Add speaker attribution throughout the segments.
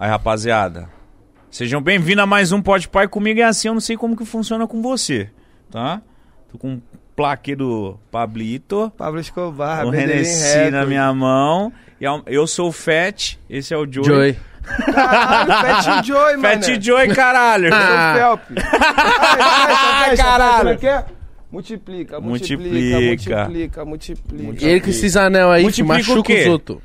Speaker 1: Aí, rapaziada, sejam bem-vindos a mais um Pode Pai. Comigo é assim, eu não sei como que funciona com você, tá? Tô com um plaque do Pablito,
Speaker 2: Pablo Escobar,
Speaker 1: o
Speaker 2: Medellín
Speaker 1: Renessi na minha mão. E eu- eu sou o Fat, esse é o Joey.
Speaker 3: Joey.
Speaker 2: Caralho, Fat Joy, mano.
Speaker 1: Fat Joey, caralho!
Speaker 3: Ah.
Speaker 2: Felp. Ai,
Speaker 1: caralho.
Speaker 2: caralho. Multiplica, multiplica,
Speaker 1: Multiplica.
Speaker 2: multiplica, multiplica.
Speaker 3: E ele com esses anel aí,
Speaker 1: Multiplica o
Speaker 3: machuca os outros.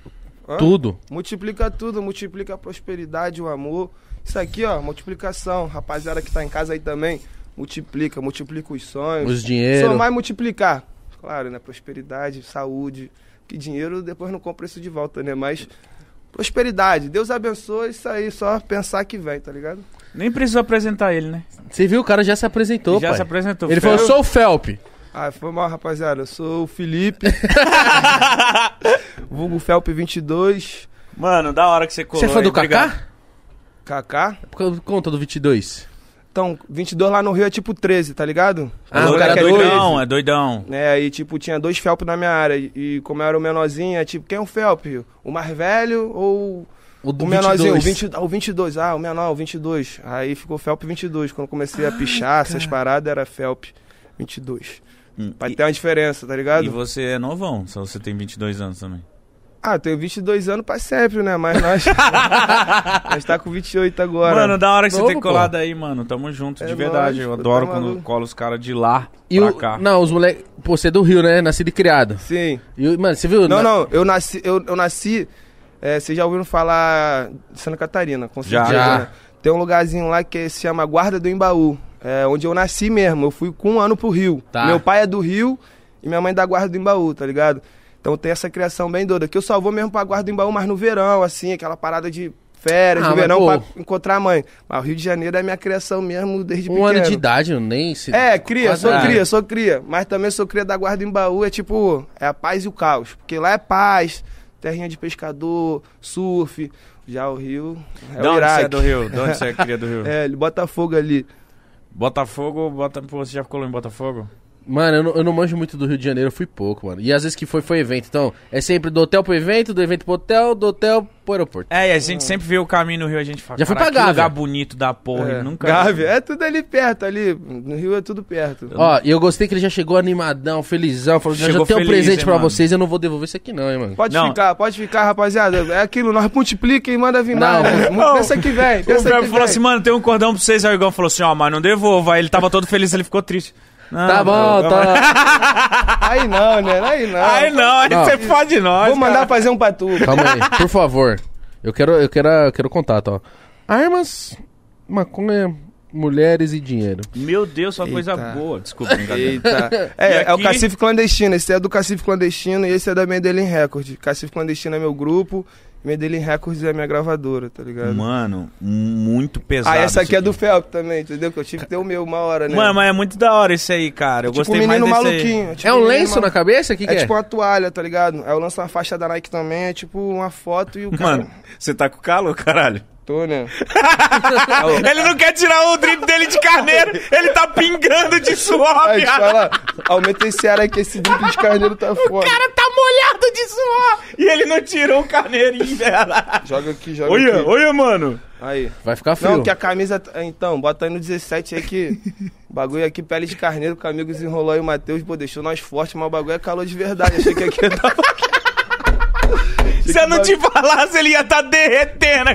Speaker 2: Hã?
Speaker 3: Tudo.
Speaker 2: Multiplica tudo, multiplica a prosperidade, o amor. Isso aqui, ó, multiplicação. Rapaziada que tá em casa aí também, multiplica, multiplica os sonhos.
Speaker 3: Os dinheiro.
Speaker 2: Só mais multiplicar. Claro, né? Prosperidade, saúde. Que dinheiro depois não compra isso de volta, né? Mas prosperidade. Deus abençoe isso aí, só pensar que vem, tá ligado?
Speaker 1: Nem preciso apresentar ele, né?
Speaker 3: Você viu, o cara já se apresentou,
Speaker 1: Já
Speaker 3: pai.
Speaker 1: se apresentou.
Speaker 3: Ele
Speaker 1: Fel.
Speaker 3: falou, sou o Felp.
Speaker 2: Ah, foi mal, rapaziada. Eu sou o Felipe. Vulgo Felp 22.
Speaker 1: Mano, da hora que você colou.
Speaker 3: Você é
Speaker 1: hein?
Speaker 3: do. Kaká?
Speaker 2: Kaká.
Speaker 3: Por Conta do 22.
Speaker 2: Então, 22 lá no Rio é tipo 13, tá ligado?
Speaker 3: Ah, o cara
Speaker 1: é
Speaker 3: é
Speaker 1: doidão, é doidão.
Speaker 2: É, aí tipo, tinha dois Felp na minha área. E como eu era o menorzinho, é tipo, quem é o Felp? O mais velho ou
Speaker 3: O do
Speaker 2: o menorzinho? O,
Speaker 3: 22.
Speaker 2: 20, ah, o 22. Ah, o menor, o 22. Aí ficou Felp 22. Quando eu comecei a pichar essas paradas, era Felp 22.
Speaker 1: Hum,
Speaker 2: Pra
Speaker 1: e-
Speaker 2: ter uma diferença, tá ligado?
Speaker 1: E você é novão, só você tem 22 anos também.
Speaker 2: Ah, eu tenho 22 anos pra sempre, né? Mas nós. nós tá com 28 agora.
Speaker 1: Mano, da hora que você
Speaker 3: Novo,
Speaker 1: ter colado aí, mano. Tamo junto,
Speaker 2: É
Speaker 1: de verdade.
Speaker 2: nóis,
Speaker 1: Eu
Speaker 2: pô,
Speaker 1: adoro
Speaker 2: tá
Speaker 1: quando cola os caras de lá
Speaker 3: E
Speaker 1: pra
Speaker 3: o,
Speaker 1: cá.
Speaker 3: não, os moleques... Pô, você é do Rio, né? Nascido e criado.
Speaker 2: Sim.
Speaker 3: E, mano, você viu?
Speaker 2: Não,
Speaker 3: Na-
Speaker 2: não, eu nasci, eu, eu nasci. é, vocês já ouviram falar de Santa Catarina, com
Speaker 1: Já.
Speaker 2: certeza.
Speaker 3: Já.
Speaker 2: né? Tem um lugarzinho lá que se chama Guarda do Embaú. É onde eu nasci mesmo. Eu fui com um ano pro Rio.
Speaker 3: Tá.
Speaker 2: Meu pai é do Rio e minha mãe da Guarda do Embaú, tá ligado? Então tem essa criação bem doida. Que eu só vou mesmo pra Guarda do Embaú, mas no verão, assim, aquela parada de férias,
Speaker 3: Ah,
Speaker 2: no
Speaker 3: mas,
Speaker 2: verão
Speaker 3: pô.
Speaker 2: pra encontrar a mãe. Mas o Rio de Janeiro é minha criação mesmo desde
Speaker 3: Um
Speaker 2: pequeno.
Speaker 3: ano de idade, eu nem... Se...
Speaker 2: É, cria,
Speaker 3: Quase
Speaker 2: sou
Speaker 3: nada.
Speaker 2: cria, sou cria. Mas também sou cria da Guarda em Baú, é tipo, é a paz e o caos. Porque lá é paz, terrinha de pescador, surf. Já o Rio é
Speaker 1: de
Speaker 2: o
Speaker 1: onde você é do Rio? De onde você é cria do Rio?
Speaker 2: É, ele Botafogo ali.
Speaker 1: Botafogo, bota... Pô, você já colou em Botafogo?
Speaker 3: Mano, eu não, eu não manjo muito do Rio de Janeiro, eu fui pouco, mano. E às vezes que foi, foi evento. Então, é sempre do hotel pro evento, do evento pro hotel, do hotel pro aeroporto.
Speaker 1: É, e a gente sempre vê o caminho no Rio, a gente fala,
Speaker 3: Já fui
Speaker 1: "Caralho,
Speaker 3: pra Gávea."
Speaker 1: lugar bonito da porra,
Speaker 2: é.
Speaker 1: nunca...
Speaker 2: Gávea, é tudo ali perto, ali. No Rio é tudo perto.
Speaker 3: Ó, e eu gostei que ele já chegou animadão, felizão. Falou, já, já
Speaker 1: Chegou
Speaker 3: tem um presente
Speaker 1: hein,
Speaker 3: pra
Speaker 1: mano?
Speaker 3: vocês, eu não vou devolver isso aqui não, hein, mano.
Speaker 2: Pode
Speaker 1: Não.
Speaker 2: ficar, pode ficar, rapaziada. É aquilo, nós multiplica e manda vir
Speaker 3: Não,
Speaker 2: mais. né?
Speaker 1: não.
Speaker 2: Pensa que vem,
Speaker 1: O
Speaker 2: que
Speaker 1: Fábio
Speaker 2: vem.
Speaker 1: falou assim, mano, tem um cordão pra vocês. Aí o Igão falou assim, ó, mas não devolva. Aí ele tava todo feliz, ele ficou triste. Não,
Speaker 3: Tá bom,
Speaker 1: não,
Speaker 3: tá.
Speaker 2: Aí não, né? Aí não.
Speaker 1: Aí não, aí
Speaker 3: Não.
Speaker 1: você fode nós,
Speaker 2: Vou mandar
Speaker 1: cara.
Speaker 2: fazer um pra tu.
Speaker 3: Calma aí, por favor. Eu quero, eu quero, eu quero contato, ó. Armas, maconha, mulheres e dinheiro.
Speaker 1: Meu Deus, só coisa boa. Desculpa, brincadeira.
Speaker 2: Eita. É, é o
Speaker 1: aqui?
Speaker 2: Cacife Clandestino. Esse é do Cacife Clandestino e esse é da Medellín Record. Cacife Clandestino é meu grupo, Medellín Records é minha gravadora, tá ligado?
Speaker 1: Mano, muito pesado.
Speaker 2: ah, essa aqui é do Felp também, entendeu? Que eu tive que ter o meu uma hora, né?
Speaker 1: Mano, mas é muito da hora isso aí, cara. Eu
Speaker 2: tipo
Speaker 1: gostei
Speaker 2: um menino
Speaker 1: mais desse
Speaker 2: maluquinho.
Speaker 1: aí.
Speaker 2: tipo
Speaker 3: É um lenço na cabeça? Que, que
Speaker 2: É
Speaker 3: é?
Speaker 2: tipo uma toalha, tá ligado? Aí eu lanço uma faixa da Nike também, é tipo uma foto e o cara...
Speaker 1: Mano, você tá com calor, caralho?
Speaker 2: Tô, né?
Speaker 1: Ele não quer tirar o drip dele de carneiro, ele tá pingando de suor,
Speaker 2: Aí,
Speaker 1: viado.
Speaker 2: falar, aumenta esse ar aí que esse drip de carneiro tá
Speaker 1: O
Speaker 2: foda.
Speaker 1: cara tá molhado de suor. E ele não tirou o carneirinho dela.
Speaker 2: Joga aqui, joga
Speaker 1: Olha,
Speaker 2: aqui.
Speaker 1: olha, mano.
Speaker 2: Aí.
Speaker 3: Vai ficar frio.
Speaker 2: Não, que a camisa. Então, bota aí no 17 aí que. o bagulho aqui, pele de carneiro, com amigos enrolou aí o Matheus, pô, deixou nós forte, mas o bagulho é calor de verdade. Achei que aqui ia dar.
Speaker 1: Se eu não te falasse, ele ia tá derretendo.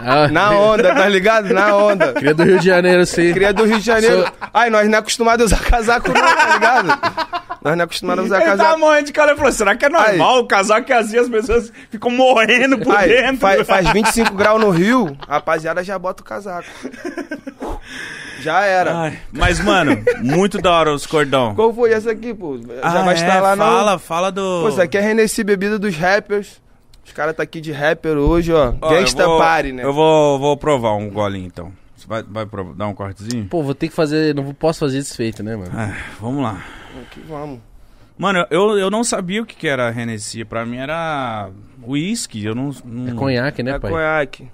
Speaker 3: Ah,
Speaker 2: Na onda, tá ligado? Na onda.
Speaker 3: Cria do Rio de Janeiro, sim.
Speaker 2: Cria do Rio de Janeiro.
Speaker 3: Sou-
Speaker 2: Ai, nós não é acostumado a usar casaco, não, tá ligado? Nós não é acostumado a usar
Speaker 1: Ele tá
Speaker 2: casaco.
Speaker 1: morrendo de calor. Ele falou, será que é normal o casaco é assim, as pessoas ficam morrendo por
Speaker 2: Ai,
Speaker 1: dentro?
Speaker 2: faz, faz 25 graus no Rio, a rapaziada já bota o casaco. Já era.
Speaker 1: Ai, mas, mano, muito da hora os cordão.
Speaker 2: Qual foi essa aqui, pô? Já
Speaker 1: Ah,
Speaker 2: vai
Speaker 1: é,
Speaker 2: estar lá
Speaker 1: Fala,
Speaker 2: no.
Speaker 1: fala do...
Speaker 2: Pô, isso aqui é Renesci Bebida dos Rappers. Os caras tá aqui de rapper hoje, ó.
Speaker 1: Ó,
Speaker 2: Gangsta
Speaker 1: vou-
Speaker 2: Party, né?
Speaker 1: Eu vou, vou provar um golinho, então. Você vai, vai provar- dar um cortezinho?
Speaker 3: Pô, vou ter que fazer. Não posso fazer desfeito, né, mano?
Speaker 1: Ah, vamos lá.
Speaker 2: Aqui, vamos.
Speaker 1: Mano, eu, eu não sabia o que, que era Hennessy. Pra mim era whisky. Eu não. não...
Speaker 3: É conhaque, né,
Speaker 2: é
Speaker 3: pai?
Speaker 2: conhaque.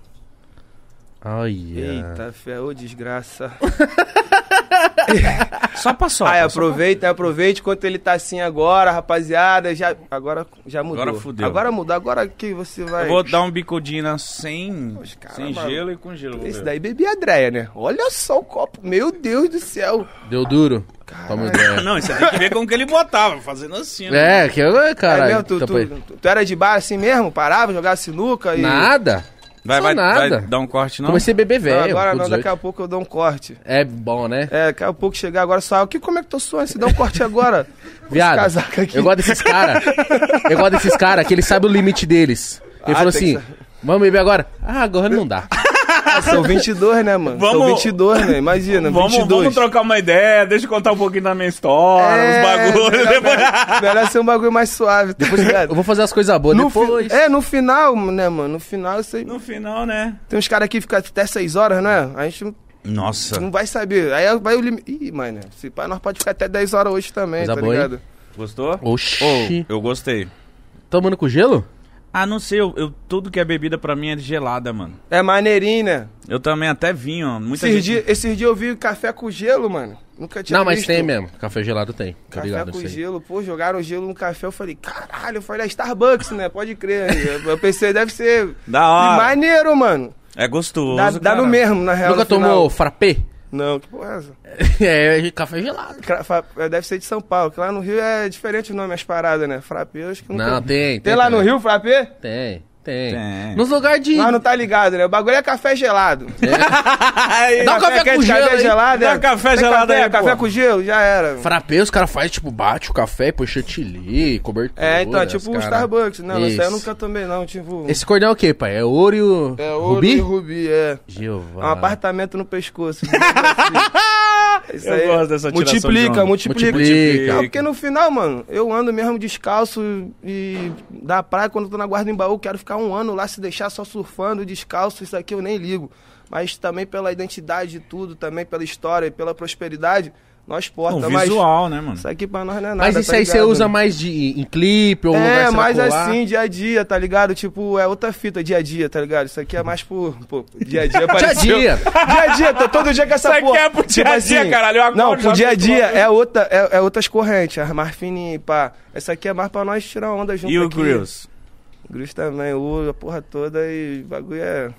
Speaker 3: Olha.
Speaker 2: Eita, fé, ô desgraça.
Speaker 1: Só passou.
Speaker 2: Aí aproveita, aproveite enquanto ele tá assim agora, rapaziada. Já, agora já mudou.
Speaker 1: Agora fudeu.
Speaker 2: Agora mudou. Agora que você vai.
Speaker 1: Eu vou dar um bicodina sem,
Speaker 2: cara,
Speaker 1: sem
Speaker 2: mano.
Speaker 1: gelo e com gelo.
Speaker 2: Esse daí bebia a Dreia, né? Olha só o copo. Meu Deus do céu.
Speaker 3: Deu duro. Toma ideia.
Speaker 1: Não, isso tem que ver como que ele botava, fazendo assim. né?
Speaker 3: É, que eu,
Speaker 2: é
Speaker 3: cara.
Speaker 2: mesmo? Tu, tu, tu- tu era de bar assim mesmo? Parava, jogava sinuca e.
Speaker 3: Nada.
Speaker 1: Vai, vai,
Speaker 3: nada.
Speaker 1: vai dar um corte, não?
Speaker 3: Comecei a beber velho.
Speaker 2: agora não,
Speaker 3: 18.
Speaker 2: daqui a pouco eu dou um corte.
Speaker 3: É bom, né?
Speaker 2: É, daqui a pouco chegar agora só. Que, como é que tu suando? Se dá um corte agora.
Speaker 3: Viado, eu gosto desses caras. Eu gosto desses caras que eles sabem o limite deles. Ele
Speaker 2: Ah,
Speaker 3: falou assim:
Speaker 2: que
Speaker 3: vamos beber agora? Ah, agora não dá.
Speaker 2: Ah, são 22, né, mano? São
Speaker 1: Vamos-
Speaker 2: 22, né? Imagina,
Speaker 1: Vamos,
Speaker 2: 22.
Speaker 1: vamos trocar uma ideia, deixa eu contar um pouquinho da minha história,
Speaker 2: É,
Speaker 1: os bagulhos.
Speaker 2: melhor,
Speaker 1: depois-
Speaker 2: melhor- melhor ser um bagulho mais suave, tá ligado?
Speaker 3: Eu vou fazer as coisas boas
Speaker 2: No fi-
Speaker 3: depois.
Speaker 2: É, no final, né, mano? No final, você...
Speaker 1: No final, né?
Speaker 2: tem uns caras que ficam até 6 horas, né? A gente não-
Speaker 1: Nossa,
Speaker 2: não vai saber. Aí vai o limite. Ih, mano, se pá, nós pode ficar até 10 horas hoje também,
Speaker 3: Coisa
Speaker 2: tá
Speaker 3: boa, hein?
Speaker 2: ligado?
Speaker 1: gostou?
Speaker 3: Oxi.
Speaker 1: Ô, eu gostei.
Speaker 3: Tomando com gelo?
Speaker 1: Ah, não sei, eu, eu- tudo que é bebida pra mim é gelada, mano.
Speaker 2: É maneirinho, né?
Speaker 1: Eu também até vinho, ó. Muita
Speaker 2: Esses
Speaker 1: gente...
Speaker 2: dias esse dia eu vi café com gelo, mano. Nunca tinha
Speaker 3: não, mas
Speaker 2: visto.
Speaker 3: tem mesmo. Café gelado tem. Tô
Speaker 2: Café
Speaker 3: ligado
Speaker 2: com gelo, pô, jogaram gelo no café, eu falei, caralho, eu falei, é Starbucks, né? Pode crer. Eu- eu pensei, deve ser
Speaker 1: Da hora.
Speaker 2: Maneiro, mano.
Speaker 1: É gostoso,
Speaker 2: Dá, dá no mesmo, na real.
Speaker 3: Nunca
Speaker 2: no final.
Speaker 3: tomou frappé?
Speaker 2: Não, que porra é essa?
Speaker 3: é, café gelado.
Speaker 2: É, Deve ser de São Paulo, que lá no Rio é diferente o nome, as paradas, né? Frappé, eu acho que nunca...
Speaker 3: Não, tem.
Speaker 2: Tem lá no. Rio, Frappé?
Speaker 3: Tem, tem.
Speaker 1: Tem.
Speaker 3: Nos lugares de.
Speaker 2: Nós não tá ligado, né? O bagulho é café gelado.
Speaker 1: Aí,
Speaker 3: Dá um café
Speaker 2: quente,
Speaker 3: com gelo
Speaker 2: café
Speaker 3: aí.
Speaker 2: gelado,
Speaker 1: Dá
Speaker 2: é.
Speaker 1: um café
Speaker 2: Tem
Speaker 1: gelado
Speaker 2: café,
Speaker 1: aí,
Speaker 2: Café
Speaker 1: pô.
Speaker 2: com gelo, já era.
Speaker 3: Frappé, os caras fazem, tipo, bate o café, põe chantilly, cobertura.
Speaker 2: É, então,
Speaker 3: os
Speaker 2: tipo o
Speaker 3: cara-
Speaker 2: Starbucks. Não, isso aí eu nunca tomei, não. Tipo...
Speaker 3: Esse cordão é o quê, pai? É ouro e o.
Speaker 2: É ouro
Speaker 3: Rubi?
Speaker 2: e rubi, é.
Speaker 3: Jeová.
Speaker 2: É um apartamento no pescoço. Isso
Speaker 1: Eu
Speaker 2: aí
Speaker 1: gosto dessa tiração de
Speaker 2: Multiplica, multiplica.
Speaker 3: Multiplica.
Speaker 2: Não, porque no final, mano, eu ando mesmo descalço e da praia, quando eu tô na Guarda em Baú, quero ficar um ano lá, se deixar só surfando, descalço, isso aqui eu nem ligo. Mas também pela identidade de tudo, também pela história e pela prosperidade, nós porta. Mas
Speaker 1: visual, né, mano?
Speaker 2: isso aqui pra nós não é nada,
Speaker 3: Mas isso
Speaker 2: tá
Speaker 3: aí você
Speaker 2: ligado?
Speaker 3: usa mais de, em clipe ou lugar
Speaker 2: É,
Speaker 3: você
Speaker 2: mais
Speaker 3: colar?
Speaker 2: assim, dia a dia, tá ligado? Tipo, é outra fita, dia a dia, tá ligado? Isso aqui é mais por. Pô, dia a dia pareceu.
Speaker 3: dia.
Speaker 2: Dia a dia, tô todo dia com essa
Speaker 1: Isso aqui
Speaker 2: porra.
Speaker 1: é pro dia a dia, caralho, eu
Speaker 2: Não, pro dia a dia é, outra, é, é outras correntes, as mais fininhas, pá. Essa aqui é mais pra nós tirar onda junto
Speaker 1: E o
Speaker 2: aqui.
Speaker 1: Grills?
Speaker 2: Grills também, o, a porra toda e o bagulho é.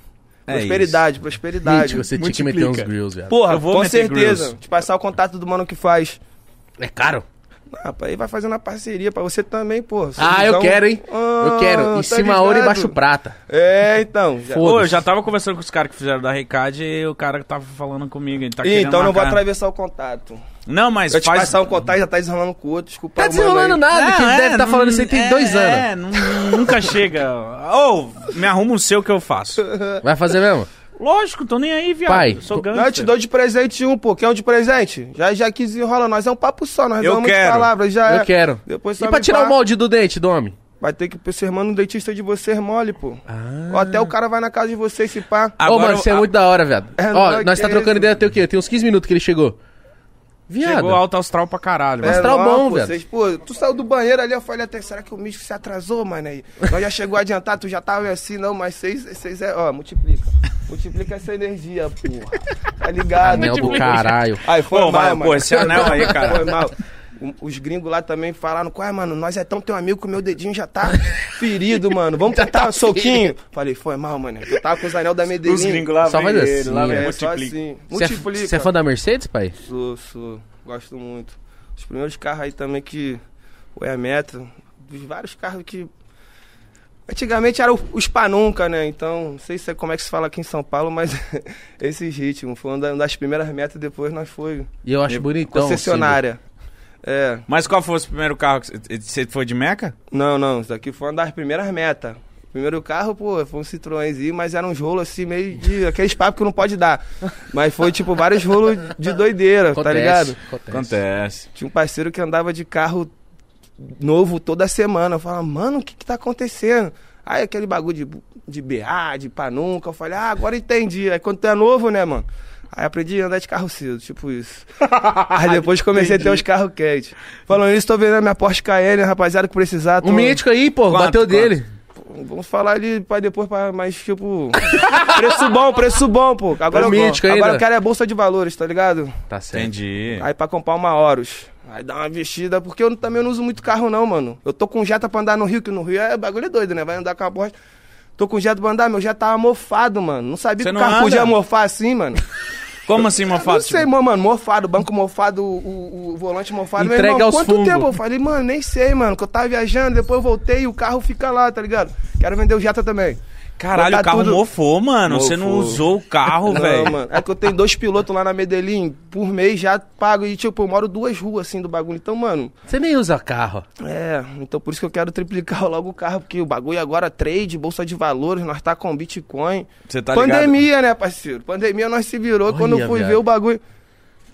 Speaker 1: É
Speaker 2: prosperidade, prosperidade.
Speaker 3: Gente, você tinha que meter uns
Speaker 1: Multiplica.
Speaker 3: grills, velho.
Speaker 2: Porra,
Speaker 1: Eu vou
Speaker 2: com
Speaker 1: meter
Speaker 2: certeza.
Speaker 1: grills.
Speaker 2: Te passar o contato do mano que faz.
Speaker 3: É caro?
Speaker 2: Ah, pá, aí vai fazendo a parceria pra você também, pô.
Speaker 3: Ah, eu quero, hein? eu
Speaker 2: Ah,
Speaker 3: quero. Em
Speaker 2: tá
Speaker 3: cima ouro e embaixo prata.
Speaker 2: É, então. já-.
Speaker 1: Pô, eu já tava conversando com os caras que fizeram da Recade e o cara que tava falando comigo. Ele tá
Speaker 2: Ih,
Speaker 1: querendo
Speaker 2: então não vou
Speaker 1: marcar.
Speaker 2: atravessar o contato.
Speaker 1: Não, mas
Speaker 2: Eu te
Speaker 1: faz...
Speaker 2: passar um contato já tá desenrolando com o outro, desculpa.
Speaker 3: Tá desenrolando nada, que
Speaker 1: Não,
Speaker 3: ele
Speaker 1: é,
Speaker 3: deve estar falando isso aí tem
Speaker 1: é,
Speaker 3: dois anos.
Speaker 1: É, nu- nunca chega. Ô, me arruma o seu que eu faço.
Speaker 3: Vai fazer mesmo?
Speaker 1: Lógico, tô nem aí, viado.
Speaker 3: Pai,
Speaker 1: Eu sou gangster.
Speaker 2: Não, eu te dou de presente um, pô. Quer um de presente? Já, já que desenrola, nós é um papo só, nós
Speaker 1: Eu quero.
Speaker 2: palavras, já é.
Speaker 3: Eu quero.
Speaker 2: Depois
Speaker 3: E pra tirar
Speaker 2: pá,
Speaker 3: o molde do dente do homem?
Speaker 2: Vai ter que ser mano um dentista de vocês mole, pô.
Speaker 3: Ah.
Speaker 2: Ou até o cara vai na casa de vocês se pá.
Speaker 3: Ô,
Speaker 1: Agora
Speaker 3: mano, você é
Speaker 1: a-
Speaker 3: muito da hora, viado.
Speaker 2: É,
Speaker 3: Ó, nós tá
Speaker 2: que
Speaker 3: trocando
Speaker 2: isso?
Speaker 3: ideia até o quê? Tem uns 15 minutos que ele chegou. Viado.
Speaker 1: Chegou alto astral pra caralho.
Speaker 3: Tá
Speaker 2: não,
Speaker 3: bom,
Speaker 2: pô,
Speaker 3: velho.
Speaker 2: Vocês, pô, tu saiu do banheiro ali, eu falei até, será que o Místico se atrasou, mano? Aí, nós já chegou a adiantar, tu já tava assim, não, mas vocês, vocês é, ó, multiplica. Multiplica essa energia, porra. Tá ligado?
Speaker 3: Anel do caralho.
Speaker 2: Aí foi
Speaker 1: Pô,
Speaker 2: mal, mano.
Speaker 1: pô, esse anel aí, cara.
Speaker 2: Foi mal. Os gringos lá também falaram, qual é, mano? Nós é tão teu amigo que o meu dedinho já tá ferido, mano. Vamos tentar um soquinho? Falei, foi mal, mano. Eu tava com os anel da Medellín.
Speaker 1: Os gringos lá
Speaker 3: Só
Speaker 1: ele,
Speaker 3: assim,
Speaker 1: lá
Speaker 3: é,
Speaker 2: É, só
Speaker 1: multiplica.
Speaker 2: assim.
Speaker 3: Você é,
Speaker 2: Multiplica.
Speaker 3: você é fã da Mercedes, pai?
Speaker 2: Sou, sou. Gosto muito. Os primeiros carros aí também que... O E-Metro. Dos vários carros que... Antigamente era o, o Spanunca, né? Então, não sei se é como é que se fala aqui em São Paulo, mas esses ritmos. Foi uma da- uma das primeiras metas, depois nós foi
Speaker 3: E eu acho bonitão. o
Speaker 2: concessionária. É.
Speaker 1: Mas qual foi o primeiro carro que você- foi de Meca?
Speaker 2: Não, não, isso daqui foi uma das primeiras metas. Primeiro carro, pô, foi um Citroënzinho, mas era uns rolos assim, meio de. aqueles papos que não pode dar. Mas foi tipo vários rolos de doideira, tá
Speaker 3: Acontece,
Speaker 2: ligado?
Speaker 3: Acontece.
Speaker 1: Acontece.
Speaker 2: Tinha um parceiro que andava de carro novo toda semana. Eu falava, mano, o que que tá acontecendo? Aí aquele bagulho de, de BA, de panunca, eu falei, ah, agora entendi. Aí quando tu é novo, né, mano? Aí aprendi a andar de carro cedo, tipo isso. Aí depois comecei a ter os carros quentes. Falando isso, tô vendendo minha Porsche Cayenne, rapaziada, que precisar. Tô...
Speaker 3: Um mítico aí, pô,
Speaker 1: Quanto,
Speaker 3: bateu
Speaker 1: quanto?
Speaker 3: dele.
Speaker 2: Vamos falar ali pra depois, pra mais tipo. preço bom, preço bom, pô. Agora, eu,
Speaker 3: mítico
Speaker 2: agora eu quero é bolsa de valores, tá ligado?
Speaker 3: Tá certo.
Speaker 1: Entendi.
Speaker 2: Aí pra comprar uma Horus. Aí dá uma vestida, porque eu também não uso muito carro, não, mano. Eu tô com Jetta pra andar no Rio, que no Rio é bagulho doido, né? Vai andar com a Porsche. Tô com Jetta pra andar, meu Jetta tava mofado, mano. Não sabia
Speaker 1: Você
Speaker 2: que o carro
Speaker 1: anda?
Speaker 2: podia mofar assim, mano.
Speaker 1: Como assim,
Speaker 2: Não
Speaker 1: Mofado?
Speaker 2: sei, mano, mano, mofado, banco mofado, o, o- o volante mofado. Meu
Speaker 3: Entrega
Speaker 2: irmão,
Speaker 3: aos
Speaker 2: quanto
Speaker 3: fungos.
Speaker 2: tempo? Eu falei, mano, nem sei, mano, que eu tava viajando, depois eu voltei e o carro fica lá, tá ligado? Quero vender o Jetta também.
Speaker 1: Caralho, o carro
Speaker 2: tudo-
Speaker 1: mofou, mano. Você não usou o carro,
Speaker 2: Não,
Speaker 1: velho.
Speaker 2: mano, é que eu tenho dois pilotos lá na Medellín, por mês já pago e, tipo, eu moro duas ruas, assim, do bagulho. Então, mano,
Speaker 3: Você nem usa carro.
Speaker 2: é, então por isso que eu quero triplicar logo o carro, porque o bagulho agora é trade, bolsa de valores, nós tá com Bitcoin.
Speaker 1: Você tá ligado?
Speaker 2: Pandemia, né, parceiro? Pandemia nós se virou
Speaker 3: Olha,
Speaker 2: quando eu fui
Speaker 3: viado.
Speaker 2: ver o bagulho.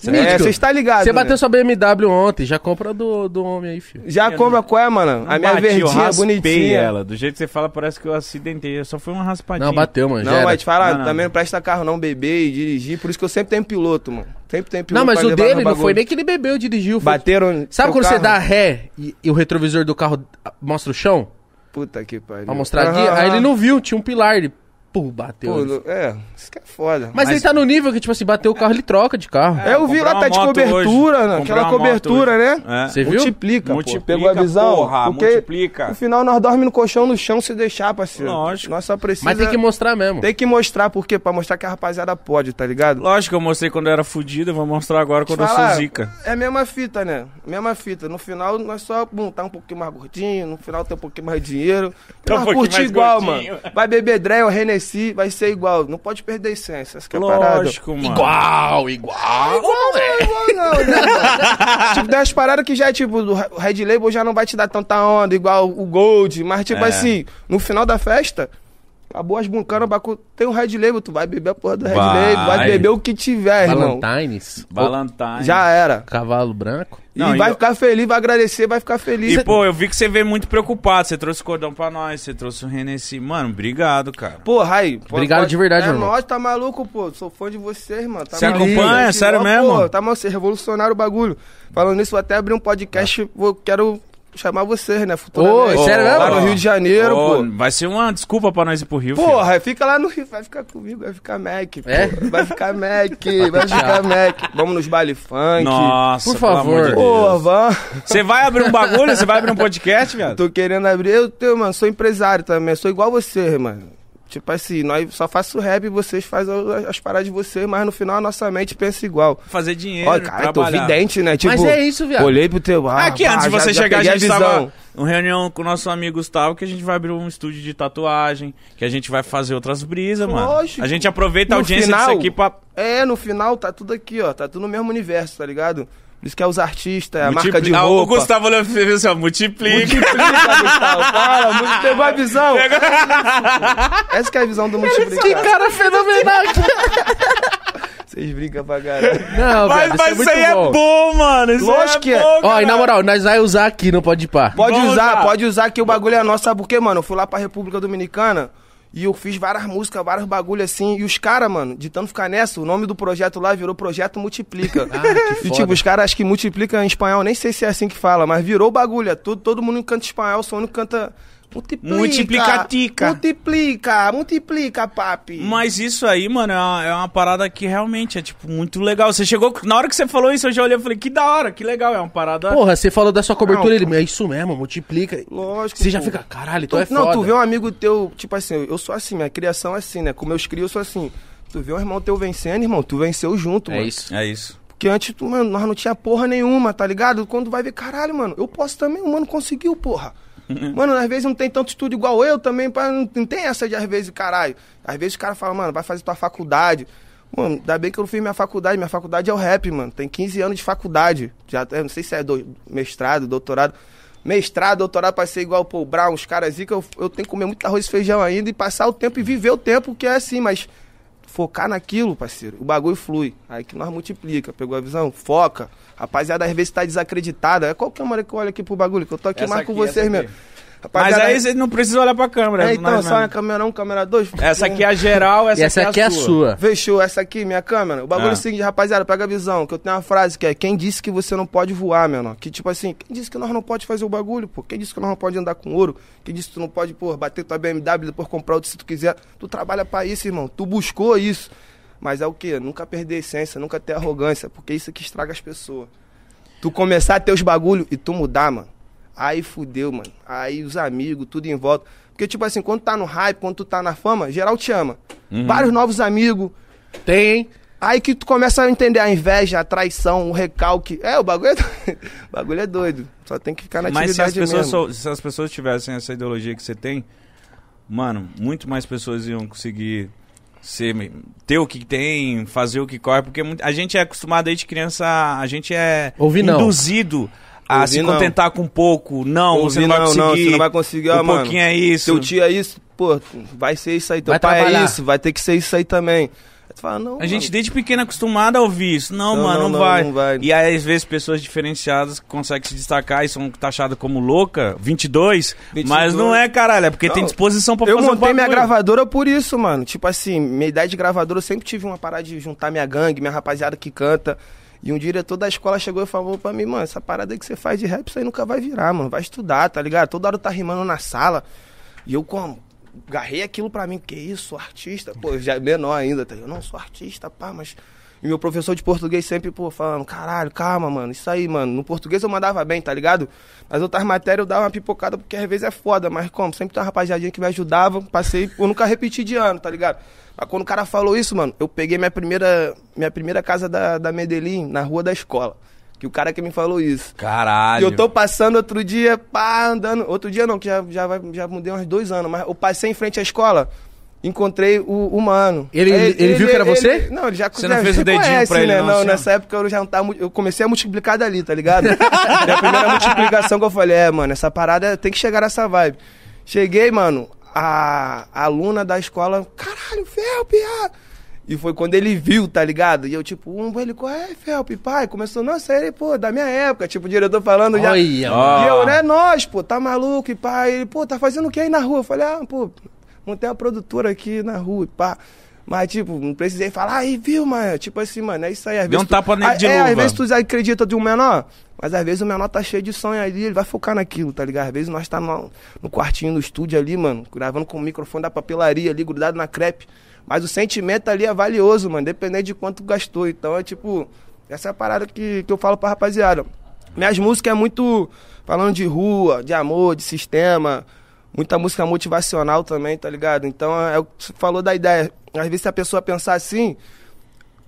Speaker 2: É, você está ligado,
Speaker 3: Você
Speaker 2: né?
Speaker 3: bateu sua BMW ontem, já compra do, do homem aí, filho.
Speaker 2: Já compra qual é, mano? A minha
Speaker 1: Bati, eu
Speaker 2: verdinha,
Speaker 1: raspei
Speaker 2: bonitinha.
Speaker 1: ela. Do jeito que você fala, parece que eu acidentei. Só foi uma raspadinha.
Speaker 3: Não, bateu, mano. já
Speaker 2: Não, mas te falar,
Speaker 1: Não, não.
Speaker 2: também não presta carro não, beber e dirigir, por isso que eu sempre tenho piloto, mano. Sempre tenho piloto
Speaker 3: Não, mas
Speaker 2: pra
Speaker 3: o dele não foi nem que ele bebeu, dirigiu. Foi...
Speaker 2: Bateram
Speaker 3: Sabe quando você
Speaker 2: carro?
Speaker 3: dá ré e, e o retrovisor do carro mostra o chão?
Speaker 2: Puta que pariu.
Speaker 3: Pra mostrar aqui?
Speaker 2: Aham,
Speaker 3: Aí ele não viu, tinha um pilar. Ele, pô, bateu.
Speaker 2: Pô, é, isso que é foda.
Speaker 3: mas,
Speaker 1: Mas-
Speaker 3: ele tá no nível que, tipo assim, bateu o carro, ele troca de carro.
Speaker 2: É, eu vi lá,
Speaker 1: uma
Speaker 2: tá de
Speaker 1: moto
Speaker 2: cobertura,
Speaker 1: hoje.
Speaker 2: né? Aquela
Speaker 1: uma moto
Speaker 2: cobertura,
Speaker 1: hoje.
Speaker 2: né?
Speaker 1: É.
Speaker 3: Você viu?
Speaker 2: Multiplica,
Speaker 1: Multiplica,
Speaker 2: pô. Pegou a visão?
Speaker 1: porra,
Speaker 2: porque
Speaker 1: multiplica.
Speaker 2: no final nós dormimos no colchão no chão se deixar, parceiro.
Speaker 1: Lógico.
Speaker 2: Nós só precisa...
Speaker 3: Mas tem que mostrar mesmo.
Speaker 2: Tem que mostrar, por quê? Pra mostrar que a rapaziada pode, tá ligado?
Speaker 1: Lógico que eu mostrei quando eu era fudido, eu vou mostrar agora quando eu
Speaker 2: Falar,
Speaker 1: sou zica.
Speaker 2: É a mesma fita, né? Mesma fita. No final, nós só bum, tá um pouquinho mais gordinho, no final tem um pouquinho mais de dinheiro.
Speaker 1: Tá um
Speaker 2: Nós
Speaker 1: pouquinho
Speaker 2: curtir
Speaker 1: mais
Speaker 2: igual,
Speaker 1: gordinho.
Speaker 2: mano. Vai beber Drell, Vai ser igual. Não pode perder a essência. Essa que é a parada.
Speaker 1: Lógico, mano.
Speaker 3: Igual, igual.
Speaker 2: Igual, não, né, mano? tipo, tem umas paradas que já é tipo, do o Red Label já não vai te dar tanta onda, igual o Gold. Mas, tipo
Speaker 1: É.
Speaker 2: assim, no final da festa, acabou as buncanas, bacu... tem o Red Label, tu vai beber a porra do Red
Speaker 1: Vai.
Speaker 2: Label, vai beber o que tiver, irmão.
Speaker 3: Valentines.
Speaker 1: Valentine.
Speaker 2: Já era.
Speaker 3: Cavalo branco.
Speaker 1: Não,
Speaker 2: e vai
Speaker 1: eu-
Speaker 2: ficar feliz, vai agradecer, vai ficar feliz.
Speaker 1: E, pô, eu vi que você veio muito preocupado. Você trouxe cordão pra nós, você trouxe o Renessi. Mano, obrigado, cara.
Speaker 2: Porra, aí. pô,
Speaker 3: Obrigado
Speaker 2: pode-
Speaker 3: de verdade,
Speaker 2: é
Speaker 3: irmão.
Speaker 2: nós, tá maluco, pô. Sou fã de vocês, mano. Tá
Speaker 1: Você
Speaker 2: maluco.
Speaker 1: acompanha? Sério
Speaker 2: ó,
Speaker 1: mesmo?
Speaker 2: Pô, tá mal, você revolucionário o bagulho. Falando nisso, vou até abrir um podcast, vou, quero chamar vocês, né, futuramente.
Speaker 3: Ô, sério mesmo?
Speaker 2: Lá no Rio de Janeiro,
Speaker 1: Ô,
Speaker 2: pô.
Speaker 1: Vai ser uma desculpa pra nós ir pro Rio, filho.
Speaker 2: Porra, fica lá no Rio, vai ficar comigo, vai ficar Mac. pô.
Speaker 3: É?
Speaker 2: Vai ficar Mac, vai ficar Mac. Vamos nos baile funk.
Speaker 1: Nossa,
Speaker 3: Por
Speaker 1: pelo
Speaker 3: favor.
Speaker 1: amor de
Speaker 2: Pô,
Speaker 1: Deus.
Speaker 2: vamos.
Speaker 1: Você vai abrir um bagulho? Você vai abrir um podcast, viado?
Speaker 2: Tô querendo abrir. Eu, tenho, mano, sou empresário também. Sou igual você, mano. Tipo assim, nós só faço rap e vocês fazem as- as paradas de vocês, mas no final a nossa mente pensa igual.
Speaker 1: Fazer dinheiro,
Speaker 2: Olha, cara, eu tô
Speaker 1: trabalhar.
Speaker 2: vidente, né? Tipo,
Speaker 3: Mas é isso, viado.
Speaker 2: olhei pro teu. Ah,
Speaker 1: Aqui, antes de
Speaker 2: já-
Speaker 1: você
Speaker 2: já
Speaker 1: chegar, a
Speaker 2: peguei
Speaker 1: gente
Speaker 2: visão.
Speaker 1: tava uma reunião com o nosso amigo Gustavo que a gente vai abrir um estúdio de tatuagem, que a gente vai fazer outras brisas, mano.
Speaker 2: Lógico.
Speaker 1: A gente aproveita a
Speaker 2: No
Speaker 1: audiência
Speaker 2: final-
Speaker 1: disso aqui pra...
Speaker 2: É, no final tá tudo aqui, ó. Tá tudo no mesmo universo, tá ligado? Por isso que é os artistas, é a
Speaker 1: multipli-
Speaker 2: marca de
Speaker 1: Ah,
Speaker 2: roupa.
Speaker 1: O Gustavo olhou você assim, ó, multiplica.
Speaker 2: Multiplica, Gustavo. Multi- pegou a visão. Essa que é a visão do
Speaker 3: Que
Speaker 2: multiplicar.
Speaker 3: cara fenomenal.
Speaker 2: Vocês brincam pra caralho.
Speaker 3: Não,
Speaker 1: Mas,
Speaker 3: velho,
Speaker 1: mas
Speaker 3: isso
Speaker 1: isso
Speaker 3: é
Speaker 1: aí é
Speaker 3: bom.
Speaker 1: mano. Isso
Speaker 2: Lógico
Speaker 1: aí
Speaker 2: que
Speaker 1: é
Speaker 2: é.
Speaker 1: bom,
Speaker 3: Ó, e na moral, nós vai usar aqui, não pode ir pá.
Speaker 2: Pode
Speaker 1: Vamos
Speaker 2: usar,
Speaker 1: usar.
Speaker 2: pode usar que o bagulho é nosso. Sabe por quê, mano? Eu fui lá pra República Dominicana e eu fiz várias músicas, vários bagulho assim. E os caras, mano, de tanto ficar nessa, o nome do projeto lá virou Projeto Multiplica.
Speaker 3: Ah, que
Speaker 2: E
Speaker 3: foda.
Speaker 2: tipo, os caras acho que multiplica em espanhol, nem sei se é assim que fala, mas virou bagulho. É todo, todo mundo canta espanhol, só um canta. Multiplica.
Speaker 1: Multiplicatica.
Speaker 2: Multiplica, multiplica, papi.
Speaker 1: Mas isso aí, mano, é uma, é uma parada que realmente é, tipo, muito legal. Você chegou... Na hora que você falou isso, eu já olhei e falei, que da hora, que legal. É uma parada...
Speaker 3: Porra, você falou da sua cobertura,
Speaker 2: Não,
Speaker 3: ele, é isso mesmo, multiplica.
Speaker 2: Lógico.
Speaker 3: Você já
Speaker 2: pô.
Speaker 3: fica, caralho, tu
Speaker 2: Tu-
Speaker 3: é
Speaker 2: não,
Speaker 3: foda.
Speaker 2: tu vê um amigo teu, tipo assim, eu sou assim, minha criação é assim, né? Com meus crios eu sou assim. Tu vê um irmão teu vencendo, irmão, tu venceu junto,
Speaker 3: É
Speaker 2: mano.
Speaker 3: isso.
Speaker 1: É isso.
Speaker 2: Porque antes, tu, mano, nós não tinha porra nenhuma, tá ligado? Quando vai ver, caralho, mano, eu posso também, o mano conseguiu, porra. Mano, às vezes não tem tanto estudo igual eu também, pá, não, não tem essa de às vezes, caralho. Às vezes o cara fala, mano, vai fazer tua faculdade. Mano, ainda bem que eu não fiz minha faculdade, minha faculdade é o rap, mano. Tem 15 anos de faculdade. Já, não sei se é do, mestrado, doutorado. Mestrado, doutorado pra ser igual pô, o Brown, os caras aí que eu, eu tenho que comer muito arroz e feijão ainda e passar o tempo e viver o tempo que é assim, mas focar naquilo, parceiro, o bagulho flui. Aí que nós multiplica, pegou a visão? Foca. Rapaziada, às vezes tá desacreditada. É qualquer hora que eu olho aqui pro bagulho, que eu tô aqui
Speaker 1: Essa
Speaker 2: mais com vocês mesmo.
Speaker 1: aqui. Mas
Speaker 2: Rapaziada,
Speaker 1: aí você não precisa olhar pra câmera.
Speaker 2: É, então, só na
Speaker 1: mesmo.
Speaker 2: câmera 1, câmera 2.
Speaker 1: Essa aqui é a geral, essa,
Speaker 3: essa aqui é a sua.
Speaker 2: Fechou, essa aqui, minha câmera. O bagulho é
Speaker 1: Ah.
Speaker 2: o seguinte, rapaziada, pega a visão, que eu tenho uma frase que é quem disse que você não pode voar, meu irmão? Que tipo assim, quem disse que nós não pode fazer o bagulho, pô? Quem disse que nós não pode andar com ouro? Quem disse que tu não pode, pô, bater tua BMW depois comprar outro se tu quiser? Tu trabalha pra isso, irmão. Tu buscou isso. Mas é o quê? Nunca perder a essência, nunca ter arrogância, porque isso que estraga as pessoas. Tu começar a ter os bagulho e tu mudar, mano. Aí fudeu, mano. Aí os amigos, tudo em volta. Porque, tipo assim, quando tá no hype, quando tu tá na fama, geral te ama. Vários novos amigos.
Speaker 3: Tem?
Speaker 2: Aí que tu começa a entender a inveja, a traição, o recalque. É, o bagulho é doido. o bagulho é doido. Só tem que ficar na
Speaker 1: Mas se as,
Speaker 2: atividade
Speaker 1: pessoas
Speaker 2: mesmo.
Speaker 1: sou- se as pessoas tivessem essa ideologia que você tem, mano, muito mais pessoas iam conseguir ser, ter o que tem, fazer o que corre, porque a gente é acostumado desde criança, a gente é
Speaker 3: Ouvir não.
Speaker 1: A
Speaker 2: Ouvir
Speaker 1: se
Speaker 2: não.
Speaker 1: contentar com pouco. Não,
Speaker 2: Ouvir
Speaker 1: você não vai
Speaker 2: não,
Speaker 1: conseguir.
Speaker 2: não, você não vai conseguir,
Speaker 1: um
Speaker 2: mano.
Speaker 1: pouquinho é isso.
Speaker 2: Seu tio é isso, pô, vai ser isso aí. Teu
Speaker 3: Vai
Speaker 2: pai
Speaker 3: trabalhar.
Speaker 2: é isso, vai ter que ser isso aí também. Fala, não,
Speaker 1: A gente
Speaker 2: mano.
Speaker 1: desde pequeno é acostumado a ouvir isso. Não,
Speaker 2: Não,
Speaker 1: mano, não,
Speaker 2: não, não,
Speaker 1: vai.
Speaker 2: não vai.
Speaker 1: E aí, às vezes, pessoas diferenciadas conseguem se destacar e são taxadas como louca, 22,
Speaker 2: 22.
Speaker 1: mas não é, caralho, é porque
Speaker 2: Não,
Speaker 1: tem disposição pra
Speaker 2: Eu
Speaker 1: fazer o
Speaker 2: montei minha
Speaker 1: bagulho.
Speaker 2: gravadora por isso, mano. Tipo assim, minha ideia de gravadora, eu sempre tive uma parada de juntar minha gangue, minha rapaziada que canta. E um diretor da escola chegou e falou pra mim, mano, essa parada que você faz de rap, isso aí nunca vai virar, mano. Vai estudar, tá ligado? Toda hora tá rimando na sala. E eu como? Garrei aquilo pra mim, que isso, artista. Pô, já é menor ainda, tá? ligado? Eu não sou artista, pá, mas. E meu professor de português sempre, pô, falando, caralho, calma, mano, isso aí, mano. No português eu mandava bem, tá ligado? Nas outras matérias eu dava uma pipocada, porque às vezes é foda, mas como? Sempre tem uma rapaziadinha que me ajudava, passei, eu nunca repeti de ano, tá ligado? Mas quando o cara falou isso, mano, eu peguei minha primeira, minha primeira casa da, da Medellín, na rua da escola. Que o cara que me falou isso.
Speaker 1: Caralho.
Speaker 2: E eu tô passando outro dia, pá, andando. Outro dia não, que já, já, vai- já mudei uns dois anos, mas eu passei em frente à escola, encontrei o, o mano.
Speaker 3: Ele-
Speaker 2: Aí
Speaker 3: ele viu que era você?
Speaker 2: não, ele já
Speaker 1: Você não
Speaker 2: já
Speaker 1: fez o dedinho
Speaker 2: conhece,
Speaker 1: pra ele,
Speaker 2: né?
Speaker 1: não,
Speaker 2: Não,
Speaker 1: assim,
Speaker 2: nessa época eu já não tava. Eu comecei a multiplicar dali, tá ligado? Foi a primeira multiplicação que eu falei, é, mano, essa parada tem que chegar nessa vibe. Cheguei, mano, a, a aluna da escola, caralho, Felpe, ah. E foi quando ele viu, tá ligado? E eu, tipo, um, ele, qual é, Felpe, pai? Começou, nossa, ele, pô, da minha época, tipo, o diretor falando já.
Speaker 3: Olha,
Speaker 1: Ó.
Speaker 2: E eu, né, nós, pô, tá maluco, e pá. Ele, pô, tá fazendo o que aí na rua? Eu falei, ah, pô, montei uma produtora aqui na rua, e pá. Mas, tipo, não precisei falar, aí, viu, mano? Tipo assim, mano, é isso aí. Às
Speaker 1: Deu um
Speaker 2: tu-
Speaker 1: tapa nele de
Speaker 2: É,
Speaker 1: luva.
Speaker 2: às vezes tu acredita de um menor, mas às vezes o menor tá cheio de sonho ali, ele vai focar naquilo, tá ligado? Às vezes nós tá no, no quartinho, no estúdio ali, mano, gravando com o microfone da papelaria ali, grudado na crepe. Mas o sentimento ali é valioso, mano, dependendo de quanto gastou. Então é tipo, essa é a parada que, que eu falo pra rapaziada. Minhas músicas é muito falando de rua, de amor, de sistema. Muita música motivacional também, tá ligado? Então é o que você falou da ideia. Às vezes se a pessoa pensar assim,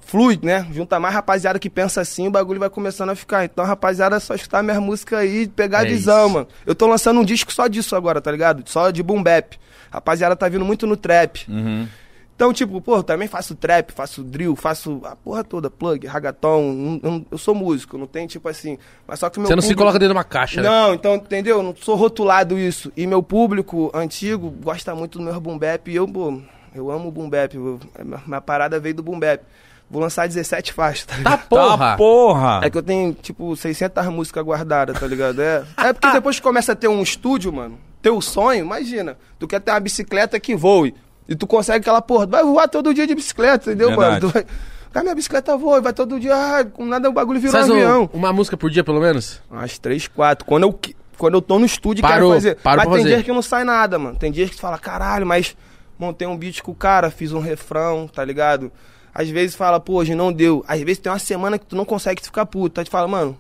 Speaker 2: flui, né? Junta mais rapaziada que pensa assim, o bagulho vai começando a ficar. Então, rapaziada, é só escutar minhas músicas aí e pegar a
Speaker 3: É
Speaker 2: visão,
Speaker 3: isso.
Speaker 2: mano. Eu tô lançando um disco só disso agora, tá ligado? Só de boom bap. Rapaziada tá vindo muito no trap.
Speaker 1: Uhum.
Speaker 2: Então, tipo, pô, também faço trap, faço drill, faço a porra toda, plug, ragaton. eu sou músico, não tem tipo assim. Mas só que meu
Speaker 3: Você não se
Speaker 2: público-
Speaker 3: coloca dentro de uma caixa, né?
Speaker 2: não, então, entendeu? Não sou rotulado isso. E meu público antigo gosta muito do meu boom bap. E eu, pô, eu amo o boom bap. eu- minha, minha parada veio do boom bap. Vou lançar 17 faixas, tá ligado?
Speaker 3: Tá porra!
Speaker 1: Tá porra!
Speaker 2: É que eu tenho, tipo, 600 músicas guardadas, tá ligado? É, é porque depois que começa a ter um estúdio, mano, teu sonho, imagina. Tu quer ter uma bicicleta que voe. E tu consegue aquela porra. tu Vai voar todo dia de bicicleta, entendeu,
Speaker 1: Verdade.
Speaker 2: mano? Tu vai... Cara, minha bicicleta voa, vai todo dia, ah, com nada o bagulho virou
Speaker 3: Faz
Speaker 2: um avião.
Speaker 3: uma música por dia, pelo menos?
Speaker 2: Umas três, quatro. Quando eu, quando eu tô no estúdio e
Speaker 3: Parou,
Speaker 2: quero fazer.
Speaker 3: parou
Speaker 2: mas tem
Speaker 3: fazer.
Speaker 2: dias que não sai nada, mano. Tem dias que tu fala, caralho, mas montei um beat com o cara, fiz um refrão, tá ligado? Às vezes fala, pô, hoje não deu. Às vezes tem uma semana que tu não consegue ficar puto. Aí tu fala, mano,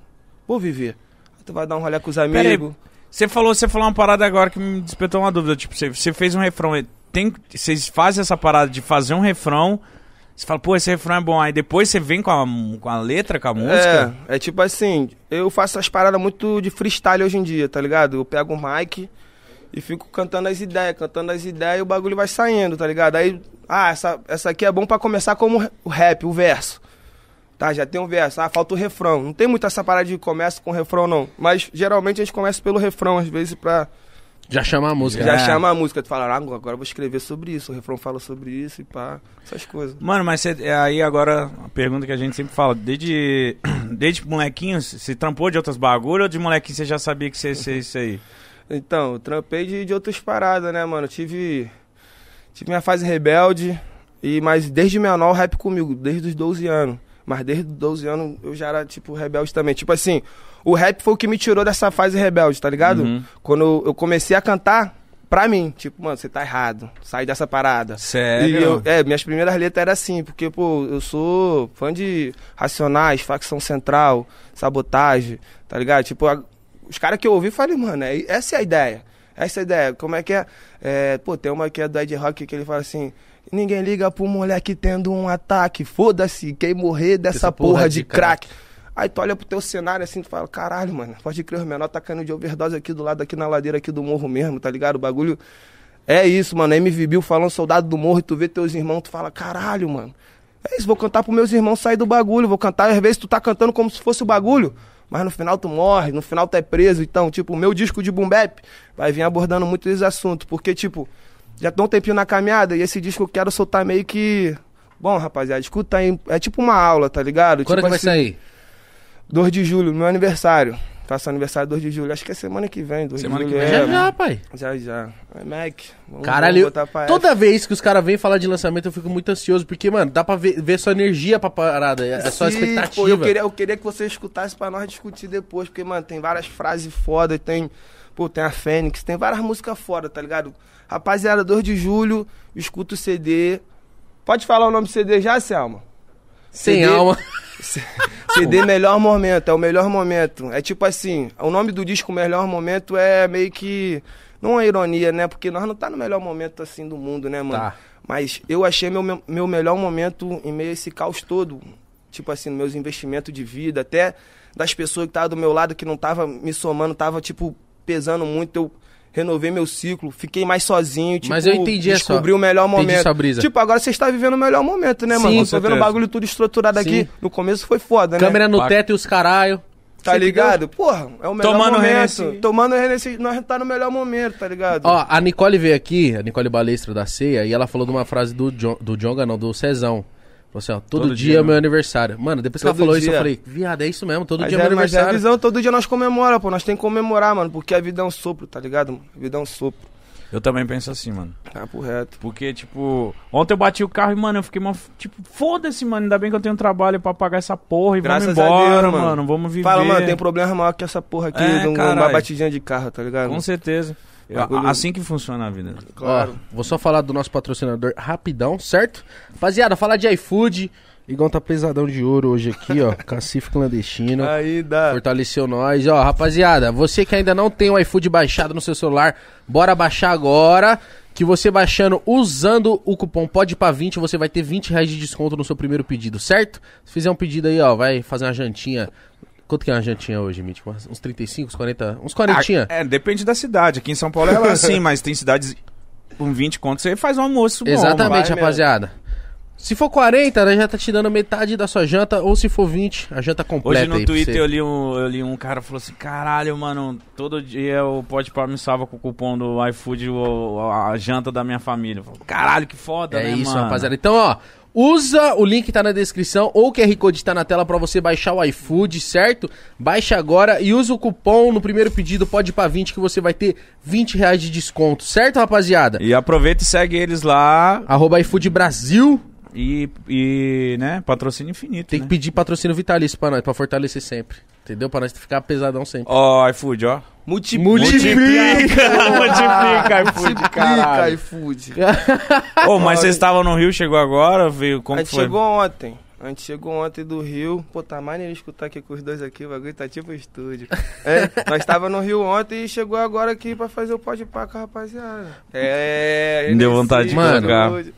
Speaker 2: vou viver. Aí tu vai dar um rolê com os amigos.
Speaker 1: você falou, você falou uma parada agora que me despertou uma dúvida. Tipo, você, você fez um refrão. Tem, vocês fazem essa parada de fazer um refrão. Você fala, pô, esse refrão é bom. Aí depois você vem com a, com a letra, com a música.
Speaker 2: É, é tipo assim, eu faço as paradas muito de freestyle hoje em dia, tá ligado? Eu pego o mic e fico cantando as ideias, cantando as ideias e o bagulho vai saindo, tá ligado? Aí, ah, essa, essa aqui é bom pra começar como o rap, o verso. Tá, já tem um verso. Ah, falta o refrão. Não tem muito essa parada de começa com refrão, não. Mas geralmente a gente começa pelo refrão, às vezes, pra
Speaker 3: Já chama a música.
Speaker 2: já
Speaker 1: É.
Speaker 2: chamar a música. Tu fala, ah, agora eu vou escrever sobre isso. O refrão fala sobre isso e pá, essas coisas.
Speaker 1: Mano, mas você, é aí agora a pergunta que a gente sempre fala, desde, desde molequinho, você trampou de outras bagulhas ou de molequinho você já sabia que você ia ser isso aí?
Speaker 2: Então, eu trampei de, de outras paradas, né, mano? Eu tive. Tive minha fase rebelde, e, mas desde menor o rap comigo, desde os 12 anos. Mas desde os 12 anos eu já era, tipo, rebelde também. Tipo assim, o rap foi o que me tirou dessa fase rebelde, tá ligado?
Speaker 1: Uhum.
Speaker 2: Quando eu comecei a cantar, pra mim, tipo, mano, você tá errado, sai dessa parada.
Speaker 1: Sério?
Speaker 2: Eu, é, minhas primeiras letras eram assim, porque, pô, eu sou fã de Racionais, Facção Central, Sabotagem, tá ligado? Tipo, a- os caras que eu ouvi, falei, mano, é, essa é a ideia. Essa é a ideia. Como é que é? é pô, tem uma que é do Ed Rock que ele fala assim. Ninguém liga pro moleque tendo um ataque. Foda-se, quem morrer dessa
Speaker 3: Essa
Speaker 2: porra,
Speaker 3: porra
Speaker 2: de,
Speaker 3: de
Speaker 2: crack. Aí tu olha pro teu cenário assim, tu fala, caralho, mano, pode crer, os menor tá caindo de overdose aqui do lado, aqui na ladeira aqui do morro mesmo, tá ligado? O bagulho é isso, mano. MV Bill falando soldado do morro e tu vê teus irmãos, tu fala, caralho, mano. É isso, vou cantar pros meus irmãos sair do bagulho, vou cantar, às vezes tu tá cantando como se fosse o bagulho, mas no final tu morre, no final tu é preso. Então, tipo, o meu disco de boom bap vai vir abordando muito esse assunto, porque, tipo, já tô um tempinho na caminhada e esse disco eu quero soltar meio que. Bom, rapaziada, escuta aí. É tipo uma aula, tá ligado?
Speaker 3: Quando é
Speaker 2: tipo
Speaker 3: que vai sair?
Speaker 2: 2 de julho, meu aniversário. Faço aniversário 2 de julho. Acho que é semana que vem, 2
Speaker 1: Semana
Speaker 2: de
Speaker 1: que
Speaker 2: julho.
Speaker 1: vem.
Speaker 2: é,
Speaker 3: Já já, pai.
Speaker 2: já, já. É, Mac. Vamos,
Speaker 3: Caralho,
Speaker 2: vamos botar pra
Speaker 3: toda vez que os caras vêm falar de lançamento, eu fico muito ansioso, porque, mano, dá pra ver, ver sua energia pra parada, é só
Speaker 2: Sim,
Speaker 3: expectativa.
Speaker 2: Pô, eu, queria, eu queria que você escutasse pra nós discutir depois, porque, mano, tem várias frases foda, tem. Pô, tem a Fênix, tem várias músicas foda, tá ligado? Rapaziada, 2 de julho, escuta o CD. Pode falar o nome do CD já, Selma?
Speaker 3: Sem
Speaker 2: CD
Speaker 3: alma.
Speaker 2: CD Melhor Momento, é o melhor momento. É tipo assim, o nome do disco Melhor Momento é meio que. Não é ironia, né? Porque nós não tá no melhor momento assim do mundo, né, mano?
Speaker 3: Tá.
Speaker 2: Mas eu achei meu, meu, melhor momento em meio a esse caos todo. Tipo assim, meus investimentos de vida, até das pessoas que estavam do meu lado que não tava me somando, tava, tipo, pesando muito. Eu renovei meu ciclo, fiquei mais sozinho, tipo,
Speaker 3: Mas eu entendi
Speaker 2: descobri o melhor
Speaker 3: entendi
Speaker 2: momento. Tipo, agora você está vivendo o melhor momento, né,
Speaker 3: Sim,
Speaker 2: mano? tô vendo o bagulho tudo estruturado aqui.
Speaker 3: Sim.
Speaker 2: No começo foi foda, né?
Speaker 3: Câmera no
Speaker 1: Paca.
Speaker 3: teto e os caralho.
Speaker 2: Tá ligado? Porra, é o melhor
Speaker 1: Tomando
Speaker 2: momento.
Speaker 1: Hennessy.
Speaker 2: Tomando Hennessy, nós tá no melhor momento, tá ligado?
Speaker 3: Ó, a Nicole veio aqui, a Nicole Balestra da Ceia, e ela falou de uma frase do, Jo- do Jonga, não, do Cezão. Falou assim, ó, todo,
Speaker 1: Todo
Speaker 3: dia,
Speaker 1: dia,
Speaker 3: é meu
Speaker 1: mano.
Speaker 3: aniversário. Mano, depois que ela falou isso, eu
Speaker 2: dia.
Speaker 3: falei, viado, é isso mesmo, todo
Speaker 2: mas
Speaker 3: dia é meu
Speaker 2: é, mas é a
Speaker 3: aniversário.
Speaker 2: visão, todo dia nós comemora, pô. Nós tem que comemorar, mano, porque a vida é um sopro, tá ligado? mano? A vida é um sopro.
Speaker 1: Eu também penso assim, mano.
Speaker 2: Tá por reto.
Speaker 1: Porque, tipo, ontem eu bati o carro e, mano, eu fiquei, mó- tipo, foda-se, mano, ainda bem que eu tenho trabalho pra pagar essa porra e
Speaker 2: Graças
Speaker 1: vamos
Speaker 2: a
Speaker 1: embora,
Speaker 2: Deus,
Speaker 1: mano.
Speaker 2: mano.
Speaker 1: vamos viver.
Speaker 2: Fala, mano, tem problema maior que essa porra aqui,
Speaker 1: É,
Speaker 2: de um- uma batidinha de carro, tá ligado?
Speaker 1: Com certeza.
Speaker 2: Bagulho-
Speaker 1: A- Assim que funciona a vida.
Speaker 2: Claro.
Speaker 3: Ó, vou só falar do nosso patrocinador rapidão, certo? Rapaziada, falar de iFood. Igão tá pesadão de ouro hoje aqui, ó. Cacife clandestino.
Speaker 2: Aí dá.
Speaker 3: Fortaleceu nós. Ó, rapaziada, você que ainda não tem o iFood baixado no seu celular, bora baixar agora. Que você baixando usando o cupom PODPA20, você vai ter 20 reais de desconto no seu primeiro pedido, certo? Se fizer um pedido aí, ó, vai fazer uma jantinha. Quanto que é uma jantinha hoje, Mítico? Uns- Uns 35, uns 40, uns 40.
Speaker 1: Ah, é, depende da cidade. Aqui em São Paulo é assim, mas tem cidades com 20 contos, você faz um almoço bom.
Speaker 3: Exatamente,
Speaker 2: vai
Speaker 3: rapaziada. Se for 40, ela já tá te dando metade da sua janta, ou se for 20, a janta completa
Speaker 1: Hoje no Twitter eu li, um, eu li um cara falou assim: caralho, mano, todo dia o Pode Par me salva com o cupom do iFood o- a janta da minha família. Falo, caralho, que foda,
Speaker 3: É
Speaker 1: né,
Speaker 3: isso,
Speaker 1: mano?
Speaker 3: rapaziada. Então, ó, usa o link que tá na descrição ou o QR Code tá na tela pra você baixar o iFood, certo? Baixa agora e usa o cupom no primeiro pedido pode para 20 que você vai ter 20 reais de desconto, certo, rapaziada?
Speaker 1: E aproveita e segue eles lá
Speaker 3: Arroba iFood Brasil.
Speaker 1: E, e né, patrocínio infinito.
Speaker 3: Tem
Speaker 1: né?
Speaker 3: que pedir patrocínio vitalício pra nós, pra fortalecer sempre. Entendeu? Pra nós ficar pesadão sempre.
Speaker 1: Ó, iFood, ó.
Speaker 2: Multiplica.
Speaker 1: Multiplica, iFood,
Speaker 2: Multiplica
Speaker 1: caralho.
Speaker 2: iFood.
Speaker 1: Ô, mas vocês estavam no Rio, chegou agora, veio como
Speaker 2: a gente
Speaker 1: foi?
Speaker 2: chegou ontem. A gente chegou ontem do Rio. Pô, tá maneiro escutar aqui com os dois aqui. O bagulho tá tipo estúdio. É, nós tava no Rio ontem e chegou agora aqui pra fazer o pode pá com a rapaziada. É,
Speaker 1: Me deu vontade
Speaker 3: de colocar.
Speaker 2: estúdio.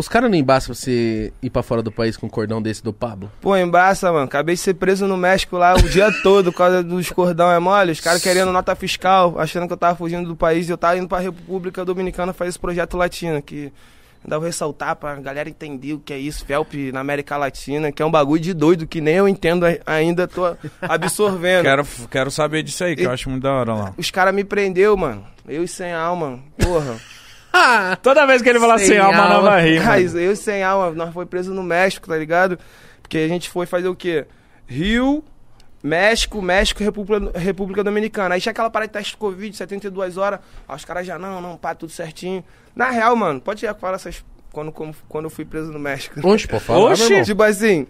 Speaker 3: Os caras não embaçam você ir pra fora do país com um cordão desse do Pablo?
Speaker 2: Pô, embaça, mano. Acabei de ser preso no México lá o dia todo por causa dos cordão é mole. Os caras querendo nota fiscal, achando que eu tava fugindo do país e eu tava indo pra República Dominicana fazer esse projeto latino, que ainda vou ressaltar pra galera entender o que é isso, FELP na América Latina, que é um bagulho de doido que nem eu entendo ai- ainda, tô absorvendo.
Speaker 1: Quero, quero saber disso aí, que eu acho muito da hora lá.
Speaker 2: Os caras me prendeu, mano. Eu e sem alma, porra.
Speaker 1: Toda vez que ele fala
Speaker 3: Sem
Speaker 1: sem alma,
Speaker 3: alma.
Speaker 1: vai rir, mano.
Speaker 2: Mas eu e sem alma, nós foi preso no México, tá ligado? Porque a gente foi fazer o quê? Rio, México, México, República, República Dominicana. Aí tinha aquela parada de teste de Covid, 72 horas. Aí os caras já, não, não, pá, tudo certinho. Na real, mano, pode ir falar essas. Quando, quando, quando eu fui preso no México.
Speaker 3: Oxe, pô, fala,
Speaker 1: Oxe,
Speaker 3: meu irmão.
Speaker 2: Tipo assim,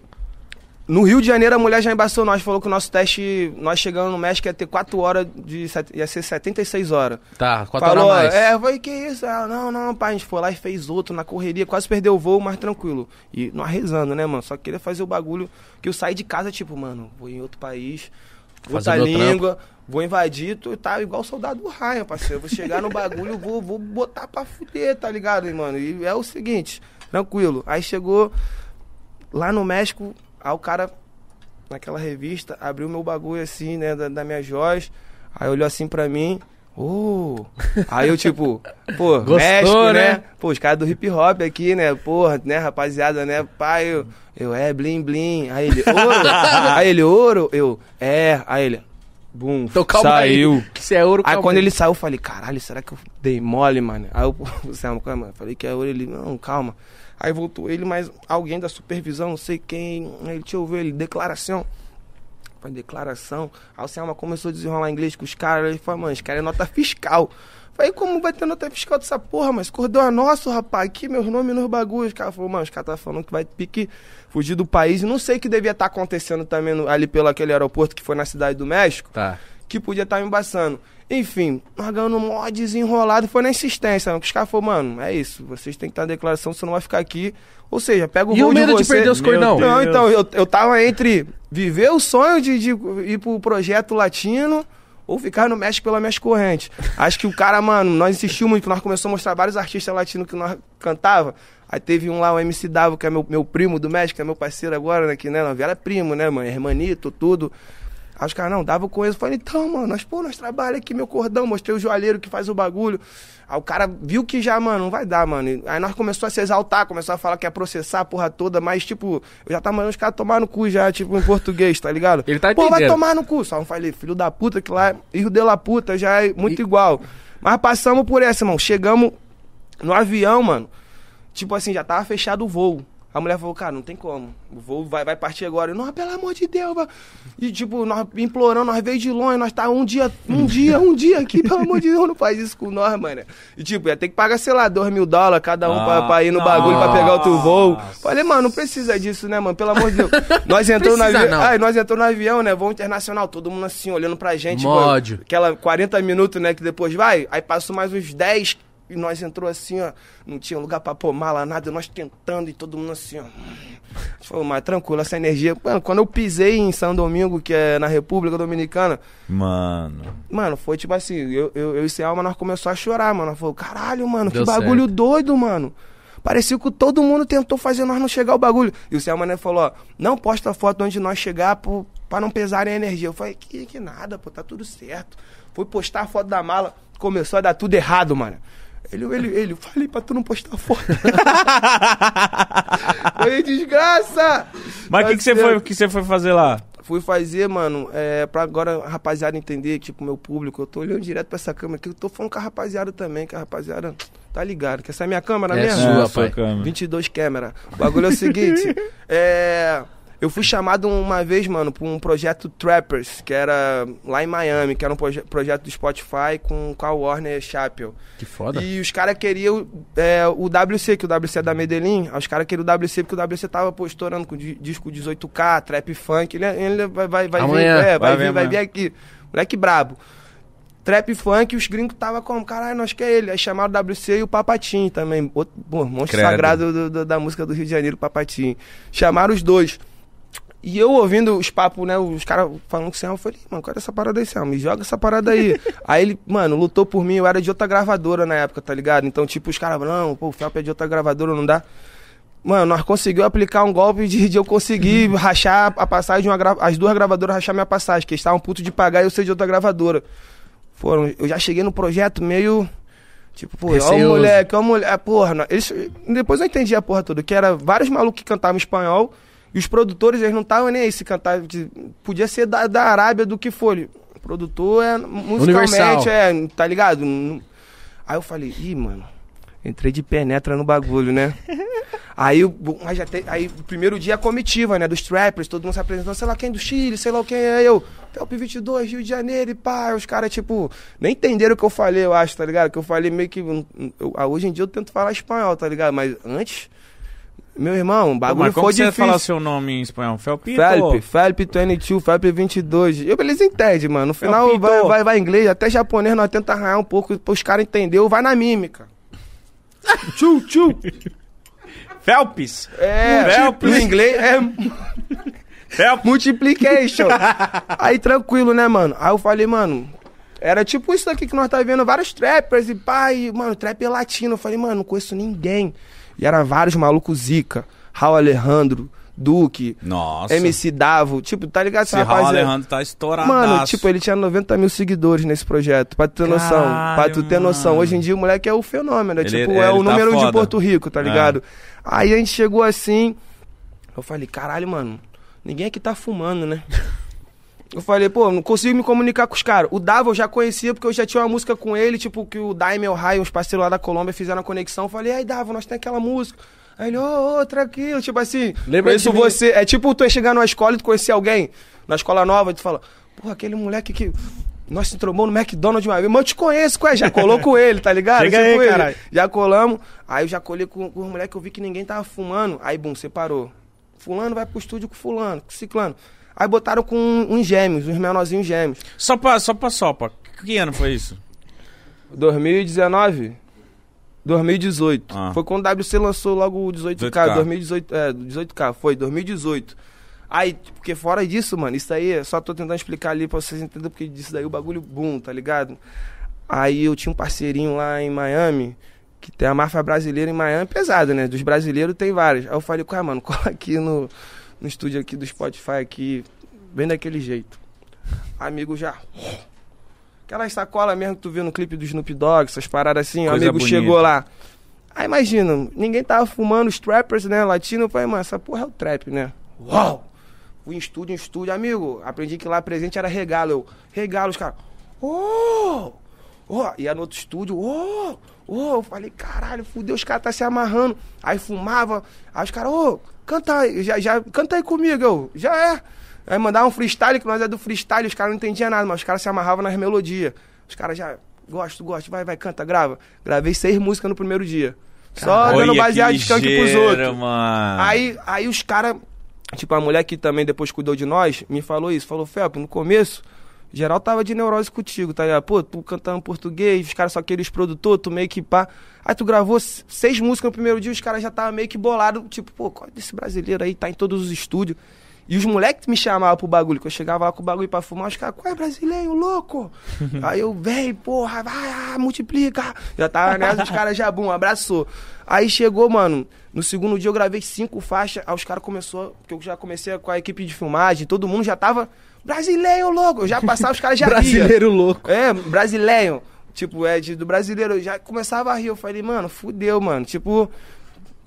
Speaker 2: no Rio de Janeiro a mulher já embaçou nós, falou que o nosso teste, nós chegando no México ia ter 4 horas de. ia ser 76 horas.
Speaker 3: Tá, quatro
Speaker 2: Falou,
Speaker 3: horas mais.
Speaker 2: é, eu falei, que isso? Ela, não, não, pai, a gente foi lá e fez outro na correria, quase perdeu o voo, mas tranquilo. E nós rezando, né, mano? Só queria fazer o bagulho que eu saí de casa, tipo, mano, vou em outro país, outra língua, vou invadir, tu tá igual soldado do Ryan, parceiro. Eu vou chegar no bagulho, vou, vou botar pra fuder, tá ligado, mano? E é o seguinte, tranquilo. Aí chegou lá no México, aí o cara, naquela revista, abriu meu bagulho assim, né, da, da minha joias. Aí olhou assim pra mim. Ô! Aí eu, tipo, pô,
Speaker 3: Gostou,
Speaker 2: México, né?
Speaker 3: né?
Speaker 2: Pô, os caras do hip hop aqui, né? Porra, né, rapaziada, né? Pai, eu, eu é, blim, blim. Aí ele, ouro. aí ele, ouro. Eu, é. Aí ele, bum.
Speaker 3: Então calma
Speaker 1: Saiu.
Speaker 3: aí. Que é ouro,
Speaker 2: Aí quando
Speaker 3: aí.
Speaker 2: ele saiu, eu falei, caralho, será que eu dei mole, mano? Aí eu, Selma, calma, eu falei que é ouro, ele, não, calma. Aí voltou ele, mas alguém da supervisão, não sei quem, ele, eu ver, ele, declaração. Foi declaração. Aí o Selma começou a desenrolar inglês com os caras, ele falou, mano, os caras é nota fiscal. Falei, como vai ter nota fiscal dessa porra, mas cordão é nosso, rapaz, aqui meus nomes nos bagulhos. Os caras falaram, mano, os caras tá falando que vai pique fugir do país. Não sei o que devia estar acontecendo também no- ali pelo aquele aeroporto que foi na cidade do México
Speaker 3: Tá.
Speaker 2: que podia estar me embaçando. Enfim, nós ganhando um mó desenrolado, foi na insistência, os caras falaram, mano, é isso, vocês têm que estar na declaração, você não vai ficar aqui. Ou seja, pega o
Speaker 3: E
Speaker 2: voo
Speaker 3: o medo de
Speaker 2: você.
Speaker 3: perder os
Speaker 1: Meu
Speaker 3: coinão?
Speaker 1: Deus.
Speaker 2: Não, então, eu, eu tava entre viver o sonho de, de ir pro projeto latino ou ficar no México pela minhas correntes. Acho que o cara, mano, nós insistimos muito, nós começamos a mostrar vários artistas latinos que nós cantava. Aí teve um lá, o MC W, que é meu, meu primo do México, que é meu parceiro agora, né, que, né, na Vila é primo, né, mano, hermanito, tudo. Aí os caras, não, dava com isso. Eu falei, então, mano, nós, pô, nós trabalhamos aqui, meu cordão, mostrei o joalheiro que faz o bagulho. Aí o cara viu que já, mano, não vai dar, mano. E Aí nós começou a se exaltar, começou a falar que ia processar a porra toda, mas, tipo, eu já tava mandando os caras tomar no cu já, tipo, em português, tá ligado?
Speaker 3: Ele tá
Speaker 2: Pô, vai
Speaker 3: entendendo.
Speaker 2: tomar no cu. Só não falei, filho da puta, que lá, Rio de la puta, já é muito igual. Mas passamos por essa, irmão. Chegamos no avião, mano. Tipo assim, já tava fechado o voo. A mulher falou, cara, não tem como. O voo vai, vai partir agora. Eu, não, pelo amor de Deus, vai. E tipo, nós implorando, nós veio de longe, nós tá um dia, um dia, um dia aqui, pelo amor de Deus, não faz isso com nós, mano. E tipo, ia ter que pagar, sei lá, dois mil dólares cada um pra,
Speaker 1: Ah,
Speaker 2: pra ir no bagulho, pra pegar outro voo.
Speaker 1: nossa.
Speaker 2: Falei, mano, não precisa disso, né, mano? Pelo amor de Deus. Nós entramos no avião. Aí nós entramos no avião, né? Voo internacional, todo mundo assim, olhando pra gente.
Speaker 3: Módio.
Speaker 2: Tipo, aquela 40 minutos, né, que depois vai. Aí passou mais uns 10 e nós entrou assim, ó. Não tinha lugar pra pôr mala, nada. Nós tentando e todo mundo assim, ó. A gente falou, mas tranquilo, essa energia. Mano, quando eu pisei em São Domingo, que é na República Dominicana,
Speaker 1: Mano.
Speaker 2: Mano, foi tipo assim, eu, eu, eu e esse alma, nós começamos a chorar, mano. Nós falou, caralho, mano,
Speaker 3: Deu
Speaker 2: que bagulho
Speaker 3: certo.
Speaker 2: doido, mano. Parecia que todo mundo tentou fazer nós não chegar ao bagulho. E o Selma né, falou, ó, não posta foto onde nós chegar pro, pra não pesarem a energia. Eu falei, que, que nada, pô, tá tudo certo. Fui postar a foto da mala, começou a dar tudo errado, mano. Ele, ele, ele, eu falei pra tu não postar foto. Foi desgraça!
Speaker 1: Mas o que, que, você foi, que você foi fazer lá?
Speaker 2: Fui fazer, mano, é, pra agora a rapaziada entender, tipo, meu público. Eu tô olhando direto pra essa câmera aqui. Eu tô falando com a rapaziada também, que a rapaziada tá ligado. Que essa é a minha câmera
Speaker 3: É
Speaker 2: mesmo?
Speaker 3: sua,
Speaker 1: Ah,
Speaker 3: pai.
Speaker 1: câmera.
Speaker 2: 22 câmera. O bagulho é o seguinte, é... Eu fui chamado uma vez, mano, pra um projeto Trappers, que era lá em Miami, que era um proje- projeto do Spotify com, com a Warner Chappell.
Speaker 3: Que foda.
Speaker 2: E os caras queriam é, o WC, que o WC é da Medellín. Aí Os caras queriam o WC porque o WC tava pô, estourando com di- disco 18K, trap funk. Ele, ele vai, vai, vai
Speaker 3: Amanhã.
Speaker 2: vir, é, vai,
Speaker 1: Vai
Speaker 2: vir,
Speaker 1: vir
Speaker 2: vai vir aqui. Moleque brabo. Trap funk, os gringos tava como, caralho, nós quer ele. Aí chamaram o WC e o Papatim também. Outro, pô, monstro
Speaker 1: Credo.
Speaker 2: sagrado do- do- da música do Rio de Janeiro, Papatim. Chamaram os dois. E eu ouvindo os papos, né? Os caras falando com o Selma, eu falei, mano, qual é essa parada aí, Selma? Me joga essa parada aí. aí ele, mano, lutou por mim, eu era de outra gravadora na época, tá ligado? Então, tipo, os caras, não, pô, o Felp é de outra gravadora, não dá. Mano, nós conseguimos aplicar um golpe de, de eu conseguir rachar a passagem de uma gra... as duas gravadoras rachar minha passagem, que eles estavam putos de pagar e eu ser de outra gravadora. Foram, eu já cheguei no projeto meio. Tipo, pô, ó o moleque, ó o moleque. Porra, não, eles, depois eu entendi a porra toda, que era vários malucos que cantavam espanhol e os produtores, eles não estavam nem aí se cantar. podia ser da, da Arábia, do que for. O produtor é musicalmente,
Speaker 3: Universal.
Speaker 2: é, tá ligado? Aí eu falei, ih, mano, entrei de penetra no bagulho, né? Aí, o- mas já aí primeiro dia a comitiva, né, dos trappers, todo mundo se apresentando, sei lá quem do Chile, sei lá quem é eu. Felp 22, Rio de Janeiro e pá, os caras, tipo, nem entenderam o que eu falei, eu acho, tá ligado? Que eu falei meio que, eu- hoje em dia eu tento falar espanhol, tá ligado? Mas antes, meu irmão, o bagulho
Speaker 1: mas como
Speaker 2: foi
Speaker 1: você
Speaker 2: difícil.
Speaker 1: falar seu nome em espanhol? Felpito?
Speaker 2: Felp, Felp 22, Felp 22. Eu, eles entendem, mano. No final
Speaker 1: Felpito.
Speaker 2: vai, vai, vai inglês, até japonês nós tenta arranhar um pouco pros caras entenderem, vai na mímica. tchu, tchu.
Speaker 1: Felps.
Speaker 2: É,
Speaker 1: Felp.
Speaker 2: no inglês é
Speaker 1: Felps.
Speaker 2: multiplication. Aí tranquilo, né, mano? Aí eu falei, mano, era tipo isso aqui que nós tá vendo, vários trappers e e, mano, trap é latino. Eu falei, mano, não conheço ninguém. E era vários malucos zica, Raul Alejandro, Duque,
Speaker 1: Nossa.
Speaker 2: MC Davo, tipo, tá ligado?
Speaker 1: Esse Raul? Alejandro tá estourado.
Speaker 2: Mano, tipo, ele tinha 90 mil seguidores nesse projeto, pra tu ter noção.
Speaker 1: Caralho,
Speaker 2: Pra tu ter noção.
Speaker 1: mano.
Speaker 2: Hoje em dia o moleque é o fenômeno, é
Speaker 1: Ele-
Speaker 2: tipo,
Speaker 1: ele
Speaker 2: é o
Speaker 1: tá
Speaker 2: número um de
Speaker 1: foda.
Speaker 2: Porto Rico, tá
Speaker 1: É.
Speaker 2: ligado? Aí a gente chegou assim, eu falei, caralho, mano, ninguém aqui tá fumando, né? Eu falei, pô, não consigo me comunicar com os caras. O Davo eu já conhecia, porque eu já tinha uma música com ele, tipo, que o Daime o Rai, uns parceiros lá da Colômbia, fizeram a conexão. Eu falei, aí, Davo, nós tem aquela música. Aí ele, ô, ô, tranquilo, tipo assim,
Speaker 3: Lembra mim?
Speaker 2: você. É tipo tu chegar numa escola e tu conhecer alguém, na escola nova, e tu fala, porra, aquele moleque que. Nós se trombou no McDonald's uma vez, mas eu te conheço, ué, já colou com ele, tá ligado?
Speaker 1: Chega aí, caralho.
Speaker 2: Já colamos, aí eu já colei com, com os moleques, eu vi que ninguém tava fumando, aí, bum, separou. Fulano vai pro estúdio com fulano, com ciclano. Aí botaram com uns gêmeos, uns menorzinhos gêmeos.
Speaker 1: Só pra, só pra sopa. Que ano foi isso?
Speaker 2: 2019? 2018.
Speaker 1: Ah.
Speaker 2: Foi quando o WC lançou logo o 18K.
Speaker 1: 18K.
Speaker 2: 2018, é, 18K, foi, 2018. Aí, porque fora disso, mano, isso aí, só tô tentando explicar ali pra vocês entenderem, porque disso daí o bagulho boom, tá ligado? Aí eu tinha um parceirinho lá em Miami, que tem a máfia brasileira em Miami, pesada, né? Dos brasileiros tem várias. Aí eu falei, cara, mano, cola aqui no, no estúdio aqui do Spotify aqui, bem daquele jeito. Amigo já. Aquela sacola mesmo que tu viu no clipe do Snoop Dogg, essas paradas assim, o amigo
Speaker 1: bonita.
Speaker 2: chegou lá. Aí imagina, ninguém tava fumando os trappers, né, latino, eu falei, mano, essa porra é o trap, né? Uau! Fui em estúdio, em estúdio, amigo, aprendi que lá presente era regalo, eu, regalo, os caras, oh! Oh! Ia no outro estúdio, oh! Oh! Eu falei, caralho, fudeu, os caras tá se amarrando. Aí fumava, aí os caras, ô, canta aí, já, já, canta aí comigo, eu, já é. Aí mandava um freestyle, que nós é do freestyle, os caras não entendiam nada, mas os caras se amarravam nas melodias. Os caras já, gosto, gosto, vai, vai, canta, grava. Gravei seis músicas no primeiro dia. Só dando
Speaker 1: Olha,
Speaker 2: baseado
Speaker 1: que
Speaker 2: de skunk pros outros.
Speaker 1: mano.
Speaker 2: Aí, aí os caras, tipo, a mulher que também depois cuidou de nós, me falou isso. Falou, Felp, no começo, geral tava de neurose contigo, tá ligado? Pô, tu cantando português, os caras só queriam os produtores, tu meio que pá. Aí tu gravou seis músicas no primeiro dia, os caras já tava meio que bolado, tipo, pô, qual é desse brasileiro aí, tá em todos os estúdios. E os moleques me chamavam pro bagulho, que eu chegava lá com o bagulho pra fumar, os caras, qual é brasileiro, louco? aí eu, vem, porra, vai, ah, multiplica. Já tava nessa, os caras já, bum, abraçou. Aí chegou, mano, no segundo dia eu gravei cinco faixas, aí os caras começou, que eu já comecei com a equipe de filmagem, todo mundo já tava, brasileiro, louco. Eu já passava, os caras já.
Speaker 3: Brasileiro louco.
Speaker 2: É, brasileiro. Tipo, é de, do brasileiro. Eu já começava a rir. Eu falei, mano, fudeu, mano. Tipo,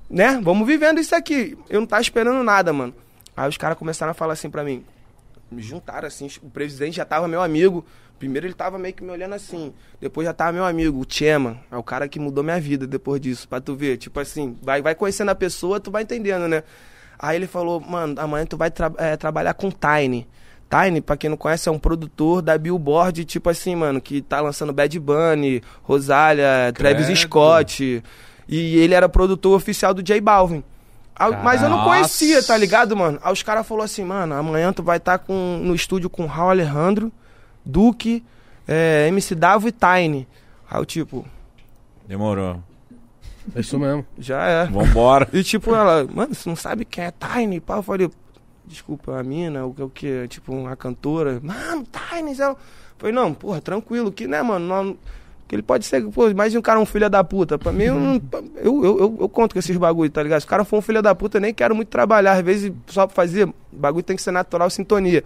Speaker 2: né? Vamos vivendo isso aqui. Eu não tava esperando nada, mano. Aí os caras começaram a falar assim pra mim. Me juntaram assim. O presidente já tava meu amigo. Primeiro ele tava meio que me olhando assim. Depois já tava meu amigo, o Chema. É o cara que mudou minha vida depois disso. Pra tu ver. Tipo assim, vai, vai conhecendo a pessoa, tu vai entendendo, né? Aí ele falou, mano, amanhã tu vai tra- é, trabalhar com Tiny. Tiny, pra quem não conhece, é um produtor da Billboard, tipo assim, mano, que tá lançando Bad Bunny, Rosália, Travis. Scott. E ele era produtor oficial do J Balvin. Aí- Mas eu não conhecia, tá ligado, mano? Aí os caras falaram assim, mano, amanhã tu vai estar com, no estúdio com Raul Alejandro, Duque, é, MC Davo e Tiny. Aí eu, tipo,
Speaker 1: Demorou.
Speaker 3: É isso mesmo.
Speaker 2: já é.
Speaker 1: Vambora.
Speaker 2: E tipo, ela, mano, você não sabe quem é Tiny? Pá, eu falei, desculpa, a mina, o que, o que? Tipo, uma cantora. Mano, Tiny, ela. Falei, não, porra, tranquilo, que, né, mano, não, que ele pode ser, pô, mais um cara um filho da puta. Pra mim, eu, não- eu, eu, eu, eu conto com esses bagulho, tá ligado? Se o cara for um filho da puta, eu nem quero muito trabalhar. Às vezes, só pra fazer, bagulho tem que ser natural, sintonia.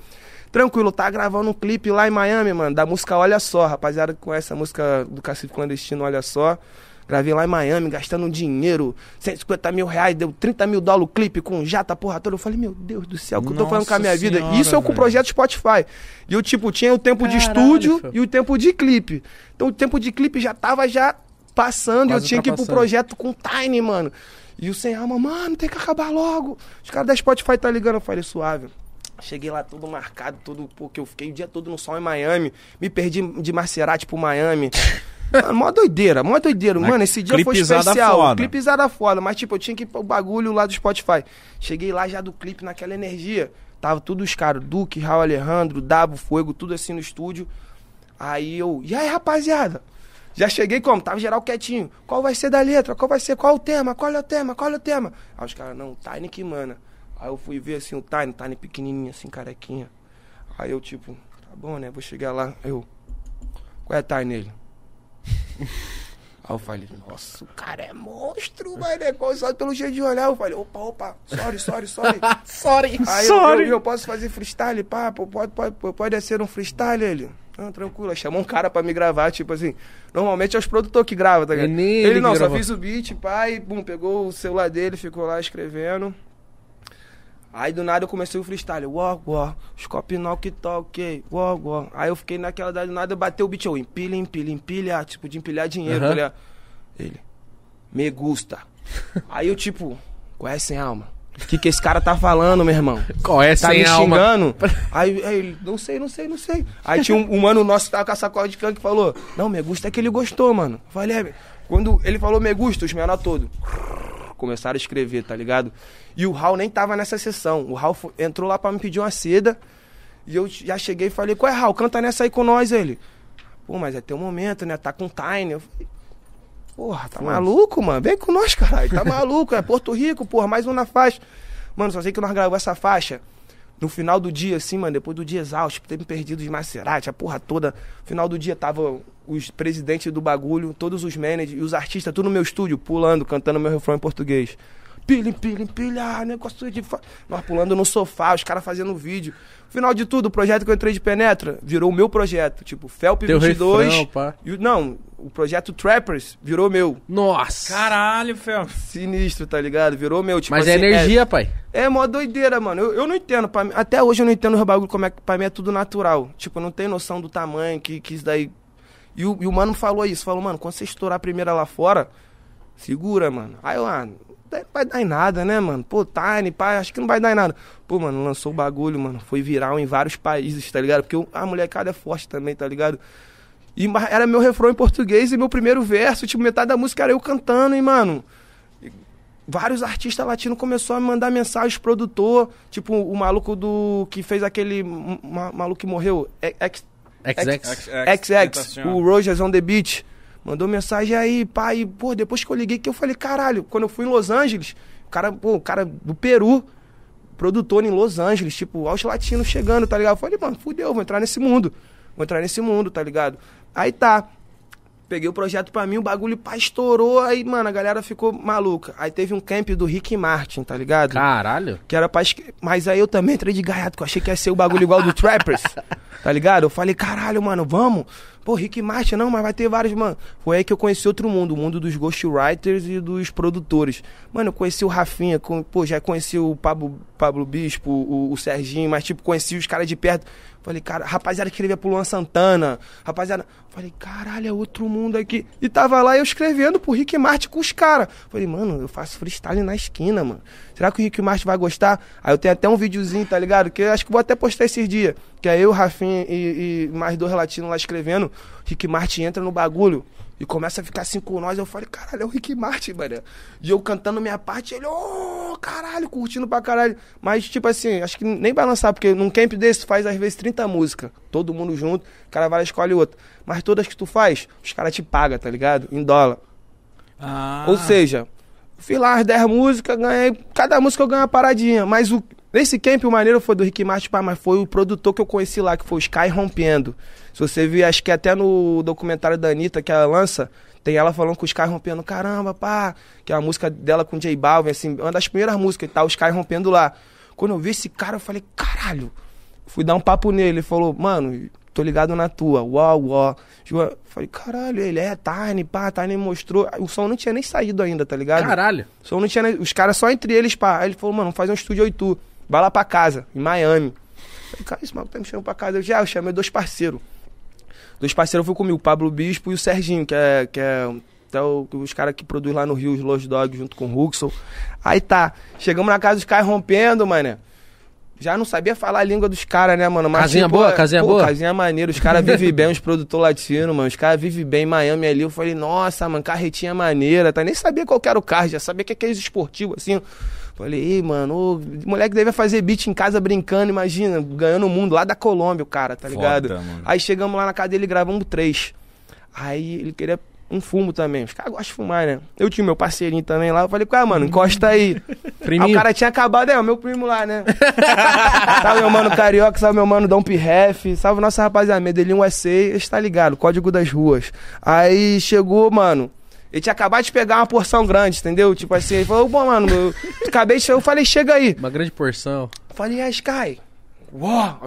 Speaker 2: Tranquilo, tá gravando um clipe lá em Miami, mano, da música Olha Só, rapaziada que conhece a música do Cacife Clandestino Olha Só. Gravei lá em Miami, gastando dinheiro, 150 mil reais, deu 30 mil dólares o clipe com jata, porra toda. Eu falei, meu Deus do céu, o que eu tô falando com a minha
Speaker 1: Nossa
Speaker 2: vida?
Speaker 1: senhora,
Speaker 2: Isso é com o projeto Spotify. E eu, tipo, tinha o tempo de
Speaker 3: Caralho,
Speaker 2: estúdio
Speaker 3: Fel.
Speaker 2: e o tempo de clipe. Então o tempo de clipe já tava já passando e eu
Speaker 3: Quase
Speaker 2: tinha que ir pro projeto com o Tiny, mano. E o Sem Alma, mano, tem que acabar logo. Os caras da Spotify tá ligando, eu falei, suave. Cheguei lá todo marcado, todo, porque eu fiquei o dia todo no sol em Miami. Me perdi de Maserati pro Miami. Mano, mó doideira, mó doideira. Mano, esse dia foi especial.
Speaker 1: foda.
Speaker 2: Clipezada foda, mas tipo, eu tinha que ir pro bagulho lá do Spotify. Cheguei lá já do clipe naquela energia. Tava tudo os caras, Duque, Raul Alejandro, Dabo, Fuego, tudo assim no estúdio. Aí eu, e aí, rapaziada? Já cheguei como? Tava geral quietinho. Qual vai ser da letra? Qual vai ser? Qual o tema? Qual é o tema? Qual é o tema? Aí os caras, não, Tiny que mana. Aí eu fui ver assim o Tiny, Tiny pequenininho assim, carequinha. Aí eu tipo, tá bom, né? Vou chegar lá. Eu, qual é a Tiny ele? Aí eu falei, nossa, o cara é monstro, mano. É só pelo jeito de olhar. Eu falei, opa, opa, sorry, sorry, sorry.
Speaker 3: Sorry.
Speaker 2: Aí
Speaker 1: Sorry.
Speaker 2: Eu, eu, eu posso fazer freestyle, pá, pode, pode, pode, ser um freestyle ele. Não, tranquilo, aí chamou um cara pra me gravar, tipo assim. Normalmente é os produtores que gravam, tá ligado? Ele,
Speaker 3: ele
Speaker 2: não, só
Speaker 3: gravou.
Speaker 2: fiz o beat, e bum, pegou o celular dele, ficou lá escrevendo. Aí do nada eu comecei o freestyle, uó, uó, os copinol que toquei, uó, uó. Aí eu fiquei naquela, do nada bateu o beat, eu empilha, empilha, empilha, tipo, de empilhar dinheiro,
Speaker 3: Aham.
Speaker 2: tá ligado? Ele, me gusta. Aí eu tipo, é sem alma? O que que esse cara tá falando, meu irmão?
Speaker 3: É
Speaker 2: Tá
Speaker 3: sem
Speaker 2: me
Speaker 3: alma?
Speaker 2: xingando? Aí, ele, não sei, não sei, não sei. Aí tinha um, um mano nosso que tava com a sacola de canto que falou, não, me gusta é que ele gostou, mano. Eu Falei, é, quando ele falou me gusta, os menores todos começaram a escrever, tá ligado? E o Raul nem tava nessa sessão. O Raul entrou lá pra me pedir uma seda. E eu já cheguei e falei, qual é, Raul? Canta nessa aí com nós, ele. Pô, mas é teu momento, né? Tá com o Tiny. Eu falei, porra, tá maluco, mano? Vem com nós, caralho. Tá maluco, é Porto Rico, porra, mais um na faixa. Mano, só sei que nós gravamos essa faixa no final do dia, assim, mano, depois do dia exausto, ter me perdido de Maserati, a porra toda. No final do dia tava os presidentes do bagulho, todos os managers e os artistas, tudo no meu estúdio, pulando, cantando meu refrão em português. Pilha, pilha, pilha, negócio de. Fa... Nós pulando no sofá, os caras fazendo vídeo. Final de tudo, o projeto que eu entrei de Penetra virou o meu projeto. Tipo, Felp
Speaker 3: Teu
Speaker 2: 22.
Speaker 3: refrão, pá.
Speaker 2: e o- não, o projeto Trappers virou meu.
Speaker 3: Nossa.
Speaker 1: Caralho, Fel.
Speaker 2: Sinistro, tá ligado? Virou meu. Tipo,
Speaker 3: Mas é
Speaker 2: assim,
Speaker 3: energia, pai.
Speaker 2: É mó doideira, mano. Eu, eu não entendo. pra até hoje eu não entendo o bagulho como é que pra mim é tudo natural. Tipo, eu não tenho noção do tamanho que, que isso daí. E o, e o mano falou isso, falou, mano, quando você estourar a primeira lá fora, segura, mano. Aí eu, ah, não vai dar em nada, né, mano? Pô, Tiny, pai, acho que não vai dar em nada. Pô, mano, lançou o bagulho, mano. Foi viral em vários países, tá ligado? Porque a molecada é forte também, tá ligado? E era meu refrão em português e meu primeiro verso, tipo, metade da música era eu cantando, e, mano, vários artistas latinos começaram a me mandar mensagem, produtor, tipo o maluco do que fez aquele ma- ma- maluco que morreu, é- X
Speaker 3: XX.
Speaker 2: XX, o Rogers on the Beach, mandou mensagem aí, pai, pô, depois que eu liguei que eu falei, caralho, quando eu fui em Los Angeles, o cara, pô, o cara do Peru, produtor em Los Angeles, tipo, aos latinos chegando, tá ligado? Eu falei, mano, fudeu, vou entrar nesse mundo, vou entrar nesse mundo, tá ligado? Aí tá, Peguei o projeto pra mim, o bagulho pá, estourou, aí, mano, a galera ficou maluca. Aí teve um camp do Rick Martin, tá ligado?
Speaker 3: Caralho.
Speaker 2: Que era pra. Mas aí eu também entrei de gaiato, que eu achei que ia ser o bagulho igual do Trappers. tá ligado? Eu falei, caralho, mano, vamos. Pô, Rick Martin, não, mas vai ter vários, mano. Foi aí que eu conheci outro mundo, o mundo dos ghostwriters e dos produtores. Mano, eu conheci o Rafinha, com- pô, já conheci o Pablo, Pablo Bispo, o, o Serginho, mas tipo, conheci os caras de perto. Falei, cara, rapaziada que escrevia pro Luan Santana, rapaziada. Falei, caralho, é outro mundo aqui. E tava lá eu escrevendo pro Rick Martin com os caras. Falei, mano, eu faço freestyle na esquina, mano. Será que o Rick Martin vai gostar? Aí eu tenho até um videozinho, tá ligado? Que eu acho que vou até postar esses dias. Que é eu, Rafinha e, e mais dois latinos lá escrevendo. Rick Martin entra no bagulho e começa a ficar assim com nós. Eu falei, caralho, é o Rick Martin, mano. E eu cantando minha parte, ele, ô, caralho, curtindo pra caralho. Mas, tipo assim, acho que nem vai lançar, porque num camp desse tu faz às vezes 30 músicas, todo mundo junto, o cara vai lá e escolhe outra. Mas todas que tu faz, os caras te pagam, tá ligado? Em dólar.
Speaker 1: Ah.
Speaker 2: Ou seja, fiz lá as 10 músicas, ganhei. Cada música eu ganhei uma paradinha. Mas o, nesse camp o maneiro foi do Rick Martin, pá, mas foi o produtor que eu conheci lá, que foi o Sky Rompendo. Se você viu, acho que até no documentário da Anitta que ela lança, tem ela falando com o Sky rompendo, caramba, pá, que é a música dela com o J Balvin, assim, uma das primeiras músicas e tal, o Sky rompendo lá. Quando eu vi esse cara, eu falei, caralho. Fui dar um papo nele, ele falou, mano, tô ligado na tua, uau, uau. Eu Falei, caralho, ele é Tiny, pá, Tiny mostrou. O som não tinha nem saído ainda, tá ligado?
Speaker 3: Caralho.
Speaker 2: O som não tinha nem... Os caras só entre eles, pá. Aí ele falou, mano, fazer um estúdio 8 Vai lá pra casa, em Miami. Falei, cara, esse maluco tá me chamando pra casa. Eu já, eu chamei dois parceiros. Dois parceiros foram comigo, o Pablo Bispo e o Serginho, que é, que é Até o- os caras que produzem lá no Rio, os Los Dog, junto com o Huxel. Aí tá, chegamos na casa dos caras rompendo, mané. Já não sabia falar a língua dos caras, né, mano?
Speaker 3: Casinha boa?
Speaker 2: é,
Speaker 3: Casinha
Speaker 2: pô,
Speaker 3: boa?
Speaker 2: Casinha maneira. Os caras vivem bem, os produtores latinos, mano. Os caras vivem bem em Miami ali. Eu falei, nossa, mano, carretinha maneira. Tá? Nem sabia qual que era o carro, já sabia que é aqueles esportivos, assim. Falei, ei, mano, o moleque deve fazer beat em casa brincando, imagina, ganhando o mundo lá da Colômbia, o cara, tá ligado? Aí chegamos lá na casa dele e gravamos três. Aí ele queria um fumo também. Os caras gostam de fumar, né? Eu tinha meu parceirinho também lá. Eu falei, cara, mano, encosta aí. Aí
Speaker 3: Priminho.
Speaker 2: o cara tinha acabado, é, o meu primo lá, né? salve meu mano Carioca, salve meu mano Dom Pirref, salve nossa rapaziada, Medellín USA, está ligado, código das ruas. Aí chegou, mano, ele tinha acabado de pegar uma porção grande, entendeu? Tipo assim, ele falou, pô, mano, eu acabei de chegar, eu falei, chega aí.
Speaker 3: Uma grande porção.
Speaker 2: Eu falei, é, Sky. Uau.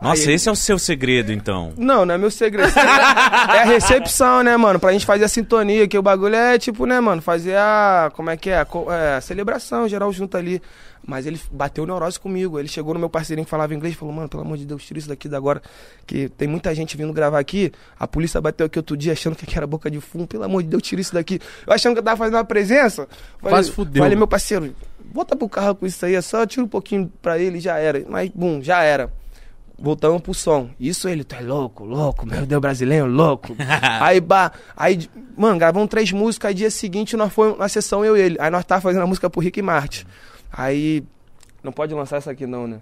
Speaker 1: Nossa,
Speaker 2: Aí-
Speaker 1: esse é o seu segredo, então.
Speaker 2: Não, não é meu segredo. é a recepção, né, mano? Pra gente fazer a sintonia, que o bagulho é tipo, né, mano, fazer a. Como é que é? A, é, a celebração geral junto ali. Mas ele bateu neurose comigo. Ele chegou no meu parceirinho que falava inglês e falou, mano, pelo amor de Deus, tira isso daqui da agora. Que tem muita gente vindo gravar aqui. A polícia bateu aqui outro dia achando que aqui era boca de fumo. Pelo amor de Deus, tira isso daqui. Eu achando que eu tava fazendo uma presença. Falei,
Speaker 3: Quase fudeu.
Speaker 2: Falei, meu parceiro, bota pro carro com isso aí, é só tira um pouquinho pra ele e já era. Mas, bum, já era. Voltamos pro som. Isso ele, tu é louco, louco, meu Deus, brasileiro, louco. aí, bah, aí, mano, gravamos três músicas, aí dia seguinte nós fomos na sessão, eu e ele. Aí nós tava fazendo a música pro Rick Martin. Aí, não pode lançar essa aqui não, né?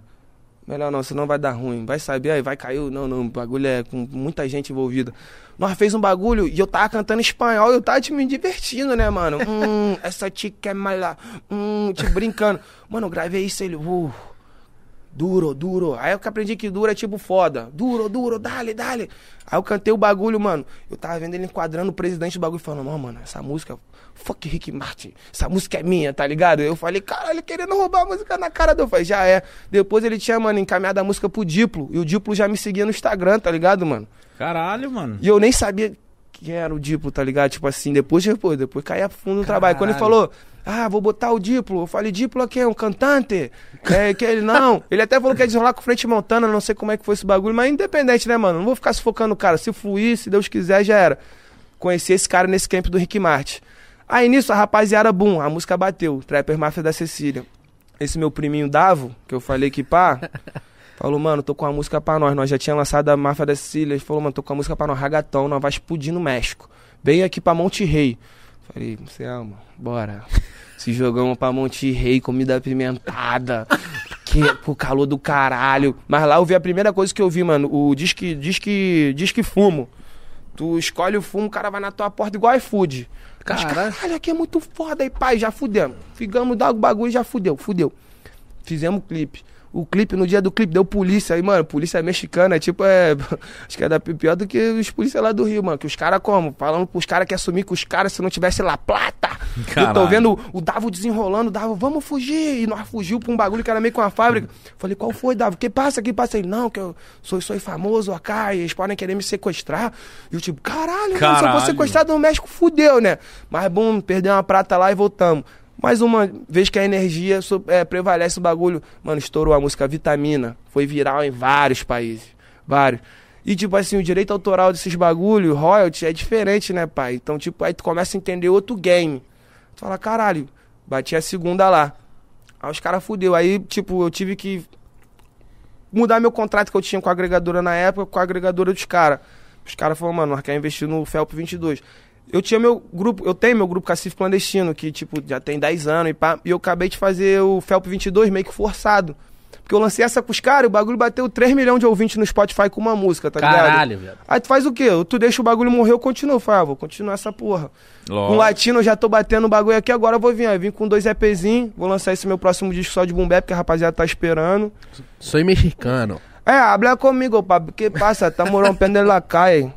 Speaker 2: Melhor não, senão vai dar ruim. Vai saber, aí vai cair. Não, não, o bagulho é com muita gente envolvida. Nós fez um bagulho e eu tava cantando espanhol e eu tava tipo, me divertindo, né, mano? Hum, essa tica é mala. Hum, tipo, brincando. Mano, eu gravei isso ele. Uh, Duro, duro. Aí eu que aprendi que duro é tipo foda. Duro, duro, dale, dale. Aí eu cantei o bagulho, mano. Eu tava vendo ele enquadrando o presidente do bagulho falando, não, mano, essa música. Fuck Rick Martin. Essa música é minha, tá ligado? Eu falei, caralho, querendo roubar a música na cara dele. Eu falei, já é. Depois ele tinha, mano, encaminhado a música pro Diplo. E o Diplo já me seguia no Instagram, tá ligado, mano?
Speaker 1: Caralho, mano.
Speaker 2: E eu nem sabia quem era o Diplo, tá ligado? Tipo assim, depois, depois, depois caía fundo no trabalho. Quando ele falou, ah, vou botar o Diplo, eu falei, Diplo aqui é um cantante? É, que ele não. Ele até falou que ia desenrolar com frente montana, não sei como é que foi esse bagulho, mas independente, né, mano? Não vou ficar sufocando o cara. Se fluir, se Deus quiser, já era. Conheci esse cara nesse camp do Rick Martin. Aí nisso, a rapaziada, bum, a música bateu. Trapper Máfia da Cecília. Esse meu priminho Davo, que eu falei que pá, falou, mano, tô com a música pra nós. Nós já tinha lançado a Máfia da Cecília. Ele falou, mano, tô com a música pra nós, Ragatão, nós vai explodir no México. Vem aqui pra Monte Rei. Falei, você ama, bora. Se jogamos pra Monte Rei, comida apimentada. Que, com calor do caralho. Mas lá eu vi a primeira coisa que eu vi, mano. O disque, disque, disque fumo. Tu escolhe o fumo, o cara vai na tua porta igual iFood. Mas,
Speaker 3: Caralho.
Speaker 2: Caralho, aqui é muito foda aí, pai. Já fudemos. Ficamos dar o bagulho já fudeu, fudeu. Fizemos clipe. O clipe, no dia do clipe, deu polícia aí, mano. Polícia mexicana, é tipo, é. Acho que é da pior do que os polícia lá do Rio, mano. Que os caras como? Falando pros caras que assumir com os caras se não tivesse lá plata. Eu tô
Speaker 1: Caralho.
Speaker 2: vendo o Davo desenrolando, o Davo, vamos fugir. E nós fugiu pra um bagulho que era meio com a fábrica. Falei, qual foi, Davo? Que passa, que passa? Ele, não, que eu sou, sou famoso acá e eles podem querer me sequestrar. E eu, tipo, caralho, mano, se eu for
Speaker 1: Caralho.
Speaker 2: sequestrado no México, fudeu, né? Mas, bom, perdeu uma prata lá e voltamos. Mais uma vez que a energia é, prevalece o bagulho, mano, estourou a música Vitamina. Foi viral em vários países. Vários. E, tipo assim, o direito autoral desses bagulho, royalty, é diferente, né, pai? Então, tipo, aí tu começa a entender outro game. Tu fala, caralho, bati a segunda lá. Aí os caras fudeu. Aí, tipo, eu tive que mudar meu contrato que eu tinha com a agregadora na época com a agregadora dos caras. Os caras falaram, mano, nós queremos investir no Felp 22. Eu tinha meu grupo, eu tenho meu grupo Cacife Clandestino, que, tipo, já tem 10 anos e pá. E eu acabei de fazer o Felp 22 meio que forçado. Porque eu lancei essa com os caras e o bagulho bateu 3 milhões de ouvintes no Spotify com uma música, tá ligado?
Speaker 3: Caralho, velho.
Speaker 2: Aí tu faz o quê? Tu deixa o bagulho morrer, eu continuo. Eu falo, ah, vou continuar essa porra. Com
Speaker 1: Lógico.
Speaker 2: latino eu já tô batendo o bagulho aqui, agora eu vou vir. Eu vim com dois EPzinhos, vou lançar esse meu próximo disco só de boom bap, que a rapaziada tá esperando.
Speaker 3: Sou mexicano.
Speaker 2: É, habla comigo, papi. Que passa? Estamos rompendo la calle.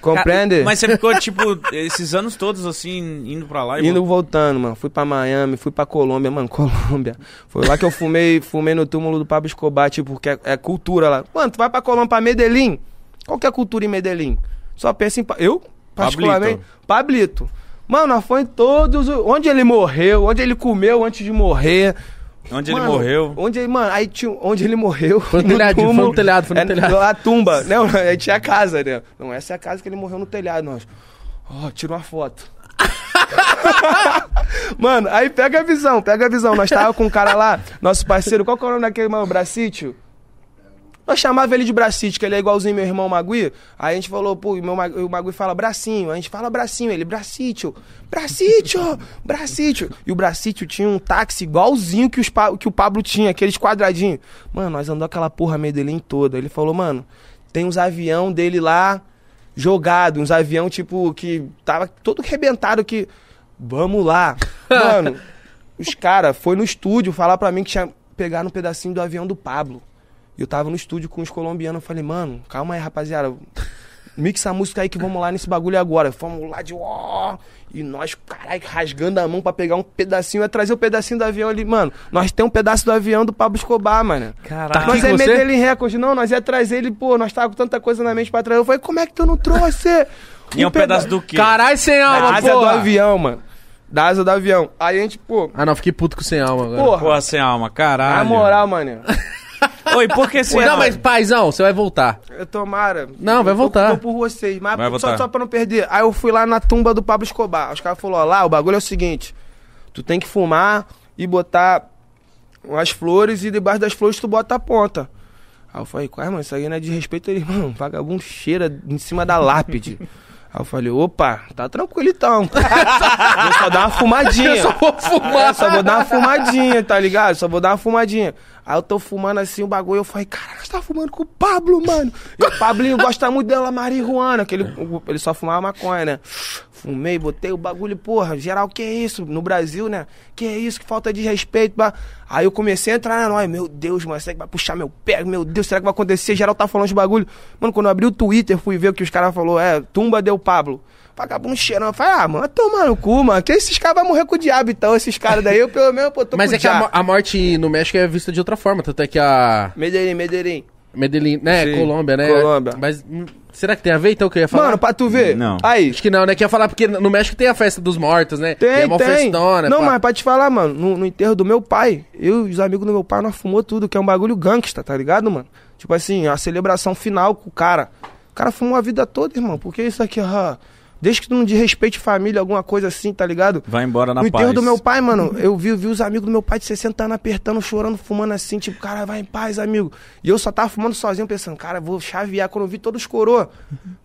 Speaker 2: Compreende?
Speaker 1: Mas você ficou, tipo, esses anos todos, assim, indo pra lá e
Speaker 2: Indo voltando, mano. Fui pra Miami, fui pra Colômbia, mano. Colômbia. Foi lá que eu fumei, fumei no túmulo do Pablo Escobar, tipo, porque é, é cultura lá. Mano, tu vai pra Colômbia, pra Medellín? Qual que é a cultura em Medellín? Só pensa em. pa- Eu, particularmente, Pablito. Mano, nós foi em todos. os- Onde ele morreu, onde ele comeu antes de morrer.
Speaker 1: Onde ele
Speaker 2: Mano,
Speaker 1: morreu.
Speaker 2: Onde ele, mano, aí tinha, onde ele morreu.
Speaker 3: Foi no telhadinho, foi no telhado, foi no
Speaker 2: é,
Speaker 3: telhado.
Speaker 2: A tumba, né? Aí tinha a casa, né? Não, essa é a casa que ele morreu no telhado, nós. Ó, tira uma foto. mano, aí pega a visão, pega a visão. Nós tava com um cara lá, nosso parceiro, qual que é o nome daquele, mano? Bracítio? Nós chamava ele de Bracite, que ele é igualzinho meu irmão Magui. Aí a gente falou, pô, o meu o Magui fala bracinho. A gente fala bracinho, ele, Bracítio, Bracítio, Bracítio. E o Bracítio tinha um táxi igualzinho que, os, que o Pablo tinha, aqueles quadradinhos. Mano, nós andou aquela porra Medellín toda. Ele falou, mano, tem uns avião dele lá jogado, uns avião tipo que tava todo arrebentado que vamos lá. Mano, os cara foi no estúdio falar pra mim que tinha pegaram um pedacinho do avião do Pablo. E eu tava no estúdio com os colombianos, eu falei: "Mano, calma aí, rapaziada. Mixa a música aí que vamos lá nesse bagulho agora". Fomos lá de ó, e nós, caralho, rasgando a mão pra pegar um pedacinho, ia trazer o pedacinho do avião ali, mano. Nós tem um pedaço do avião do Pablo Escobar, mano.
Speaker 1: Caralho.
Speaker 2: Nós é
Speaker 3: com você?
Speaker 2: Medellín Records, não, nós ia trazer ele, pô, nós tava com tanta coisa na mente pra trazer. Eu falei, como é que tu não trouxe?
Speaker 1: E é um pedaço do quê?
Speaker 3: Caralho, sem
Speaker 2: Da
Speaker 3: alma,
Speaker 2: asa do avião, mano. Da asa do avião. Aí a gente, pô,
Speaker 3: Ah, não, fiquei puto com sem alma agora.
Speaker 2: porra,
Speaker 1: Porra, sem alma, caralho.
Speaker 2: na moral, mano.
Speaker 1: Oi, por que sem
Speaker 3: não, mas paizão, você vai voltar.
Speaker 2: Eu tomara.
Speaker 3: Não, vai
Speaker 2: Eu tô-
Speaker 3: voltar.
Speaker 2: Tô por vocês, mas
Speaker 1: Vai
Speaker 2: só,
Speaker 1: voltar.
Speaker 2: só pra não perder. Aí eu fui lá na tumba do Pablo Escobar. Os caras falaram, ó, lá, o bagulho é o seguinte. Tu tem que fumar e botar as flores e debaixo das flores tu bota a ponta. Aí eu falei, qual é, mano? Isso aí não é de respeito. Ele, mano, vagabundo cheira em cima da lápide. Aí eu falei, opa, tá tranquilo então. Vou só dar uma fumadinha.
Speaker 3: Eu só vou fumar.
Speaker 2: É, só vou dar uma fumadinha, tá ligado? Só vou dar uma fumadinha. Aí eu tô fumando assim o bagulho, eu falei, caralho, você tá fumando com o Pablo, mano. E o Pablinho gosta muito dela marihuana, que ele, ele só fumava maconha, né? Fumei, botei o bagulho, porra, geral, que é isso? No Brasil, né? Que é isso? Que falta de respeito. pá. Aí eu comecei a entrar na nóia, meu Deus, mano, será que vai puxar meu pé? Meu Deus, será que vai acontecer? Geral tá falando de bagulho. Mano, quando eu abri o Twitter, fui ver o que os caras falaram, é, tumba deu Pablo. Vagabundo cheirão. Eu falei, ah, mano, vai tomar no cu, mano. Que esses caras vão morrer com o diabo, então, esses caras daí. Eu, pelo menos, pô, tô
Speaker 3: Mas
Speaker 2: com
Speaker 3: é
Speaker 2: o
Speaker 3: que a, a morte no México é vista de outra forma, tanto é que a
Speaker 2: Medellín, Medellín.
Speaker 3: Medellín, né,
Speaker 2: Sim,
Speaker 3: Colômbia, né?
Speaker 2: Colômbia.
Speaker 3: Mas hum, será que tem a ver então que eu ia falar?
Speaker 2: Mano, pra tu ver.
Speaker 1: Não.
Speaker 2: Aí.
Speaker 3: Acho que não, né? Que ia falar porque no México tem a festa dos mortos, né?
Speaker 2: Tem,
Speaker 3: é uma
Speaker 2: tem.
Speaker 3: festona,
Speaker 2: não,
Speaker 3: pá.
Speaker 2: mas pra te falar, mano, no, no enterro do meu pai, eu e os amigos do meu pai, nós fumou tudo, que é um bagulho gangsta, tá ligado, mano? Tipo assim, a celebração final com o cara. O cara fumou a vida toda, irmão. Porque isso aqui, ó. Desde que tu não desrespeite família, alguma coisa assim, tá ligado?
Speaker 1: Vai embora na
Speaker 2: no enterro
Speaker 1: paz.
Speaker 2: do meu pai, mano, eu vi, vi os amigos do meu pai de 60 anos apertando, chorando, fumando assim, tipo, cara, vai em paz, amigo. E eu só tava fumando sozinho, pensando, cara, vou chavear. Quando eu vi todos os coroa,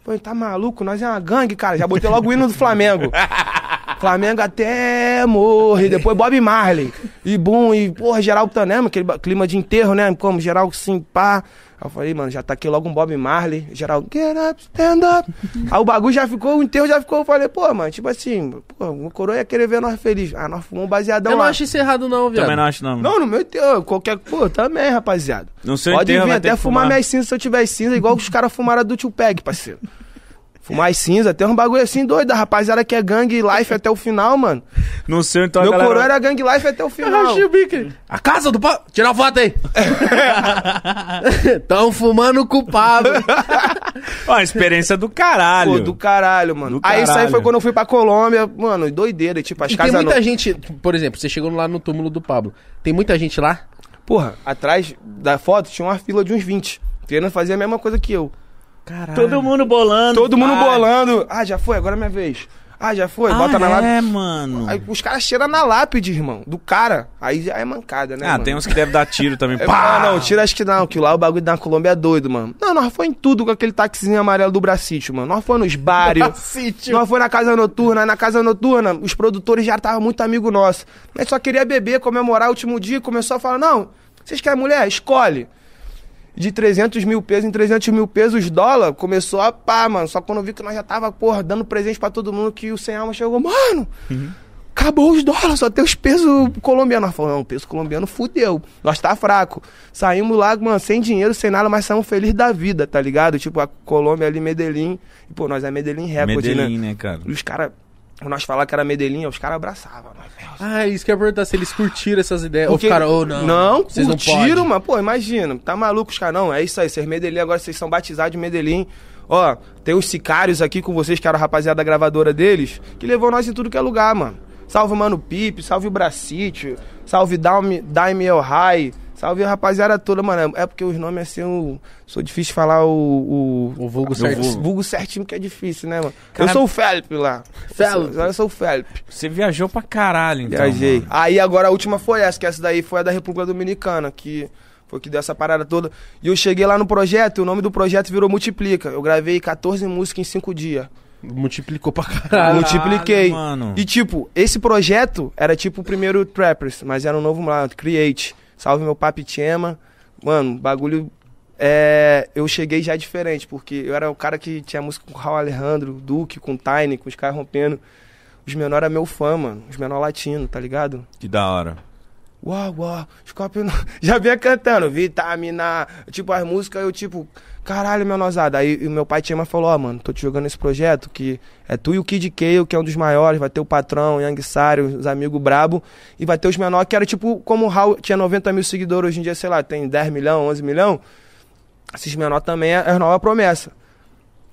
Speaker 2: falei, tá maluco? Nós é uma gangue, cara. Já botei logo o hino do Flamengo. Flamengo até morre. Depois Bob Marley. E bum, e porra, geral Tanema, aquele clima de enterro, né? Como geral sim, pá. Aí eu falei, mano, já tá aqui logo um Bob Marley. Geral, get up, stand up. Aí o bagulho já ficou, o enterro já ficou. Eu falei, pô, mano, tipo assim, pô, o coroa ia querer ver nós felizes. Ah, nós fumamos um baseadão
Speaker 3: Eu não
Speaker 2: lá.
Speaker 3: acho isso errado não, viado.
Speaker 1: Também não acho, não.
Speaker 2: Não, no meu enterro, qualquer. Pô, também, rapaziada.
Speaker 1: No seu
Speaker 2: Pode
Speaker 1: enterro
Speaker 2: vir até fumar
Speaker 1: fumar.
Speaker 2: minhas cinzas se eu tiver cinza, igual os caras fumaram do tio Peg, parceiro. Fumar as cinzas, tem um bagulho assim doido, a rapaziada que é gangue life até o final, mano.
Speaker 1: No seu, então,
Speaker 2: Meu
Speaker 1: a galera...
Speaker 2: coroa era gangue life até o final.
Speaker 3: A casa do pau. Tira a foto aí. Tão fumando com o Pablo.
Speaker 1: Ó, a experiência do caralho.
Speaker 2: Pô, do caralho, mano.
Speaker 1: Do
Speaker 2: Aí isso aí foi quando eu fui pra Colômbia, mano, doideira, tipo, as
Speaker 3: E tem
Speaker 2: casas...
Speaker 3: muita
Speaker 2: no-
Speaker 3: gente, por exemplo, você chegou lá no túmulo do Pablo. Tem muita gente lá?
Speaker 2: Porra, atrás da foto tinha uma fila de uns 20, querendo fazer a mesma coisa que eu.
Speaker 3: Caralho.
Speaker 1: Todo mundo bolando.
Speaker 2: Todo mundo
Speaker 1: pai.
Speaker 2: bolando. Ah, já foi, agora é minha vez. Ah, já foi,
Speaker 1: Ah,
Speaker 2: bota na lápide.
Speaker 1: é, mano.
Speaker 2: Aí os caras cheiram na lápide, irmão, do cara. Aí já é mancada, né,
Speaker 1: ah,
Speaker 2: mano?
Speaker 1: tem uns que devem dar tiro também.
Speaker 2: É,
Speaker 1: Pá!
Speaker 2: ah, não, tira acho que não, que lá o bagulho da Colômbia é doido, mano. Não, nós foi em tudo com aquele taxizinho amarelo do Bracítio, mano. Nós foi nos bares,
Speaker 3: Bracítio.
Speaker 2: nós foi na casa noturna, na casa noturna, os produtores já estavam muito amigo nosso. Nós só queria beber, comemorar o último dia, começou a falar, não, vocês querem mulher? Escolhe. De 300 mil pesos em 300 mil pesos, dólar, começou a pá, mano. Só quando eu vi que nós já tava, porra, dando presente pra todo mundo, que o Sem Alma chegou, mano, acabou os dólares, só tem os pesos colombianos. Nós falamos, não, o peso colombiano fudeu, nós tá fraco. Saímos lá, mano, sem dinheiro, sem nada, mas saímos felizes da vida, tá ligado? Tipo, a Colômbia ali, Medellín. E, pô, nós é Medellín Record,
Speaker 1: Medellín,
Speaker 2: né?
Speaker 1: né, cara?
Speaker 2: E os caras, quando nós falávamos que era Medellín, os caras abraçavam. "Meu,
Speaker 3: Ah, isso que eu ia perguntar, se eles curtiram essas ideias. Ou
Speaker 2: porque-
Speaker 3: ficaram, ou não.
Speaker 2: Não,
Speaker 3: vocês não
Speaker 2: curtiram, mano. Pô, imagina. Tá maluco os caras, não. É isso aí. Vocês Medellín, agora vocês são batizados de Medellín. Ó, tem os sicários aqui com vocês, que era a rapaziada da gravadora deles, que levou nós em tudo que é lugar, mano. Salve o Mano Pipe, salve o Bracite, salve Daime El High, Salve a rapaziada toda, mano. É porque os nomes assim, eu sou difícil falar o.
Speaker 3: O vulgo
Speaker 2: o
Speaker 3: certinho.
Speaker 2: vulgo certinho que é difícil, né, mano?
Speaker 1: Cara-
Speaker 2: Eu sou o Felipe lá.
Speaker 3: Felipe.
Speaker 2: Eu sou o Felipe.
Speaker 1: Você viajou pra caralho, então.
Speaker 2: Viajei.
Speaker 1: mano.
Speaker 2: Aí agora a última foi essa, que essa daí foi a da República Dominicana, que foi que deu essa parada toda. E eu cheguei lá no projeto, e o nome do projeto virou Multiplica. Eu gravei 14 músicas em 5 dias.
Speaker 3: Multiplicou pra caralho.
Speaker 2: multipliquei.
Speaker 1: mano.
Speaker 2: E tipo, esse projeto era tipo o primeiro Trappers, mas era um novo lá, Create. Salve meu papi Chema. Mano, bagulho. É, eu cheguei já diferente, porque eu era o cara que tinha música com o Raul Alejandro, Duque, com o Tiny, com os caras rompendo. Os menores eram meu fã, mano. Os menores latinos, tá ligado?
Speaker 1: Que da hora.
Speaker 2: Uau, uau, Scorpion. Já vinha cantando, vitamina. Tipo, as músicas, eu tipo, caralho, meu nozada. Aí o meu pai Chema falou: Ó, mano, tô te jogando esse projeto que é tu e o Kid Kale, que é um dos maiores. Vai ter o patrão, Young Sário, os amigos brabo. E vai ter os menores, que era tipo, como o Raul tinha 90 mil seguidores, hoje em dia, sei lá, tem 10 milhões, 11 milhões. Esses menores também é, é nova promessa.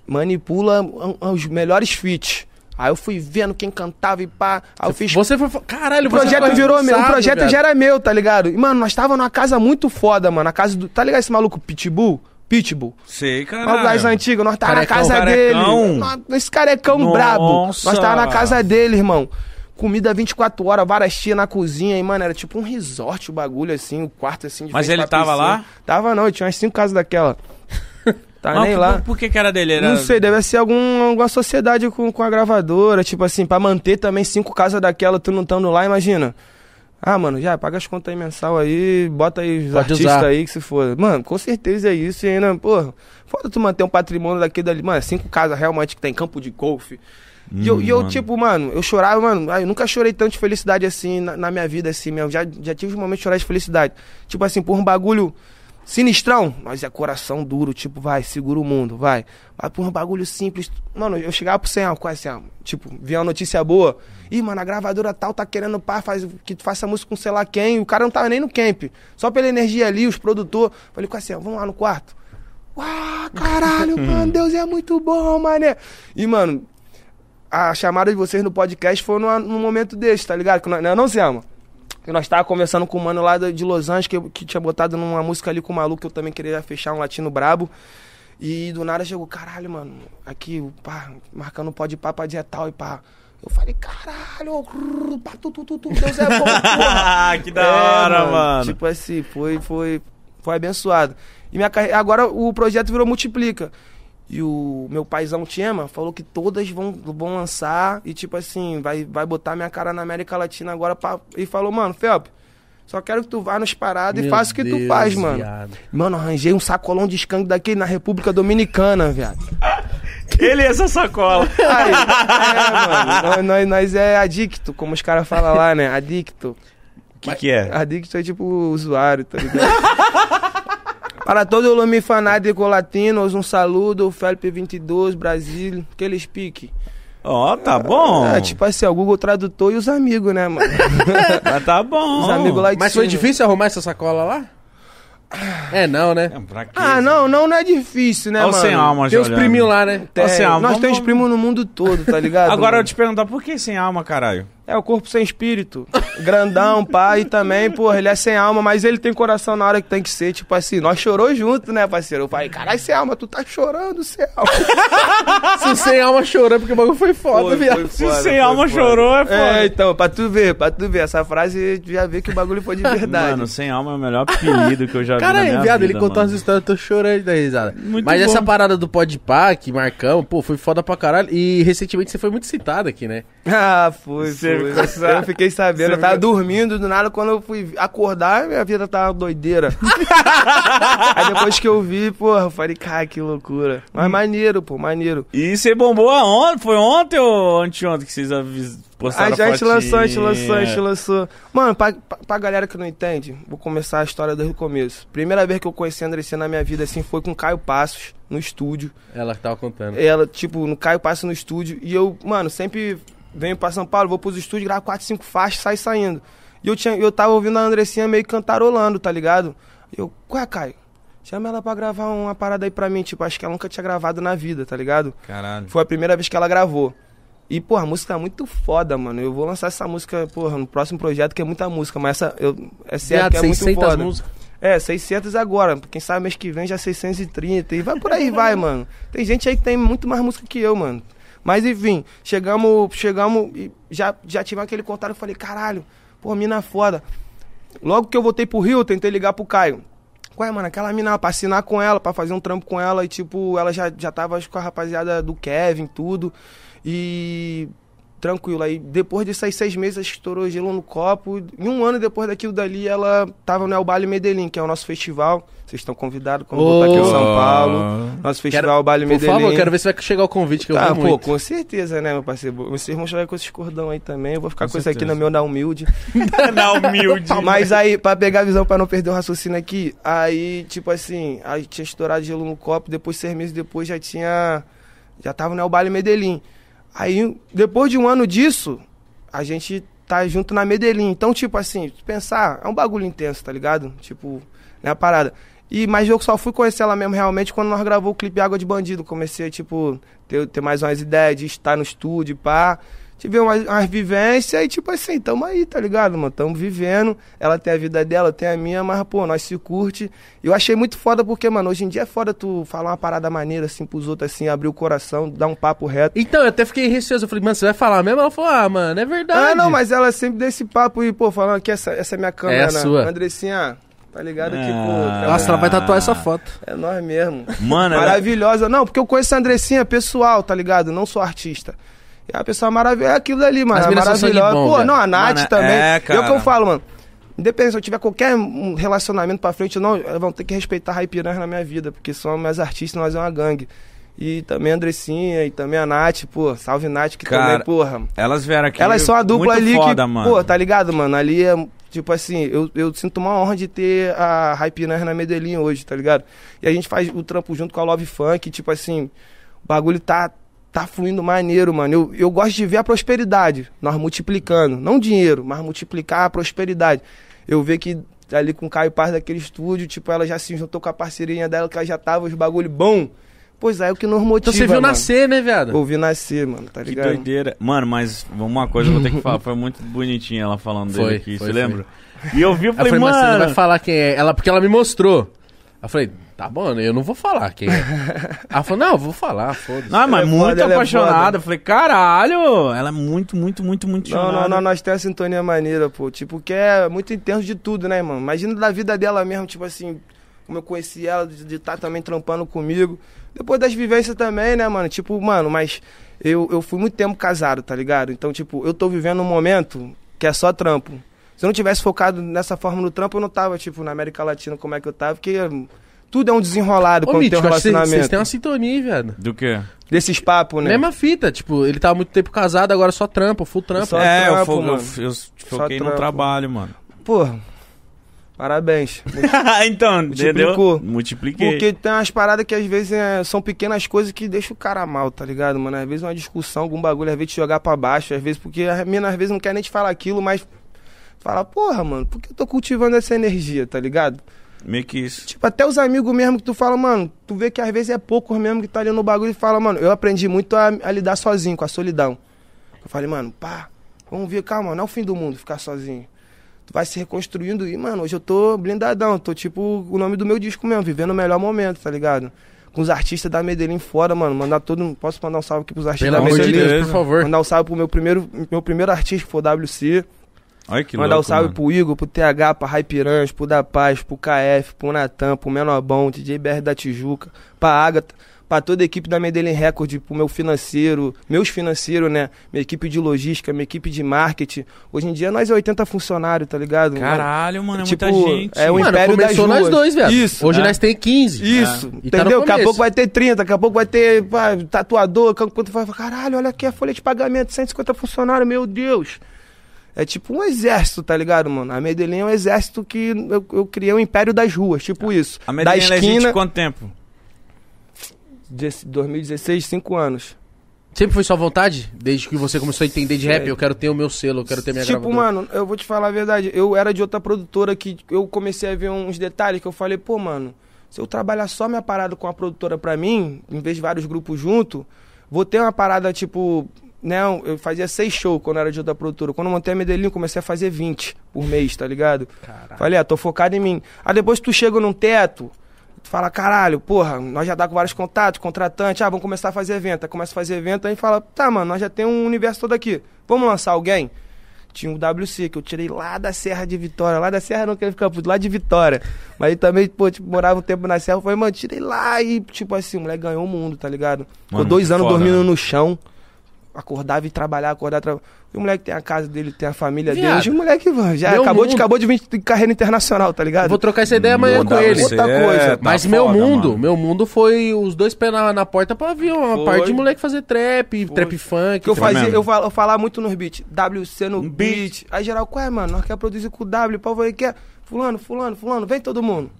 Speaker 2: Manipula os melhores feats. Aí eu fui vendo quem cantava e pá. Aí eu fiz
Speaker 3: Você foi. Caralho,
Speaker 2: o
Speaker 3: você
Speaker 2: projeto
Speaker 3: foi
Speaker 2: virou meu, o projeto já era meu, tá ligado? E, mano, nós tava numa casa muito foda, mano. A casa do. Tá ligado esse maluco Pitbull? Pitbull.
Speaker 1: Sei,
Speaker 2: Olha o gás antigo, nós tava
Speaker 3: Carecão,
Speaker 2: na casa
Speaker 1: carecão.
Speaker 2: dele. Esse carecão
Speaker 1: Nossa.
Speaker 2: brabo. Nós tava na casa dele, irmão. Comida 24 horas, várias tias na cozinha, e, mano, era tipo um resort o bagulho, assim, o quarto, assim, de
Speaker 1: Mas ele tava
Speaker 2: piscina.
Speaker 1: lá?
Speaker 2: Tava não, tinha umas cinco casas daquela. Tá
Speaker 1: Mas
Speaker 2: nem
Speaker 1: por-
Speaker 2: lá.
Speaker 1: Por que que era dele? Era...
Speaker 2: Não sei, deve ser algum, alguma sociedade com, com a gravadora, tipo assim, pra manter também cinco casas daquela, tu não estando lá, imagina. Ah, mano, já paga as contas aí mensal aí, bota aí os
Speaker 3: Pode
Speaker 2: artistas
Speaker 3: usar.
Speaker 2: aí que se for. Mano, com certeza é isso, e ainda, pô, foda tu manter um patrimônio daqui dali. Mano, é cinco casas realmente que tem campo de golfe. e eu,
Speaker 1: Hum,
Speaker 2: e eu,
Speaker 1: mano.
Speaker 2: tipo, mano, eu chorava, mano, eu nunca chorei tanto de felicidade assim na, na minha vida, assim mesmo. Já, já tive um momento de chorar de felicidade. Tipo assim, por um bagulho sinistrão, mas é coração duro, tipo, vai, segura o mundo, vai. Mas por um bagulho simples. Mano, eu chegava pro Sem Alma, quase Sem Alma. Tipo, via uma notícia boa. Ih, mano, a gravadora tal tá querendo pá, faz, que tu faça música com sei lá quem. O cara não tava nem no camp. Só pela energia ali, os produtores. Falei, quase Sem Alma, vamos lá no quarto. Uau, caralho, mano, Deus é muito bom, mané. E, mano, a chamada de vocês no podcast foi numa- num momento desse, tá ligado? Que nós, não, não, Selma? Que nós tava conversando com um mano lá de Los Angeles, que, que tinha botado numa música ali com o maluco, que eu também queria fechar um latino brabo. E do nada chegou, caralho, mano, aqui, pá, marcando pode pá pra dia tal e pá. Eu falei, caralho, pá, tu, tu, tu, tu, Deus é bom, porra.
Speaker 1: que da hora, mano.
Speaker 2: Tipo assim, foi, foi, foi abençoado. E minha carreira, agora o projeto virou Multiplica. E o meu paizão Tiema falou que todas vão, vão lançar e, tipo assim, vai, vai botar minha cara na América Latina agora. Pra... E falou, mano, Felp, só quero que tu vá nos paradas e faça o que tu
Speaker 3: Deus,
Speaker 2: faz, mano.
Speaker 3: viado.
Speaker 2: Mano, arranjei um sacolão de skunk daquele na República Dominicana, viado.
Speaker 1: Ele e essa sacola.
Speaker 2: Aí, é, mano, nós, nós, nós é adicto, como os caras falam lá, né? Adicto.
Speaker 1: O que que é?
Speaker 2: Adicto é tipo usuário, tá ligado? Para todo o Lumi fanático latinos, um saludo, Felipe 22, Brasil, que eles pique.
Speaker 1: Ó, tá bom.
Speaker 2: É, tipo assim, ó, o Google Tradutor e os amigos, né, mano?
Speaker 1: Mas tá bom.
Speaker 2: Os amigos lá de
Speaker 3: Mas foi difícil arrumar essa sacola lá? É, não, né?
Speaker 1: É, quê?
Speaker 2: Ah, não, não, não é difícil, né,
Speaker 1: Olha
Speaker 2: mano?
Speaker 1: sem alma,
Speaker 3: Tem os
Speaker 1: olhando.
Speaker 3: priminhos lá, né?
Speaker 2: Tem,
Speaker 1: sem alma,
Speaker 2: nós
Speaker 1: vamos-
Speaker 2: temos primos no mundo todo, tá ligado?
Speaker 1: Agora eu
Speaker 2: mano?
Speaker 1: te perguntar, por que sem alma, caralho?
Speaker 2: É o corpo sem espírito. Grandão, pai, também, porra, ele é sem alma, mas ele tem coração na hora que tem que ser. Tipo assim, nós chorou junto, né, parceiro? Eu falei, caralho, sem alma, tu tá chorando, sem alma.
Speaker 3: Se sem alma chorando, porque o bagulho foi foda, viado.
Speaker 1: Se
Speaker 2: foda,
Speaker 1: sem
Speaker 2: foi
Speaker 1: alma
Speaker 2: foda.
Speaker 1: chorou, é foda.
Speaker 2: É, então, pra tu ver, pra tu ver. Essa frase tu já vê que o bagulho foi de verdade.
Speaker 1: Mano, sem alma é o melhor apelido que eu já vi na
Speaker 3: Caralho,
Speaker 1: minha
Speaker 3: viado,
Speaker 1: vida,
Speaker 3: ele contou umas histórias, eu tô chorando da risada.
Speaker 1: Muito
Speaker 3: Mas
Speaker 1: bom.
Speaker 3: essa parada do Podpah, que marcamos, pô, foi foda pra caralho. E recentemente você foi muito citado aqui, né?
Speaker 2: ah, foi,
Speaker 1: Você
Speaker 2: foi.
Speaker 1: ficou sa-
Speaker 2: Eu fiquei sabendo,
Speaker 1: Você
Speaker 2: eu tava
Speaker 1: ficou-
Speaker 2: dormindo, do nada, quando eu fui acordar, minha vida tava doideira. Aí depois que eu vi, porra, eu falei, cara, que loucura. Mas maneiro, pô, maneiro.
Speaker 1: E você bombou aonde? Foi ontem ou anteontem que vocês postaram
Speaker 2: A gente
Speaker 1: fotinha?
Speaker 2: lançou, a gente lançou, a gente lançou. Mano, pra, pra, pra galera que não entende, vou começar a história desde o começo. Primeira vez que eu conheci a Andressia na minha vida, assim, foi com o Caio Passos, no estúdio.
Speaker 3: Ela que tava contando.
Speaker 2: Ela, tipo, no Caio Passos no estúdio. E eu, mano, sempre venho pra São Paulo, vou pros estúdios, gravo 4, 5 faixas, sai saindo. E eu, tinha, eu tava ouvindo a Andressinha meio cantarolando, tá ligado? E eu, ué, Caio, chama ela pra gravar uma parada aí pra mim. Tipo, acho que ela nunca tinha gravado na vida, tá ligado?
Speaker 1: Caralho.
Speaker 2: Foi a primeira vez que ela gravou. E, porra, a música é muito foda, mano. Eu vou lançar essa música, porra, no próximo projeto, que é muita música, mas essa, eu, é sério
Speaker 3: Viado,
Speaker 2: que é muito
Speaker 3: 600
Speaker 2: foda.
Speaker 3: músicas.
Speaker 2: É, 600 agora. Quem sabe mês que vem já 630. E vai por aí, vai, mano. Tem gente aí que tem muito mais música que eu, mano. Mas enfim, chegamos, chegamos e já, já tive aquele contato. Eu falei, caralho, pô, mina foda. Logo que eu voltei pro Rio, tentei ligar pro Caio. Ué, mano, aquela mina pra assinar com ela, pra fazer um trampo com ela. E tipo, ela já, já tava acho, com a rapaziada do Kevin, tudo. E tranquilo. Aí depois de seis meses, estourou gelo no copo. E um ano depois daquilo dali, ela tava no El Baile Medellín, que é o nosso festival. Vocês estão convidados quando
Speaker 3: Ô.
Speaker 2: voltar aqui em São Paulo. Nosso festival
Speaker 3: Quero-
Speaker 2: Baile
Speaker 3: Por
Speaker 2: Medellín.
Speaker 3: favor, quero ver se vai chegar o convite que eu
Speaker 2: Tá,
Speaker 3: vou
Speaker 2: pô,
Speaker 3: muito.
Speaker 2: com certeza, né, meu parceiro? Vocês vão chegar com esses cordão aí também. Eu vou ficar
Speaker 1: Com
Speaker 2: com, isso aqui no meu da humilde.
Speaker 1: Na humilde.
Speaker 2: Mas aí, pra pegar a visão, pra não perder o raciocínio aqui, aí, tipo assim, aí tinha estourado gelo no copo, depois, seis meses depois, já tinha. Já tava no El Baile Medellín. Aí, depois de um ano disso, a gente tá junto na Medellín. Então, tipo assim, pensar, é um bagulho intenso, tá ligado? Tipo, né, a parada. E, mas eu só fui conhecer ela mesmo realmente quando nós gravou o clipe Água de Bandido. Comecei, tipo, ter, ter mais umas ideias de estar no estúdio, pá. Tive umas, umas vivências e, tipo assim, tamo aí, tá ligado, mano? Tamo vivendo. Ela tem a vida dela, eu tenho a minha, mas, pô, nós se curte. E eu achei muito foda porque, mano, hoje em dia é foda tu falar uma parada maneira, assim, pros outros, assim, abrir o coração, dar um papo reto.
Speaker 3: Então, eu até fiquei receoso. Eu falei, mano, você vai falar mesmo? Ela falou, ah, mano, é verdade.
Speaker 2: Ah, não, mas ela sempre deu esse papo e, pô, falando que essa, essa é minha câmera,
Speaker 3: É a
Speaker 2: né?
Speaker 3: sua.
Speaker 2: Andressinha, tá ligado que,
Speaker 1: Ah.
Speaker 2: pô,
Speaker 3: Nossa, ela vai tatuar essa foto.
Speaker 2: é nós mesmo.
Speaker 1: Mano, ela-
Speaker 2: Maravilhosa. Não, porque eu conheço a Andressinha pessoal, tá ligado? Não sou artista. É uma pessoa maravilhosa. É aquilo ali, mano.
Speaker 3: As
Speaker 2: É maravilhosa.
Speaker 3: bom,
Speaker 2: Pô,
Speaker 3: velho.
Speaker 2: não, a Nath
Speaker 1: Mano,
Speaker 2: também.
Speaker 1: é,
Speaker 2: É, o que eu
Speaker 1: cara.
Speaker 2: falo, mano. Independente se eu tiver qualquer relacionamento pra frente ou não, vão ter que respeitar a Raipiranhas na minha vida, porque são minhas artistas, nós é uma gangue. E também a Andressinha, e também a Nath, pô, salve Nath, que
Speaker 1: Cara,
Speaker 2: também, porra.
Speaker 1: Elas vieram aqui.
Speaker 2: Elas são a dupla ali
Speaker 1: foda,
Speaker 2: que,
Speaker 1: mano.
Speaker 2: pô, tá ligado, mano? Ali é, tipo assim, eu, eu sinto uma honra de ter a Hypiners na Medellín hoje, tá ligado? E a gente faz o trampo junto com a Love Funk, tipo assim, o bagulho tá, tá fluindo maneiro, mano. Eu, eu gosto de ver a prosperidade, nós multiplicando. Não dinheiro, mas multiplicar a prosperidade. Eu ver que ali com o Caio Paz daquele estúdio, tipo, ela já se juntou com a parceirinha dela, que ela já tava os bagulho bom. Pois é, é o que nos motiva,
Speaker 3: Então você viu
Speaker 2: mano.
Speaker 3: nascer, né, viado?
Speaker 2: Ouvi nascer, mano, tá
Speaker 1: Que
Speaker 2: ligado?
Speaker 1: doideira. Mano, mas uma coisa eu vou ter que falar. Foi muito bonitinha ela falando
Speaker 3: Foi,
Speaker 1: dele aqui,
Speaker 3: foi,
Speaker 1: você
Speaker 3: foi.
Speaker 1: lembra? E eu vi, eu falei,
Speaker 3: falei, mas você não
Speaker 1: mano.
Speaker 3: vai falar quem é. Ela, porque ela me mostrou. Eu falei, tá bom, né? eu não vou falar quem é. ela falou, não, eu vou falar, foda-se.
Speaker 1: Não, mas
Speaker 2: é
Speaker 1: muito
Speaker 2: foda, é
Speaker 1: apaixonada.
Speaker 2: foda.
Speaker 1: Eu falei, caralho, ela é muito, muito, muito, muito
Speaker 2: Não, não, não, nós temos a sintonia maneira, pô. Tipo, que é muito intenso de tudo, né, mano? Imagina da vida dela mesmo, tipo assim, como eu conheci ela, de estar também trampando comigo. Depois das vivências também, né, mano? Tipo, mano, mas eu, eu fui muito tempo casado, tá ligado? Então, tipo, eu tô vivendo um momento que é só trampo. Se eu não tivesse focado nessa forma no trampo, eu não tava, tipo, na América Latina como é que eu tava, porque hum, tudo é um desenrolado
Speaker 3: Ô,
Speaker 2: quando tem
Speaker 3: Mítico,
Speaker 2: um
Speaker 3: que vocês-
Speaker 2: relacionamento.
Speaker 3: vocês têm uma sintonia, hein, viado.
Speaker 1: Do quê?
Speaker 2: Desses papos, né?
Speaker 3: Mesma fita, tipo, ele tava muito tempo casado, agora só trampa, full trampa.
Speaker 2: Só
Speaker 1: é, eu,
Speaker 2: trampo,
Speaker 1: fo- eu,
Speaker 2: mano.
Speaker 1: f- eu foquei no
Speaker 2: trampo.
Speaker 1: trabalho, mano.
Speaker 2: Porra, parabéns.
Speaker 1: então, entendeu?
Speaker 2: Multiplicou.
Speaker 1: Multipliquei.
Speaker 2: Porque tem umas paradas que às vezes é, são pequenas coisas que deixam o cara mal, tá ligado, mano? Às vezes uma discussão, algum bagulho, às vezes te jogar pra baixo, às vezes porque a mina às vezes não quer nem te falar aquilo, mas fala, porra, mano, por que eu tô cultivando essa energia, tá ligado?
Speaker 1: Meio que isso.
Speaker 2: Tipo, até os amigos mesmo que tu fala, mano, tu vê que às vezes é poucos mesmo que tá ali no bagulho e fala, mano, eu aprendi muito a, a lidar sozinho, com a solidão. Eu falei, mano, pá, vamos ver, calma, não é o fim do mundo ficar sozinho. Tu vai se reconstruindo e, mano, hoje eu tô blindadão, tô tipo o nome do meu disco mesmo, vivendo o melhor momento, tá ligado? Com os artistas da Medellín fora, mano, mandar todo. Posso mandar um salve aqui pros artistas
Speaker 3: Pelo
Speaker 2: da
Speaker 3: amor de
Speaker 2: Medellín?
Speaker 3: Deus, por favor.
Speaker 2: Mandar um salve pro meu primeiro, meu primeiro artista, que foi o WC.
Speaker 1: Olha que
Speaker 2: Mandar um
Speaker 1: louco,
Speaker 2: salve
Speaker 1: mano.
Speaker 2: pro Igor, pro TH, pra Raipiranhas, pro Da Paz, pro KF, pro Natan, pro Menobão, DJ BR da Tijuca, pra Agatha, pra toda a equipe da Medellín Record, pro meu financeiro, meus financeiros, né? Minha equipe de logística, minha equipe de marketing. Hoje em dia nós é 80 funcionários, tá ligado?
Speaker 1: Caralho, mano, é
Speaker 2: Tipo,
Speaker 1: muita gente.
Speaker 2: é o
Speaker 3: Mano,
Speaker 2: Império das
Speaker 3: começou nós
Speaker 2: Ruas.
Speaker 3: dois, viado.
Speaker 2: Isso,
Speaker 3: Hoje
Speaker 1: é.
Speaker 3: nós tem 15.
Speaker 2: Isso,
Speaker 3: E tá no
Speaker 2: entendeu? Daqui a pouco vai ter 30, daqui a pouco vai ter pá, tatuador, quando tu vai caralho, olha aqui a folha de pagamento, 150 funcionários, meu Deus. É tipo um exército, tá ligado, mano? A Medellín é um exército que eu, eu criei o Império das Ruas, tipo isso.
Speaker 1: A
Speaker 2: da
Speaker 1: Medellín existe
Speaker 2: esquina,
Speaker 1: quanto tempo?
Speaker 2: De 2016, 5 anos.
Speaker 3: Sempre foi sua vontade? Desde que você começou a entender de rap,
Speaker 2: Sei.
Speaker 3: eu quero ter o meu selo, eu quero ter minha
Speaker 2: tipo,
Speaker 3: gravadora.
Speaker 2: mano, eu vou te falar a verdade. Eu era de outra produtora que eu comecei a ver uns detalhes que eu falei, pô, mano, se eu trabalhar só minha parada com a produtora pra mim, em vez de vários grupos junto, vou ter uma parada, tipo, Não, eu fazia seis shows quando era de outra produtora. Quando eu montei a Medellín, eu comecei a fazer 20 por mês, tá ligado? Falei, ah, tô focado em mim. Aí depois tu chega num teto, tu fala, caralho, porra, nós já dá com vários contatos, contratantes, ah, vamos começar a fazer evento. Aí começa a fazer evento, aí fala, tá, mano, nós já tem um universo todo aqui. Vamos lançar alguém? Tinha um WC que eu tirei lá da Serra de Vitória. Lá da Serra não quero ficar puto, lá de Vitória. Mas aí também, pô, tipo, morava um tempo na Serra. Eu falei, mano, tirei lá e, tipo assim, o moleque ganhou o mundo, tá ligado? Ficou dois anos
Speaker 1: foda,
Speaker 2: dormindo
Speaker 1: né?
Speaker 2: no chão. Acordava e trabalhar, acordar, trabalhar. E o moleque tem a casa dele, tem a família
Speaker 3: Viado.
Speaker 2: dele. E o moleque mano, já
Speaker 3: Meu
Speaker 2: acabou de, acabou de vir de carreira internacional, tá ligado?
Speaker 3: Vou trocar essa ideia amanhã
Speaker 1: Muda
Speaker 3: com ele.
Speaker 2: Outra coisa.
Speaker 1: tá
Speaker 3: Mas meu
Speaker 1: foda,
Speaker 3: mundo,
Speaker 1: mano.
Speaker 3: meu mundo foi os dois pés na, na porta pra vir uma
Speaker 2: Foi.
Speaker 3: parte de moleque fazer trap, trap funk.
Speaker 2: Que eu
Speaker 1: Foi
Speaker 2: fazia,
Speaker 1: mesmo.
Speaker 2: eu, fal- eu falava muito nos beats, WC no
Speaker 1: Um
Speaker 2: beat.
Speaker 1: beat.
Speaker 2: Aí geral, qual é, mano? Nós quer produzir com o W, pau, falei, quer? Fulano, fulano, fulano, vem todo mundo.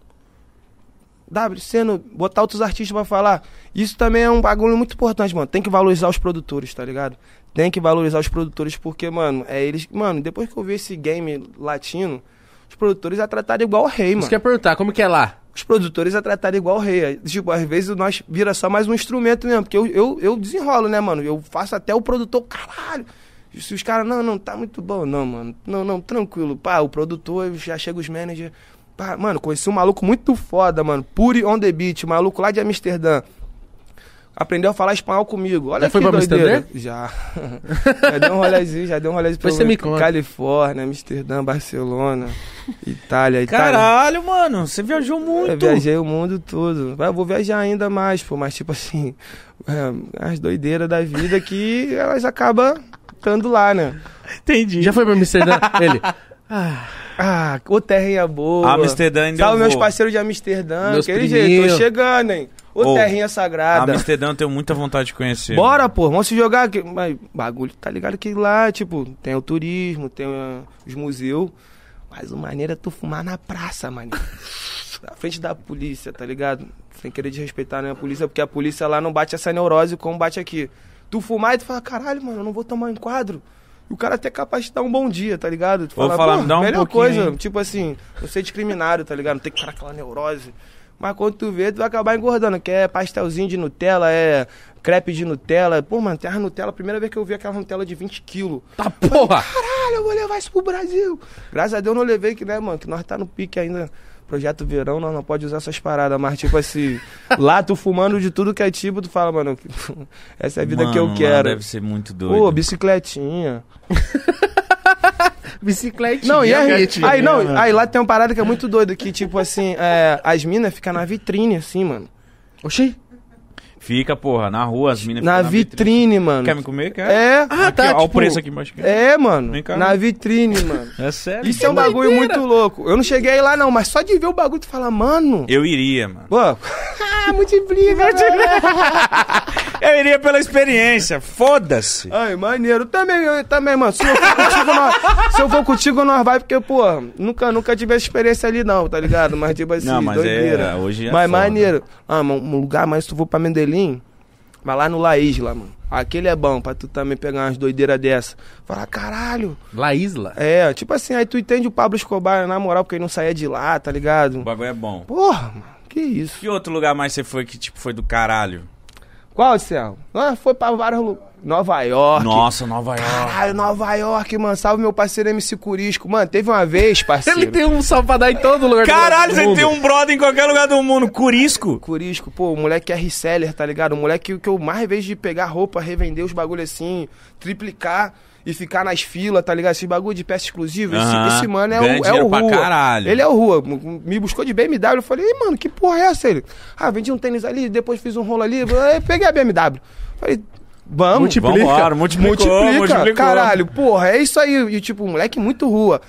Speaker 2: WC no. Botar outros artistas pra falar. Isso também é um bagulho muito importante, mano. Tem que valorizar os produtores, tá ligado? Tem que valorizar os produtores porque, mano, é eles. Mano, depois que eu vi esse game latino, os produtores é tratado igual rei, mano.
Speaker 3: Você quer perguntar, como que é lá?
Speaker 2: Os produtores é tratado igual rei. Aí, Tipo, às vezes nós vira só mais um instrumento mesmo. Porque eu, eu, eu desenrolo, né, mano? Eu faço até o produtor, caralho. Se os caras, não, não, tá muito bom, não, mano. Não, não, tranquilo. Pá, o produtor, já chega os managers. Pá, mano, conheci um maluco muito foda, mano. Puri on the beat, maluco lá de Amsterdã. Aprendeu a falar espanhol comigo. Olha
Speaker 3: Já foi
Speaker 2: que
Speaker 3: pra
Speaker 2: doideira.
Speaker 3: Amsterdã?
Speaker 2: Já. já deu um rolezinho, já deu um rolezinho
Speaker 3: Depois
Speaker 2: pra
Speaker 3: você me conta.
Speaker 2: Califórnia, Amsterdã, Barcelona, Itália, Itália.
Speaker 1: Caralho, mano, você viajou muito.
Speaker 2: Eu viajei o mundo todo. Eu vou viajar ainda mais, pô, mas tipo assim, é, as doideiras da vida que elas acabam estando lá, né?
Speaker 1: Entendi.
Speaker 3: Já foi pra Amsterdã? Ele.
Speaker 2: Ah, ô terrinha boa.
Speaker 1: Amsterdã ainda
Speaker 2: Salve
Speaker 1: eu
Speaker 2: meus parceiros de Amsterdã,
Speaker 3: Meus
Speaker 2: aquele jeito, tô chegando, hein? Ô
Speaker 1: Ô,
Speaker 2: terrinha sagrada.
Speaker 1: Amsterdã eu tenho muita vontade de conhecer.
Speaker 2: Bora, pô, vamos se jogar aqui. Mas bagulho, tá ligado que lá, tipo, tem o turismo, tem uh, os museus. Mas o maneiro é tu fumar na praça, mano. Na frente da polícia, tá ligado? Sem querer desrespeitar né, a polícia, porque a polícia lá não bate essa neurose como bate aqui. Tu fumar e tu fala, caralho, mano, eu não vou tomar um enquadro. E o cara até é capaz de dar um bom dia, tá ligado?
Speaker 1: Vou
Speaker 2: fala,
Speaker 1: falar,
Speaker 2: "Pô,
Speaker 1: me dá um
Speaker 2: melhor
Speaker 1: pouquinho
Speaker 2: coisa,
Speaker 1: aí."
Speaker 2: tipo assim, não ser discriminado, tá ligado? Não ter que ficar aquela neurose. Mas quando tu vê, tu vai acabar engordando, que é pastelzinho de Nutella, é crepe de Nutella. Pô, mano, tem a Nutella, primeira vez que eu vi aquela Nutella de 20 quilos.
Speaker 3: Tá porra!
Speaker 2: Caralho, eu vou levar isso pro Brasil. Graças a Deus eu não levei, que, né, mano, que nós tá no pique ainda. Projeto verão, nós não pode usar essas paradas, mas tipo assim, lá tu fumando de tudo que é tipo, tu fala, mano, essa é a vida que eu
Speaker 1: Mano,
Speaker 2: quero.
Speaker 1: Deve ser muito doido.
Speaker 2: Pô, bicicletinha.
Speaker 3: Bicicleta.
Speaker 2: Não, e aí,
Speaker 3: Bicicletinha,
Speaker 2: aí, não,
Speaker 3: né?
Speaker 2: aí lá tem uma parada que é muito doida, que tipo assim, é, as minas ficam na vitrine, assim, mano.
Speaker 3: Oxi.
Speaker 1: Fica, porra, na rua, as minas
Speaker 2: Na
Speaker 1: ficam
Speaker 2: vitrine, mano.
Speaker 1: Quer me comer? Quer?
Speaker 2: É,
Speaker 3: Ah,
Speaker 1: Aqui,
Speaker 3: tá,
Speaker 1: ó,
Speaker 3: tipo...
Speaker 1: o preço aqui embaixo. aqui.
Speaker 2: é, mano.
Speaker 1: Vem cá.
Speaker 2: Na vitrine, mano.
Speaker 1: É sério?
Speaker 2: Isso é um bagulho muito louco. Eu não cheguei aí lá, não, mas só de ver o bagulho, tu fala, mano.
Speaker 1: Eu iria, mano.
Speaker 2: Pô, ah, multiplica, multiplica.
Speaker 1: Eu iria pela experiência. Foda-se.
Speaker 2: Ai, maneiro. Também, eu também, mano. Se eu for contigo, nós, se eu for contigo, nós vai, porque, pô, nunca, nunca tive essa experiência ali, não, tá ligado? Mas, tipo assim,
Speaker 1: Não, mas é-
Speaker 2: doideira.
Speaker 1: hoje é
Speaker 2: Mas
Speaker 1: foda.
Speaker 2: maneiro. Ah, mano, um lugar, mas se tu for pra Mendelim, vai lá no La Isla, mano. Aquele é bom pra tu também pegar umas doideiras dessa. Falar, caralho.
Speaker 3: La Isla.
Speaker 2: É, tipo assim, aí tu entende o Pablo Escobar, na moral, porque ele não saía de lá, tá
Speaker 1: O
Speaker 2: ligado?
Speaker 1: bagulho é bom.
Speaker 2: Porra, mano, que isso.
Speaker 1: Que outro lugar mais você foi que, tipo, foi do caralho?
Speaker 2: Qual, Céu? Ah, foi pra vários lugares. Nova York.
Speaker 1: Nossa, Nova York.
Speaker 2: Caralho, Nova York, mano. Salve meu parceiro MC Curisco. Mano, teve uma vez, parceiro.
Speaker 3: Ele tem um sal pra dar em todo lugar do
Speaker 1: Caralho, você
Speaker 3: mundo.
Speaker 1: tem um brother em qualquer lugar do mundo. Curisco.
Speaker 2: Curisco, pô, o moleque é reseller, tá ligado? O moleque que eu mais vejo de pegar roupa, revender os bagulho assim, triplicar e ficar nas filas, tá ligado? Esses bagulho de peça exclusiva. Esse,
Speaker 1: Aham.
Speaker 2: esse mano é
Speaker 1: Ganha
Speaker 2: o, é o
Speaker 1: pra
Speaker 2: Rua.
Speaker 1: caralho.
Speaker 2: Ele é o Rua. Me buscou de BMW. Eu falei, Ei, mano, que porra é essa? Ele, ah, vendi um tênis ali, depois fiz um rolo ali. Aí peguei a BMW. Falei, vamos.
Speaker 3: Multiplica.
Speaker 1: Vambora, multiplicou,
Speaker 2: Multiplica,
Speaker 1: multiplicou.
Speaker 2: caralho, porra, é isso aí. E tipo, moleque muito rua.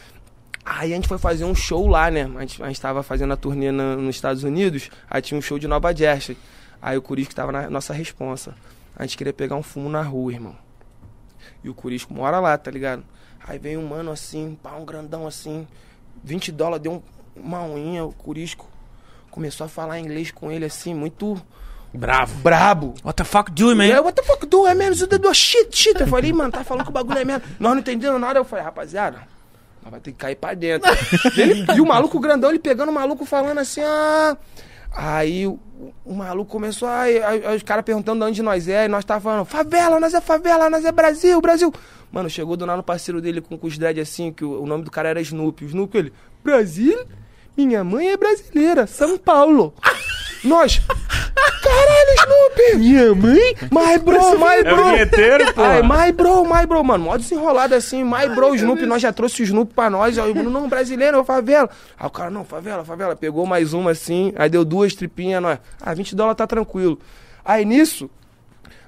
Speaker 2: Aí a gente foi fazer um show lá, né? A gente, a gente tava fazendo a turnê na- nos Estados Unidos, aí tinha um show de Nova Jersey. Aí o Curisco tava na nossa responsa. A gente queria pegar um fumo na rua, irmão. E o Curisco mora lá, tá ligado? Aí veio um mano assim, pá, um grandão assim, 20 dólares, deu um- uma unha, o Curisco começou a falar inglês com ele assim, muito
Speaker 3: Bravo.
Speaker 2: brabo.
Speaker 1: What the fuck do,
Speaker 2: É,
Speaker 1: man?
Speaker 2: what the fuck do? É mesmo, isso do shit, shit. Eu falei, mano, tá falando que o bagulho é mesmo. Nós não entendemos nada. Eu falei, rapaziada, nós vai ter que cair pra dentro. Ele- e o maluco grandão, ele pegando o maluco falando assim, ah. Aí o, o maluco começou, aí, aí- aí os caras perguntando de onde nós é, e nós tava falando, favela, nós é favela, nós é Brasil, Brasil. Mano, chegou do nada um parceiro dele com, com os dread assim, que o, o nome do cara era Snoopy. O Snoopy, ele, Brasil? Minha mãe é brasileira, São Paulo. Nós, caralho, Snoopy! Minha mãe? My bro, my
Speaker 1: É
Speaker 2: bro!
Speaker 1: vinheteiro, pô.
Speaker 2: Ai, my bro, my bro, mano, mó desenrolado assim, my bro, Snoopy, nós já trouxe o Snoopy pra nós, aí o Bruno, não, brasileiro, é favela. Aí o cara, não, favela, favela, pegou mais uma assim, aí deu duas tripinhas, nós, ah, 20 dólares tá tranquilo. Aí nisso,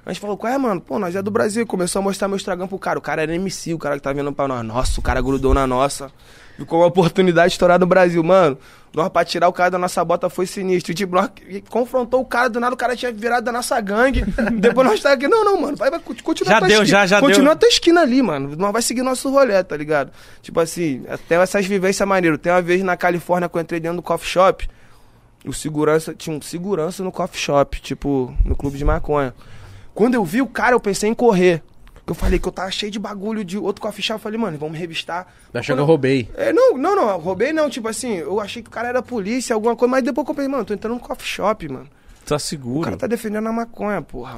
Speaker 2: a gente falou, qual é, mano? Pô, nós é do Brasil. Começou a mostrar meu Instagram pro cara. O cara era MC, o cara que tá vendo pra nós. Nossa, o cara grudou na nossa. Ficou uma oportunidade de estourar no Brasil, mano. Nós, pra tirar o cara da nossa bota, foi sinistro. E, tipo, nós confrontou o cara, do nada o cara tinha virado da nossa gangue. Depois nós tá aqui. Não, não, mano. Vai, vai, continua
Speaker 1: Já deu,
Speaker 2: esquina.
Speaker 1: já, já
Speaker 2: Continua
Speaker 1: deu.
Speaker 2: a tua esquina ali, mano. Nós vai seguir nosso rolê, tá ligado? Tipo assim, tem essas vivências maneiras. Tem uma vez na Califórnia que eu entrei dentro do coffee shop. O segurança, tinha um segurança no coffee shop, tipo, no clube de maconha. Quando eu vi o cara, eu pensei em correr. Eu falei que eu tava cheio de bagulho de outro coffee shop. Eu falei, mano, vamos revistar.
Speaker 3: Achou que eu roubei.
Speaker 2: É, não, não, não, roubei não. Tipo assim, eu achei que o cara era polícia, alguma coisa. Mas depois que eu pensei, mano, tô entrando no coffee shop, mano.
Speaker 1: Tá
Speaker 2: O
Speaker 1: seguro.
Speaker 2: cara tá defendendo a maconha, porra.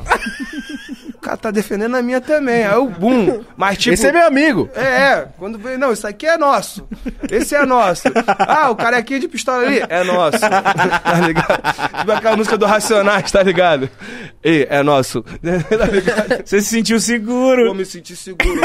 Speaker 2: o cara tá defendendo a minha também. Aí eu, bum. Mas tipo...
Speaker 3: Esse é meu amigo.
Speaker 2: É, é, quando veio, não, isso aqui é nosso. Esse é nosso. Ah, o cara aqui de pistola ali é nosso. tá ligado? Tipo aquela música do Racionais, tá ligado? Ei, é nosso. tá ligado?
Speaker 1: Você se sentiu
Speaker 2: Vou
Speaker 1: seguro.
Speaker 2: me sentir seguro.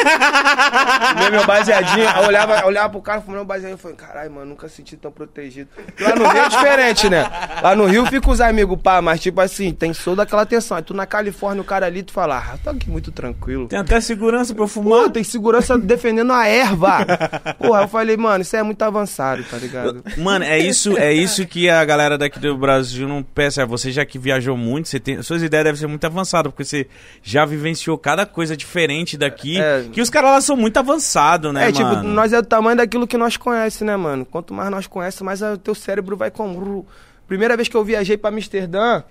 Speaker 2: Fumei meu baseadinho, aí eu olhava, eu olhava pro cara, fumei meu baseadinho e falei, caralho, mano, nunca senti tão protegido. Porque Lá no Rio é diferente, né? Lá no Rio fica os amigos, pá, mas tipo assim, tem toda aquela atenção. Aí tu na Califórnia, o cara ali, tu fala, ah, tô aqui muito tranquilo.
Speaker 1: Tem até segurança pra eu
Speaker 2: Pô,
Speaker 1: fumar.
Speaker 2: tem segurança defendendo a erva. Porra, eu falei, mano, isso é muito avançado, tá ligado?
Speaker 1: Mano, é isso, é isso que a galera daqui do Brasil não pensa. Você já que viajou muito, você tem, suas ideias devem ser muito avançadas, porque você já vivenciou cada coisa diferente daqui.
Speaker 2: É.
Speaker 1: Que os caras lá são muito avançados, né,
Speaker 2: é, tipo,
Speaker 1: mano?
Speaker 2: nós é do tamanho daquilo que nós conhece, né, mano? Quanto mais nós conhece, mais o teu cérebro vai com. Primeira vez que eu viajei pra Amsterdã.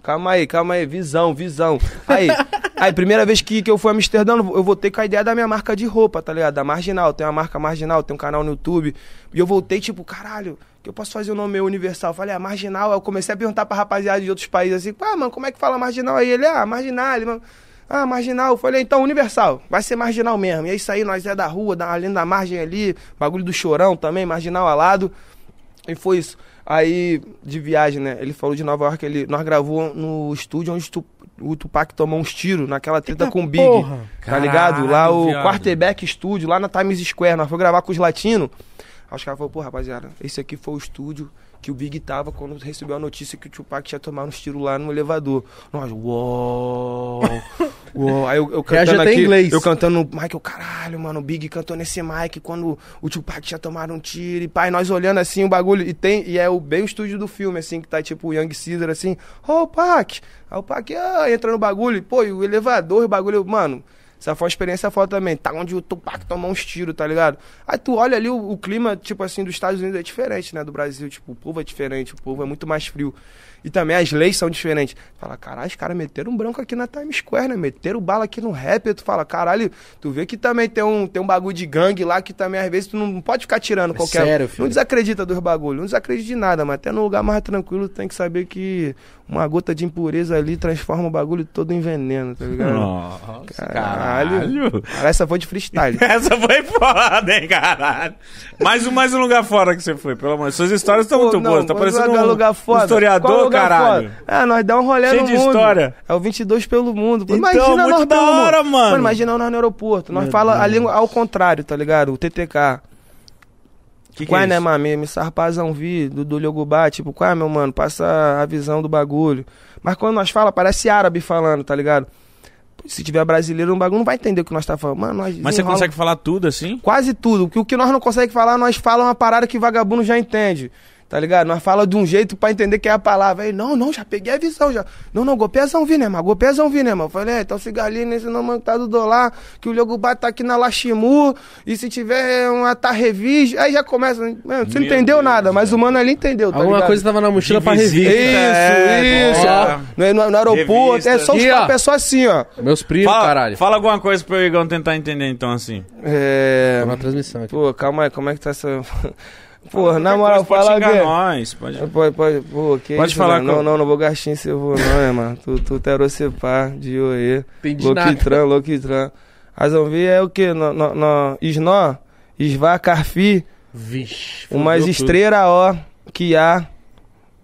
Speaker 2: Calma aí, calma aí, visão, visão. Aí, aí primeira vez que, que eu fui a Amsterdã, eu voltei com a ideia da minha marca de roupa, tá ligado? Da Marginal. Tem uma marca Marginal, tem um canal no YouTube. E eu voltei, tipo, caralho, que eu posso fazer o nome meu universal? Eu falei, ah, Marginal. Aí eu comecei a perguntar pra rapaziada de outros países assim, ah, mano, como é que fala Marginal? Aí ele, ah, Marginal. Ele, ah, marginal. Eu falei, então, universal. Vai ser marginal mesmo. E é isso aí, nós é da rua, da, ali da margem ali. Bagulho do chorão também, marginal alado. E foi isso. Aí, de viagem, né? Ele falou de Nova York, ele, nós gravou no estúdio onde tu- o Tupac tomou uns tiros naquela treta
Speaker 3: Eita
Speaker 2: com o Big.
Speaker 3: porra.
Speaker 2: Tá ligado? Lá
Speaker 1: Caralho,
Speaker 2: o
Speaker 1: viado.
Speaker 2: Quarterback Studio, lá na Times Square. Nós fomos gravar com os latinos. Aí os caras falaram, pô, rapaziada, esse aqui foi o estúdio que o Big tava quando recebeu a notícia que o Tupac tinha tomado uns tiros lá no elevador. Nós, uou, uou. Aí eu, eu cantando aqui,
Speaker 3: inglês.
Speaker 2: eu cantando no mic, eu, caralho, mano, o Big cantou nesse mic quando o Tupac tinha tomado um tiro. E pai, nós olhando assim o bagulho. E tem, e é o, bem o estúdio do filme, assim, que tá tipo o Young Caesar, assim, ô, oh, Pac. Aí o Pac, ah, entra no bagulho. E, pô, e o elevador, o bagulho, mano. Essa foi uma experiência foda também. Tá onde o Tupac tomou uns tiros, tá ligado? Aí tu olha ali o, o clima, tipo assim, dos Estados Unidos é diferente, né? Do Brasil. Tipo, o povo é diferente, o povo é muito mais frio. E também as leis são diferentes. Fala, caralho, os caras meteram um branco aqui na Times Square, né? Meteram bala aqui no rap. Tu fala, caralho, tu vê que também tem um, tem um bagulho de gangue lá que também às vezes tu não pode ficar tirando qualquer. um.
Speaker 3: sério, filho?
Speaker 2: Não desacredita dos bagulhos, não desacredita de nada, mas até no lugar mais tranquilo tem que saber que uma gota de impureza ali transforma o bagulho todo em veneno, tá ligado?
Speaker 1: Nossa,
Speaker 2: Caralho.
Speaker 1: caralho.
Speaker 2: Cara, essa foi de freestyle.
Speaker 1: Essa foi foda, hein, caralho. Mais um, mais um lugar fora que você foi, pelo amor de Deus. Suas histórias estão muito
Speaker 2: não,
Speaker 1: boas. Tá parecendo um,
Speaker 2: lugar. Qual
Speaker 1: historiador, caralho.
Speaker 2: foda? É, nós dá um rolê
Speaker 1: Cheio
Speaker 2: no
Speaker 1: de
Speaker 2: mundo.
Speaker 1: história.
Speaker 2: É o 22 pelo mundo.
Speaker 1: Então,
Speaker 2: imagina
Speaker 1: muito
Speaker 2: nós
Speaker 1: da hora,
Speaker 2: mundo.
Speaker 1: mano.
Speaker 2: imagina nós no aeroporto. Nós
Speaker 1: Meu
Speaker 2: fala a
Speaker 1: Deus.
Speaker 2: língua ao contrário, tá ligado? O TTK.
Speaker 1: Que
Speaker 2: qual é,
Speaker 1: é
Speaker 2: né, mami? Me sarpazão vi do, do Liogubá. Tipo, qual é, meu mano? Passa a visão do bagulho. Mas quando nós fala, parece árabe falando, tá ligado? Se tiver brasileiro, um bagulho não vai entender o que nós tá falando. Mano, nós
Speaker 1: Mas você consegue falar tudo assim?
Speaker 2: Quase tudo. Que o que nós não conseguimos falar, nós falamos uma parada que vagabundo já entende. Tá ligado? Nós fala de um jeito pra entender que é a palavra. Aí, não, não, já peguei a visão, já. Não, não, gopezão vi, né, mano? Gopezão vi, né, mano? Falei, é, então cigarrinho nesse nome tá do dólar, que o Liogubá tá aqui na Lachimu, e se tiver uma Tarrevis, aí já começa. Mano, você não
Speaker 1: Meu
Speaker 2: entendeu
Speaker 1: Deus,
Speaker 2: nada, mas o mano ali entendeu, tá
Speaker 3: Alguma
Speaker 2: ligado?
Speaker 3: coisa tava na mochila
Speaker 1: De
Speaker 3: pra revista.
Speaker 2: Isso,
Speaker 1: É,
Speaker 2: isso.
Speaker 1: ó.
Speaker 2: No, no- aeroporto, é
Speaker 1: Revista.
Speaker 2: só os papéis, é só assim, ó.
Speaker 3: Meus primos,
Speaker 1: Fala,
Speaker 3: caralho.
Speaker 1: fala alguma coisa pro Igão tentar entender então assim.
Speaker 2: É.
Speaker 3: Tô na transmissão aqui.
Speaker 2: Pô, calma aí, como é que tá essa. Porra, na moral,
Speaker 1: coisa,
Speaker 2: fala
Speaker 1: pode
Speaker 2: o quê?
Speaker 1: xingar nós. Pode...
Speaker 2: Pode, pode, pô, que
Speaker 1: Pode
Speaker 2: isso,
Speaker 1: falar
Speaker 2: mano?
Speaker 1: com-
Speaker 2: Não, não, não vou gastar em seu voo, não, né, mano? Tu, tu terou pá, de oê.
Speaker 3: Entendi nada.
Speaker 2: Louquitran, Louquitran. A Zanvi é o quê? No, no, no, Isnó, Isvá, Carfi,
Speaker 3: Vixe.
Speaker 2: umas
Speaker 3: tudo.
Speaker 2: estreira, ó, que há,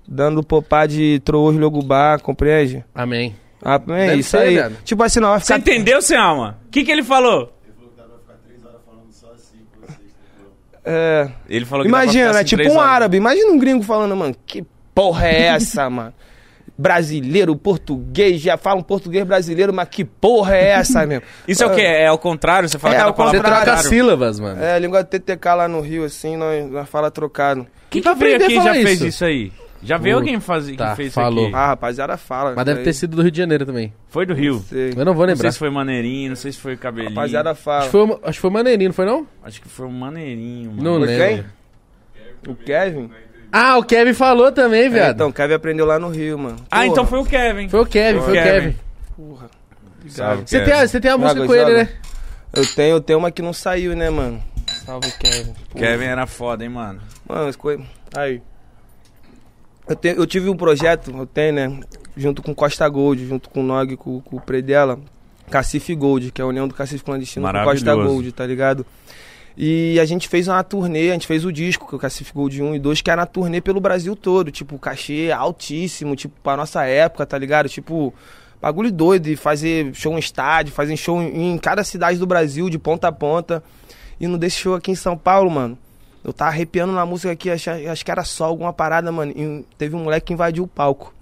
Speaker 2: dando popá de troos, logubá, compreende?
Speaker 3: Amém.
Speaker 2: Ah, é
Speaker 3: Deve
Speaker 2: isso
Speaker 3: ser,
Speaker 2: aí.
Speaker 3: viado.
Speaker 2: Tipo assim, não vai
Speaker 1: Você
Speaker 2: ficar...
Speaker 1: entendeu, seu alma? O que, que ele falou?
Speaker 2: É,
Speaker 1: Ele falou que
Speaker 2: imagina,
Speaker 1: ficar
Speaker 2: né?
Speaker 1: assim
Speaker 2: Tipo um
Speaker 1: horas.
Speaker 2: árabe. Imagina um gringo falando, mano, que porra é essa, mano? Brasileiro, português, já fala um português brasileiro, mas que porra é essa mesmo?
Speaker 1: Isso é o quê? É ao contrário? Você fala
Speaker 2: É,
Speaker 1: cada
Speaker 2: ao
Speaker 1: palavra
Speaker 3: Você troca sílabas, mano.
Speaker 2: É, língua TTK lá no Rio, assim, nós, nós fala trocado.
Speaker 1: Quem
Speaker 3: Pra
Speaker 1: que veio aqui e já
Speaker 3: falar
Speaker 1: fez
Speaker 3: isso?
Speaker 1: isso aí? Já veio
Speaker 3: Puta,
Speaker 1: alguém faz, que fez
Speaker 3: falou.
Speaker 1: isso
Speaker 2: Ah,
Speaker 1: aqui?
Speaker 2: rapaziada, fala.
Speaker 3: Mas deve
Speaker 2: Aí,
Speaker 3: ter sido do Rio de Janeiro também.
Speaker 1: Foi do Rio.
Speaker 2: sei.
Speaker 3: Eu não vou
Speaker 1: Não sei
Speaker 3: lembrar.
Speaker 1: se foi maneirinho, não sei se foi cabelinho.
Speaker 2: Rapaziada, fala.
Speaker 3: Acho que foi, acho que foi Maneirinho, não foi não?
Speaker 1: Acho que foi um maneirinho, mano.
Speaker 3: Não
Speaker 2: Foi
Speaker 3: lembro.
Speaker 2: quem? O Kevin?
Speaker 3: Ah, o Kevin falou também,
Speaker 2: É,
Speaker 3: viado.
Speaker 2: então, o Kevin aprendeu lá no Rio, mano.
Speaker 1: Ah,
Speaker 2: Porra,
Speaker 1: então foi o Kevin.
Speaker 3: Foi o Kevin, foi o
Speaker 1: Kevin.
Speaker 3: Kevin.
Speaker 2: Porra.
Speaker 1: Salve,
Speaker 3: Você
Speaker 1: Kevin.
Speaker 3: tem, a- você tem a música com ele, né?
Speaker 2: Eu tenho, eu tenho uma que não saiu, né, mano? Salve, Kevin. Porra.
Speaker 1: Kevin era foda, hein, mano.
Speaker 2: Mano, as coisas. Aí. Eu, tenho, eu tive um projeto, eu tenho, né? Junto com Costa Gold, junto com o Nog, com, com o Predela, Cacife Gold, que é a união do Cacife Clandestino com Costa. Gold, tá ligado? E a gente fez uma turnê, a gente fez o disco, que é o Cacife Gold 1 e 2, que era uma turnê pelo Brasil todo. Tipo, cachê altíssimo, tipo, pra nossa época, tá ligado? Tipo, bagulho doido, de fazer show em estádio, fazer show em, em cada cidade do Brasil, de ponta a ponta. E no desse show aqui em São Paulo, mano, eu tava arrepiando na música aqui, acho, acho que era só alguma parada, mano. E teve um moleque que invadiu o palco.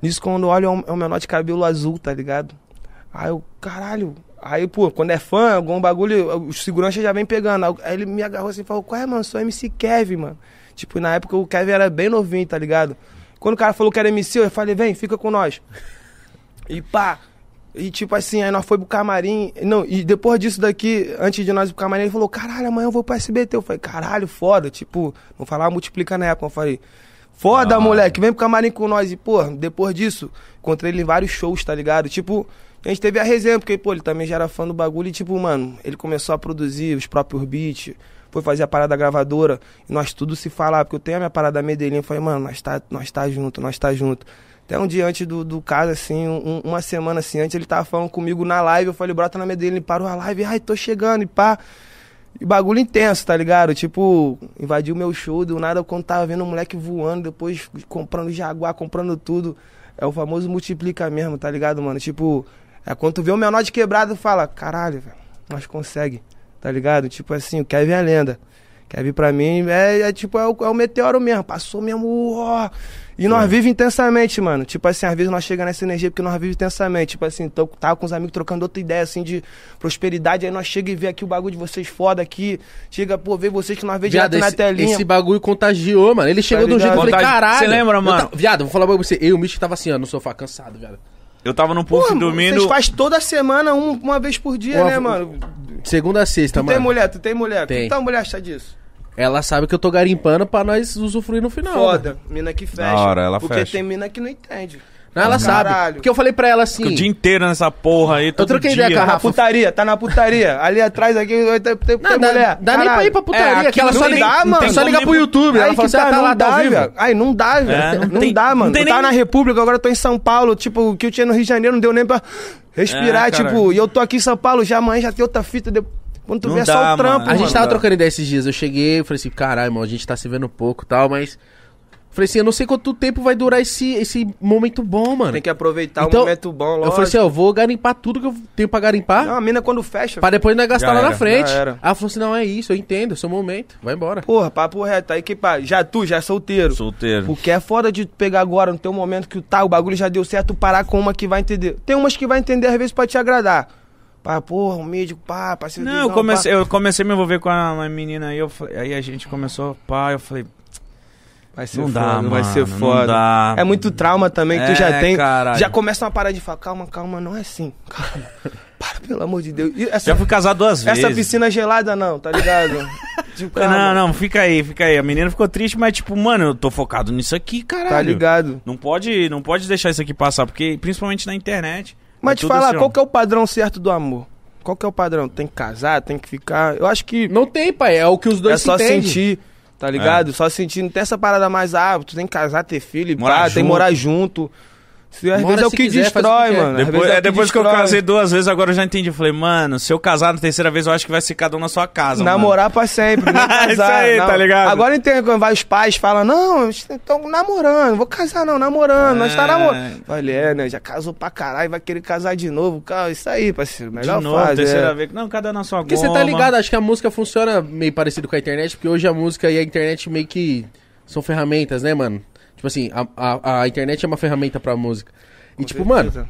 Speaker 2: Nisso, quando eu olho, é um, é menor de cabelo azul, tá ligado? Aí eu, caralho. Aí, pô, quando é fã, algum bagulho, os seguranças já vem pegando. Aí ele me agarrou assim e falou, qual é, mano? Sou MC Kevin, mano. Tipo, na época o Kevin era bem novinho, tá ligado? Quando o cara falou que era MC, eu falei, vem, fica com nós. E pá. E tipo assim, aí nós foi pro camarim. Não, e depois disso daqui, antes de nós ir pro camarim, ele falou, caralho, amanhã eu vou pro SBT. Eu falei, caralho, foda. Tipo, não falava multiplica na época. Eu falei, foda,
Speaker 1: Ah.
Speaker 2: moleque, vem pro camarim com nós. E, pô, depois disso, encontrei ele em vários shows, tá ligado? Tipo, a gente teve a resenha, porque, pô, ele também já era fã do bagulho. E, tipo, mano, ele começou a produzir os próprios beats, foi fazer a parada gravadora. E nós tudo se falar, porque eu tenho a minha parada Medellín. Eu falei, mano, nós tá, nós tá junto, nós tá junto. Até um dia antes do, do caso, assim, um- uma semana assim antes, ele tava falando comigo na live. Eu falei, brota na Medellín. Ele parou a live, ai, tô chegando, e pá. E bagulho intenso, tá ligado? Tipo, invadiu meu show, do nada, quando tava vendo um moleque voando, depois comprando Jaguar, comprando tudo. É o famoso multiplica mesmo, tá ligado, mano? Tipo, é quando tu vê o menor de quebrado, fala, caralho, velho, nós consegue, tá ligado? Tipo assim, o Kevin é lenda. Kevin pra mim é, é tipo, é o, é o meteoro mesmo, passou mesmo, ó. E nós vivemos intensamente, mano. Tipo assim, às vezes nós chegamos nessa energia porque nós vivemos intensamente. Tipo assim, tô, tava com os amigos trocando outra ideia, assim, de prosperidade. Aí nós chega e vê aqui o bagulho de vocês foda aqui. Chega, pô, ver vocês que nós vê direto na telinha.
Speaker 3: esse bagulho contagiou, mano. Ele chegou de um jeito
Speaker 2: ligado?
Speaker 3: que eu falei, caralho.
Speaker 1: Você lembra, mano?
Speaker 3: ta- Viado, vou falar pra você. Eu e o Mitch tava assim, ó, no sofá, cansado, viado.
Speaker 1: Eu tava puff
Speaker 2: mano,
Speaker 1: dormindo.
Speaker 2: vocês faz toda semana, um- uma vez por dia,
Speaker 3: Uma-
Speaker 2: né, mano?
Speaker 3: Segunda a sexta,
Speaker 2: Tu
Speaker 3: mano.
Speaker 2: tem mulher, tu tem mulher.
Speaker 3: Tem.
Speaker 2: O que tua mulher acha disso?
Speaker 3: Ela sabe que eu tô garimpando pra nós usufruir no final. mano.
Speaker 2: Foda. Mina que fecha.
Speaker 1: Da hora, ela
Speaker 2: porque
Speaker 1: fecha.
Speaker 2: tem mina que não entende.
Speaker 3: Não, ela sabe.
Speaker 2: Caralho.
Speaker 3: Porque eu falei pra ela assim.
Speaker 1: Fico o dia inteiro nessa porra aí, todo
Speaker 3: troquei
Speaker 1: dia.
Speaker 3: ideia com a
Speaker 2: Na
Speaker 3: Rafa.
Speaker 2: putaria, tá na putaria. Ali atrás, aqui, tem, tem,
Speaker 3: Não,
Speaker 2: tem
Speaker 3: dá,
Speaker 2: mulher.
Speaker 3: dá nem pra ir pra putaria,
Speaker 1: É, aqui
Speaker 3: que ela
Speaker 1: não
Speaker 3: só liga,
Speaker 2: tem
Speaker 3: mano. só liga pro YouTube.
Speaker 2: Aí
Speaker 3: Ela
Speaker 2: que
Speaker 3: fala assim,
Speaker 2: tá,
Speaker 3: ah, tá
Speaker 2: não
Speaker 3: lá, tá
Speaker 2: dá,
Speaker 3: ao vivo.
Speaker 2: velho. Aí não dá, velho.
Speaker 1: É, não
Speaker 2: não
Speaker 1: tem-
Speaker 2: dá, mano.
Speaker 1: não tem
Speaker 2: eu tava
Speaker 1: nem-
Speaker 2: na República, agora eu tô em São Paulo. Tipo, o que eu tinha no Rio de Janeiro não deu nem pra respirar.
Speaker 1: É,
Speaker 2: tipo, e eu tô aqui em São Paulo, já amanhã já tem outra fita. de- Quando tu
Speaker 1: Não
Speaker 2: vê é só
Speaker 1: dá,
Speaker 2: o trampo,
Speaker 1: mano.
Speaker 3: A gente
Speaker 2: mano.
Speaker 3: tava
Speaker 1: dá.
Speaker 3: trocando ideia esses dias. Eu cheguei e falei assim, caralho, irmão, a gente tá se vendo pouco e tal, mas. Falei assim, eu não sei quanto tempo vai durar esse, esse momento bom, mano.
Speaker 2: Tem que aproveitar
Speaker 3: Então,
Speaker 2: o momento bom, lógico.
Speaker 3: Eu falei assim, ó, eu vou garimpar tudo que eu tenho pra garimpar.
Speaker 2: Não, a mina quando fecha...
Speaker 3: Pra depois nós gastar
Speaker 1: Já
Speaker 3: lá na
Speaker 1: era,
Speaker 3: frente.
Speaker 2: era.
Speaker 3: Aí ela falou assim, não, é isso, eu entendo, é o seu momento, vai embora.
Speaker 2: Porra, papo reto. Aí que pá, já tu, já é solteiro.
Speaker 1: Solteiro.
Speaker 2: Porque é foda de tu pegar agora, no teu momento que tá, o bagulho já deu certo, parar com uma que vai entender. Tem umas que vai entender, às vezes, pra te agradar. Pá, porra, um médico, pá, parceiro.
Speaker 1: Não, eu comecei, eu comecei a me envolver com a uma menina aí, eu, aí a gente começou, pá, eu falei,
Speaker 2: Vai ser
Speaker 1: não
Speaker 2: foda,
Speaker 1: dá,
Speaker 2: vai
Speaker 1: mano,
Speaker 2: ser
Speaker 1: não
Speaker 2: foda.
Speaker 1: dá.
Speaker 2: É muito trauma também que tu já
Speaker 1: É,
Speaker 2: tem.
Speaker 1: caralho.
Speaker 2: Já começa uma parada de falar, calma, calma, não é assim. Calma. Para, pelo amor de Deus. Essa,
Speaker 1: Já fui casado duas vezes.
Speaker 2: essa piscina gelada não, tá ligado? tipo.
Speaker 1: Não, não, fica aí, fica aí. A menina ficou triste, mas tipo, mano, eu tô focado nisso aqui, caralho.
Speaker 2: Tá ligado?
Speaker 1: Não pode, não pode deixar isso aqui passar, porque principalmente na internet.
Speaker 2: Mas
Speaker 1: é
Speaker 2: te falar,
Speaker 1: assim,
Speaker 2: qual que é o padrão certo do amor? Qual que é o padrão? Tem que casar, tem que ficar. Eu acho que
Speaker 3: Não tem, pai, é o que os dois
Speaker 2: é
Speaker 3: se
Speaker 2: só
Speaker 3: entendem.
Speaker 2: sentir, tá ligado? Só sentindo, tem essa parada mais, ah, tu tem que casar, ter filho,
Speaker 1: Morar
Speaker 2: pá, tem que morar junto. Às
Speaker 3: Mora
Speaker 2: vezes é o que
Speaker 3: quiser, faz o
Speaker 2: destrói,
Speaker 3: que
Speaker 2: mano.
Speaker 1: Depois,
Speaker 2: vezes
Speaker 1: é
Speaker 2: o que
Speaker 1: depois que eu
Speaker 2: destrói.
Speaker 1: casei duas vezes, agora eu já entendi. Eu falei, mano, se eu casar na terceira vez, eu acho que vai ser cada um na sua casa. mano.
Speaker 2: Namorar pra sempre, não casar.
Speaker 1: Isso aí,
Speaker 2: não.
Speaker 1: tá ligado?
Speaker 2: Agora entende quando vai os pais falam, não, estão namorando, vou casar não, namorando, nós tá
Speaker 1: É.
Speaker 2: namorando. Falei, é, né, já casou pra caralho, vai querer casar de novo. Cara, isso aí, parceiro,
Speaker 1: De
Speaker 2: melhor
Speaker 1: novo,
Speaker 2: fase.
Speaker 1: terceira
Speaker 2: é.
Speaker 1: vez. Não, cada um na sua
Speaker 3: Porque
Speaker 1: goma.
Speaker 3: você tá ligado, acho que a música funciona meio parecido com a internet, porque hoje a música e a internet meio que são ferramentas, né, mano? Tipo assim, a, a, a internet é uma ferramenta pra música. E tipo, mano,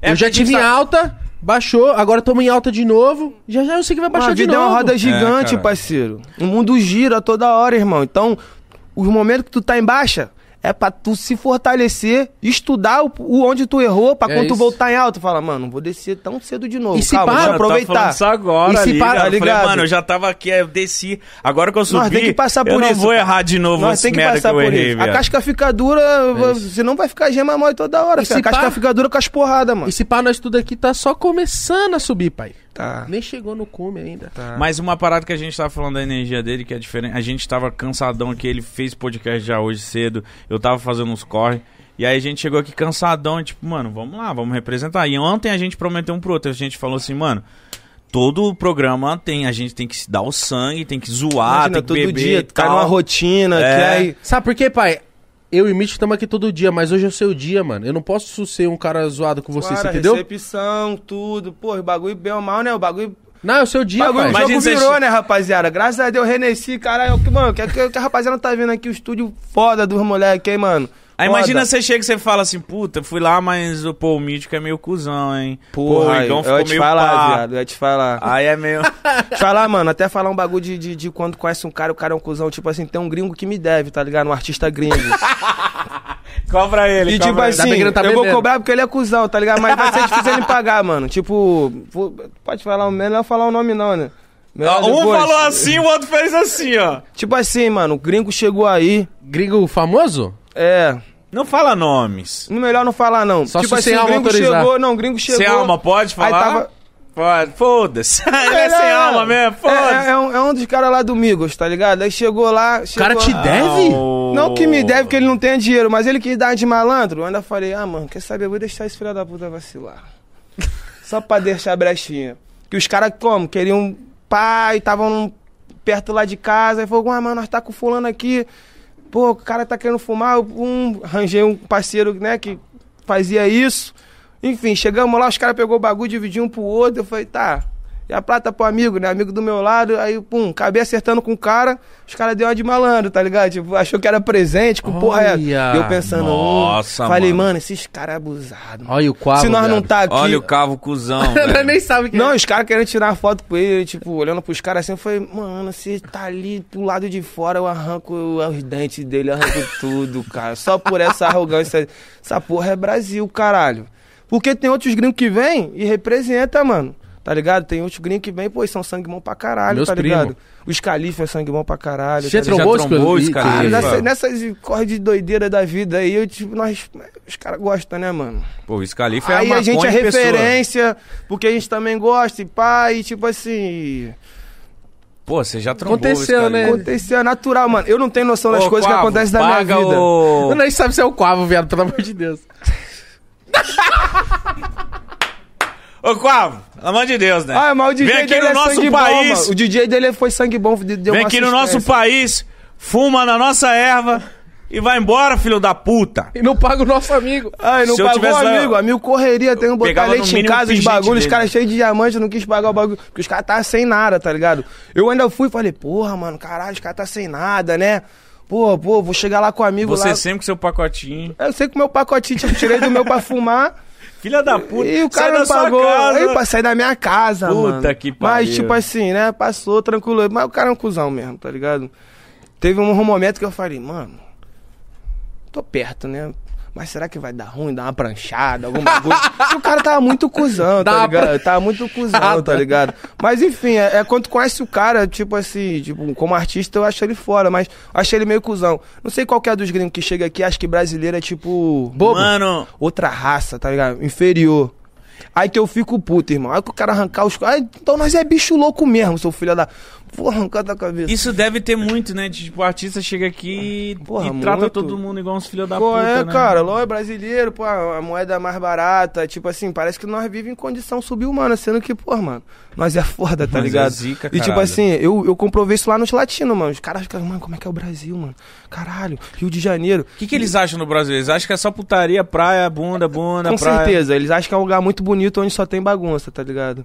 Speaker 1: É
Speaker 3: eu já
Speaker 1: a
Speaker 3: tive em
Speaker 1: tá-
Speaker 3: alta, baixou, agora tamo em alta de novo, já já eu sei que vai baixar
Speaker 2: a
Speaker 3: de
Speaker 2: vida é
Speaker 3: novo.
Speaker 2: uma roda gigante,
Speaker 1: cara.
Speaker 2: parceiro. O mundo gira toda hora, irmão. Então, os momentos que tu tá em baixa é pra tu se fortalecer, estudar o, o onde tu errou, pra
Speaker 3: É
Speaker 2: quando tu
Speaker 3: isso.
Speaker 2: voltar em alta, tu fala, mano, não vou descer tão cedo de novo.
Speaker 3: E se
Speaker 2: Calma,
Speaker 3: pá,
Speaker 2: deixa eu
Speaker 1: falando
Speaker 2: aproveitar.
Speaker 1: isso agora
Speaker 3: E se
Speaker 1: ali,
Speaker 3: para-
Speaker 2: tá
Speaker 1: Eu falei,
Speaker 2: ligado?
Speaker 1: mano, eu já tava aqui, eu desci. Agora que eu subi,
Speaker 2: Nós tem que passar por
Speaker 1: eu não
Speaker 2: isso.
Speaker 1: vou
Speaker 2: cara.
Speaker 1: errar de novo
Speaker 2: Nós tem que passar
Speaker 1: que eu
Speaker 2: por
Speaker 1: errei,
Speaker 2: isso. A
Speaker 1: velho.
Speaker 2: casca fica dura, senão vai ficar gema mole toda hora.
Speaker 3: E se
Speaker 2: A casca
Speaker 3: pá-
Speaker 2: fica dura com as porradas, mano.
Speaker 3: E se pá, nós tudo aqui tá só começando a subir, pai.
Speaker 2: Tá.
Speaker 3: Nem chegou no cume ainda.
Speaker 2: tá.
Speaker 1: Mas uma parada que a gente tava falando da energia dele, que é diferente. A gente tava cansadão aqui, ele fez podcast já hoje cedo, eu tava fazendo uns corre. E aí a gente chegou aqui cansadão e tipo, mano, vamos lá, vamos representar. E ontem a gente prometeu um pro outro, a gente falou assim, mano, todo o programa tem, a gente tem que se dar o sangue, tem que zoar,
Speaker 2: Imagina,
Speaker 1: tem que
Speaker 2: todo
Speaker 1: beber
Speaker 2: dia, tá numa rotina,
Speaker 1: É.
Speaker 2: que aí...
Speaker 3: Sabe por quê, pai? Eu e Mitch estamos aqui todo dia, mas hoje é o seu dia, mano. Eu não posso ser um cara zoado com você,
Speaker 2: Claro,
Speaker 3: você entendeu?
Speaker 2: recepção, tudo. Pô, o bagulho bem ou mal, né? O bagulho
Speaker 3: Não, é o seu dia,
Speaker 2: bagulho,
Speaker 3: pai.
Speaker 2: o jogo
Speaker 1: você
Speaker 2: virou, né, rapaziada? Graças a Deus, Renesci, caralho. Que, mano, que, que, que a rapaziada tá vendo aqui o estúdio foda dos moleques, hein, mano?
Speaker 1: Aí imagina você chega e você fala assim, puta, fui lá, mas o pô, o mítico é meio cuzão, hein?
Speaker 2: Porra,
Speaker 1: o Igão
Speaker 2: eu
Speaker 1: ficou
Speaker 2: ia te
Speaker 1: meio
Speaker 2: falar,
Speaker 1: pá.
Speaker 2: viado, eu ia te falar.
Speaker 1: Aí é meio...
Speaker 2: Te falar, mano, até falar um bagulho de, de, de quando conhece um cara, o cara é um cuzão. Tipo assim, tem um gringo que me deve, tá ligado? Um artista gringo.
Speaker 1: Cobra ele,
Speaker 2: E
Speaker 1: cobra
Speaker 2: tipo
Speaker 1: ele.
Speaker 2: assim,
Speaker 3: Tá tá
Speaker 2: eu vou
Speaker 3: bebendo.
Speaker 2: cobrar porque ele é cuzão, tá ligado? Mas vai ser difícil ele pagar, mano. Tipo, pô, pode falar, melhor falar o nome não, né? Melhor
Speaker 1: Ó, Um
Speaker 2: depois.
Speaker 1: falou assim, o outro fez assim, ó.
Speaker 2: Tipo assim, mano, o gringo chegou aí,
Speaker 3: Gringo famoso?
Speaker 2: é...
Speaker 1: Não fala nomes.
Speaker 2: No melhor não falar, não.
Speaker 3: Só
Speaker 2: tipo
Speaker 3: se
Speaker 2: assim, o gringo
Speaker 3: autorizar.
Speaker 2: chegou, não, o gringo chegou.
Speaker 1: Sem alma, pode falar?
Speaker 2: Aí tava.
Speaker 1: Pode, foda-se. Ele é sem alma mesmo,
Speaker 2: É,
Speaker 1: foda-se.
Speaker 2: é um, é um dos caras lá do Migos, tá ligado? Aí chegou lá.
Speaker 3: O
Speaker 2: Chegou
Speaker 3: cara te
Speaker 2: lá-
Speaker 3: deve?
Speaker 2: Não que me deve, que ele não tem dinheiro, mas ele quis dar de malandro. Eu ainda falei, ah, mano, quer saber? Eu vou deixar esse filho da puta vacilar. Só pra deixar brechinha. Que os caras, como? Queriam pai, estavam perto lá de casa. Aí falou, ah, mano, nós tá com fulano aqui. Pô, o cara tá querendo fumar. Um, arranjei um parceiro, né, que fazia isso. Enfim, chegamos lá, os caras pegou o bagulho, dividiu um pro outro. Eu falei, tá. E a prata pro amigo, né? Amigo do meu lado. Aí, pum, acabei acertando com o cara. Os caras deu uma de malandro, tá ligado? Tipo, achou que era presente, com porra é.
Speaker 3: Olha.
Speaker 2: Eu pensando,
Speaker 1: Nossa,
Speaker 2: falei,
Speaker 1: mano.
Speaker 2: mano, esses caras abusados.
Speaker 3: Olha o quadro.
Speaker 2: Se nós não tá aqui.
Speaker 1: Olha o cavo cuzão,
Speaker 3: nem sabe quem
Speaker 2: Não,
Speaker 3: é.
Speaker 2: os caras querendo tirar uma foto com ele, tipo, olhando pros caras assim, eu falei, mano, você tá ali pro lado de fora, eu arranco os dentes dele, arranco tudo, cara. Só por essa arrogância. Essa porra é Brasil, caralho. Porque tem outros gringos que vêm e representa, mano. Tá ligado? Tem outros gringos que vêm, pô, e são sangue bom pra caralho,
Speaker 3: Meus
Speaker 2: tá
Speaker 3: primo.
Speaker 2: ligado? Os califas é sangue bom pra caralho.
Speaker 3: Você
Speaker 2: tá
Speaker 3: trombou, esse
Speaker 1: esse
Speaker 3: cara?
Speaker 2: Nessa, nessas corre de doideira da vida aí, eu, tipo, nós. Os caras gostam, né, mano?
Speaker 1: Pô, o Scalifa é
Speaker 2: Aí a gente é
Speaker 1: em pessoa.
Speaker 2: referência, porque a gente também gosta, e pá, e tipo assim.
Speaker 1: Pô, você já trombou
Speaker 3: Aconteceu, né?
Speaker 2: Aconteceu, é natural, mano. Eu não tenho noção das
Speaker 1: Ô,
Speaker 2: coisas que
Speaker 1: Quavo,
Speaker 2: acontecem na minha vida.
Speaker 1: O...
Speaker 3: Eu nem sabe se é o Quavo, viado, pelo amor de Deus.
Speaker 1: Ô, Quavo, pelo amor de Deus, né?
Speaker 2: Ah, mas o DJ
Speaker 1: Vem aqui
Speaker 2: dele
Speaker 1: no
Speaker 2: é
Speaker 1: nosso
Speaker 2: sangue
Speaker 1: país.
Speaker 2: bom. O DJ dele foi sangue bom, deu
Speaker 1: Vem aqui no nosso país, fuma na nossa erva e vai embora, filho da puta.
Speaker 3: E não paga o nosso amigo.
Speaker 2: Ai, não
Speaker 1: Se eu
Speaker 2: pagou,
Speaker 1: tivesse lá-
Speaker 2: amigo. Amigo correria, tem um botar leite em casa, os bagulhos, os caras cheios de diamante, não quis pagar o bagulho. Porque os caras estavam sem nada, tá ligado? Eu ainda fui e falei, porra, mano, caralho, os caras tá sem nada, né? Pô, pô, vou chegar lá com o amigo
Speaker 1: Você
Speaker 2: lá.
Speaker 1: sempre com seu pacotinho.
Speaker 2: Eu sei que o meu pacotinho, tipo, tirei do meu pra fumar.
Speaker 1: Filha da puta.
Speaker 2: E o cara não pagou. Aí pra sair da minha casa,
Speaker 1: Puta
Speaker 2: mano.
Speaker 1: que
Speaker 2: Mas,
Speaker 1: pariu.
Speaker 2: tipo assim, né? Passou tranquilo. Mas o cara é um cuzão mesmo, tá ligado? Teve um momento que eu falei, mano, tô perto, né? Mas será que vai dar ruim, dar uma pranchada, algum bagulho? Porque o cara tava muito cuzão, tá ligado? Tava muito cuzão, tá ligado? Mas enfim, é, é quando tu conhece o cara, tipo assim, tipo, como artista eu acho ele fora, mas eu acho ele meio cuzão. Não sei qual que é dos gringos que chega aqui, acho que brasileiro é tipo
Speaker 3: Bobo.
Speaker 1: Mano,
Speaker 2: outra raça, tá ligado? Inferior. Aí que eu fico puto, irmão. Aí que o cara arrancar os. Aí, então nós é bicho louco mesmo, seu filho da. Porra, arrancado da cabeça.
Speaker 1: Isso deve ter muito, né? De, tipo, o artista chega aqui e-
Speaker 2: Porra,
Speaker 1: e trata
Speaker 2: muito.
Speaker 1: todo mundo igual uns filhos da
Speaker 2: Pô,
Speaker 1: puta,
Speaker 2: é,
Speaker 1: né?
Speaker 2: cara, LOL é brasileiro, pô, a moeda é mais barata, tipo assim, parece que nós vivemos em condição subhumana, sendo que, pô, mano, nós é foda, tá
Speaker 1: Mas é
Speaker 2: ligado?
Speaker 1: zica,
Speaker 2: e tipo assim, eu, eu comprovei isso lá nos latinos, mano. Os caras ficam, mano, como é que é o Brasil, mano? Caralho, Rio de Janeiro.
Speaker 1: O que, que eles acham no Brasil? Eles acham que é só putaria, praia, bunda, bunda,
Speaker 2: Com
Speaker 1: praia.
Speaker 2: certeza, eles acham que é um lugar muito bonito onde só tem bagunça, tá ligado?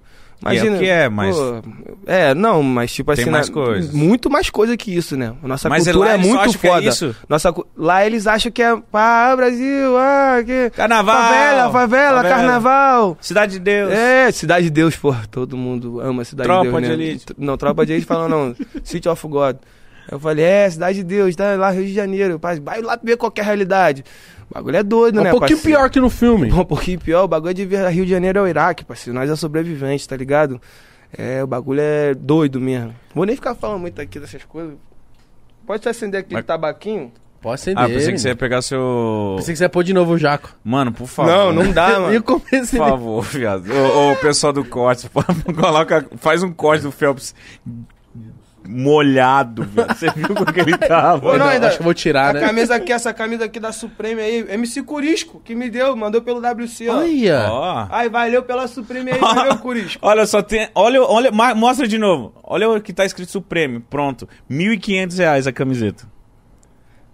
Speaker 1: E é que é, mas-
Speaker 2: pô, é, não, mas tipo
Speaker 1: Tem
Speaker 2: assim.
Speaker 1: mais
Speaker 2: na-
Speaker 1: coisas.
Speaker 2: Muito mais coisa que isso, né? Nossa
Speaker 1: Mas
Speaker 2: cultura é muito
Speaker 1: é
Speaker 2: foda.
Speaker 1: isso?
Speaker 2: Nossa, lá eles acham que é. Ah, Brasil, ah, que.
Speaker 1: Carnaval!
Speaker 2: Favela, favela, carnaval.
Speaker 1: Cidade de Deus.
Speaker 2: É, Cidade de Deus, pô. Todo mundo ama Cidade
Speaker 1: Tropa
Speaker 2: de Deus.
Speaker 1: de
Speaker 2: né?
Speaker 1: Elite.
Speaker 2: Não, Tropa de Elite falou não. City of God. Eu falei, é, Cidade de Deus, tá lá Rio de Janeiro. Pai, vai lá ver qual que é realidade. O bagulho é doido,
Speaker 3: É
Speaker 2: né?
Speaker 3: um pouquinho
Speaker 2: parceiro?
Speaker 3: pior que no filme.
Speaker 2: Um pouquinho pior, o bagulho de ver Rio de Janeiro é o Iraque, parceiro. Nós é sobrevivente, tá ligado? É, o bagulho é doido mesmo. Vou nem ficar falando muito aqui dessas coisas. Pode acender aquele
Speaker 1: Mas-
Speaker 2: tabaquinho?
Speaker 3: Pode acender.
Speaker 1: Ah, pensei que você ia pegar seu.
Speaker 3: Pensei que você ia pôr de novo o Jaco.
Speaker 1: Mano, por favor.
Speaker 2: Não, não dá, mano.
Speaker 3: começo
Speaker 1: Por favor, viado. Ô, ô, pessoal do corte, coloca, faz um corte do Phelps molhado, viado. Você viu como que ele tava?
Speaker 2: Não, ainda-
Speaker 3: Acho que eu vou tirar,
Speaker 2: a
Speaker 3: né?
Speaker 2: camisa aqui, essa camisa aqui da Supreme aí, MC Curisco, que me deu, mandou pelo WC, ó.
Speaker 3: Olha.
Speaker 1: Ó.
Speaker 2: Ai, valeu pela Supreme aí, valeu, Curisco.
Speaker 1: Olha, só tem. Olha, olha, ma- mostra de novo. Olha o que tá escrito Supremo. Pronto. 1.500 reais a camiseta.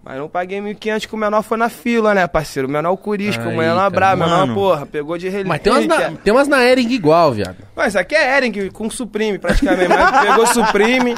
Speaker 2: Mas não paguei 1.500 que o menor foi na fila, né, parceiro? O menor é o Curisco, o menor brabo, o menor, porra, pegou de relíquia.
Speaker 3: Mas tem umas, na, tem umas na Ering igual, viado.
Speaker 2: Mas isso aqui é Ering com Supreme, praticamente. Mas pegou Supreme,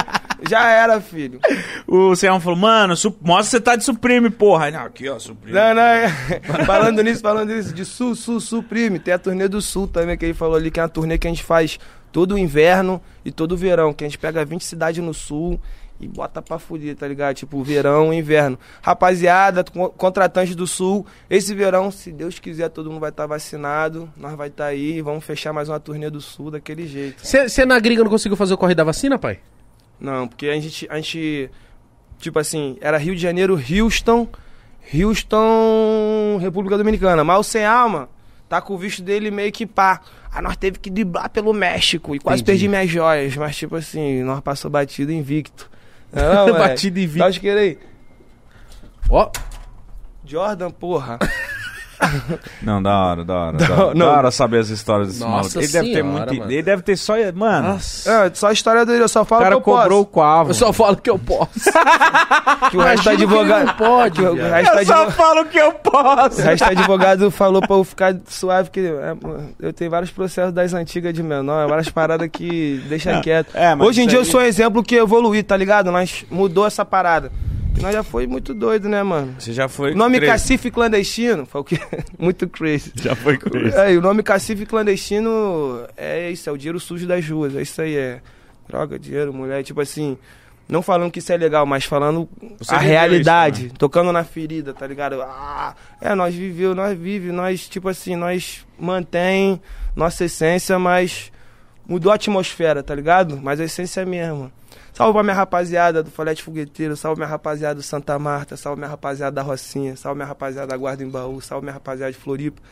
Speaker 2: já era, filho.
Speaker 1: O Serrão falou, mano, su- mostra que você tá de Supreme, porra. Aí, Não, aqui, ó, Supreme.
Speaker 2: Não, não, é- falando nisso, falando nisso, de Sul, Sul, Supreme. Tem a turnê do Sul também, que ele falou ali, que é uma turnê que a gente faz todo o inverno e todo o verão, que a gente pega 20 cidades no Sul e bota pra fuder, tá ligado? Tipo, verão e inverno. Rapaziada, co- contratantes do Sul, esse verão, se Deus quiser, todo mundo vai estar vacinado, nós vai estar aí, vamos fechar mais uma turnê do Sul daquele jeito.
Speaker 3: Você na gringa não conseguiu fazer o corre da vacina, pai?
Speaker 2: Não, porque a gente, a gente, tipo assim, era Rio de Janeiro, Houston, Houston, República Dominicana. Mas o Sem Alma tá com o visto dele meio que pá. Aí nós teve que driblar pelo México e quase
Speaker 3: Entendi.
Speaker 2: perdi minhas joias. Mas tipo assim, nós passou batido invicto. Não, moleque.
Speaker 3: Batido invicto.
Speaker 2: Dá os querer aí.
Speaker 3: Ó,
Speaker 2: Jordan, porra.
Speaker 1: Não, da hora, da hora. Da,
Speaker 2: Não,
Speaker 1: hora,
Speaker 2: não.
Speaker 1: da hora saber as histórias desse
Speaker 3: Nossa
Speaker 1: maluco. Ele deve ter
Speaker 3: senhora,
Speaker 1: muito.
Speaker 3: mano.
Speaker 1: Ele deve ter só. Mano,
Speaker 3: nossa.
Speaker 2: É, só a história dele, eu só
Speaker 1: o
Speaker 2: falo
Speaker 1: cara
Speaker 2: que eu
Speaker 1: cobrou o
Speaker 2: posso.
Speaker 1: quavo.
Speaker 3: Eu só falo que eu posso.
Speaker 2: Que o resto
Speaker 3: Imagina
Speaker 2: do
Speaker 3: que ele
Speaker 2: advogado...
Speaker 3: não pode,
Speaker 2: que o
Speaker 3: viado.
Speaker 2: resto do advogado-
Speaker 1: falo que eu posso.
Speaker 2: O resto do advogado falou pra eu ficar suave, que é, eu tenho vários processos das antigas de menor, várias paradas que deixa quieto.
Speaker 1: é, mas
Speaker 2: Hoje em
Speaker 1: isso
Speaker 2: dia
Speaker 1: aí-
Speaker 2: eu sou um exemplo que evoluí, tá ligado? Nós mudou essa parada. E nós já foi muito doido, né, mano?
Speaker 1: Você já foi.
Speaker 2: O nome
Speaker 1: crazy.
Speaker 2: cacife clandestino foi o que? muito crazy.
Speaker 1: Já foi crazy.
Speaker 2: É, o nome cacife clandestino é isso, é o dinheiro sujo das ruas. É isso aí, é droga, dinheiro, mulher, tipo assim. Não falando que isso é legal, mas falando
Speaker 1: Você
Speaker 2: a realidade,
Speaker 1: isso, né?
Speaker 2: tocando na ferida, tá ligado? Ah, é, nós viveu, nós vive, nós, tipo assim, nós mantém nossa essência, mas mudou a atmosfera, tá ligado? Mas a essência é a mesma. Salve pra minha rapaziada do Folete Fogueteiro, salve minha rapaziada do Santa Marta, salve minha rapaziada da Rocinha, salve minha rapaziada da Guarda em Baú, salve minha rapaziada de Floripa.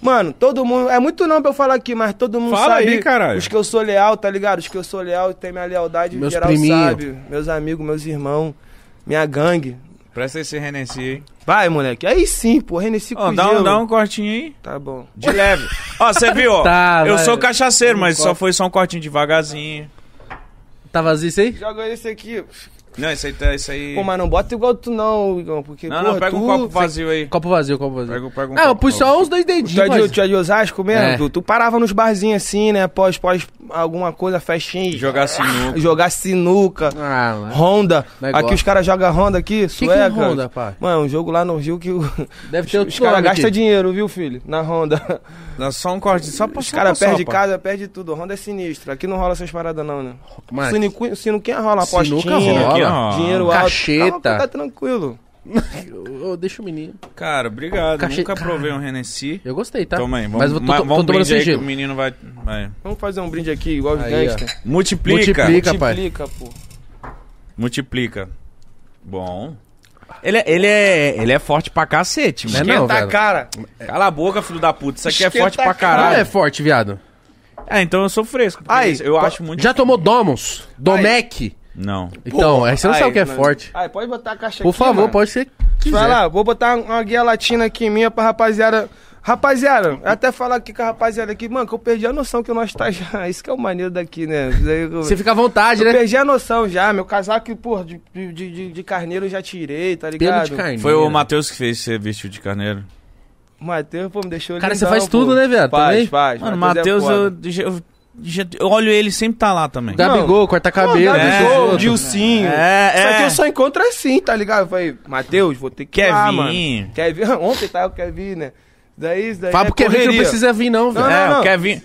Speaker 2: Mano, todo mundo. É muito não pra eu falar aqui, mas todo mundo
Speaker 1: Fala
Speaker 2: sabe.
Speaker 1: aí, caralho.
Speaker 2: Os que eu sou leal, tá ligado? Os que eu sou leal, tem minha lealdade,
Speaker 3: Meus
Speaker 2: geral
Speaker 3: priminho.
Speaker 2: sabe. Meus amigos, meus irmãos, minha gangue.
Speaker 1: Presta esse Renesci aí.
Speaker 2: Vai, moleque. Aí sim, pô, Renesci
Speaker 1: Ó,
Speaker 2: com
Speaker 1: dá, um, dá um cortinho aí.
Speaker 2: Tá bom.
Speaker 1: De leve. Ó, você viu, ó.
Speaker 3: Tá,
Speaker 1: eu
Speaker 3: vai.
Speaker 1: sou cachaceiro, mas só foi só um cortinho devagarzinho.
Speaker 3: Tá vazio isso aí?
Speaker 2: Joga esse aqui.
Speaker 1: Não, isso aí tá. Isso aí...
Speaker 2: Pô, mas não bota igual tu não, Igão, porque,
Speaker 1: não,
Speaker 2: porra,
Speaker 1: não, pega um
Speaker 2: tu-
Speaker 1: copo vazio aí.
Speaker 3: Copo vazio, copo vazio.
Speaker 1: Pega, pega um
Speaker 3: ah, eu
Speaker 1: copo
Speaker 3: pus só uns dois
Speaker 2: Tu é,
Speaker 3: dedinhos.
Speaker 2: de,
Speaker 3: mas-
Speaker 2: tu é de Osasco mesmo?
Speaker 3: É.
Speaker 2: Tu, tu parava nos barzinhos assim, né? Pós, pós alguma coisa, festinha. e
Speaker 1: Jogar sinuca.
Speaker 2: Jogar sinuca.
Speaker 3: Ah, lá.
Speaker 2: Honda.
Speaker 3: Negócio.
Speaker 2: Aqui os caras jogam Honda aqui,
Speaker 3: que
Speaker 2: sueca.
Speaker 3: é Honda, pai?
Speaker 2: Mano, um jogo lá no Rio que o-
Speaker 3: Deve ter
Speaker 2: os,
Speaker 3: outro
Speaker 2: os caras gastam dinheiro, viu, filho? Na Honda.
Speaker 1: Dá só um corte, só pra
Speaker 2: Os caras perdem casa, perdem tudo. Honda é sinistro. Aqui não rola essas paradas não, né?
Speaker 3: Mas-
Speaker 2: Sinuca, sinuquinha rola, apostinha.
Speaker 3: rola.
Speaker 2: Dinheiro alto.
Speaker 3: Cacheta.
Speaker 2: Calma, tá tranquilo.
Speaker 3: Ô, Deixa o menino.
Speaker 1: Cara, obrigado.
Speaker 3: Cache-
Speaker 1: Nunca provei um Renesci.
Speaker 3: Eu gostei, tá?
Speaker 1: Toma aí, vamos,
Speaker 3: Mas eu tô,
Speaker 1: ma-
Speaker 3: tô,
Speaker 1: vamos
Speaker 3: tô tomando
Speaker 1: brinde aí que o menino vai... vai.
Speaker 2: Vamos fazer um brinde aqui, igual
Speaker 3: Aí, ó.
Speaker 2: gangsters.
Speaker 1: Multiplica.
Speaker 3: Multiplica. pai.
Speaker 2: Multiplica, pô.
Speaker 1: Multiplica. Bom. Ele, é- ele, é, ele é forte pra cacete,
Speaker 3: É
Speaker 1: mano.
Speaker 3: não,
Speaker 2: Esquenta a
Speaker 3: velho.
Speaker 2: cara.
Speaker 1: Cala a boca, filho da puta. Isso aqui é
Speaker 2: Esquenta
Speaker 1: forte pra
Speaker 2: a cara.
Speaker 3: Ah,
Speaker 1: caralho.
Speaker 3: é forte, viado.
Speaker 1: É, então eu sou fresco.
Speaker 2: Aí,
Speaker 1: eu acho muito.
Speaker 3: Já tomou Domus? Domec?
Speaker 1: Não.
Speaker 3: Então, aí você não
Speaker 2: Aí,
Speaker 3: sabe o que é
Speaker 2: mano.
Speaker 3: forte.
Speaker 2: Aí, pode botar a caixa
Speaker 3: Por
Speaker 2: aqui,
Speaker 3: favor,
Speaker 2: mano.
Speaker 3: pode ser que
Speaker 2: Vai lá, vou botar uma guia latina aqui minha pra rapaziada. Rapaziada, eu até falar aqui com a rapaziada aqui, mano, que eu perdi a noção que nós tá já. Isso que é o maneiro daqui, né? Eu-
Speaker 3: Você fica à vontade,
Speaker 2: Eu
Speaker 3: né?
Speaker 2: perdi a noção já, meu casaco, pô, de, de, de, de carneiro eu já tirei, tá
Speaker 3: Pelo
Speaker 2: ligado?
Speaker 3: de carne.
Speaker 1: Foi o Matheus que fez você vestir de carneiro.
Speaker 2: Matheus, pô, me deixou
Speaker 3: Cara,
Speaker 2: lindão,
Speaker 3: você faz
Speaker 2: pô.
Speaker 3: tudo, né, viado?
Speaker 2: Faz,
Speaker 3: Também?
Speaker 2: faz.
Speaker 1: Mano,
Speaker 2: Matheus
Speaker 1: Matheus,
Speaker 2: é
Speaker 1: eu, eu, eu olho ele sempre tá lá também.
Speaker 3: Gabigol, corta cabelo.
Speaker 2: Pô,
Speaker 3: né?
Speaker 2: Gabigol,
Speaker 3: Outro.
Speaker 2: Dilcinho.
Speaker 1: É,
Speaker 2: Isso aqui
Speaker 1: é.
Speaker 2: eu só encontro assim, tá ligado? Eu falei, Matheus, vou ter que ir lá,
Speaker 1: Kevin.
Speaker 2: mano. Kevin. Ontem tava o Kevin, né? Daí, daí
Speaker 3: Fala
Speaker 2: é
Speaker 3: que não
Speaker 2: correria.
Speaker 3: precisa vir, não, velho.
Speaker 2: Não,
Speaker 1: é,
Speaker 2: não.
Speaker 1: o Kevin.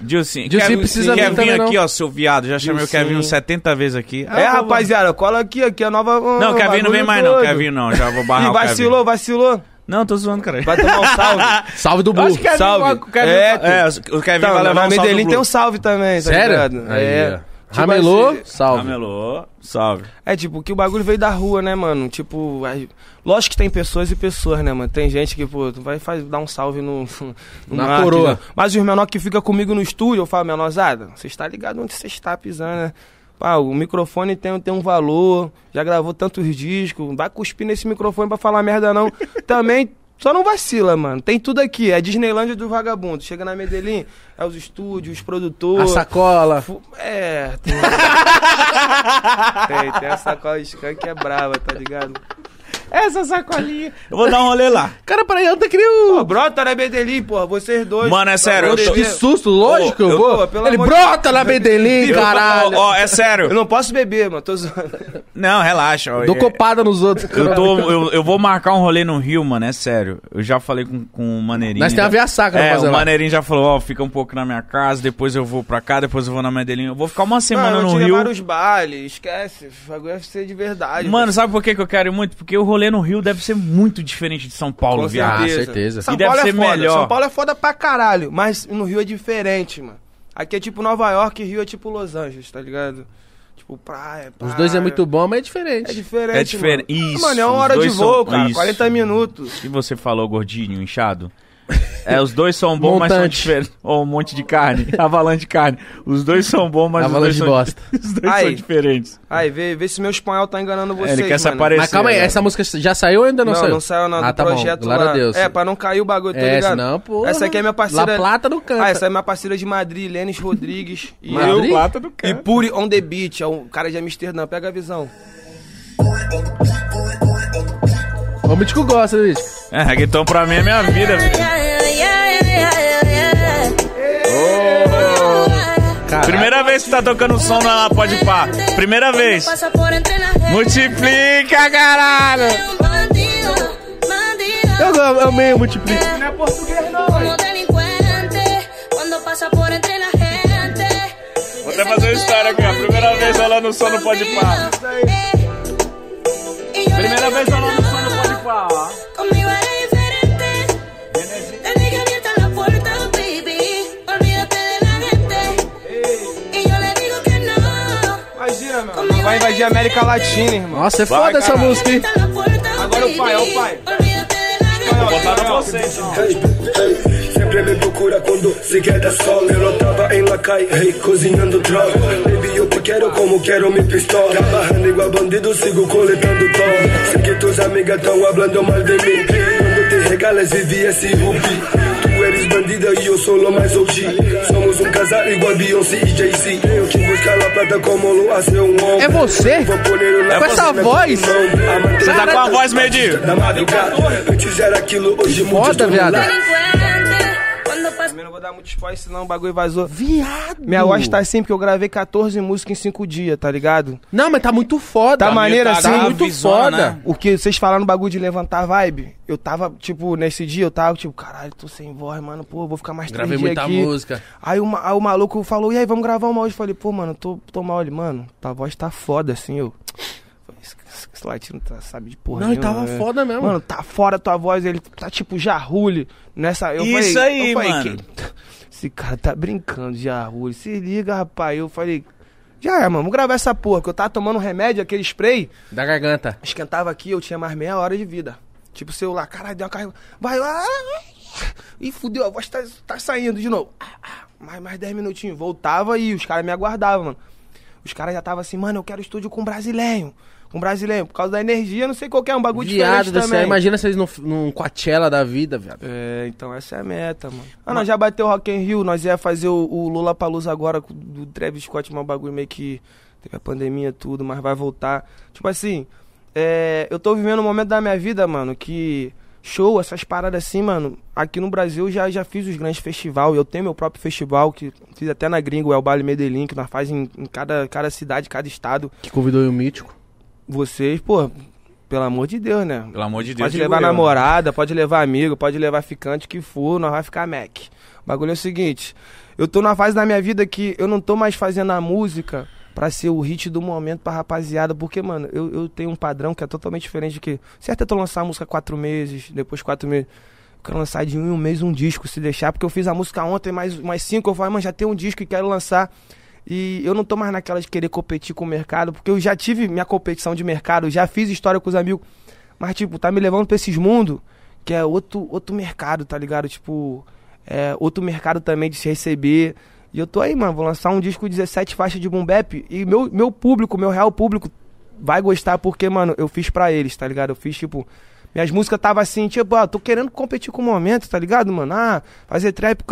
Speaker 1: Dilcinho.
Speaker 3: Dilcinho
Speaker 1: Kevin,
Speaker 3: precisa vir
Speaker 1: Kevin
Speaker 3: também,
Speaker 1: aqui,
Speaker 3: não.
Speaker 1: ó, seu viado. Já chamei o. Kevin uns 70 vezes aqui.
Speaker 2: É,
Speaker 1: Ah,
Speaker 2: rapaziada, cola aqui, aqui a nova...
Speaker 1: Não, o Kevin não vem mais, não. Kevin não. Já vou barrar o Kevin.
Speaker 2: vacilou, vacilou.
Speaker 1: Não, tô zoando, cara.
Speaker 2: Vai tomar um salve.
Speaker 3: Salve do Blue.
Speaker 1: acho que o Kevin,
Speaker 2: Salve.
Speaker 1: o Kevin,
Speaker 2: É,
Speaker 1: é, o Kevin
Speaker 2: Então,
Speaker 1: vai levar um salve
Speaker 2: Medellín tem um salve também, tá
Speaker 3: Sério?
Speaker 2: ligado?
Speaker 3: Aí,
Speaker 2: é.
Speaker 3: Ramelô,
Speaker 2: assim,
Speaker 3: salve.
Speaker 1: Camelô, salve.
Speaker 2: É, tipo, que o bagulho veio da rua, né, mano? Tipo, aí- lógico que tem pessoas e pessoas, né, mano? Tem gente que, pô, tu vai faz, dar um salve no. no
Speaker 3: Na coroa.
Speaker 2: né? Mas os menores que ficam comigo no estúdio, eu falo, menorzada, você está ligado onde você está pisando, né? Pá, o microfone tem, tem um valor, já gravou tantos discos, não vai cuspir nesse microfone pra falar merda, não. Também. Só não vacila, mano. Tem tudo aqui. É Disneylândia do vagabundo. Chega na Medellín, é os estúdios, os
Speaker 3: A
Speaker 2: produtores.
Speaker 3: sacola.
Speaker 2: Fu- É, tem. tem, tem a sacola de skunk que é brava, tá ligado?
Speaker 1: Essa sacolinha. Eu vou dar um rolê lá.
Speaker 3: Cara, peraí, eu não queria
Speaker 2: Pô,
Speaker 3: o...
Speaker 2: brota na Medellín, porra, vocês dois.
Speaker 1: Mano, é sério, eu tô-
Speaker 3: Que susto, lógico que eu
Speaker 1: eu-
Speaker 3: vou.
Speaker 2: pô, pelo
Speaker 3: Ele
Speaker 2: amor de-
Speaker 3: brota na Medellín,
Speaker 1: Eu
Speaker 3: caralho.
Speaker 1: Ó, ó, é sério.
Speaker 2: Eu não posso beber, mano, tô zoando.
Speaker 1: Não, relaxa. ó,
Speaker 3: Dou
Speaker 1: é-
Speaker 3: copada nos outros.
Speaker 1: Eu, tô, eu, eu vou marcar um rolê no Rio, mano, é sério. Eu já falei com, com o Maneirinho.
Speaker 3: Nós tem
Speaker 1: já-
Speaker 3: via sacra
Speaker 1: É,
Speaker 3: fazer
Speaker 1: o
Speaker 3: lá.
Speaker 1: Maneirinho já falou, ó, fica um pouco na minha casa, depois eu vou pra cá, depois eu vou na Medellín. Eu vou ficar uma semana
Speaker 2: Mano, eu
Speaker 1: no
Speaker 2: te
Speaker 1: Rio.
Speaker 2: levar os bailes, esquece. O bagulho vai ser de verdade.
Speaker 1: Mano, sabe por que, que eu quero ir muito? Porque o rolê no Rio deve ser muito diferente de São Paulo,
Speaker 2: Com
Speaker 1: viado.
Speaker 3: Ah, certeza.
Speaker 2: São
Speaker 1: E deve
Speaker 2: Paulo
Speaker 1: ser
Speaker 2: é foda.
Speaker 1: melhor.
Speaker 2: São Paulo é foda pra caralho, mas no Rio é diferente, mano. Aqui é tipo Nova York e Rio é tipo Los Angeles, tá ligado? Tipo praia, praia.
Speaker 3: Os dois é muito bom, mas é diferente.
Speaker 2: É diferente,
Speaker 1: É diferente.
Speaker 2: Mano.
Speaker 1: Isso,
Speaker 2: Mano, é uma hora de voo,
Speaker 1: são-
Speaker 2: cara.
Speaker 1: isso.
Speaker 2: 40 minutos.
Speaker 1: E você falou gordinho, inchado? É, os dois são bons, mas são diferentes. Ou um monte de carne, avalanche de carne. Os dois são bons, mas
Speaker 3: Avalanche
Speaker 1: os dois
Speaker 3: de
Speaker 1: são,
Speaker 3: bosta.
Speaker 1: os dois
Speaker 2: Aí.
Speaker 1: são diferentes.
Speaker 2: Aí, vê, vê se meu espanhol tá enganando
Speaker 1: É,
Speaker 2: vocês,
Speaker 1: ele quer se
Speaker 2: mano.
Speaker 1: aparecer.
Speaker 3: Mas calma aí,
Speaker 1: né?
Speaker 3: essa música já saiu ou ainda não,
Speaker 2: Não,
Speaker 3: saiu?
Speaker 2: não saiu não,
Speaker 3: ah,
Speaker 2: do
Speaker 3: tá
Speaker 2: projeto
Speaker 3: bom, glória
Speaker 2: lá.
Speaker 3: a Deus.
Speaker 2: É, pra não cair o bagulho, tá
Speaker 3: É,
Speaker 2: ligado?
Speaker 3: senão, pô.
Speaker 2: Essa aqui é minha parceira...
Speaker 3: La Plata não canta.
Speaker 2: Ah, essa é minha parceira de Madrid, Lênis Rodrigues. e
Speaker 3: Madrid?
Speaker 2: eu...
Speaker 1: Plata do
Speaker 2: E
Speaker 1: cara.
Speaker 2: Puri on the beat, é um cara de Amsterdã. Pega a visão.
Speaker 3: O Mítico gosta, bicho.
Speaker 1: É, reggaeton pra mim é minha vida, velho.
Speaker 3: Caralho.
Speaker 1: Primeira vez que tá tocando som na Pode Pá. Primeira vez. Multiplica, caralho!
Speaker 3: Eu, eu amei o multiplica.
Speaker 2: Não é português, não.
Speaker 1: Vou até fazer uma história aqui, ó. Primeira vez rolando som no Pode Pá. Primeira vez rolando
Speaker 4: que
Speaker 1: som no Pode Pá, ó.
Speaker 2: Vai invadir a América Latina, irmão.
Speaker 3: Nossa, é
Speaker 1: Vai,
Speaker 3: foda essa música, hein?
Speaker 2: Agora o pai, ó o pai.
Speaker 4: Gente.
Speaker 1: Vou botar você, então.
Speaker 5: Sempre me procura quando se queda sol. Eu tava em la calle, hey, cozinhando droga. Baby, eu te quero como quero me pistola. Trabalhando igual bandido, sigo coletando tom. Sei que tuas amigas tão hablando mal de mim. Quando te regalas, vivi esse rubi. Tu eres bandida e eu sou lo mais OG. Somos um casal igual Beyoncé e Jay-Z. Homem.
Speaker 3: É você? Com essa
Speaker 5: cocina
Speaker 3: voz?
Speaker 1: Você tá com a voz meio de...
Speaker 5: Na madrugada, antes era aquilo, hoje
Speaker 3: Foda,
Speaker 5: muitos
Speaker 3: viado.
Speaker 2: Dar muito spoiler, senão o bagulho vazou.
Speaker 3: Viado.
Speaker 2: Minha voz tá assim porque eu gravei 14 músicas em 5 dias, tá ligado?
Speaker 3: Não, mas tá muito foda.
Speaker 2: Tá maneiro
Speaker 1: tá
Speaker 2: assim?
Speaker 1: grave,
Speaker 3: muito
Speaker 1: zona,
Speaker 3: foda.
Speaker 1: né?
Speaker 2: O que vocês falaram bagulho de levantar vibe, eu tava, tipo, nesse dia eu tava, tipo, caralho, tô sem voz, mano, pô, vou ficar mais três
Speaker 3: Gravei
Speaker 2: dias
Speaker 3: muita
Speaker 2: aqui.
Speaker 3: música.
Speaker 2: Aí o, ma- aí o maluco falou, e aí, vamos gravar uma hoje? Eu falei, pô, mano, tô, tô mal. Ele, mano, tua voz tá foda, assim, eu... Esse, latino tá, sabe de porra
Speaker 3: Não, ele
Speaker 2: nenhuma,
Speaker 3: tava
Speaker 2: né?
Speaker 3: foda mesmo.
Speaker 2: Mano, tá fora a tua voz, ele tá tipo Jarrule nessa... Eu
Speaker 1: Isso
Speaker 2: falei,
Speaker 1: aí,
Speaker 2: eu falei,
Speaker 1: mano.
Speaker 2: "Que- Esse cara tá brincando, Jarrule, se liga, rapaz. Eu falei, já é, mano, vamos gravar essa porra, que eu tava tomando um remédio, aquele spray,
Speaker 3: Da garganta.
Speaker 2: esquentava aqui, eu tinha mais meia hora de vida. Tipo, o celular, caralho, deu uma carga. Vai lá. Ih, fudeu, a voz tá, tá saindo de novo. Ah, ah. mais, mais 10 minutinhos. Voltava e os caras me aguardavam, mano. Os caras já estavam assim, mano, eu quero estúdio com brasileiro. Com brasileiro. Por causa da energia, não sei qual que é, um bagulho
Speaker 3: Viado
Speaker 2: diferente
Speaker 3: do céu,
Speaker 2: também.
Speaker 3: imagina vocês num, num Coachella da vida, viado.
Speaker 2: É, então essa é a meta, mano. Ah, nós já bateu o Rock in Rio, nós ia fazer o, o Lula Palusa agora do Travis Scott, mas um bagulho meio que teve a pandemia tudo, mas vai voltar. Tipo assim, é, eu tô vivendo um momento da minha vida, mano, que show, essas paradas assim, mano. Aqui no Brasil já já fiz os grandes festivais, eu tenho meu próprio festival que fiz até na Gringo, é o Baile Medellín, que nós faz em, em cada cada cidade, cada estado.
Speaker 3: Que convidou o Mítico.
Speaker 2: Vocês, pô, pelo amor de Deus, né?
Speaker 1: Pelo amor de Deus.
Speaker 2: Pode levar
Speaker 1: eu, né?
Speaker 2: namorada, pode levar amigo, pode levar ficante, que for, nós vai ficar Mac. O bagulho é o seguinte, eu tô na fase da minha vida que eu não tô mais fazendo a música pra ser o hit do momento pra rapaziada, porque, mano, eu, eu tenho um padrão que é totalmente diferente de que... Certo é tu lançar a música quatro meses, depois quatro meses... Eu quero lançar de um em um mês um disco, se deixar, porque eu fiz a música ontem, mais, mais cinco, eu falei, mano, já tem um disco e quero lançar. E eu não tô mais naquela de querer competir com o mercado, porque eu já tive minha competição de mercado, já fiz história com os amigos. Mas, tipo, tá me levando pra esses mundos que é outro, outro mercado, tá ligado? Tipo, é outro mercado também de se receber. E eu tô aí, mano, vou lançar um disco com 17 faixas de boom e meu, meu público, meu real público vai gostar porque, mano, eu fiz pra eles, tá ligado? Eu fiz, tipo, minhas músicas tava assim, tipo, ó, tô querendo competir com o momento, tá ligado, mano? Ah, fazer trap,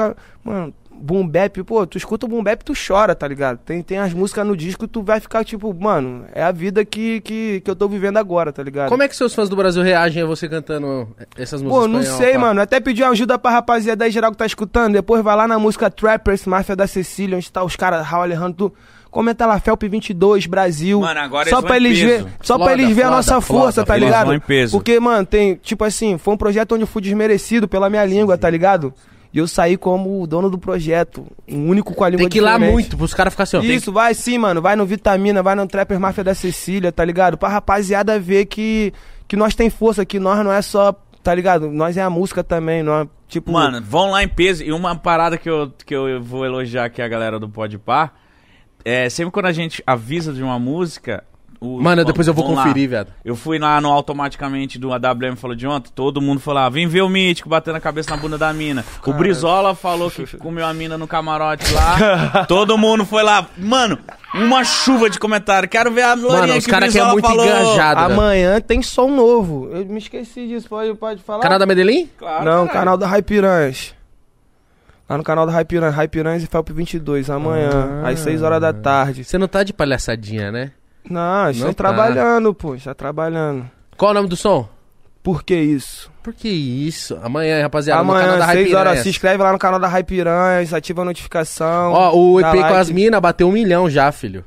Speaker 2: mano, boom bap, pô, tu escuta o boom bap, tu chora, tá ligado? Tem, tem as músicas no disco, tu vai ficar, tipo, mano, é a vida que, que, que eu tô vivendo agora, tá ligado?
Speaker 3: Como é que seus fãs do Brasil reagem a você cantando essas músicas
Speaker 2: Pô, não
Speaker 3: espanhol,
Speaker 2: sei,
Speaker 3: pá?
Speaker 2: mano. Até pedi ajuda pra rapaziada aí geral que tá escutando. Depois vai lá na música Trappers, Máfia da Cecília, onde tá os caras, Raul Alejandro, tu. Comenta lá, Felp22, Brasil.
Speaker 1: Mano, agora
Speaker 2: só pra eles ver, Só
Speaker 3: Foda,
Speaker 2: pra eles ver a nossa força, tá ligado? Porque, mano, tem, tipo assim, foi um projeto onde eu fui desmerecido pela minha língua, tá ligado? E eu saí como o dono do projeto. O único com a língua
Speaker 3: Tem que ir lá
Speaker 2: diferente.
Speaker 3: muito pros caras ficarem assim, ó.
Speaker 2: Isso, vai sim, mano. Vai no Vitamina, vai no Trapper Máfia da Cecília, tá ligado? Pra rapaziada ver que, que nós tem força, que nós não é só, tá ligado? Nós é a música também, não é, tipo...
Speaker 1: Mano, vão lá em peso. E uma parada que eu, que eu vou elogiar aqui a galera do Podpah é sempre quando a gente avisa de uma música. O-
Speaker 3: Mano, depois eu vou
Speaker 1: vão lá.
Speaker 3: conferir, viado.
Speaker 1: Eu fui lá no automaticamente do AWM falou de ontem, todo mundo foi lá, vem ver o mítico batendo a cabeça na bunda da mina. O Brizola falou que comeu a mina no camarote lá. todo mundo foi lá. Mano, uma chuva de comentário. Quero ver a Lourinha
Speaker 3: Mano, os
Speaker 1: que o
Speaker 3: caras que é muito
Speaker 1: falou.
Speaker 3: engajado. velho.
Speaker 2: Amanhã tem som novo. Eu me esqueci disso, pode, pode falar?
Speaker 3: Canal da Medellín?
Speaker 1: Claro,
Speaker 2: Não,
Speaker 1: caralho.
Speaker 2: canal da Hypiranhas. Lá no canal da Hypiranhas, Hypiranhas e Felp 22, amanhã,
Speaker 3: Ah.
Speaker 2: às 6 horas da tarde.
Speaker 3: Você não tá de palhaçadinha, né?
Speaker 2: Não, está
Speaker 3: Não tá.
Speaker 2: trabalhando, pô, está trabalhando.
Speaker 3: Qual o nome do som?
Speaker 2: Por que isso?
Speaker 3: Por que isso? Amanhã, rapaziada, no
Speaker 2: Amanhã,
Speaker 3: da
Speaker 2: 6 horas, se inscreve lá no canal da Hypiranhas, ativa a notificação.
Speaker 3: Ó, o EP com
Speaker 2: like.
Speaker 3: as minas bateu um milhão já, filho.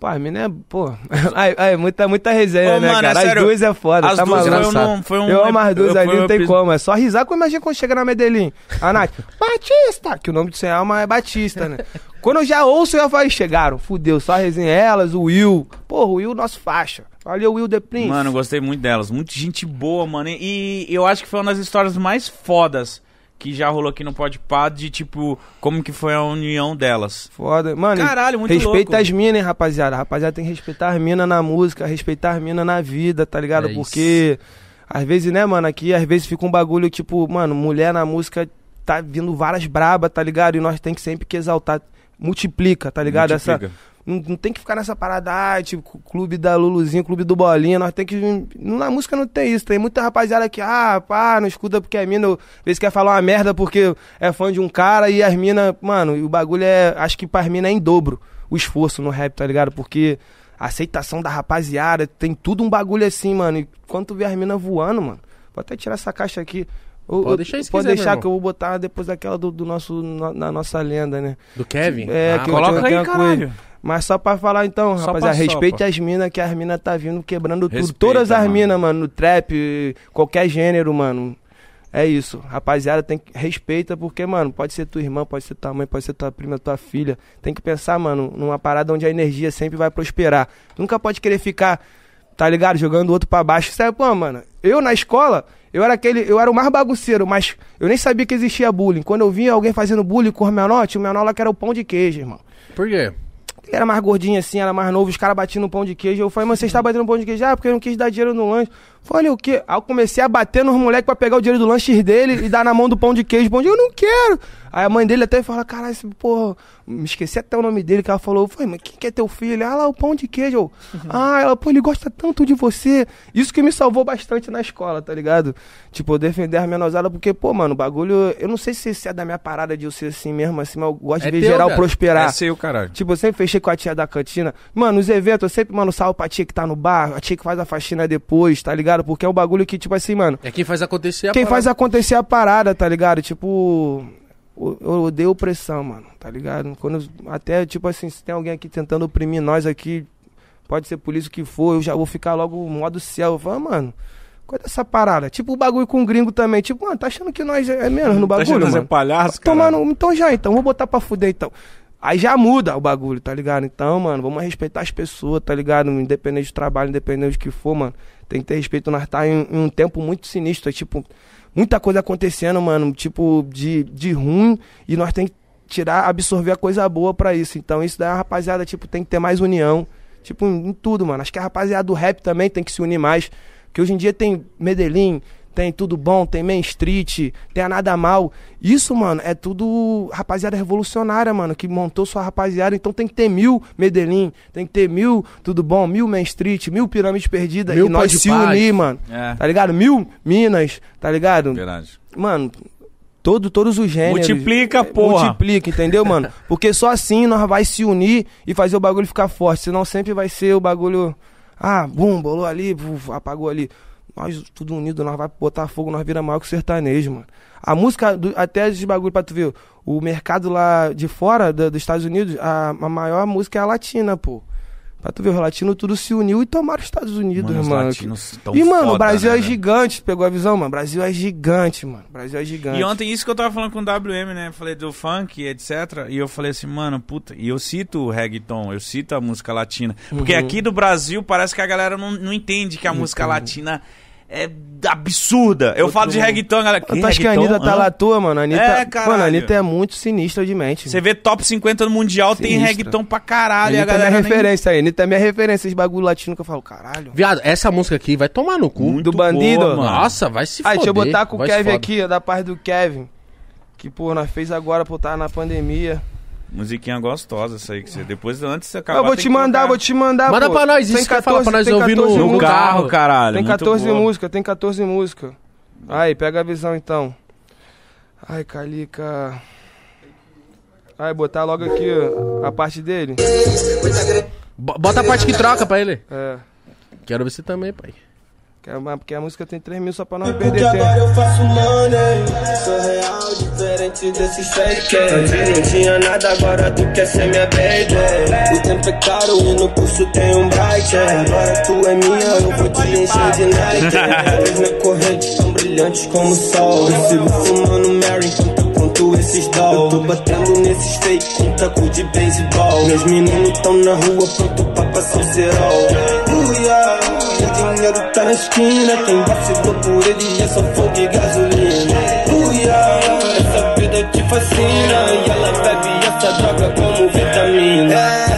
Speaker 2: Pô, a mina é, pô. Ai, ai, muita, muita resenha,
Speaker 1: Ô,
Speaker 2: né,
Speaker 1: mano, é
Speaker 2: cara? As
Speaker 1: sério,
Speaker 2: duas é foda,
Speaker 1: As
Speaker 2: tá
Speaker 1: duas
Speaker 2: maluco?
Speaker 1: um, foi um.
Speaker 2: Eu amo as duas ali, não tem como. É só risar com imagina quando chega na Medellín. A Nath, Batista! Que o nome do sem alma é Batista, né? quando eu já ouço, eu já falo, chegaram, fudeu, só resenha elas, o Will. Porra, o Will, nosso faixa. Valeu, Will The Prince.
Speaker 1: Mano, eu gostei muito delas. Muito gente boa, mano. E eu acho que foi uma das histórias mais fodas que já rolou aqui no Podpah de, tipo, como que foi a união delas.
Speaker 2: Foda. Mano,
Speaker 1: Caralho, muito
Speaker 2: respeita
Speaker 1: louco.
Speaker 2: as minas, hein, rapaziada. Rapaziada tem que respeitar as minas na música, respeitar as minas na vida, tá ligado?
Speaker 3: É isso.
Speaker 2: Porque, às vezes, né, mano, aqui, às vezes fica um bagulho, tipo, mano, mulher na música tá vindo várias braba, tá ligado? E nós tem que sempre que exaltar. Multiplica, tá ligado? Essa,
Speaker 1: Multiplica.
Speaker 2: Não, não tem que ficar nessa parada, ah, tipo, clube da Luluzinho, clube do Bolinha, nós tem que... Na música não tem isso, tem muita rapaziada que, ah, pá, não escuta porque a mina, às vezes quer falar uma merda porque é fã de um cara e as minas, mano, o bagulho é, acho que pras minas é em dobro o esforço no rap, tá ligado? Porque a aceitação da rapaziada, tem tudo um bagulho assim, mano, e quando tu vê as minas voando, mano, pode até tirar essa caixa aqui. Ou-
Speaker 3: Pode deixar
Speaker 2: Pode
Speaker 3: quiser,
Speaker 2: deixar que eu vou botar depois daquela do, do nosso, no- na nossa lenda, né?
Speaker 3: Do Kevin?
Speaker 2: É,
Speaker 3: Ah,
Speaker 2: que eu
Speaker 1: Coloca
Speaker 2: tenho-
Speaker 1: aí, caralho.
Speaker 2: Mas só pra falar então,
Speaker 1: Só
Speaker 2: rapaziada, respeite
Speaker 1: sopa.
Speaker 2: as minas, que as minas tá vindo quebrando tudo.
Speaker 1: Respeita,
Speaker 2: Todas as minas, mano, no trap, qualquer gênero, mano. É isso. Rapaziada, tem que respeita, porque, mano, pode ser tua irmã, pode ser tua mãe, pode ser tua prima, tua filha. Tem que pensar, mano, numa parada onde a energia sempre vai prosperar. Nunca pode querer ficar, tá ligado? Jogando o outro pra baixo. Sabe, pô, mano, eu na escola, eu era aquele, eu era o mais bagunceiro, mas eu nem sabia que existia bullying. Quando eu via alguém fazendo bullying com o menor, tinha o menor lá que era o pão de queijo, irmão.
Speaker 3: Por quê?
Speaker 2: Ele era mais gordinho assim, era mais novo, os caras batiam no pão de queijo. Eu falei, mas você está batendo no pão de queijo? Ah, porque eu não quis dar dinheiro no lanche. Falei, o quê? Aí eu comecei a bater nos moleques pra pegar o dinheiro do lanche dele e dar na mão do pão de queijo. Pão de eu não quero. Aí a mãe dele até fala, caralho, esse porra, me esqueci até o nome dele, que ela falou, foi, mas quem que é teu filho? Ah lá, o pão de queijo. Eu, ah, ela, pô, ele gosta tanto de você. Isso que me salvou bastante na escola, tá ligado? Tipo, eu defender a menosada, porque, pô, mano, o bagulho, eu não sei se, se é da minha parada de eu ser assim mesmo, assim, mas eu gosto
Speaker 3: É
Speaker 2: de ver
Speaker 3: teu,
Speaker 2: geral
Speaker 3: cara.
Speaker 2: prosperar.
Speaker 1: É seu, caralho.
Speaker 2: Tipo, eu sempre fechei com a tia da cantina. Mano, nos eventos, eu sempre, mano, salvo pra tia que tá no bar, a tia que faz a faxina depois, tá ligado? Porque é um bagulho que, tipo assim, mano,
Speaker 3: É quem faz acontecer a
Speaker 2: quem faz
Speaker 3: parada.
Speaker 2: acontecer a parada, tá ligado? Tipo, eu odeio opressão, mano, tá ligado? Quando, até, tipo assim, se tem alguém aqui tentando oprimir nós aqui, pode ser polícia o que for, eu já vou ficar logo modo céu. Eu falo, "Ah, mano, qual é dessa parada? Tipo o bagulho com o gringo também. Tipo, mano, tá achando que nós é menos no
Speaker 1: Tá achando
Speaker 2: bagulho,
Speaker 1: que você é palhaço, cara?
Speaker 2: Tomando, então já, então, vou botar pra fuder, então. Aí já muda o bagulho, tá ligado? Então, mano, vamos respeitar as pessoas, tá ligado? Independente do trabalho, independente do que for, mano. Tem que ter respeito. Nós tá em, em um tempo muito sinistro, é tipo, muita coisa acontecendo, mano, tipo, de, de ruim, e nós tem que tirar, absorver a coisa boa pra isso. Então, isso daí, a rapaziada, tipo, tem que ter mais união. Tipo, em, em tudo, mano. Acho que a rapaziada do rap também tem que se unir mais. Porque hoje em dia tem Medellín, tem Tudo Bom, tem Main Street, tem a Nada Mal. Isso, mano, é tudo rapaziada revolucionária, mano, que montou sua rapaziada. Então tem que ter mil Medellín, tem que ter mil Tudo Bom, mil Main Street, mil Pirâmides Perdidas.
Speaker 3: Mil
Speaker 2: e nós se
Speaker 3: Paz.
Speaker 2: unir, mano.
Speaker 1: É,
Speaker 2: Tá ligado? Mil Minas, tá ligado?
Speaker 1: verdade.
Speaker 2: Mano, todo, todos os gêneros.
Speaker 1: Multiplica,
Speaker 2: É,
Speaker 1: porra.
Speaker 2: Multiplica, entendeu, mano? Porque só assim nós vai se unir e fazer o bagulho ficar forte. Senão sempre vai ser o bagulho. Ah, bum, bolou ali, buf, apagou ali. Nós, tudo unido, nós vai botar fogo, nós vira maior que o sertanejo, mano. A música, do- até esses bagulho pra tu ver, o mercado lá de fora, da- dos Estados Unidos, a, a maior música é a latina, pô. Pra tu ver, os latinos tudo se uniu e tomaram os Estados Unidos,
Speaker 1: Mano, os
Speaker 2: mano.
Speaker 1: latinos tão
Speaker 2: e, mano,
Speaker 1: foda,
Speaker 2: o Brasil
Speaker 1: né,
Speaker 2: é gigante, pegou a visão, mano? O Brasil é gigante, mano. O Brasil é gigante.
Speaker 1: E ontem, isso que eu tava falando com o WM, né? Falei do funk, etc. E eu falei assim, mano, puta. E eu cito o reggaeton, eu cito a música latina. Porque
Speaker 2: Uhum.
Speaker 1: aqui do Brasil parece que a galera não, não entende que a música latina é absurda. Eu falo de reggaeton, galera.
Speaker 2: Tu acha que a? Anitta tá
Speaker 1: Hã?
Speaker 2: lá à toa, mano? A Anitta,
Speaker 1: É, caralho.
Speaker 2: mano, a Anitta é muito sinistra de mente.
Speaker 1: Você vê top 50 no Mundial, tem reggaeton pra
Speaker 2: a
Speaker 1: caralho. e a
Speaker 2: Anitta é minha
Speaker 1: nem-
Speaker 2: referência aí. A Anitta é minha referência. Esse bagulho latino que eu falo, caralho.
Speaker 3: Viado, essa música aqui vai tomar no cu.
Speaker 1: Muito
Speaker 2: Do bandido?
Speaker 1: boa, mano.
Speaker 3: Nossa, vai se
Speaker 2: Aí,
Speaker 3: foder.
Speaker 2: deixa eu botar com o
Speaker 3: vai se
Speaker 2: Kevin
Speaker 3: foda.
Speaker 2: aqui, ó, da parte do Kevin. Que, pô, nós fez agora, pô, tá na pandemia.
Speaker 1: Musiquinha gostosa essa aí que você. Depois, antes de você acabar.
Speaker 2: Eu vou
Speaker 1: tem
Speaker 2: te
Speaker 1: que
Speaker 2: mandar,
Speaker 1: colocar.
Speaker 2: vou te mandar,
Speaker 3: Manda
Speaker 2: pô.
Speaker 3: pra nós,
Speaker 2: Tem
Speaker 3: isso que eu falo pra nós
Speaker 2: tem
Speaker 3: ouvir no-
Speaker 2: 14
Speaker 3: no
Speaker 1: carro, caralho.
Speaker 2: Tem
Speaker 1: muito
Speaker 2: 14
Speaker 1: boa.
Speaker 2: músicas, tem 14 músicas. Aí, pega a visão então. Ai, Calica. Aí, botar logo aqui ó, a parte dele.
Speaker 3: Bo- Bota a parte que troca pra ele.
Speaker 2: É.
Speaker 3: Quero ver você também, pai.
Speaker 2: Porque a música tem 3 mil só pra não perder
Speaker 5: agora
Speaker 2: tempo.
Speaker 5: eu faço money. Sou real, diferente desses fake. Antes não tinha nada, agora tu quer ser minha baby. O tempo é caro e no curso tem um bright. Agora tu é minha, eu vou te encher de night. As minhas correntes tão brilhantes como o sol. Eu sigo fumando Mary enquanto eu conto esses doll Eu tô batendo nesses fake com taco de beisebol. Meus meninos tão na rua pronto pra passar o cerol. Uh, yeah. Dinheiro tá na esquina, quem vacilou por ele é só fogo e gasolina. Uia, essa vida te fascina e ela bebe essa droga como vitamina.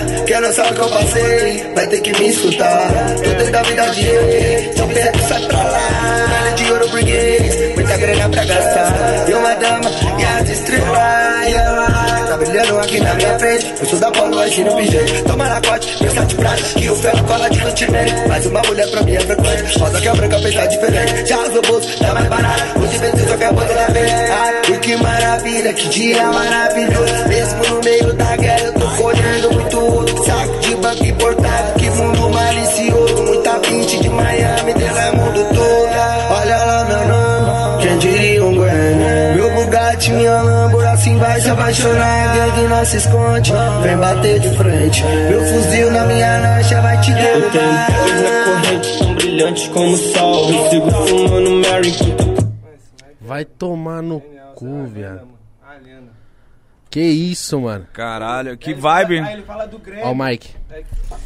Speaker 6: É, sabe o que eu passei, vai ter que me escutar. Tô desde a vida de rei, só pego sai pra lá. Nada de ouro burguês, muita grana pra gastar. E uma dama e as estrelas, ela tá brilhando aqui na minha frente. Eu sou da Paulo, agir no PG. Toma na cote, pensa de que o ferro cola de lutimene. Mas uma mulher pra mim é frequente, rosa que a branca pensa diferente. Já os bolso, tá mais barato, os inventos só quer botar na frente. Ai, e que maravilha, que dia maravilhoso. Mesmo no meio da guerra, eu tô colhendo muito ouro. Miami, dela mundo todo. Olha lá, meu nome, quem diria um Grammy. Meu Bugatti, minha Lambo, assim vai se apaixonar. Gangue não se esconde, vem bater de frente. Meu fuzil na minha lancha vai te
Speaker 5: Eu tenho
Speaker 6: derrubar.
Speaker 5: na corrente tão brilhantes como o sol. Eu sigo fumando Mary
Speaker 3: Vai tomar no cu, viado. Que isso, mano.
Speaker 1: Caralho, que vibe.
Speaker 2: Aí ele fala do Grêmio.
Speaker 3: Ó o Mike.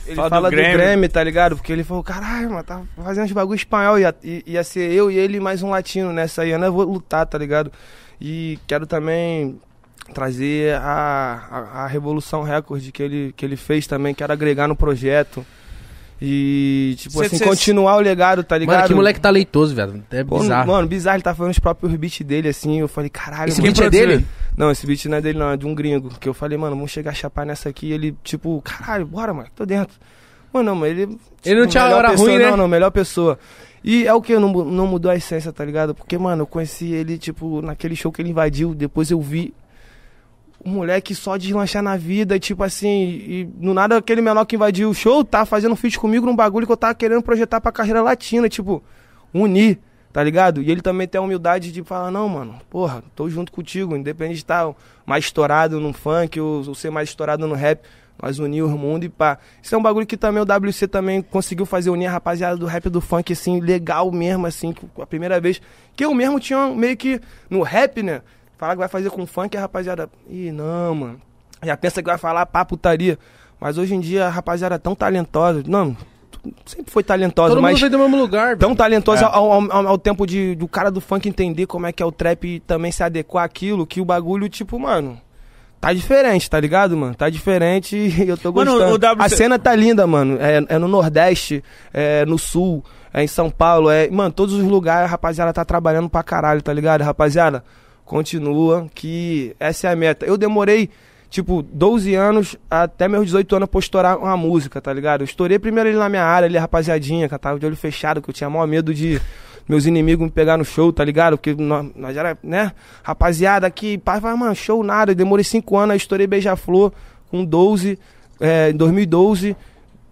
Speaker 2: Ele
Speaker 1: Fala
Speaker 2: fala,
Speaker 1: do
Speaker 2: do,
Speaker 1: Grêmio.
Speaker 2: Grêmio. tá ligado? Porque ele falou, caralho, mano, tá fazendo uns bagulho espanhol. Ia, ia ser eu e ele e mais um latino nessa aí. Eu não vou lutar, tá ligado? E quero também trazer a, a, a Revolução Record que ele, que ele fez também. Quero agregar no projeto. E, tipo
Speaker 1: Cê-
Speaker 2: assim,
Speaker 1: cê-
Speaker 2: continuar o legado, tá ligado?
Speaker 3: Mano, que moleque talentoso, velho. É
Speaker 2: Pô,
Speaker 3: bizarro.
Speaker 2: Mano, bizarro, ele tá fazendo os próprios beats dele, assim. Eu falei, caralho,
Speaker 3: Esse
Speaker 2: mano.
Speaker 3: beat é dele?
Speaker 2: Não, esse beat não é dele, não, é de um gringo. Que eu falei, mano, vamos chegar a chapar nessa aqui. Ele, tipo, caralho, bora, mano, tô dentro. Mano, não, mas ele. tipo,
Speaker 3: Ele não tinha
Speaker 2: melhor
Speaker 3: hora
Speaker 2: pessoa,
Speaker 3: ruim, né?
Speaker 2: Não, não, melhor pessoa. E é o que? Não, não mudou a essência, tá ligado? Porque, mano, eu conheci ele, tipo, naquele show que ele invadiu. Depois eu vi um moleque só deslanchar na vida, e, tipo assim, e no nada aquele menor que invadiu o show tá fazendo um feat comigo num bagulho que eu tava querendo projetar pra carreira latina, tipo, unir, tá ligado? E ele também tem a humildade de falar, não, mano, porra, tô junto contigo, independente de estar mais estourado no funk ou, ou ser mais estourado no rap, nós unir o mundo e pá. Isso é um bagulho que também o WC também conseguiu fazer, unir a rapaziada do rap do funk, assim, legal mesmo, assim, a primeira vez. Que eu mesmo tinha meio que no rap, né? Falar que vai fazer com funk, a rapaziada. Ih, não, mano. Já pensa que vai falar pá, putaria. Mas hoje em dia a rapaziada é tão talentosa. Não, sempre foi talentosa,
Speaker 3: Todo mundo
Speaker 2: mas
Speaker 3: veio do mesmo lugar.
Speaker 2: tão talentosa
Speaker 1: É.
Speaker 2: ao, ao- ao- tempo de do cara do funk entender como é que é o trap e também se adequar àquilo, que o bagulho, tipo, mano. Tá diferente, tá ligado, mano? Tá diferente e eu tô
Speaker 1: Mano,
Speaker 2: gostando.
Speaker 1: o WC
Speaker 2: A cena tá linda, mano. É, é no Nordeste, é no Sul, é em São Paulo, é. Mano, todos os lugares a rapaziada tá trabalhando pra caralho, tá ligado? Rapaziada, continua, que essa é a meta. Eu demorei, tipo, 12 anos até meus 18 anos pra estourar uma música, tá ligado? Eu estourei primeiro ali na minha área, ali, rapaziadinha, que eu tava de olho fechado, que eu tinha maior medo de meus inimigos me pegar no show, tá ligado? Porque nós, nós era, né? Rapaziada aqui, pai, vai, mano, show nada. Eu demorei 5 anos, aí estourei Beija-Flor com 12, é, em 2012,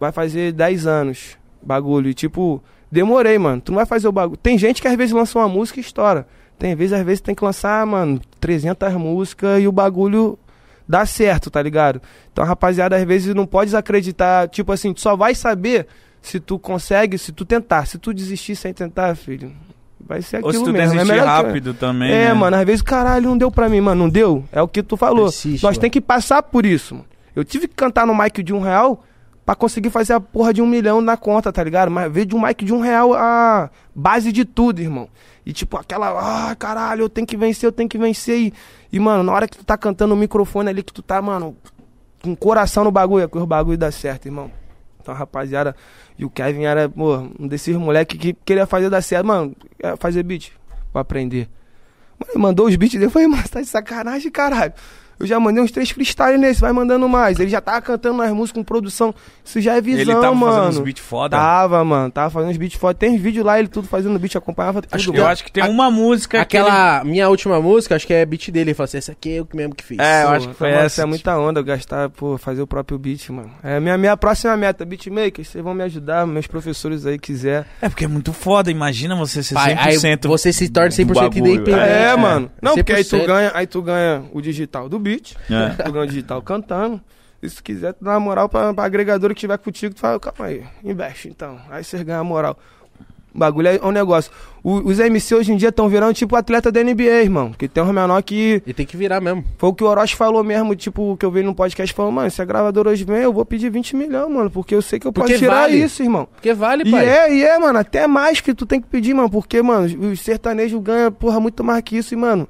Speaker 2: vai fazer 10 anos, bagulho. E tipo, demorei, mano. Tu não vai fazer o bagulho. Tem gente que às vezes lança uma música e estoura. Tem vezes, às vezes, tem que lançar, mano, 300 músicas e o bagulho dá certo, tá ligado? Então, rapaziada, às vezes, não pode desacreditar. Tipo assim, tu só vai saber se tu consegue, se tu tentar. Se tu desistir sem tentar, filho, vai ser aquilo
Speaker 1: Ou se tu
Speaker 2: mesmo.
Speaker 1: desistir
Speaker 2: melhor que-
Speaker 1: rápido também.
Speaker 2: é,
Speaker 1: né?
Speaker 2: mano, às vezes, caralho, não deu pra mim, mano, não deu. É o que tu falou.
Speaker 3: Persiste,
Speaker 2: Nós
Speaker 3: mano.
Speaker 2: tem que passar por isso, mano. Eu tive que cantar no mic de um real pra conseguir fazer a porra de um milhão na conta, tá ligado? Mas veio de um mic de um real a base de tudo, irmão. E tipo, aquela, ah, caralho, eu tenho que vencer, eu tenho que vencer. E, e, mano, na hora que tu tá cantando no microfone ali, que tu tá, mano, com coração no bagulho, é que o bagulho dá certo, irmão. Então, rapaziada, e o Kevin era, pô, um desses moleques que queria fazer dar certo, mano, fazer beat pra aprender. Mano, ele mandou os beats eu falei, mano, tá de sacanagem, caralho. Eu já mandei uns três freestyle nesse, vai mandando mais. Ele já tava cantando nas músicas com produção. Isso já é visão,
Speaker 1: Ele tava
Speaker 2: mano.
Speaker 1: fazendo uns beats foda.
Speaker 2: Tava, mano, tava fazendo uns beats foda. Tem vídeo lá, ele tudo fazendo beat, acompanhava tudo.
Speaker 1: Acho eu acho que tem uma música que
Speaker 3: Aquela minha última música, acho que é beat dele. Ele falou assim: essa aqui é eu que mesmo que fiz.
Speaker 1: É, eu
Speaker 2: Pô,
Speaker 1: acho que foi essa,
Speaker 2: Isso é muita onda, eu gastar, pô, fazer o próprio beat, mano. É a minha, minha próxima meta, beatmakers, vocês vão me ajudar, meus professores aí quiser.
Speaker 1: É porque é muito foda, imagina você ser 100%
Speaker 3: Pai, aí você se torna 100%
Speaker 1: do bagulho,
Speaker 3: independente.
Speaker 2: É,
Speaker 1: é,
Speaker 2: mano. Não, porque aí tu
Speaker 3: 100%.
Speaker 2: ganha, aí tu ganha o digital do beat,
Speaker 1: É.
Speaker 2: tu ganha o digital cantando. E se quiser, tu dá uma moral pra, pra agregadora que tiver contigo, tu fala, calma aí, investe então. Aí você ganha a moral. O bagulho é um negócio. O- os MC hoje em dia estão virando tipo atleta da NBA, irmão. Que tem um menor que.
Speaker 3: Ele tem que virar mesmo.
Speaker 2: Foi o que o Orochi falou mesmo, tipo, que eu vi no podcast falou, mano, se a gravadora hoje vem, eu vou pedir 20 milhões, mano, porque eu sei que eu
Speaker 3: Porque
Speaker 2: posso tirar
Speaker 3: vale.
Speaker 2: isso, irmão.
Speaker 3: Porque vale,
Speaker 2: E
Speaker 3: pai.
Speaker 2: é, e é, mano, até mais que tu tem que pedir, mano, porque, mano, os sertanejos ganham, porra, muito mais que isso, e, mano,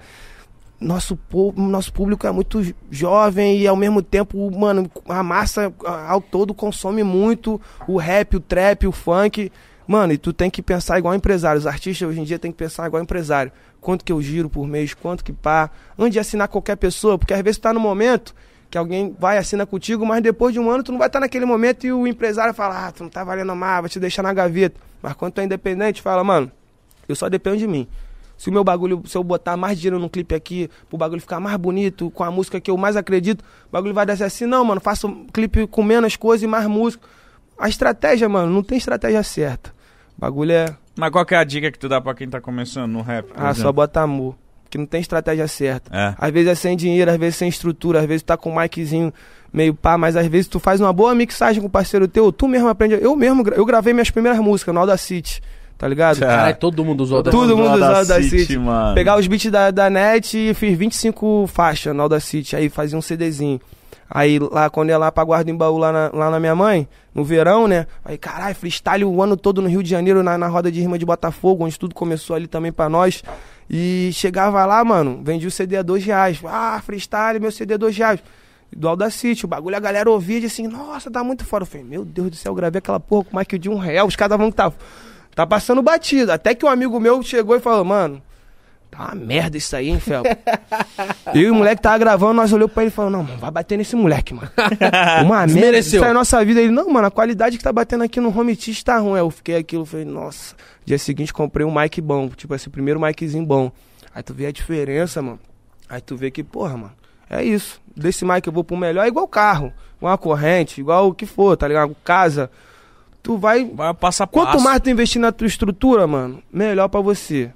Speaker 2: nosso, po- nosso público é muito jo- jovem e ao mesmo tempo, mano, a massa ao todo consome muito o rap, o trap, o funk. Mano, e tu tem que pensar igual empresário. Os artistas hoje em dia tem que pensar igual empresário. Quanto que eu giro por mês, quanto que pá. Antes de assinar qualquer pessoa, porque às vezes tu tá no momento que alguém vai assinar contigo, mas depois de um ano tu não vai estar naquele momento e o empresário fala, ah, tu não tá valendo mais, vai te deixar na gaveta. Mas quando tu é independente, fala, mano, eu só dependo de mim. Se o meu bagulho, se eu botar mais dinheiro no clipe aqui, pro bagulho ficar mais bonito, com a música que eu mais acredito, o bagulho vai dar assim, não, mano, faço um clipe com menos coisa e mais música. A estratégia, mano, não tem estratégia certa. O bagulho é,
Speaker 1: Mas qual que é a dica que tu dá pra quem tá começando no rap?
Speaker 2: ah, só
Speaker 1: exemplo?
Speaker 2: bota amor. Que não tem estratégia certa.
Speaker 1: É.
Speaker 2: Às vezes é sem dinheiro, às vezes sem estrutura, às vezes tá com um miczinho meio pá, mas às vezes tu faz uma boa mixagem com o parceiro teu, tu mesmo aprende. Eu mesmo, eu gravei minhas primeiras músicas no Audacity, tá ligado?
Speaker 3: Caralho, todo mundo usou
Speaker 2: Todo
Speaker 3: Audacity.
Speaker 2: mundo usa
Speaker 1: Audacity,
Speaker 2: Audacity.
Speaker 1: mano.
Speaker 2: Pegar os beats da, da net e fiz 25 faixas no Audacity, aí fazia um CDzinho. Aí lá, quando ia lá pra Guarda em Baú, lá na, lá na minha mãe, no verão, né? Aí, caralho, freestyle o ano todo no Rio de Janeiro, na, na roda de rima de Botafogo, onde tudo começou ali também pra nós. E chegava lá, mano, vendia o CD a dois reais. Ah, freestyle, meu CD a dois reais. do Audacity. O bagulho a galera ouvia e dizia assim, nossa, tá muito foda. Eu falei, meu Deus do céu, eu gravei aquela porra com mais que de um real. Os caras vão que tá, tá passando batido. Até que um amigo meu chegou e falou, mano, tá uma merda isso aí, hein, Fel? eu e o moleque tava gravando, nós olhou pra ele e falou, não, mano, vai bater nesse moleque, mano. Uma merda, isso aí é a nossa vida. Ele, não, mano, a qualidade que tá batendo aqui no home teach tá ruim. Aí eu fiquei aquilo, falei, nossa. Dia seguinte comprei um mic bom, tipo assim, primeiro miczinho bom. Aí tu vê a diferença, mano. Aí tu vê que, porra, mano, é isso. Desse mic eu vou pro melhor, é igual carro, igual uma corrente, igual o que for, tá ligado? Casa. Tu vai.
Speaker 1: Vai passar
Speaker 2: Quanto mais tu investir na tua estrutura, mano, melhor pra você.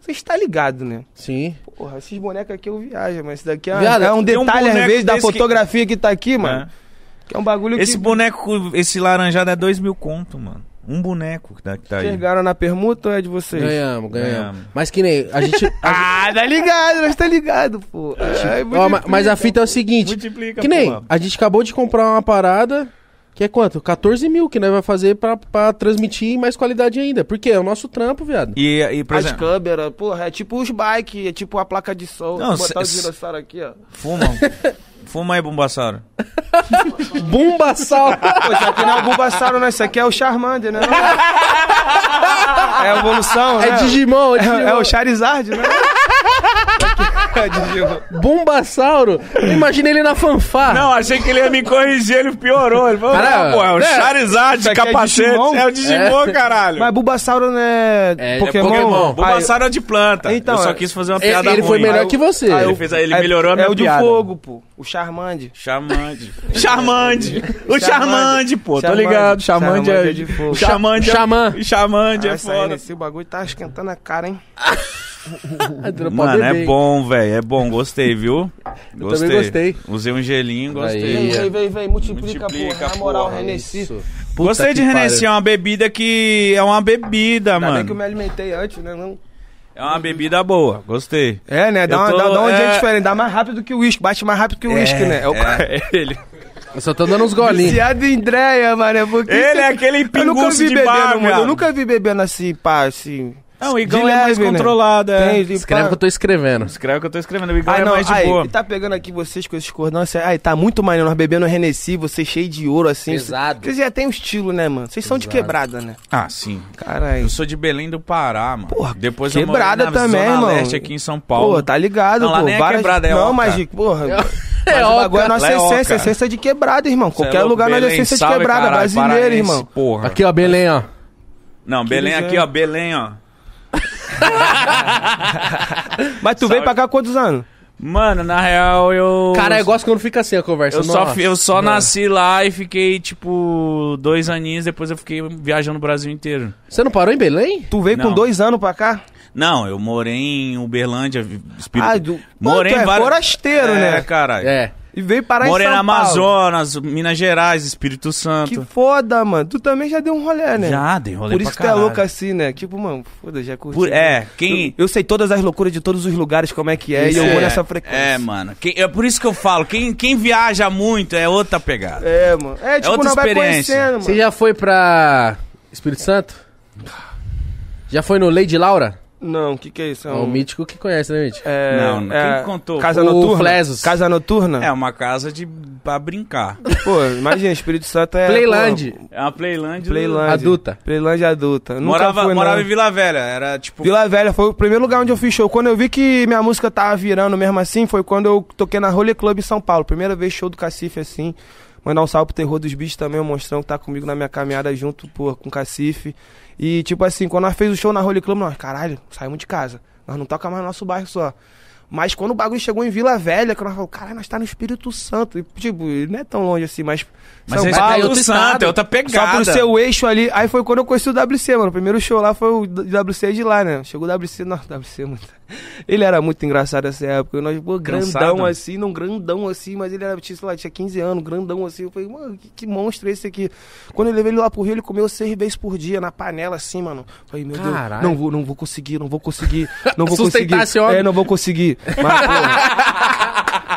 Speaker 2: Você está ligado, né?
Speaker 3: Sim.
Speaker 2: Porra, esses bonecos aqui eu viajo, mas isso daqui é,
Speaker 3: Viado,
Speaker 2: é um
Speaker 1: tem um
Speaker 2: detalhe, às vezes, da
Speaker 1: desse que-
Speaker 2: fotografia que... tá aqui, mano.
Speaker 1: É.
Speaker 2: Que é um bagulho
Speaker 1: Esse
Speaker 2: que
Speaker 1: boneco, esse laranjado é dois mil conto, mano. Um boneco que tá, que tá aí.
Speaker 2: chegaram na permuta ou é de vocês?
Speaker 3: Ganhamos, ganhamos.
Speaker 1: Ganhamos.
Speaker 3: Mas que nem a gente. a-
Speaker 2: Ah, tá ligado, nós tá ligado, pô. Ai,
Speaker 3: ó, ma- mas a fita é o seguinte:
Speaker 1: Multiplica,
Speaker 3: que nem
Speaker 1: porra.
Speaker 3: a gente acabou de comprar uma parada. Que é quanto? 14 mil que nós vai fazer pra, pra transmitir em mais qualidade ainda. Porque é o nosso trampo, viado.
Speaker 1: E, e por
Speaker 2: As
Speaker 1: exemplo,
Speaker 2: câmeras, porra, é tipo os bike, é tipo a placa de som.
Speaker 1: Não,
Speaker 2: Vou botar o dinossauro aqui, ó.
Speaker 1: fuma. fuma aí, Bombassaro.
Speaker 3: Bumbassal!
Speaker 2: Pô, isso aqui não é o Bulbasauro, não. Isso aqui é o Charmander, né? É a evolução,
Speaker 3: é
Speaker 2: né?
Speaker 3: Digimon, é
Speaker 2: É,
Speaker 3: Digimon.
Speaker 2: é o Charizard, né? É Digimon.
Speaker 3: Bumbasauro! Imagina ele na fanfarra.
Speaker 1: Não, achei que ele ia me corrigir, ele piorou. Ele falou,
Speaker 3: Cara,
Speaker 1: não, pô, é o
Speaker 3: é,
Speaker 1: Charizard de
Speaker 2: é
Speaker 1: capacete. É, o Digimon, caralho.
Speaker 2: Mas Bulbasauro não é,
Speaker 3: É, é
Speaker 2: Pokémon?
Speaker 3: Pokémon.
Speaker 2: Aí-
Speaker 1: Bulbasauro é de planta.
Speaker 2: Então,
Speaker 1: eu só
Speaker 2: é-
Speaker 1: quis fazer uma
Speaker 3: ele
Speaker 1: piada
Speaker 3: ele foi
Speaker 1: ruim.
Speaker 3: melhor
Speaker 1: Aí
Speaker 3: que você.
Speaker 1: Ele, fez, ele
Speaker 2: é-
Speaker 1: melhorou a minha
Speaker 2: É o de fogo, pô. O Charmande.
Speaker 1: Charmande. Charmande. O
Speaker 2: Charmande.
Speaker 1: Charmande, pô. Tô ligado. Charmande
Speaker 2: Charmande
Speaker 1: é
Speaker 2: é de fogo.
Speaker 1: Charmande é...
Speaker 3: Xamã.
Speaker 1: Charmande
Speaker 2: Ah,
Speaker 1: é
Speaker 2: essa aí,
Speaker 1: foda.
Speaker 2: Esse bagulho tá esquentando a cara, hein?
Speaker 1: Mano, é bom, velho. É bom. Gostei, viu?
Speaker 3: também gostei.
Speaker 1: Usei um gelinho, gostei.
Speaker 3: Aí.
Speaker 2: Vem, vem, vem. Multiplica,
Speaker 1: Multiplica,
Speaker 2: porra. Na moral,
Speaker 1: porra.
Speaker 2: Renesci.
Speaker 3: Isso.
Speaker 1: Gostei de
Speaker 3: pariu.
Speaker 1: É uma bebida que... É uma bebida,
Speaker 2: Ainda bem que eu
Speaker 1: mano.
Speaker 2: me alimentei antes, né? Não...
Speaker 1: É uma bebida boa. Gostei.
Speaker 2: É, né? Dá,
Speaker 1: Eu
Speaker 2: uma,
Speaker 1: tô-
Speaker 2: dá, dá um
Speaker 1: é-
Speaker 2: jeito diferente. Dá mais rápido que o uísque. Bate mais rápido que o uísque, né? É, o... é ele.
Speaker 3: Eu só tô dando uns golinhos.
Speaker 2: Viciado em Dreia, mano. Porque
Speaker 1: Ele é aquele
Speaker 2: Eu nunca
Speaker 1: pinguço
Speaker 2: vi
Speaker 1: de
Speaker 2: bebendo,
Speaker 1: bar,
Speaker 2: mano. Eu
Speaker 1: viado.
Speaker 2: nunca vi bebendo assim, pá, assim.
Speaker 1: Não, o Igão é mais
Speaker 2: leve, né?
Speaker 1: controlado, é.
Speaker 2: Tem,
Speaker 3: Escreve
Speaker 2: pá.
Speaker 3: que eu tô escrevendo.
Speaker 1: Escreve o que eu tô escrevendo. O Igão
Speaker 2: Ai,
Speaker 1: é
Speaker 2: não,
Speaker 1: mais de
Speaker 2: ai,
Speaker 1: boa.
Speaker 2: ele tá pegando aqui vocês com esses cordões. assim, Ai, tá muito maneiro. Nós bebendo Renesci, você cheio de ouro, assim.
Speaker 3: Pesado.
Speaker 2: Vocês já tem um estilo, né, mano? Vocês são de
Speaker 3: Pesado.
Speaker 2: quebrada, né?
Speaker 1: Ah, sim.
Speaker 2: Caralho.
Speaker 1: Eu sou de Belém do Pará, mano.
Speaker 2: Porra,
Speaker 1: Depois
Speaker 2: quebrada
Speaker 1: eu morei na
Speaker 2: também,
Speaker 1: Zona
Speaker 2: irmão.
Speaker 1: Leste aqui em São Paulo.
Speaker 2: Pô, tá ligado,
Speaker 1: Não, lá
Speaker 2: pô.
Speaker 1: nem é quebrada, é
Speaker 2: Não,
Speaker 1: oca.
Speaker 2: mas, porra.
Speaker 3: É
Speaker 2: o
Speaker 3: oca.
Speaker 2: bagulho é nossa
Speaker 1: Lá é
Speaker 2: essência, essência de quebrada, irmão.
Speaker 1: É
Speaker 2: Qualquer lugar nós é essência de quebrada, brasileiro, irmão.
Speaker 1: Porra.
Speaker 3: Aqui, ó, Belém, ó.
Speaker 1: Não, Belém aqui, ó. Belém, ó.
Speaker 2: Mas tu
Speaker 1: Salve.
Speaker 2: veio pra cá há quantos anos?
Speaker 1: Mano, na real, eu.
Speaker 3: Cara, eu gosto quando fica assim a conversa.
Speaker 1: Eu só,
Speaker 3: Nossa.
Speaker 1: fi- eu só nasci lá e fiquei, tipo, dois aninhos. Depois eu fiquei viajando o Brasil inteiro.
Speaker 3: Você não parou em Belém?
Speaker 2: Tu veio com
Speaker 1: Não.
Speaker 2: dois anos pra cá?
Speaker 1: Não, eu morei em Uberlândia, Espírito...
Speaker 2: Ah, do...
Speaker 1: Morei
Speaker 2: Pô, tu
Speaker 1: em
Speaker 2: é
Speaker 1: várias...
Speaker 2: forasteiro,
Speaker 1: é,
Speaker 2: né?
Speaker 1: caralho.
Speaker 3: É.
Speaker 2: E veio parar
Speaker 1: Morei
Speaker 2: em
Speaker 1: na
Speaker 2: São Paulo.
Speaker 1: Amazonas, Minas Gerais, Espírito Santo.
Speaker 2: Que foda, mano. Tu também já deu um rolê, né?
Speaker 1: Já, dei rolê
Speaker 2: Por isso
Speaker 1: pra
Speaker 2: que tu é
Speaker 1: caralho.
Speaker 2: louco assim, né? Tipo, mano, foda, já curti.
Speaker 1: Por- é, quem...
Speaker 2: Eu, eu sei todas as loucuras de todos os lugares, como é que é,
Speaker 3: Isso
Speaker 2: e eu vou
Speaker 3: é-
Speaker 2: nessa frequência.
Speaker 1: É, mano. Quem- é por isso que eu falo, quem, quem viaja muito é outra pegada.
Speaker 2: É, mano. É, tipo,
Speaker 1: outra
Speaker 2: não vai
Speaker 1: experiência.
Speaker 2: conhecendo, mano.
Speaker 3: Você já foi pra Espírito Santo? Já foi no Lady Laura?
Speaker 2: Não, o que que é isso? É
Speaker 3: É o mítico que conhece, né, Mítico?
Speaker 2: É,
Speaker 1: Não, quem
Speaker 2: é,
Speaker 1: contou?
Speaker 2: Casa
Speaker 3: O
Speaker 2: noturna?
Speaker 3: Flesos.
Speaker 2: Casa noturna?
Speaker 1: É uma casa de pra brincar.
Speaker 2: Pô, imagina, Espírito Santo é...
Speaker 3: Playland.
Speaker 2: pô,
Speaker 1: É uma Playland.
Speaker 2: Playland.
Speaker 3: Adulta.
Speaker 2: Playland adulta. Nunca
Speaker 1: Morava,
Speaker 2: fui,
Speaker 1: morava
Speaker 2: não.
Speaker 1: em Vila Velha. Era tipo.
Speaker 2: Vila Velha foi o primeiro lugar onde eu fiz show. Quando eu vi que minha música tava virando mesmo assim, foi quando eu toquei na Rolê Club em São Paulo. Primeira vez show do Cacife assim. Mandar um salve pro Terror dos Bichos também, o monstrão que tá comigo na minha caminhada junto, pô, com o Cacife. E tipo assim, quando nós fez o show na Rolê Club, nós, caralho, saímos de casa. Nós não toca mais no nosso bairro só. Mas quando o bagulho chegou em Vila Velha, que nós falamos, caralho, nós tá no Espírito Santo. E, tipo, não é tão longe assim, mas.
Speaker 1: Mas
Speaker 2: São
Speaker 1: é
Speaker 2: Paulo,
Speaker 1: Espírito
Speaker 3: outro
Speaker 1: Santo,
Speaker 3: estado.
Speaker 1: é outra
Speaker 2: só
Speaker 1: pegada.
Speaker 2: pro seu eixo ali. Aí foi quando eu conheci o WC, mano. O primeiro show lá foi o WC de lá, né? Chegou o WC, não, WC é muito. Ele era muito engraçado nessa época. Nós, pô, grandão
Speaker 1: Cansado.
Speaker 2: assim, não grandão assim, mas ele era, tinha, sei lá, tinha 15 anos, grandão assim. Eu falei, mano, que, que monstro é esse aqui? Quando eu levei ele lá pro Rio, ele comeu seis vezes por dia na panela, assim, mano. Eu Falei, meu
Speaker 3: Caralho.
Speaker 2: Deus, não vou, não vou conseguir, não vou conseguir, não vou conseguir. É, não vou conseguir. Mas, pô,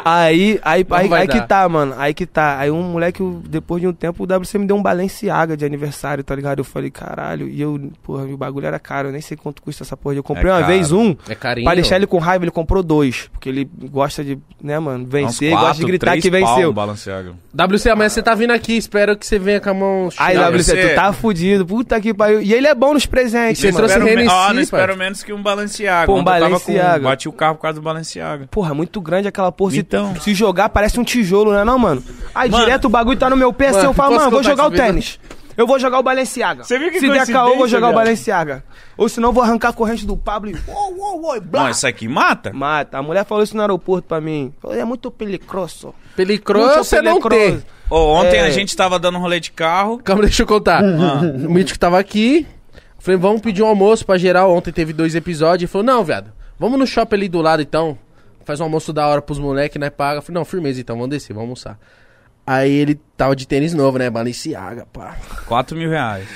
Speaker 2: Aí, aí,
Speaker 3: Não
Speaker 2: aí, aí que tá, mano. Aí que tá. Aí um moleque, depois de um tempo, o WC me deu um Balenciaga de aniversário, tá ligado? Eu falei, caralho. E eu, porra, o bagulho era caro. Eu nem sei quanto custa essa porra. Eu comprei
Speaker 1: É
Speaker 2: uma
Speaker 1: caro.
Speaker 2: vez um.
Speaker 3: É carinho.
Speaker 2: Pra deixar ele com raiva, ele comprou dois. Porque ele gosta de, né, mano, vencer.
Speaker 1: Uns
Speaker 2: gosta
Speaker 1: quatro,
Speaker 2: de gritar que venceu.
Speaker 1: um Balenciaga.
Speaker 3: WC, amanhã você tá vindo aqui, espero que você venha com a mão
Speaker 2: Aí. WC,
Speaker 1: WC.
Speaker 2: tu tá fudido. Puta que pariu. E ele é bom nos presentes,
Speaker 3: E você trouxe
Speaker 1: Espero
Speaker 3: Hennessy,
Speaker 1: me- Ó, não espero menos que um Balenciaga.
Speaker 2: Pô, um
Speaker 1: Ontem eu tava
Speaker 2: Balenciaga.
Speaker 1: Com, bati o carro por causa do Balenciaga.
Speaker 2: Porra, muito grande aquela porra. Se-
Speaker 1: Então.
Speaker 2: Se, jogar, parece um tijolo, né não, mano? Aí
Speaker 1: Mano.
Speaker 2: direto o bagulho tá no meu pé, assim, eu falo, mano, vou jogar o
Speaker 3: vida?
Speaker 2: tênis. Eu vou jogar o Balenciaga.
Speaker 1: Você viu que
Speaker 2: Se der caô, eu vou jogar o Balenciaga. Ou senão eu vou arrancar a corrente do Pablo e... Uou, uou, uou, blá.
Speaker 1: Não, isso aqui mata?
Speaker 2: Mata. A mulher falou isso no aeroporto pra mim. Falou, é muito peligroso.
Speaker 3: Pelicro
Speaker 2: Muito
Speaker 3: você não tem.
Speaker 1: Ô, ontem
Speaker 2: É.
Speaker 1: a gente tava dando um rolê de carro.
Speaker 3: Calma, deixa eu contar. O Mítico tava aqui. Falei, vamos pedir um almoço pra geral. Ontem teve dois episódios. Ele falou, não, viado, vamos no shopping ali do lado então. Faz um almoço da hora pros moleques, né? Paga. Falei, não, firmeza então, vamos descer, vamos almoçar. Aí ele tava de tênis novo, né? Balenciaga, pá.
Speaker 1: 4 mil reais.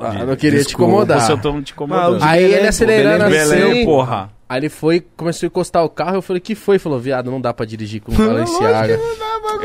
Speaker 3: Ah, eu não queria te
Speaker 1: Desculpa
Speaker 3: incomodar.
Speaker 1: Se eu tô te incomodando.
Speaker 2: Maluco,
Speaker 3: Aí
Speaker 2: Belém,
Speaker 3: ele acelerando
Speaker 2: Belém,
Speaker 3: assim.
Speaker 1: Belém, porra.
Speaker 3: Aí ele foi, começou a encostar o carro. Eu falei, que foi? Falou, viado, não dá pra dirigir com um Balenciaga.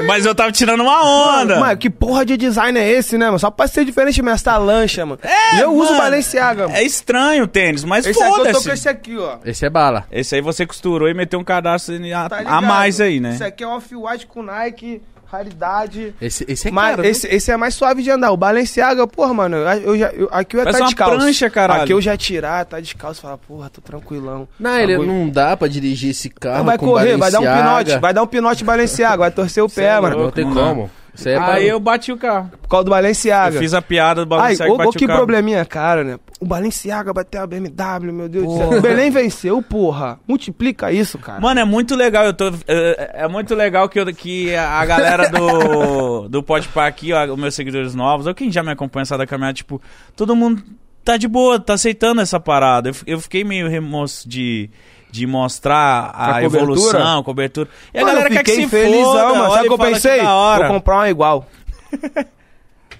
Speaker 1: Mas eu tava tirando uma onda.
Speaker 2: Mano, que porra de design é esse, né, mano? Só pra ser diferente mesmo, essa lancha, mano.
Speaker 1: É,
Speaker 2: e eu uso
Speaker 1: mano,
Speaker 2: Balenciaga, mano.
Speaker 1: É estranho o tênis, mas
Speaker 2: Esse aqui eu tô com
Speaker 1: foda-se.
Speaker 2: esse aqui, ó.
Speaker 3: Esse é bala.
Speaker 1: Esse aí você costurou e meteu um cadastro a,
Speaker 2: Tá
Speaker 1: a mais aí, né?
Speaker 2: Esse aqui é um off-white com Nike, raridade.
Speaker 3: Esse, esse é
Speaker 2: Mas
Speaker 3: caro,
Speaker 2: esse, esse é mais suave de andar. O Balenciaga, porra, mano, eu, já, eu- aqui eu ia
Speaker 1: Parece
Speaker 2: tá descalço.
Speaker 1: prancha, caralho.
Speaker 2: Aqui eu já tirar, tá descalço, falar, porra, tô tranquilão.
Speaker 3: Não, ele
Speaker 2: Bagulho.
Speaker 3: não dá pra dirigir esse carro
Speaker 2: vai
Speaker 3: com
Speaker 2: correr, vai dar um
Speaker 3: Balenciaga.
Speaker 2: pinote, vai dar um pinote Balenciaga, vai torcer o pé,
Speaker 1: é
Speaker 2: mano.
Speaker 3: Não tem
Speaker 1: Não dá.
Speaker 3: como. É.
Speaker 1: Aí eu bati o carro.
Speaker 2: Por causa do Balenciaga.
Speaker 1: Eu fiz a piada do
Speaker 2: Ai,
Speaker 1: Balenciaga e
Speaker 2: ô, ô, que probleminha, cara, né? O Balenciaga bateu a BMW, meu Deus do céu. O Belém venceu, porra. Multiplica isso, cara.
Speaker 1: Mano, é muito legal. Eu tô, é, é muito legal que, eu, que a galera do, do Podpah aqui, ó, os meus seguidores novos, ou quem já me acompanha essa da caminhada, tipo, todo mundo tá de boa, tá aceitando essa parada. Eu, eu fiquei meio remoço de, de mostrar a,
Speaker 2: A cobertura?
Speaker 1: evolução, cobertura. E a
Speaker 2: Mano,
Speaker 1: galera quer que se
Speaker 2: felizão,
Speaker 1: foda,
Speaker 2: mano. Sabe o que eu
Speaker 1: fala
Speaker 2: pensei?
Speaker 1: hora.
Speaker 2: Vou comprar uma igual.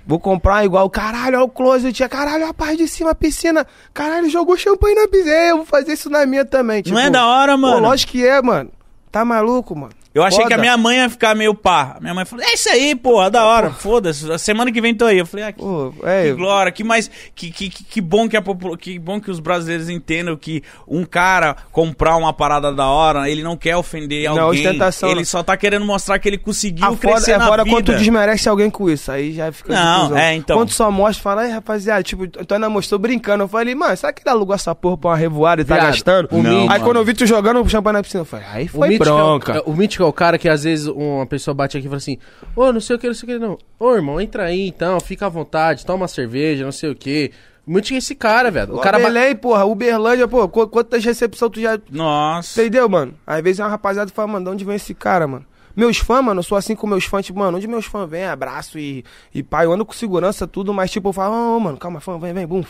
Speaker 2: Vou comprar uma igual. Caralho, olha o closet. Caralho, a parte de cima, a piscina. Caralho, jogou champanhe na piscina. Eu vou fazer isso na minha também. Tipo,
Speaker 1: Não é da hora,
Speaker 2: Pô,
Speaker 1: mano?
Speaker 2: lógico que é, mano. Tá maluco, mano?
Speaker 1: Eu achei
Speaker 2: Foda.
Speaker 1: que a minha mãe ia ficar meio pá. Minha mãe falou: É isso aí, porra, da hora, foda-se. A semana que vem tô aí. Eu falei: Ah, que,
Speaker 2: Pô, é,
Speaker 1: que glória, que mais. Que, que, que, que bom que a popula- que bom que os brasileiros entendam que um cara comprar uma parada da hora, ele não quer ofender
Speaker 2: Não,
Speaker 1: alguém.
Speaker 2: ostentação,
Speaker 1: ele
Speaker 2: não.
Speaker 1: só tá querendo mostrar que ele conseguiu
Speaker 2: a
Speaker 1: crescer
Speaker 2: é
Speaker 1: na
Speaker 2: fora
Speaker 1: vida.
Speaker 2: quando tu desmerece alguém com isso. Aí já fica.
Speaker 1: Não, é, então.
Speaker 2: Quando tu só mostra, fala, ai, rapaziada, tipo, tu ainda mostrou brincando. Eu falei, mano, será que ele alugou essa porra pra uma revoada e tá
Speaker 3: Viado,
Speaker 2: gastando?
Speaker 3: Não,
Speaker 2: aí
Speaker 3: mano.
Speaker 2: quando eu vi tu jogando o champanhe na piscina, eu falei, aí foi
Speaker 3: é o-
Speaker 2: bronca.
Speaker 3: o mítico é o cara que às vezes uma pessoa bate aqui e fala assim: Ô, não sei o que, não sei o que, não. Ô, irmão, entra aí então, fica à vontade, toma uma cerveja, não sei o que. O mítico é esse cara, velho. O cara
Speaker 2: Belém, porra, Uberlândia, pô, qu- quantas recepções tu já.
Speaker 1: Nossa.
Speaker 2: Entendeu, mano? Às vezes é uma rapaziada que fala, mano, de onde vem esse cara, mano? Meus fãs, mano, eu sou assim com meus fãs, tipo, mano, onde meus fãs vêm, abraço e, e pai, eu ando com segurança, tudo, mas tipo, eu falo, ô, mano, calma, fã, vem, vem, bum.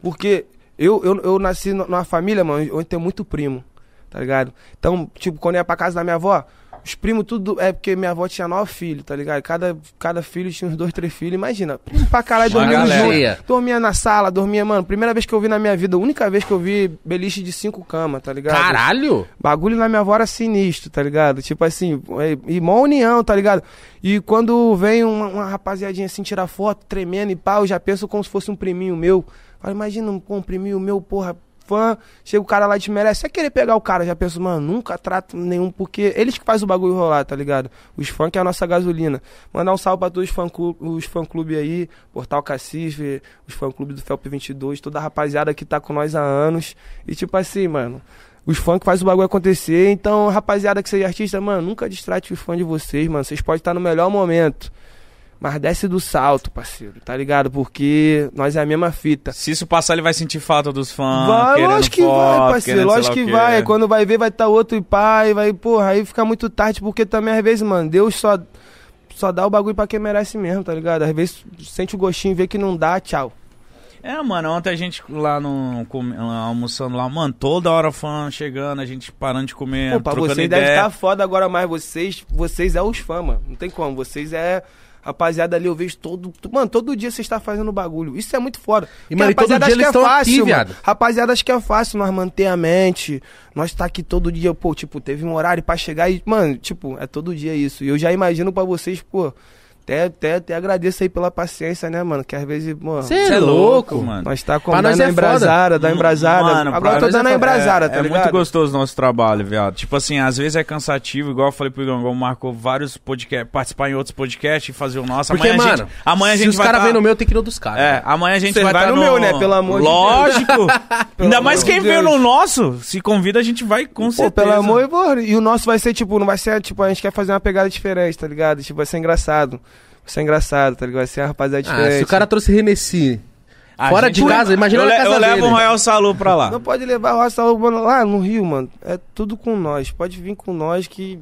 Speaker 2: Porque eu, eu, eu nasci numa família, mano, onde tem muito primo, tá ligado? Então, tipo, quando eu ia pra casa da minha avó, os primos tudo, é porque minha avó tinha nove filhos, tá ligado? Cada, cada filho tinha uns dois, três filhos, imagina, primo pra caralho, dormindo junto. Dormia na sala, dormia, mano, primeira vez que eu vi na minha vida, a única vez que eu vi beliche de cinco camas, tá ligado?
Speaker 3: Caralho!
Speaker 2: Bagulho na minha avó era sinistro, tá ligado? Tipo assim, é, e mó união, tá ligado? E quando vem uma, uma rapaziadinha assim tirar foto, tremendo e pá, eu já penso como se fosse um priminho meu. Fala, imagina um, um priminho meu, porra, fã, chega o cara lá e te merece. Você querer pegar o cara, já penso, mano, nunca trato nenhum, porque eles que fazem o bagulho rolar, tá ligado? Os fãs que é a nossa gasolina. Mandar um salve pra todos os fã-clube aí, Portal Cacife, os fã-clube do Felp 22, toda a rapaziada que tá com nós há anos. E tipo assim, mano, os fãs que fazem o bagulho acontecer. Então, rapaziada que seja artista, mano, nunca distrate os fãs de vocês, mano. Vocês podem estar no melhor momento. Mas desce do salto, parceiro, tá ligado? Porque nós é a mesma fita.
Speaker 1: Se isso passar, ele vai sentir falta dos fãs.
Speaker 2: vai, lógico que
Speaker 1: foto,
Speaker 2: vai, parceiro. Lógico que vai. Quando vai ver, vai estar outro e pai, vai, porra, aí fica muito tarde, porque também, às vezes, mano, Deus só, só dá o bagulho pra quem merece mesmo, tá ligado? Às vezes sente o gostinho, vê que não dá, tchau.
Speaker 1: É, mano, ontem a gente lá no almoçando lá, mano, toda hora fã chegando, a gente parando de comer,
Speaker 2: Pô, pra vocês
Speaker 1: ideia.
Speaker 2: deve estar foda agora, mas vocês, vocês é os fãs, mano. Não tem como. Vocês é. Rapaziada ali, eu vejo todo. Mano, todo dia você está fazendo bagulho. Isso é muito foda.
Speaker 3: E, mano, todo
Speaker 2: rapaziada
Speaker 3: eles
Speaker 2: que é fácil,
Speaker 3: aqui.
Speaker 2: Rapaziada, acho que é fácil nós manter a mente. Nós tá aqui todo dia, pô, tipo, teve um horário pra chegar e, mano, tipo, é todo dia isso. E eu já imagino pra vocês, pô, até, até, até agradeço aí pela paciência, né, mano? Que às vezes, mano,
Speaker 3: Cê
Speaker 1: Você
Speaker 3: é louco,
Speaker 1: mano.
Speaker 2: nós tá com
Speaker 3: Pra nós
Speaker 2: dando
Speaker 3: é
Speaker 2: a embrasada, da embrasada.
Speaker 1: Mano,
Speaker 2: Agora tô
Speaker 3: nós é
Speaker 2: dando a embrasada,
Speaker 1: é,
Speaker 2: tá
Speaker 1: é
Speaker 2: ligado?
Speaker 1: muito gostoso o nosso trabalho, viado. Tipo assim, às vezes é cansativo, igual eu falei pro Igor, marcou vários podcasts, participar em outros podcasts e fazer o nosso.
Speaker 3: Porque,
Speaker 1: amanhã a
Speaker 3: mano,
Speaker 1: gente, amanhã a
Speaker 3: se
Speaker 1: gente
Speaker 3: os
Speaker 1: vai
Speaker 3: caras
Speaker 1: tá-
Speaker 3: vêm no meu, tem que ir no dos caras.
Speaker 1: É, amanhã a gente vai
Speaker 2: vai
Speaker 1: tá
Speaker 2: no meu, né? Pelo amor de
Speaker 1: Lógico. Ainda mais quem veio
Speaker 2: Deus.
Speaker 1: no nosso, se convida a gente vai com
Speaker 2: Pô,
Speaker 1: certeza.
Speaker 2: pelo amor de Deus. E o nosso vai ser, tipo, não vai ser, tipo, a gente quer fazer uma pegada diferente, tá ligado? Tipo, vai ser engraçado. Ser engraçado, tá ligado? Vai ser uma rapaziada
Speaker 3: Ah,
Speaker 2: diferente.
Speaker 3: se o cara trouxe Renesci
Speaker 1: A
Speaker 3: fora
Speaker 1: gente-
Speaker 3: de casa, imagina
Speaker 1: eu,
Speaker 3: na casa
Speaker 1: eu levo
Speaker 3: dele.
Speaker 1: o Royal Salu pra lá.
Speaker 2: Não pode levar o Raça Urbana lá no Rio, mano. É tudo com nós. Pode vir com nós que.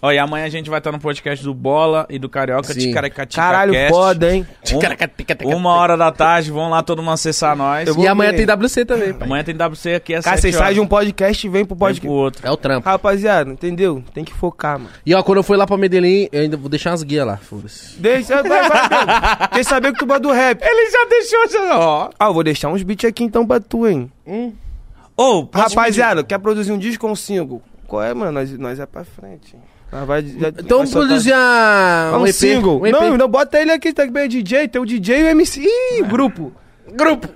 Speaker 1: Ó, e amanhã a gente vai estar no podcast do Bola e do Carioca
Speaker 3: Sim.
Speaker 1: Ticaracatica
Speaker 2: Caralho,
Speaker 1: Cast.
Speaker 2: foda, hein?
Speaker 1: Um- uma hora da tarde, vão lá todo mundo acessar nós.
Speaker 3: E amanhã
Speaker 2: ver.
Speaker 3: tem WC também, pai.
Speaker 1: Amanhã tem WC aqui às
Speaker 2: Cara,
Speaker 1: sete
Speaker 2: vocês saem de um podcast e vem pro
Speaker 1: Vem
Speaker 2: podcast.
Speaker 1: pro outro.
Speaker 3: É o trampo.
Speaker 2: Rapaziada, entendeu? Tem que focar, mano.
Speaker 3: E ó, quando eu for lá pra Medellín, eu ainda vou deixar umas guias lá, foda-se.
Speaker 2: Deixa, vai, vai, vai. Quem saber que tu é do rap?
Speaker 1: Ele já deixou, já, ó.
Speaker 2: Ah, eu vou deixar uns beats aqui então pra tu, hein?
Speaker 1: Ô, posso
Speaker 2: Rapaziada, quer produzir um disco ou um single? Qual é, mano? Nós, nós é pra frente. Nós vai, já,
Speaker 3: Então
Speaker 2: vai
Speaker 3: produzir a...
Speaker 2: Ah, um,
Speaker 3: EP,
Speaker 2: single.
Speaker 3: um EP.
Speaker 2: Não, não, bota ele aqui, tá que bem DJ, tem o DJ e o MC. Ih, grupo.
Speaker 3: Grupo.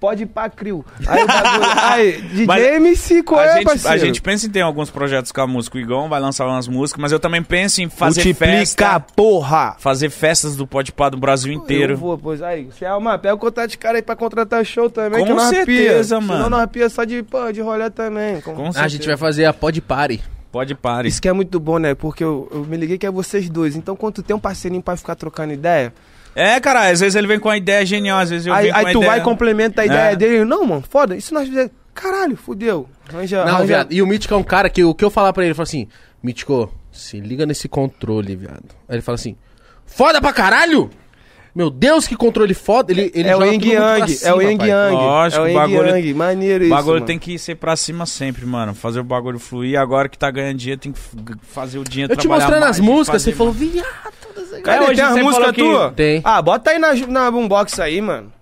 Speaker 2: Pode ir pra crio. Aí, o bagulho- aí DJ
Speaker 1: Mas
Speaker 2: e MC, qual
Speaker 1: a,
Speaker 2: é,
Speaker 1: gente,
Speaker 2: parceiro?
Speaker 1: a gente pensa em ter alguns projetos com a música. O Igão vai lançar umas músicas, mas eu também penso em fazer
Speaker 2: Multiplica,
Speaker 1: festa.
Speaker 2: porra.
Speaker 1: Fazer festas do Podpah do Brasil inteiro.
Speaker 2: Eu vou, pois aí. Você é uma, pega o contato de cara aí pra contratar show também,
Speaker 1: Com certeza,
Speaker 2: pia.
Speaker 1: mano.
Speaker 2: Senão nós pia só de, pô, de rolê também. Com-
Speaker 1: Com
Speaker 3: Ah, a
Speaker 1: certeza.
Speaker 3: gente vai fazer a Pod Party.
Speaker 1: Pode parar.
Speaker 2: Isso que é muito bom, né? Porque eu, eu me liguei que é vocês dois. Então, quando tu tem um parceirinho pra ficar trocando ideia,
Speaker 1: É, cara, às vezes ele vem com a ideia genial, às vezes eu
Speaker 2: aí,
Speaker 1: venho com
Speaker 2: aí tu
Speaker 1: ideia...
Speaker 2: vai e complementa a ideia
Speaker 1: É.
Speaker 2: dele. Não, mano, foda. Isso nós fizemos. Caralho, fudeu. Arranja,
Speaker 3: Não,
Speaker 2: arranja-
Speaker 3: viado. E o Mítico é um cara que o que eu falar pra ele, ele fala assim, Mítico, se liga nesse controle, viado. Aí ele fala assim, foda pra caralho! Meu Deus, que controle foda! Ele, ele
Speaker 2: É o Yang Yang, é
Speaker 3: cima,
Speaker 2: o Yang
Speaker 3: pai.
Speaker 2: Yang.
Speaker 1: Lógico,
Speaker 2: é o
Speaker 1: o
Speaker 2: Yang
Speaker 1: bagulho-
Speaker 2: Yang. Maneiro
Speaker 1: O
Speaker 2: isso.
Speaker 1: bagulho
Speaker 2: mano.
Speaker 1: tem que ser pra cima sempre, mano. Fazer o bagulho fluir. Agora que tá ganhando dinheiro, tem que fazer o dinheiro
Speaker 3: Eu te mostrando as músicas, você falou, viado.
Speaker 2: Cara,
Speaker 1: É, hoje
Speaker 2: tem as músicas
Speaker 1: que-
Speaker 2: tua?
Speaker 3: Tem.
Speaker 2: Ah, bota aí na, na boombox aí, mano.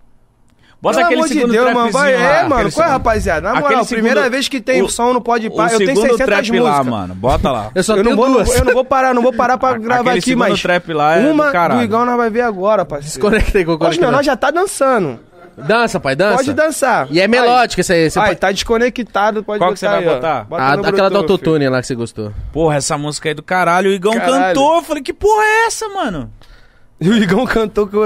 Speaker 1: Bota
Speaker 2: Pelo
Speaker 1: aquele
Speaker 2: amor de
Speaker 1: segundo
Speaker 2: Deus, mano. Vai,
Speaker 1: lá,
Speaker 2: é,
Speaker 1: aquele
Speaker 2: mano. Qual é, rapaziada? Na
Speaker 1: aquele
Speaker 2: moral,
Speaker 1: segundo-
Speaker 2: primeira vez que tem
Speaker 1: o-
Speaker 2: som no Pode
Speaker 1: O
Speaker 2: Par, eu tenho
Speaker 1: segundo
Speaker 2: 600
Speaker 1: trap lá,
Speaker 2: músicas.
Speaker 1: mano. Bota lá.
Speaker 3: Eu só
Speaker 2: Eu
Speaker 3: tenho
Speaker 2: não, vou,
Speaker 3: duas.
Speaker 2: eu não vou parar, não vou parar pra gravar
Speaker 1: Aquele
Speaker 2: aqui, mas
Speaker 1: trap lá é do
Speaker 2: uma
Speaker 1: caralho.
Speaker 2: do Igão nós vai ver agora, parceiro.
Speaker 3: Desconectei,
Speaker 2: Hoje
Speaker 3: conectei.
Speaker 2: não, nós já tá dançando.
Speaker 3: Dança, pai, dança.
Speaker 2: Pode dançar.
Speaker 3: E é melódica essa aí. Você
Speaker 2: Aí,
Speaker 3: pode...
Speaker 2: tá desconectado, pode
Speaker 1: Qual
Speaker 2: botar
Speaker 1: que você vai
Speaker 2: aí,
Speaker 1: botar?
Speaker 2: Bota
Speaker 3: Ah,
Speaker 2: no
Speaker 3: aquela do autotune lá que você gostou.
Speaker 1: Porra, essa música aí do caralho. O Igão
Speaker 2: Caralho.
Speaker 1: cantou. Eu falei, que porra é essa, mano?
Speaker 2: E o Igão cantou que eu...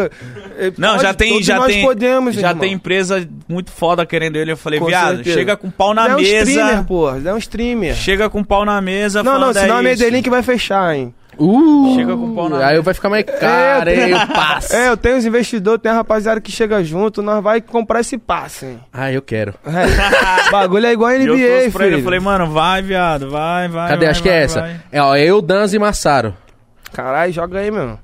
Speaker 2: Ele
Speaker 1: Não, já tem, já
Speaker 2: nós
Speaker 1: tem,
Speaker 2: podemos,
Speaker 1: já
Speaker 2: irmão.
Speaker 1: tem empresa muito foda querendo ele. Eu falei,
Speaker 2: Com
Speaker 1: viado,
Speaker 2: certeza.
Speaker 1: chega com pau na
Speaker 2: é um
Speaker 1: mesa.
Speaker 2: streamer, porra. É um streamer.
Speaker 1: Chega com pau na mesa.
Speaker 2: Não, não,
Speaker 1: falando,
Speaker 2: senão
Speaker 1: é.
Speaker 2: Medellín que vai fechar, hein.
Speaker 3: Uh,
Speaker 1: Chega com o pau na
Speaker 3: Aí vai ficar mais caro,
Speaker 2: É, eu
Speaker 3: hein?
Speaker 2: tenho-
Speaker 3: O passe.
Speaker 2: É, eu tenho os investidores, tem a rapaziada que chega junto, nós vai comprar esse passe, hein.
Speaker 3: Ah, eu quero.
Speaker 2: É. bagulho é igual a
Speaker 1: eu
Speaker 2: NBA,
Speaker 1: trouxe pra ele,
Speaker 2: filho.
Speaker 1: eu falei, mano, vai, viado, vai, vai.
Speaker 3: Cadê?
Speaker 1: vai,
Speaker 3: Acho que
Speaker 1: vai,
Speaker 3: é essa.
Speaker 1: vai.
Speaker 3: É, ó, eu, Danza e Massaro.
Speaker 2: Caralho, joga aí, meu.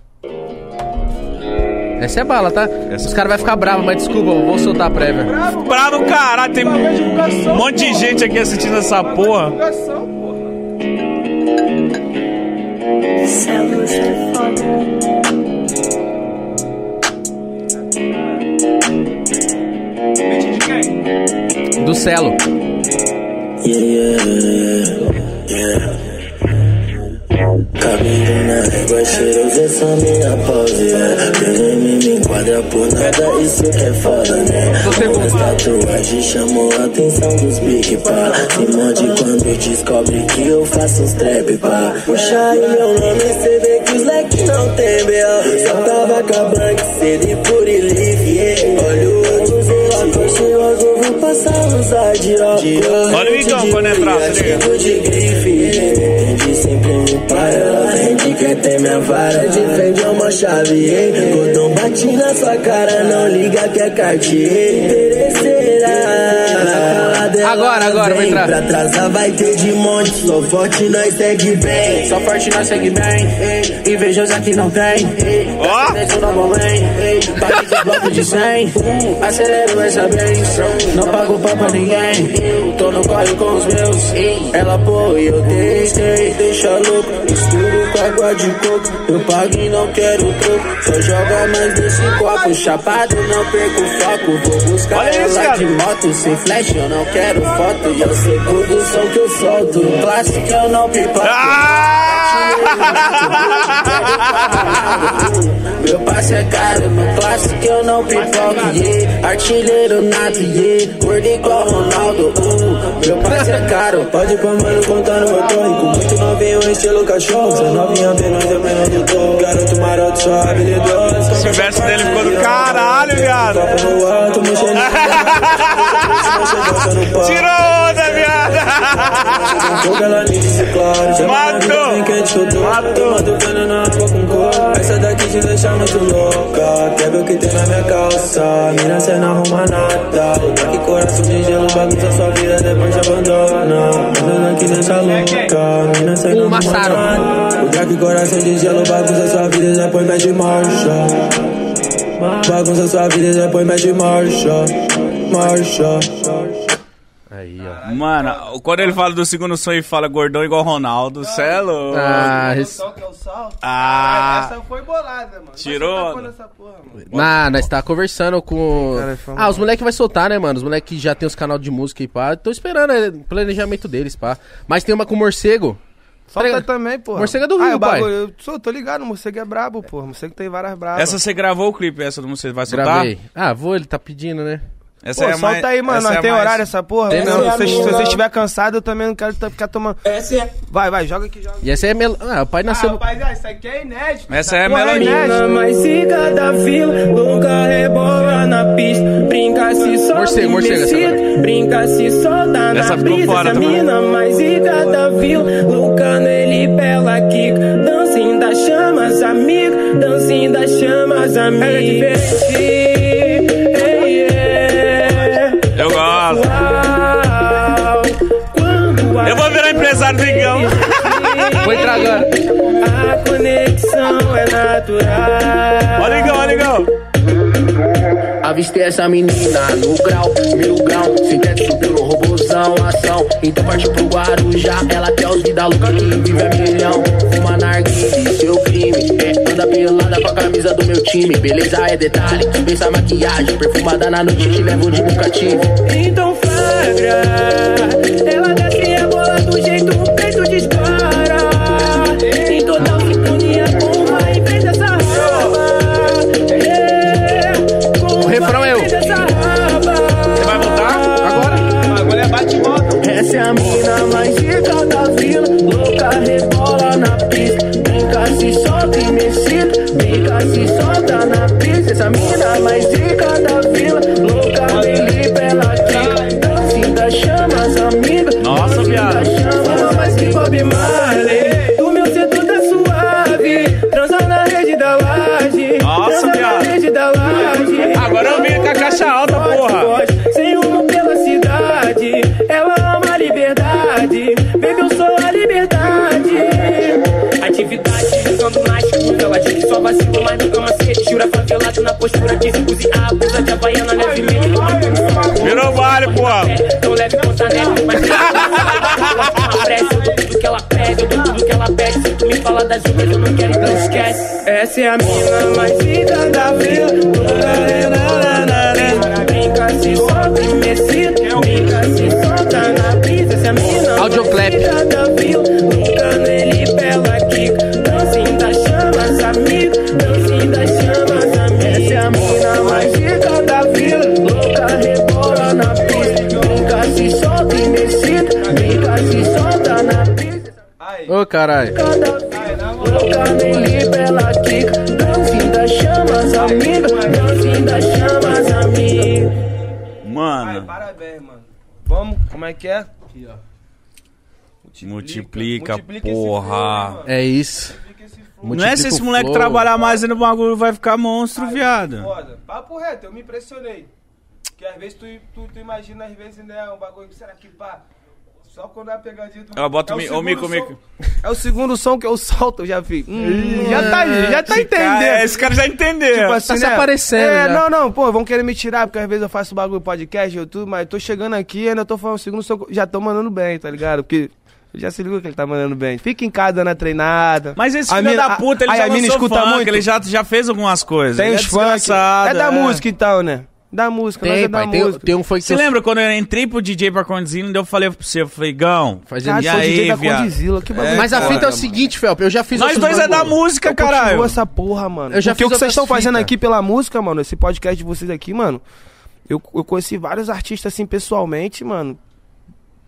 Speaker 3: Essa é bala, tá?
Speaker 1: Essa-
Speaker 3: Os caras vão ficar bravos, mas desculpa, eu vou soltar a prévia.
Speaker 1: Bravo, caralho, tem um monte de gente aqui assistindo essa porra.
Speaker 3: Do Celo.
Speaker 7: Cabelo na régua, cheiroso, essa minha pose, yeah. Ninguém me enquadra por nada, isso é foda, né? As tatuagens chamou a atenção dos big pá. Se morde quando descobre que eu faço uns trap, pá. Puxa aí meu nome, cê vê que os leque não tem B.O. Só tava acabando cedo e por relief, yeah. Olha o outro vou passar uns óculos.
Speaker 1: Olha o Igão quando entrar, se
Speaker 7: A gente quer ter minha vara, defende uma chave. Cordão bate na sua cara, não liga que é Cartier. Interesserá. Dela
Speaker 3: Agora, agora, vai
Speaker 7: vem.
Speaker 3: entrar.
Speaker 7: Pra atrasar vai ter de monte, só forte nós segue bem.
Speaker 8: Só forte nós segue bem, ei, invejosa que não tem.
Speaker 1: Ó.
Speaker 8: ei, pague de bloco de 100. Acelero essa vez, não pago pau pra ninguém. Tô no corre com os meus, ela apoia, eu testei. Deixa louco, misturo com água de coco. Eu pago e não quero troco, só joga mais desse copo. Chapado, não perco o foco. Vou buscar
Speaker 1: Olha isso,
Speaker 8: ela
Speaker 1: cara.
Speaker 8: de moto, sem flash, eu não quero foto. E eu sei tudo som que eu solto. Clássico, eu não pipoco. Meu passe é caro, no clássico eu não pipoco, yeah. Artilheiro nato, yeah. Gordo igual Ronaldo, uh. Meu passe é caro.
Speaker 7: Pode ir pra mano contar no retorno Com muito novinho, estilo cachorro Cê novinha vendo ainda menor do tom Garoto maroto, só habilidoso
Speaker 1: Esse verso dele ficou do caralho, viado. Tirou onda, viado.
Speaker 7: Fogo ela me disse claro Chama na
Speaker 1: Matou. Matou.
Speaker 7: Essa daqui te deixa muito louca Quer ver o que tem na minha calça Mina, cê não arruma nada que coração de gelo Bagunça sua vida, depois te abandona Anda aqui nessa louca Mina, cê não arruma nada Lugar que coração de gelo Bagunça sua vida, depois mete marcha Bagunça sua vida, depois mete marcha Marcha
Speaker 3: Aí, ó.
Speaker 1: Mano, quando ele fala do segundo sonho e fala gordão igual Ronaldo, cê é louco.
Speaker 3: Ah, esse...
Speaker 2: Que é o salto.
Speaker 1: Ah.
Speaker 2: Essa foi bolada, mano. Mas
Speaker 1: Tirou.
Speaker 2: você tacou nessa porra, mano.
Speaker 3: Nah, nós tá conversando com.
Speaker 2: Cara,
Speaker 3: Ah, os moleques vai soltar, né, mano? Os moleques já tem os canal de música e pá. Tô esperando é, planejamento deles, pá. Mas tem uma com o morcego.
Speaker 2: Solta
Speaker 3: Tá-
Speaker 2: também, porra.
Speaker 3: Morcego é do
Speaker 2: ah,
Speaker 3: Rio,
Speaker 2: o
Speaker 3: pai.
Speaker 2: bagulho, Eu sou, tô ligado, o morcego é brabo, porra. O morcego tem várias brabas.
Speaker 1: Essa você gravou o clipe, essa do você vai soltar?
Speaker 3: Gravei. Ah, vou, ele tá pedindo, né?
Speaker 1: Essa
Speaker 2: Pô,
Speaker 1: é
Speaker 2: solta
Speaker 1: mais,
Speaker 2: aí, mano. Nós
Speaker 1: é
Speaker 2: tem
Speaker 1: mais-
Speaker 2: horário essa porra.
Speaker 3: Essa
Speaker 2: Não,
Speaker 3: é a
Speaker 2: se
Speaker 8: minha-
Speaker 2: vocês estiver cansado, eu também não quero ficar tomando.
Speaker 8: Essa é
Speaker 2: Vai, vai, joga aqui, joga.
Speaker 3: E essa é mel... Ah, o pai nasceu.
Speaker 2: Ah, isso aqui é inédito.
Speaker 1: Essa é a
Speaker 2: porra
Speaker 1: melodia.
Speaker 2: inédito.
Speaker 8: mais zica da vila, nunca rebola na pista. Brinca se solta,
Speaker 3: Morcego, morcego, essa.
Speaker 8: Brinca se solta na
Speaker 1: Essa ficou
Speaker 8: brisa.
Speaker 1: fora
Speaker 8: Essa
Speaker 1: também.
Speaker 8: mina mais zica da vila, pela kick. Dancinho das chamas, amigo. Dancinho das chamas, amigo. Ela é diferente.
Speaker 1: Vou virar empresário do Igão.
Speaker 3: Vou entrar agora.
Speaker 8: a conexão é natural.
Speaker 1: Olha Igão, olha Igão.
Speaker 8: Avistei essa menina no grau, mil grau. Sintético pelo robôzão, ação. Então partiu pro Guarujá. Ela quer os vida louca que vive a milhão. Fuma narguile, seu crime. É, anda pelada com a camisa do meu time. Beleza é detalhe, pensa maquiagem. Perfumada na noite, te levo de cativo. Então flagra. Essa mina mais rica fala das outras, eu não quero, então esquece. Essa é a mina mais rica da vila. Brinca, se solta e me excita. Brinca, se solta na brisa. Essa é a mina
Speaker 3: Audioclap.
Speaker 8: mais rica da vila. Nunca nele pela quica. Dancinho das chamas, amigo. Dancinho das chamas, amigo. Essa é a mina mais rica da vila. Louca rebola na pista. Brinca, se solta e me excita. Brinca, se solta na pista.
Speaker 3: Ô, caralho.
Speaker 8: Quica. Das chamas, das chamas.
Speaker 2: Ai,
Speaker 1: Mano,
Speaker 2: parabéns, mano. Vamos, como é que é? Aqui, ó.
Speaker 1: multiplica,
Speaker 2: Multiplica esse
Speaker 1: porra.
Speaker 2: flow?
Speaker 3: É isso.
Speaker 2: Multiplica esse flow.
Speaker 1: Não é se esse moleque
Speaker 3: flow.
Speaker 1: trabalhar mais aí no bagulho vai ficar monstro, viado.
Speaker 2: Foda. Papo reto, eu me impressionei. Que às vezes tu, tu, tu imagina, às vezes, né, um bagulho, será que pá? Só quando é a pegadinha do.
Speaker 1: Ó, bota
Speaker 2: é
Speaker 1: o mi- Mico,
Speaker 2: som-
Speaker 1: Mico.
Speaker 2: É o segundo som que eu solto, eu já vi. Hum, já tá, já tá entendendo.
Speaker 1: cara- é, esse cara já entendeu.
Speaker 2: Tipo assim,
Speaker 3: Tá se
Speaker 2: né?
Speaker 3: aparecendo
Speaker 2: É,
Speaker 3: já.
Speaker 2: não, não, pô, vão querer me tirar, porque às vezes eu faço bagulho podcast, eu tudo, mas tô chegando aqui e ainda tô falando o segundo som, já tô mandando bem, tá ligado? Porque já se ligou que ele tá mandando bem. Fica em casa dando a treinada.
Speaker 1: Mas esse
Speaker 2: A
Speaker 1: filho
Speaker 2: mina-
Speaker 1: da puta, ele
Speaker 2: aí
Speaker 1: já
Speaker 2: a
Speaker 1: lançou
Speaker 2: escuta
Speaker 1: funk,
Speaker 2: muito.
Speaker 1: ele já, já fez algumas coisas.
Speaker 2: Tem
Speaker 1: ele
Speaker 2: os
Speaker 1: é
Speaker 2: funk.
Speaker 1: desgraçado,
Speaker 2: É da música então, né? Da música, nós
Speaker 3: Tem,
Speaker 2: é da
Speaker 3: pai. Tem,
Speaker 2: música.
Speaker 3: tem um foi que
Speaker 1: Você
Speaker 3: eu-
Speaker 1: lembra quando eu entrei pro DJ pra Condzilla, eu falei pra você, eu falei, Gão,
Speaker 3: Fazendo
Speaker 2: Cara,
Speaker 1: e
Speaker 2: sou
Speaker 1: aí,
Speaker 2: DJ da
Speaker 1: viado?
Speaker 2: Condzilla, que bagulho.
Speaker 3: Mas a fita é o seguinte, Felp, eu já fiz
Speaker 1: Nós dois é da
Speaker 3: bagulho.
Speaker 1: música,
Speaker 2: Eu
Speaker 1: caralho.
Speaker 2: essa porra, mano.
Speaker 3: Eu já
Speaker 2: Porque
Speaker 3: fiz
Speaker 2: o que vocês estão fazendo aqui pela música, mano, esse podcast de vocês aqui, mano, eu, eu conheci vários artistas, assim, pessoalmente, mano,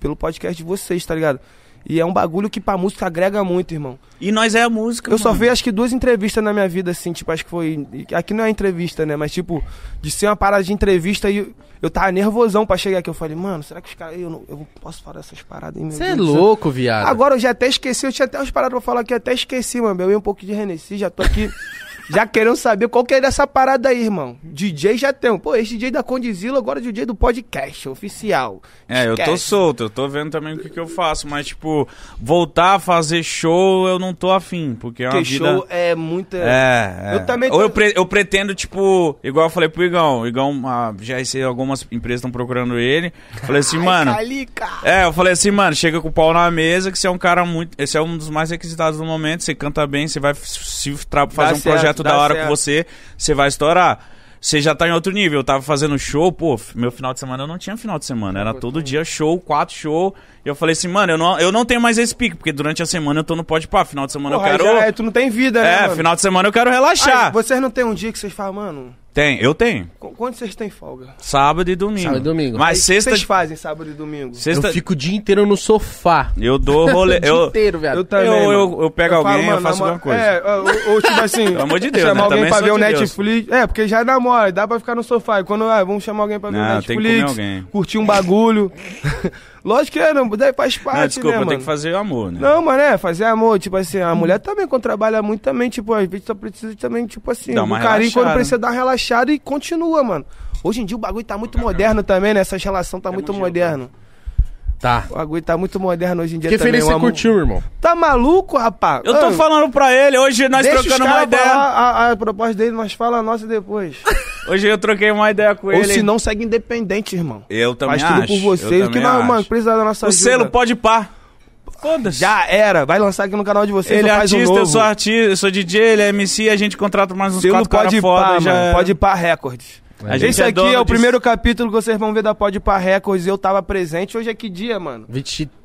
Speaker 2: pelo podcast de vocês, tá ligado? E é um bagulho que pra música agrega muito, irmão.
Speaker 1: E nós é a música,
Speaker 2: Eu só
Speaker 1: mano.
Speaker 2: vi acho que duas entrevistas na minha vida, assim, tipo, acho que foi. Aqui não é entrevista, né? Mas, tipo, de ser uma parada de entrevista e eu tava nervosão pra chegar aqui. Eu falei, mano, será que os caras. Eu não eu posso falar essas paradas aí, meu
Speaker 3: Você é louco, viado.
Speaker 2: Agora eu já até esqueci, eu tinha até umas paradas pra falar aqui, eu até esqueci, mano. Eu ia um pouco de Renessi, já tô aqui. Já querendo saber qual que é dessa parada aí, irmão. DJ já tem. Pô, esse DJ da Condizila, agora é DJ do podcast, oficial.
Speaker 1: É, eu tô solto, eu tô vendo também o que, que eu faço, mas, tipo, voltar a fazer show, eu não tô afim, porque é uma
Speaker 2: Porque
Speaker 1: vida...
Speaker 2: show é muita.
Speaker 1: É, é.
Speaker 2: Eu também
Speaker 1: Ou
Speaker 2: tô-
Speaker 1: eu, pre- eu pretendo, tipo, igual eu falei pro Igão, Igão, ah, já sei, algumas empresas estão procurando ele. Falei assim, mano.
Speaker 2: Calica.
Speaker 1: É, eu falei assim, mano, chega com o pau na mesa, que você é um cara muito. Esse é um dos mais requisitados do momento. Você canta bem, você vai se fazer um
Speaker 2: certo,
Speaker 1: projeto da hora
Speaker 2: certo.
Speaker 1: com você, você vai estourar. Você já tá em outro nível. Eu tava fazendo show, pô, meu final de semana eu não tinha final de semana. Era todo dia show, quatro show. E eu falei assim, mano, eu não, eu não tenho mais esse pique, porque durante a semana eu tô no pode pá. Final de semana
Speaker 2: Porra,
Speaker 1: eu quero.
Speaker 2: já é, tu não tem vida, né?
Speaker 1: É,
Speaker 2: mano?
Speaker 1: final de semana eu quero relaxar.
Speaker 2: Ai, vocês não tem um dia que vocês falam, mano,
Speaker 1: Tem, eu tenho.
Speaker 2: qu- quando vocês têm folga?
Speaker 1: Sábado e domingo.
Speaker 3: Sábado e domingo.
Speaker 1: Mas
Speaker 2: Aí,
Speaker 1: sexta.
Speaker 2: vocês fazem sábado e domingo?
Speaker 1: Sexta.
Speaker 3: Eu fico o dia inteiro no sofá.
Speaker 1: Eu dou rolê.
Speaker 3: o dia
Speaker 1: eu,
Speaker 3: inteiro, viado.
Speaker 2: Eu também.
Speaker 1: Eu- eu- pego alguém, eu
Speaker 2: mano,
Speaker 1: faço
Speaker 2: namora-
Speaker 1: alguma coisa.
Speaker 2: É, ou, ou tipo assim.
Speaker 1: Pelo amor de Deus,
Speaker 2: chamar
Speaker 1: né?
Speaker 2: alguém
Speaker 1: Também
Speaker 2: pra
Speaker 1: sou
Speaker 2: ver o
Speaker 1: de Deus.
Speaker 2: Netflix. É, porque já namora, dá pra ficar no sofá. E quando, ah, vamos chamar alguém pra ver
Speaker 1: Não,
Speaker 2: o
Speaker 1: tem que
Speaker 2: Netflix,
Speaker 1: comer alguém.
Speaker 2: curtir um bagulho. Lógico que é, não, daí faz parte,
Speaker 1: Não, desculpa,
Speaker 2: né, mano?
Speaker 1: tenho que fazer amor, né?
Speaker 2: Não, mano, é, fazer amor, tipo assim, a mulher também, quando trabalha muito, também, tipo, às vezes só precisa também, tipo assim,
Speaker 1: Dá
Speaker 2: um carinho quando
Speaker 1: relaxada.
Speaker 2: precisa dar uma relaxada e continua, mano. Hoje em dia o bagulho tá muito moderno também, né? Essas relações tá muito moderno.
Speaker 3: Tá.
Speaker 2: O bagulho tá muito moderno hoje em dia
Speaker 3: Fiquei
Speaker 2: também.
Speaker 3: feliz que
Speaker 2: o
Speaker 3: você curtiu, irmão.
Speaker 2: Tá maluco, rapaz?
Speaker 1: Eu tô
Speaker 2: Ah,
Speaker 1: falando pra ele, hoje nós
Speaker 2: Deixa os
Speaker 1: trocando uma ideia.
Speaker 2: a, a proposta dele, nós fala a nossa depois.
Speaker 1: Hoje eu troquei uma ideia com
Speaker 2: Ou
Speaker 1: ele.
Speaker 2: se não, segue independente, irmão.
Speaker 1: Eu também
Speaker 2: Faz tudo
Speaker 1: acho.
Speaker 2: por vocês.
Speaker 1: eu
Speaker 2: O que não,
Speaker 1: acho.
Speaker 2: mano, precisa da nossa
Speaker 1: O
Speaker 2: ajuda.
Speaker 1: selo pode pá. Foda-se.
Speaker 2: Já era. Vai lançar aqui no canal de vocês
Speaker 1: Ele
Speaker 2: ou
Speaker 1: é
Speaker 2: faz um
Speaker 1: artista,
Speaker 2: novo.
Speaker 1: eu sou artista, eu sou DJ, ele é MC, a gente contrata mais uns
Speaker 2: Selo
Speaker 1: quatro caras
Speaker 2: pode
Speaker 1: foda.
Speaker 2: pá,
Speaker 1: já
Speaker 2: mano.
Speaker 1: é.
Speaker 2: Pode pá Records.
Speaker 1: A gente
Speaker 2: Esse
Speaker 1: é
Speaker 2: aqui é o
Speaker 1: disso.
Speaker 2: primeiro capítulo que vocês vão ver da Pode Pá Records. Eu tava presente. Hoje é que dia, mano?
Speaker 3: 23?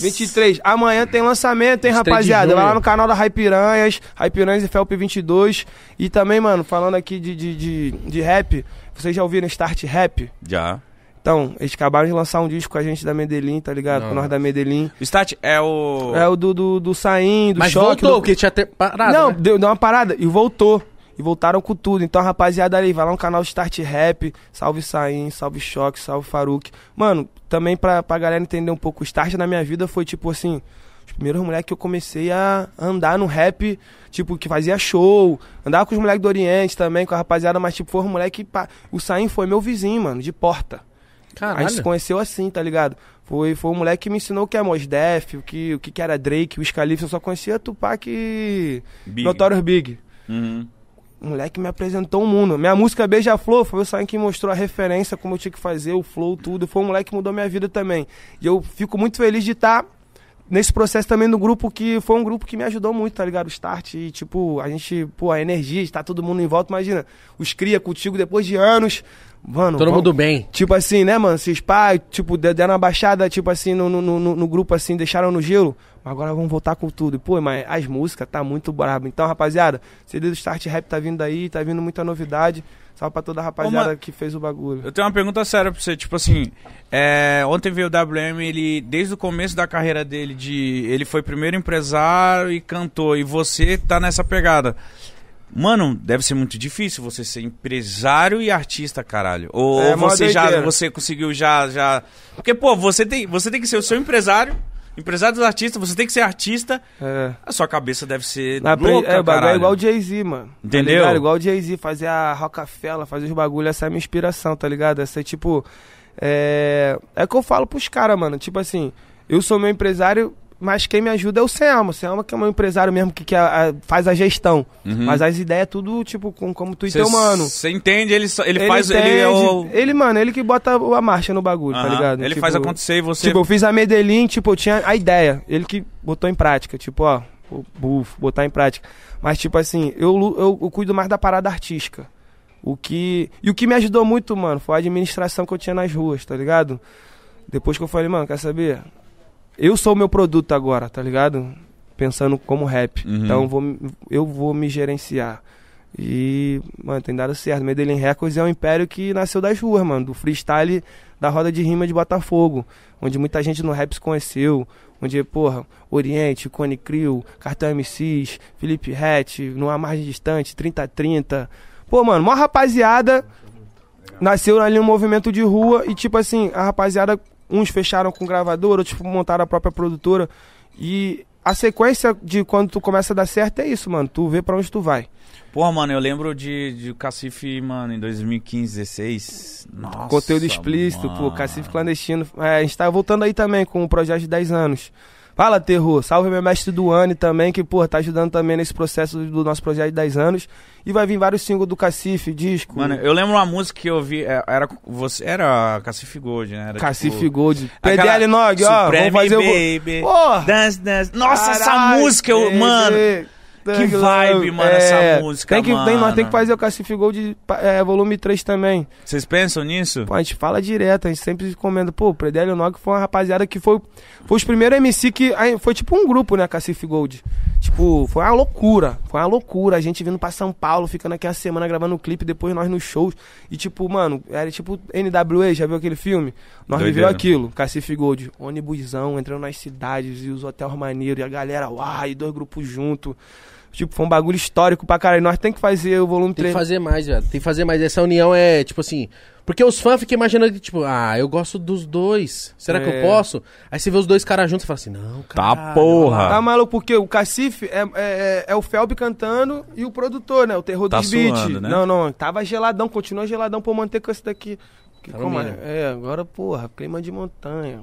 Speaker 2: 23. Amanhã tem lançamento, hein,
Speaker 3: 23
Speaker 2: rapaziada? Vai lá no canal da Raipiranhas, Raipiranhas e Felp 22. E também, mano, falando aqui de, de, de, de rap, vocês já ouviram Start Rap?
Speaker 1: Já.
Speaker 2: Então, eles acabaram de lançar um disco com a gente da Medellín, tá ligado?
Speaker 3: Não.
Speaker 2: Com nós da Medellín.
Speaker 1: O Stat é o.
Speaker 2: É o do, do, do Saim, do
Speaker 3: Mas
Speaker 2: Choque.
Speaker 3: voltou,
Speaker 2: do...
Speaker 3: porque tinha até parado,
Speaker 2: Não,
Speaker 3: né?
Speaker 2: deu, deu uma parada e voltou. E voltaram com tudo. Então, rapaziada ali, vai lá no canal Start Rap. Salve Saim, salve Choque, salve Faruk. Mano, também pra, pra galera entender um pouco, o start na minha vida foi tipo assim. Os primeiros moleques que eu comecei a andar no rap, tipo, que fazia show. Andava com os moleques do Oriente também, com a rapaziada, mas tipo, foram moleque. pá, O Saim foi meu vizinho, mano, de porta. A gente se
Speaker 3: Caralho.
Speaker 2: conheceu assim, tá ligado? Foi, foi o moleque que me ensinou o que é Mos Def, o que, o que que era Drake, o Scalif. Eu só conhecia Tupac e
Speaker 1: Big.
Speaker 2: Notorious Big.
Speaker 1: Uhum.
Speaker 2: O moleque me apresentou o mundo. Minha música Beija-Flor foi o Sain que mostrou a referência, como eu tinha que fazer, o flow, tudo. Foi um moleque que mudou minha vida também. E eu fico muito feliz de estar nesse processo também no grupo que foi um grupo que me ajudou muito, tá ligado? O Start e, tipo, a gente, pô, a energia, está todo mundo em volta, imagina. Os cria contigo depois de anos. Mano,
Speaker 3: Todo
Speaker 2: vamos-
Speaker 3: mundo bem.
Speaker 2: Tipo assim, né, mano? Esses pais, tipo, de- deram uma baixada, tipo assim, no, no, no, no grupo, assim, deixaram no gelo. Mas agora vamos voltar com tudo. E, Pô, mas as músicas tá muito brabo. Então, rapaziada, CD do Start Rap tá vindo aí, tá vindo muita novidade. Salve pra toda a rapaziada que fez o bagulho.
Speaker 1: Eu tenho uma pergunta séria pra você, tipo assim, é, ontem veio o WM, ele, desde o começo da carreira dele, de, ele foi primeiro empresário e cantor, e você tá nessa pegada. Mano, deve ser muito difícil você ser empresário e artista, caralho. Ou
Speaker 2: É,
Speaker 1: você já, você conseguiu já, já... Porque, pô, você tem, você tem que ser o seu empresário, Empresário dos artistas, você tem que ser artista,
Speaker 2: É.
Speaker 1: a sua cabeça deve ser
Speaker 2: Na
Speaker 1: louca,
Speaker 2: é, o bagulho é igual o Jay-Z, mano. Tá
Speaker 1: Entendeu?
Speaker 2: ligado? igual o Jay-Z, fazer a Rockefeller, fazer os bagulhos, essa é a minha inspiração, tá ligado? Essa é tipo. É. É o que eu falo pros caras, mano. Tipo assim, eu sou meu empresário, mas quem me ajuda é o Selma. O Selma que é meu empresário mesmo, que, que a- a- faz a gestão.
Speaker 1: Uhum.
Speaker 2: Mas as ideias é tudo, tipo, com, como tu e teu mano.
Speaker 1: Você entende, ele, só- ele, faz. Ele, é
Speaker 2: entende.
Speaker 1: o.
Speaker 2: Ele, mano, ele que bota a marcha no bagulho, tá
Speaker 1: Aham.
Speaker 2: ligado?
Speaker 1: Ele
Speaker 2: Tipo,
Speaker 1: faz acontecer e você.
Speaker 2: Tipo, eu fiz a Medellín, tipo, eu tinha a ideia. Ele que botou em prática, tipo, ó, bufo, botar em prática. Mas, tipo assim, eu, eu, eu cuido mais da parada artística. O que. E o que me ajudou muito, mano, foi a administração que eu tinha nas ruas, tá ligado? Depois que eu falei, mano, quer saber? Eu sou o meu produto agora, tá ligado? Pensando como rap.
Speaker 1: Uhum.
Speaker 2: Então eu vou, me- eu vou me gerenciar. E, mano, tem dado certo. Medellín Records é um império que nasceu das ruas, mano, do freestyle da roda de rima de Botafogo, onde muita gente no rap se conheceu, onde, porra, Oriente, Cone Crew, Cartão MCs, Felipe Rett, numa margem distante, 3030. Pô, mano, mó rapaziada nasceu ali um movimento de rua e, tipo assim, a rapaziada, uns fecharam com gravadora, outros montaram a própria produtora. E a sequência de quando tu começa a dar certo é isso, mano. Tu vê pra onde tu vai.
Speaker 1: Porra, mano, eu lembro de, de Cacife, mano, em 2015, 16. Nossa.
Speaker 2: Conteúdo explícito,
Speaker 1: mano.
Speaker 2: pô, Cacife Clandestino. É, a gente tá voltando aí também com o projeto de 10 anos. Fala, Terror. Salve meu mestre Duane também, que, pô, tá ajudando também nesse processo do nosso projeto de 10 anos. E vai vir vários singles do Cacife, disco.
Speaker 1: Mano, eu lembro uma música que eu vi, é, era você era Cacife Gold, né? Era,
Speaker 2: Cacife
Speaker 1: tipo,
Speaker 2: Gold. PDL Nog, ó. Vamos fazer o.
Speaker 1: Baby.
Speaker 2: Porra!
Speaker 1: Dance, dance. Nossa, essa
Speaker 2: Caralho,
Speaker 1: música, eu, mano. Que vibe, mano, essa música,
Speaker 2: tem que, Tem, nós
Speaker 1: mano.
Speaker 2: tem que fazer o Cacife Gold é, volume 3 também.
Speaker 1: Vocês pensam nisso?
Speaker 2: Pô, a gente fala direto, a gente sempre recomenda. Pô, o Predelio Nog foi uma rapaziada que foi, foi os primeiros MC que. Foi tipo um grupo, né, Cacife Gold. Tipo, foi uma loucura. Foi uma loucura. A gente vindo pra São Paulo, ficando aqui a semana gravando um clipe, depois nós nos shows. E tipo, mano, era tipo NWA, já viu aquele filme? Nós
Speaker 1: Doideira.
Speaker 2: viveu aquilo, Cacife Gold. Ônibusão, entrando nas cidades e os hotéis maneiros, e a galera, uai, dois grupos juntos. Tipo, foi um bagulho histórico pra caralho. Nós tem que fazer o volume
Speaker 3: Tem que
Speaker 2: 3.
Speaker 3: fazer mais, velho. Tem que fazer mais. Essa união é, tipo assim. Porque os fãs ficam imaginando que, tipo, ah, eu gosto dos dois. Será que eu
Speaker 2: É.
Speaker 3: posso? Aí você vê os dois caras juntos e fala assim, não, cara.
Speaker 1: Tá porra.
Speaker 2: Tá maluco, porque o Cacife é, é, é- é o Felb cantando e o produtor, né? O terror
Speaker 1: Tá
Speaker 2: dos beats.
Speaker 1: suando, né?
Speaker 2: Não, não, tava geladão, continua geladão pra eu manter com esse daqui. Que,
Speaker 3: Tá
Speaker 2: como é? é, agora, porra, clima de montanha.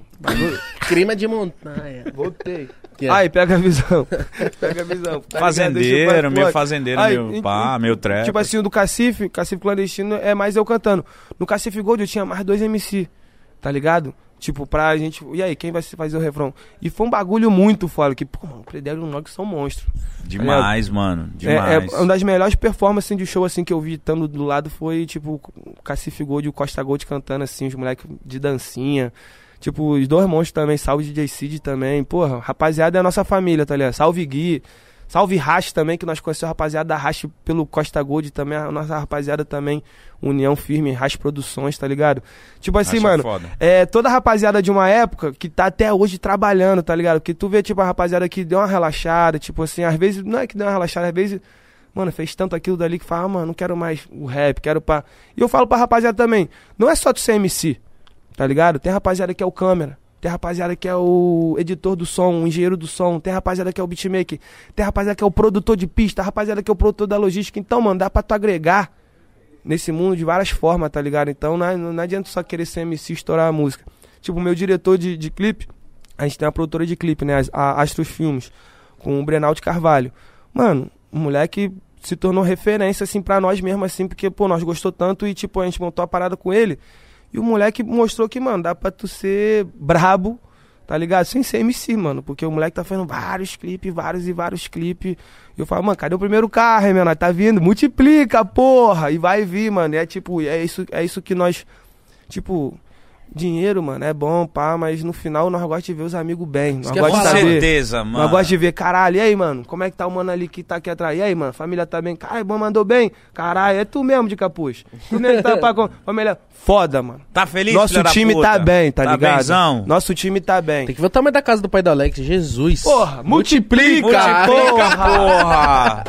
Speaker 3: Crima de montanha.
Speaker 2: Voltei.
Speaker 3: Que é?
Speaker 2: Aí, pega a visão. pega a visão. Tá
Speaker 1: Fazendeiro,
Speaker 2: eu-
Speaker 1: meio fazendeiro,
Speaker 2: Aí,
Speaker 1: meio
Speaker 2: e-
Speaker 1: pá, meio trap.
Speaker 2: Tipo assim, o do Cacife, Cacife Clandestino, é mais eu cantando. No Cacife Gold eu tinha mais dois MC, tá ligado? Tipo, pra gente. E aí, quem vai fazer o refrão? E foi um bagulho muito foda, que, pô, mano, o Predelio e o Nog são monstros.
Speaker 1: Demais, mano.
Speaker 2: É,
Speaker 1: Demais.
Speaker 2: é uma das melhores performances de show assim que eu vi estando do lado foi tipo o Cacife Gold e o Costa Gold cantando assim, os moleques de dancinha. Tipo, os dois monstros também, salve DJ Cid também. Porra, rapaziada é a nossa família, tá ligado? Salve Gui. Salve Rash também, que nós conhecemos a rapaziada da Rash pelo Costa Gold também, a nossa rapaziada também, União Firme, Rash Produções, tá ligado? Tipo assim,
Speaker 1: Acho
Speaker 2: mano,
Speaker 1: foda.
Speaker 2: é, toda a rapaziada de uma época que tá até hoje trabalhando, tá ligado? Porque tu vê, tipo, a rapaziada que deu uma relaxada, tipo assim, às vezes, não é que deu uma relaxada, às vezes, mano, fez tanto aquilo dali que fala, ah, mano, não quero mais o rap, quero pra. E eu falo pra rapaziada também, não é só tu ser MC, tá ligado? Tem rapaziada que é o câmera. Tem rapaziada que é o editor do som, o engenheiro do som, tem rapaziada que é o beatmaker, tem rapaziada que é o produtor de pista, rapaziada que é o produtor da logística. Então, mano, dá pra tu agregar nesse mundo de várias formas, tá ligado? Então não, não adianta só querer ser MC e estourar a música. Tipo, o meu diretor de, de clipe, a gente tem uma produtora de clipe, né? A Astros Filmes, com o Brenal de Carvalho. Mano, um moleque se tornou referência, assim, pra nós mesmo, assim, porque, pô, nós gostou tanto e, tipo, a gente montou a parada com ele. E o moleque mostrou que, mano, dá pra tu ser brabo, tá ligado? Sem ser MC, mano. Porque o moleque tá fazendo vários clipes, vários e vários clipes. E eu falo, mano, cadê o primeiro carro, hein, meu? Tá vindo, multiplica, porra! E vai vir, mano. E é tipo, é isso, é isso que nós. Tipo, dinheiro, mano, é bom, pá, mas no final nós gostamos de ver os amigos bem. Nós
Speaker 3: que é
Speaker 2: gostamos
Speaker 1: Com
Speaker 2: de saber.
Speaker 1: certeza, mano.
Speaker 2: Nós gostamos de ver, caralho, e aí, mano, como é que tá o mano ali que tá aqui atrás? E aí, mano, família tá bem? Caralho, bom, mandou bem? Caralho, é tu mesmo de capuz. Tu mesmo tá pra... Família, foda, mano.
Speaker 1: Tá feliz,
Speaker 2: Nosso
Speaker 1: filho da
Speaker 2: time
Speaker 1: puta?
Speaker 2: tá bem, tá, ligado?
Speaker 1: benzão?
Speaker 2: Nosso time tá bem.
Speaker 3: Tem que ver o tamanho da casa do pai do Alex. Jesus.
Speaker 2: Porra, multiplica,
Speaker 1: Multiplica,
Speaker 2: porra.
Speaker 1: porra!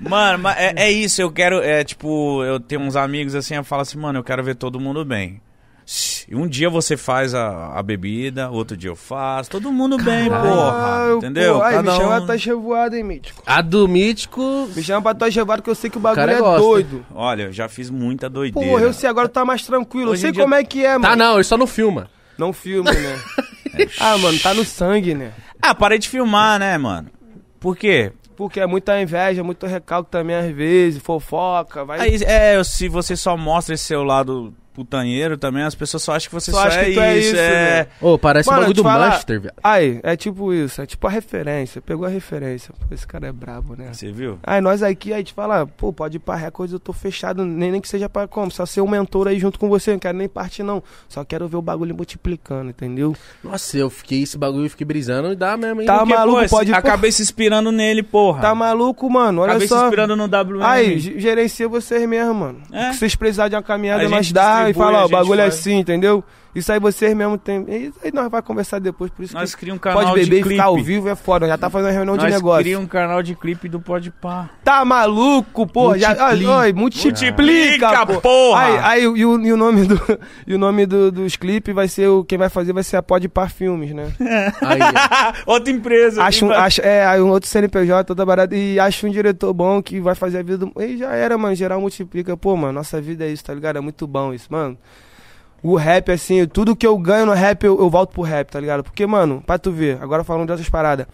Speaker 1: Mano, é, é isso, eu quero, é tipo, eu tenho uns amigos assim, eu falo assim, mano, eu quero ver todo mundo bem. E um dia você faz a, a bebida, outro dia eu faço. Todo mundo bem,
Speaker 2: Ah,
Speaker 1: porra.
Speaker 2: eu-
Speaker 1: Entendeu?
Speaker 2: pô, Aí,
Speaker 1: Cada
Speaker 2: me chama
Speaker 1: um-
Speaker 2: pra tua revoada, hein, Mítico.
Speaker 3: A do Mítico.
Speaker 2: Me chama pra tua revoada que eu sei que o bagulho é
Speaker 3: gosta.
Speaker 2: doido.
Speaker 1: Olha, eu já fiz muita doideira.
Speaker 2: Porra, eu sei, agora tá mais tranquilo.
Speaker 1: Hoje
Speaker 2: eu sei
Speaker 1: dia-
Speaker 2: como é que é, mano.
Speaker 3: Tá, não, ele só não filma.
Speaker 2: Não filme, né? ah, mano, tá no sangue, né?
Speaker 1: Ah, parei de filmar, né, mano? Por quê?
Speaker 2: Porque é muita inveja, muito recalque também às vezes, fofoca, vai...
Speaker 1: Aí, é, se você só mostra esse seu lado putanheiro também, as pessoas só acham que você
Speaker 2: Só
Speaker 1: só,
Speaker 2: acha
Speaker 1: é,
Speaker 2: que tu é
Speaker 1: isso.
Speaker 2: isso,
Speaker 1: é...
Speaker 3: Ô, parece
Speaker 2: Mano,
Speaker 3: o bagulho do
Speaker 2: falar-
Speaker 3: Manchester, velho.
Speaker 2: Aí, é tipo isso, é tipo a referência. Pegou a referência. Pô, esse cara é brabo, né?
Speaker 1: Você viu?
Speaker 2: Aí nós aqui, aí te fala, pô, pode ir pra Records, eu tô fechado, nem, nem que seja pra como, só ser um mentor aí junto com você, não quero nem partir não, só quero ver o bagulho multiplicando, entendeu?
Speaker 3: Nossa, eu fiquei esse bagulho e fiquei brisando e dá mesmo, hein?
Speaker 2: Tá
Speaker 1: Porque,
Speaker 2: maluco,
Speaker 1: pô,
Speaker 2: pode-
Speaker 1: Acabei se inspirando nele, porra.
Speaker 2: Tá maluco, mano, olha
Speaker 1: Acabei se
Speaker 2: só.
Speaker 1: inspirando no WM.
Speaker 2: Aí, ge- gerencia vocês mesmo, mano.
Speaker 1: É.
Speaker 2: Se vocês precisarem de uma caminhada,
Speaker 1: A
Speaker 2: nós
Speaker 1: gente
Speaker 2: dá e fala, ó, o bagulho é
Speaker 1: faz.
Speaker 2: assim, entendeu? Isso aí vocês mesmo tem. Isso aí nós vamos conversar depois, por isso
Speaker 1: Nós
Speaker 2: que
Speaker 1: cria um canal
Speaker 2: pode beber
Speaker 1: de
Speaker 2: e
Speaker 1: clipe.
Speaker 2: ficar ao vivo é foda, já tá fazendo uma reunião de
Speaker 1: Nós
Speaker 2: negócio.
Speaker 1: cria um canal de clipe do Pode Pá.
Speaker 2: Tá maluco, porra? Já,
Speaker 3: Multiplica.
Speaker 2: ai, multiplica, pô.
Speaker 1: porra.
Speaker 2: Aí, aí, e, o, e o nome, do, e o nome do- dos clipes vai ser o. Quem vai fazer vai ser a Pode Par Filmes, né?
Speaker 3: Aí.
Speaker 1: Outra empresa.
Speaker 2: acho, um, acho, é, aí um outro CNPJ, toda barata. E acho um diretor bom que vai fazer a vida do. E já era, mano. Geral multiplica. Pô, mano, nossa vida é isso, tá ligado? É muito bom isso, mano. O rap, assim, tudo que eu ganho no rap, eu, eu volto pro rap, tá ligado? Porque, mano, pra tu ver, agora falando de outras paradas.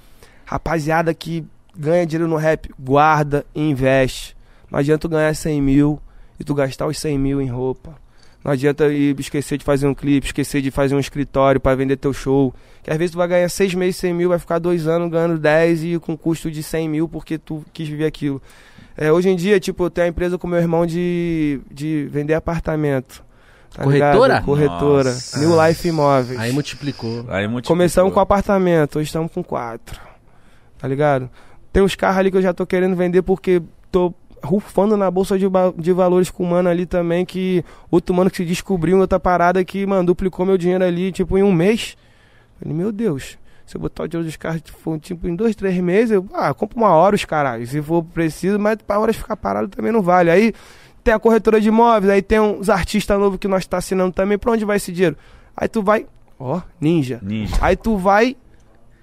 Speaker 2: Rapaziada que ganha dinheiro no rap, guarda e investe. Não adianta tu ganhar 100 mil e tu gastar os 100 mil em roupa. Não adianta ir esquecer de fazer um clipe, esquecer de fazer um escritório pra vender teu show. Que às vezes tu vai ganhar seis meses 100 mil, vai ficar dois anos ganhando 10 e com custo de 100 mil porque tu quis viver aquilo. É, hoje em dia, tipo, eu tenho uma empresa com meu irmão de, de vender apartamento. tá
Speaker 3: Corretora?
Speaker 2: ligado? Corretora.
Speaker 1: Nossa.
Speaker 2: New Life Imóveis.
Speaker 3: Aí multiplicou.
Speaker 1: Aí multiplicou.
Speaker 2: Começamos com apartamento, hoje estamos com quatro. Tá ligado? Tem uns carros ali que eu já tô querendo vender porque tô rufando na bolsa de, de valores com um mano ali também que outro mano que se descobriu em outra parada que, mano, duplicou meu dinheiro ali, tipo, em um mês. Falei, meu Deus, se eu botar o dinheiro dos carros, tipo, tipo, em dois, três meses, eu, ah, compro uma hora os caralho. Se for preciso, mas pra horas ficar parado também não vale. Aí tem a corretora de imóveis, aí tem uns artistas novos que nós tá assinando também. Pra onde vai esse dinheiro? Aí tu vai, ó, ninja.
Speaker 1: Ninja.
Speaker 2: Aí tu vai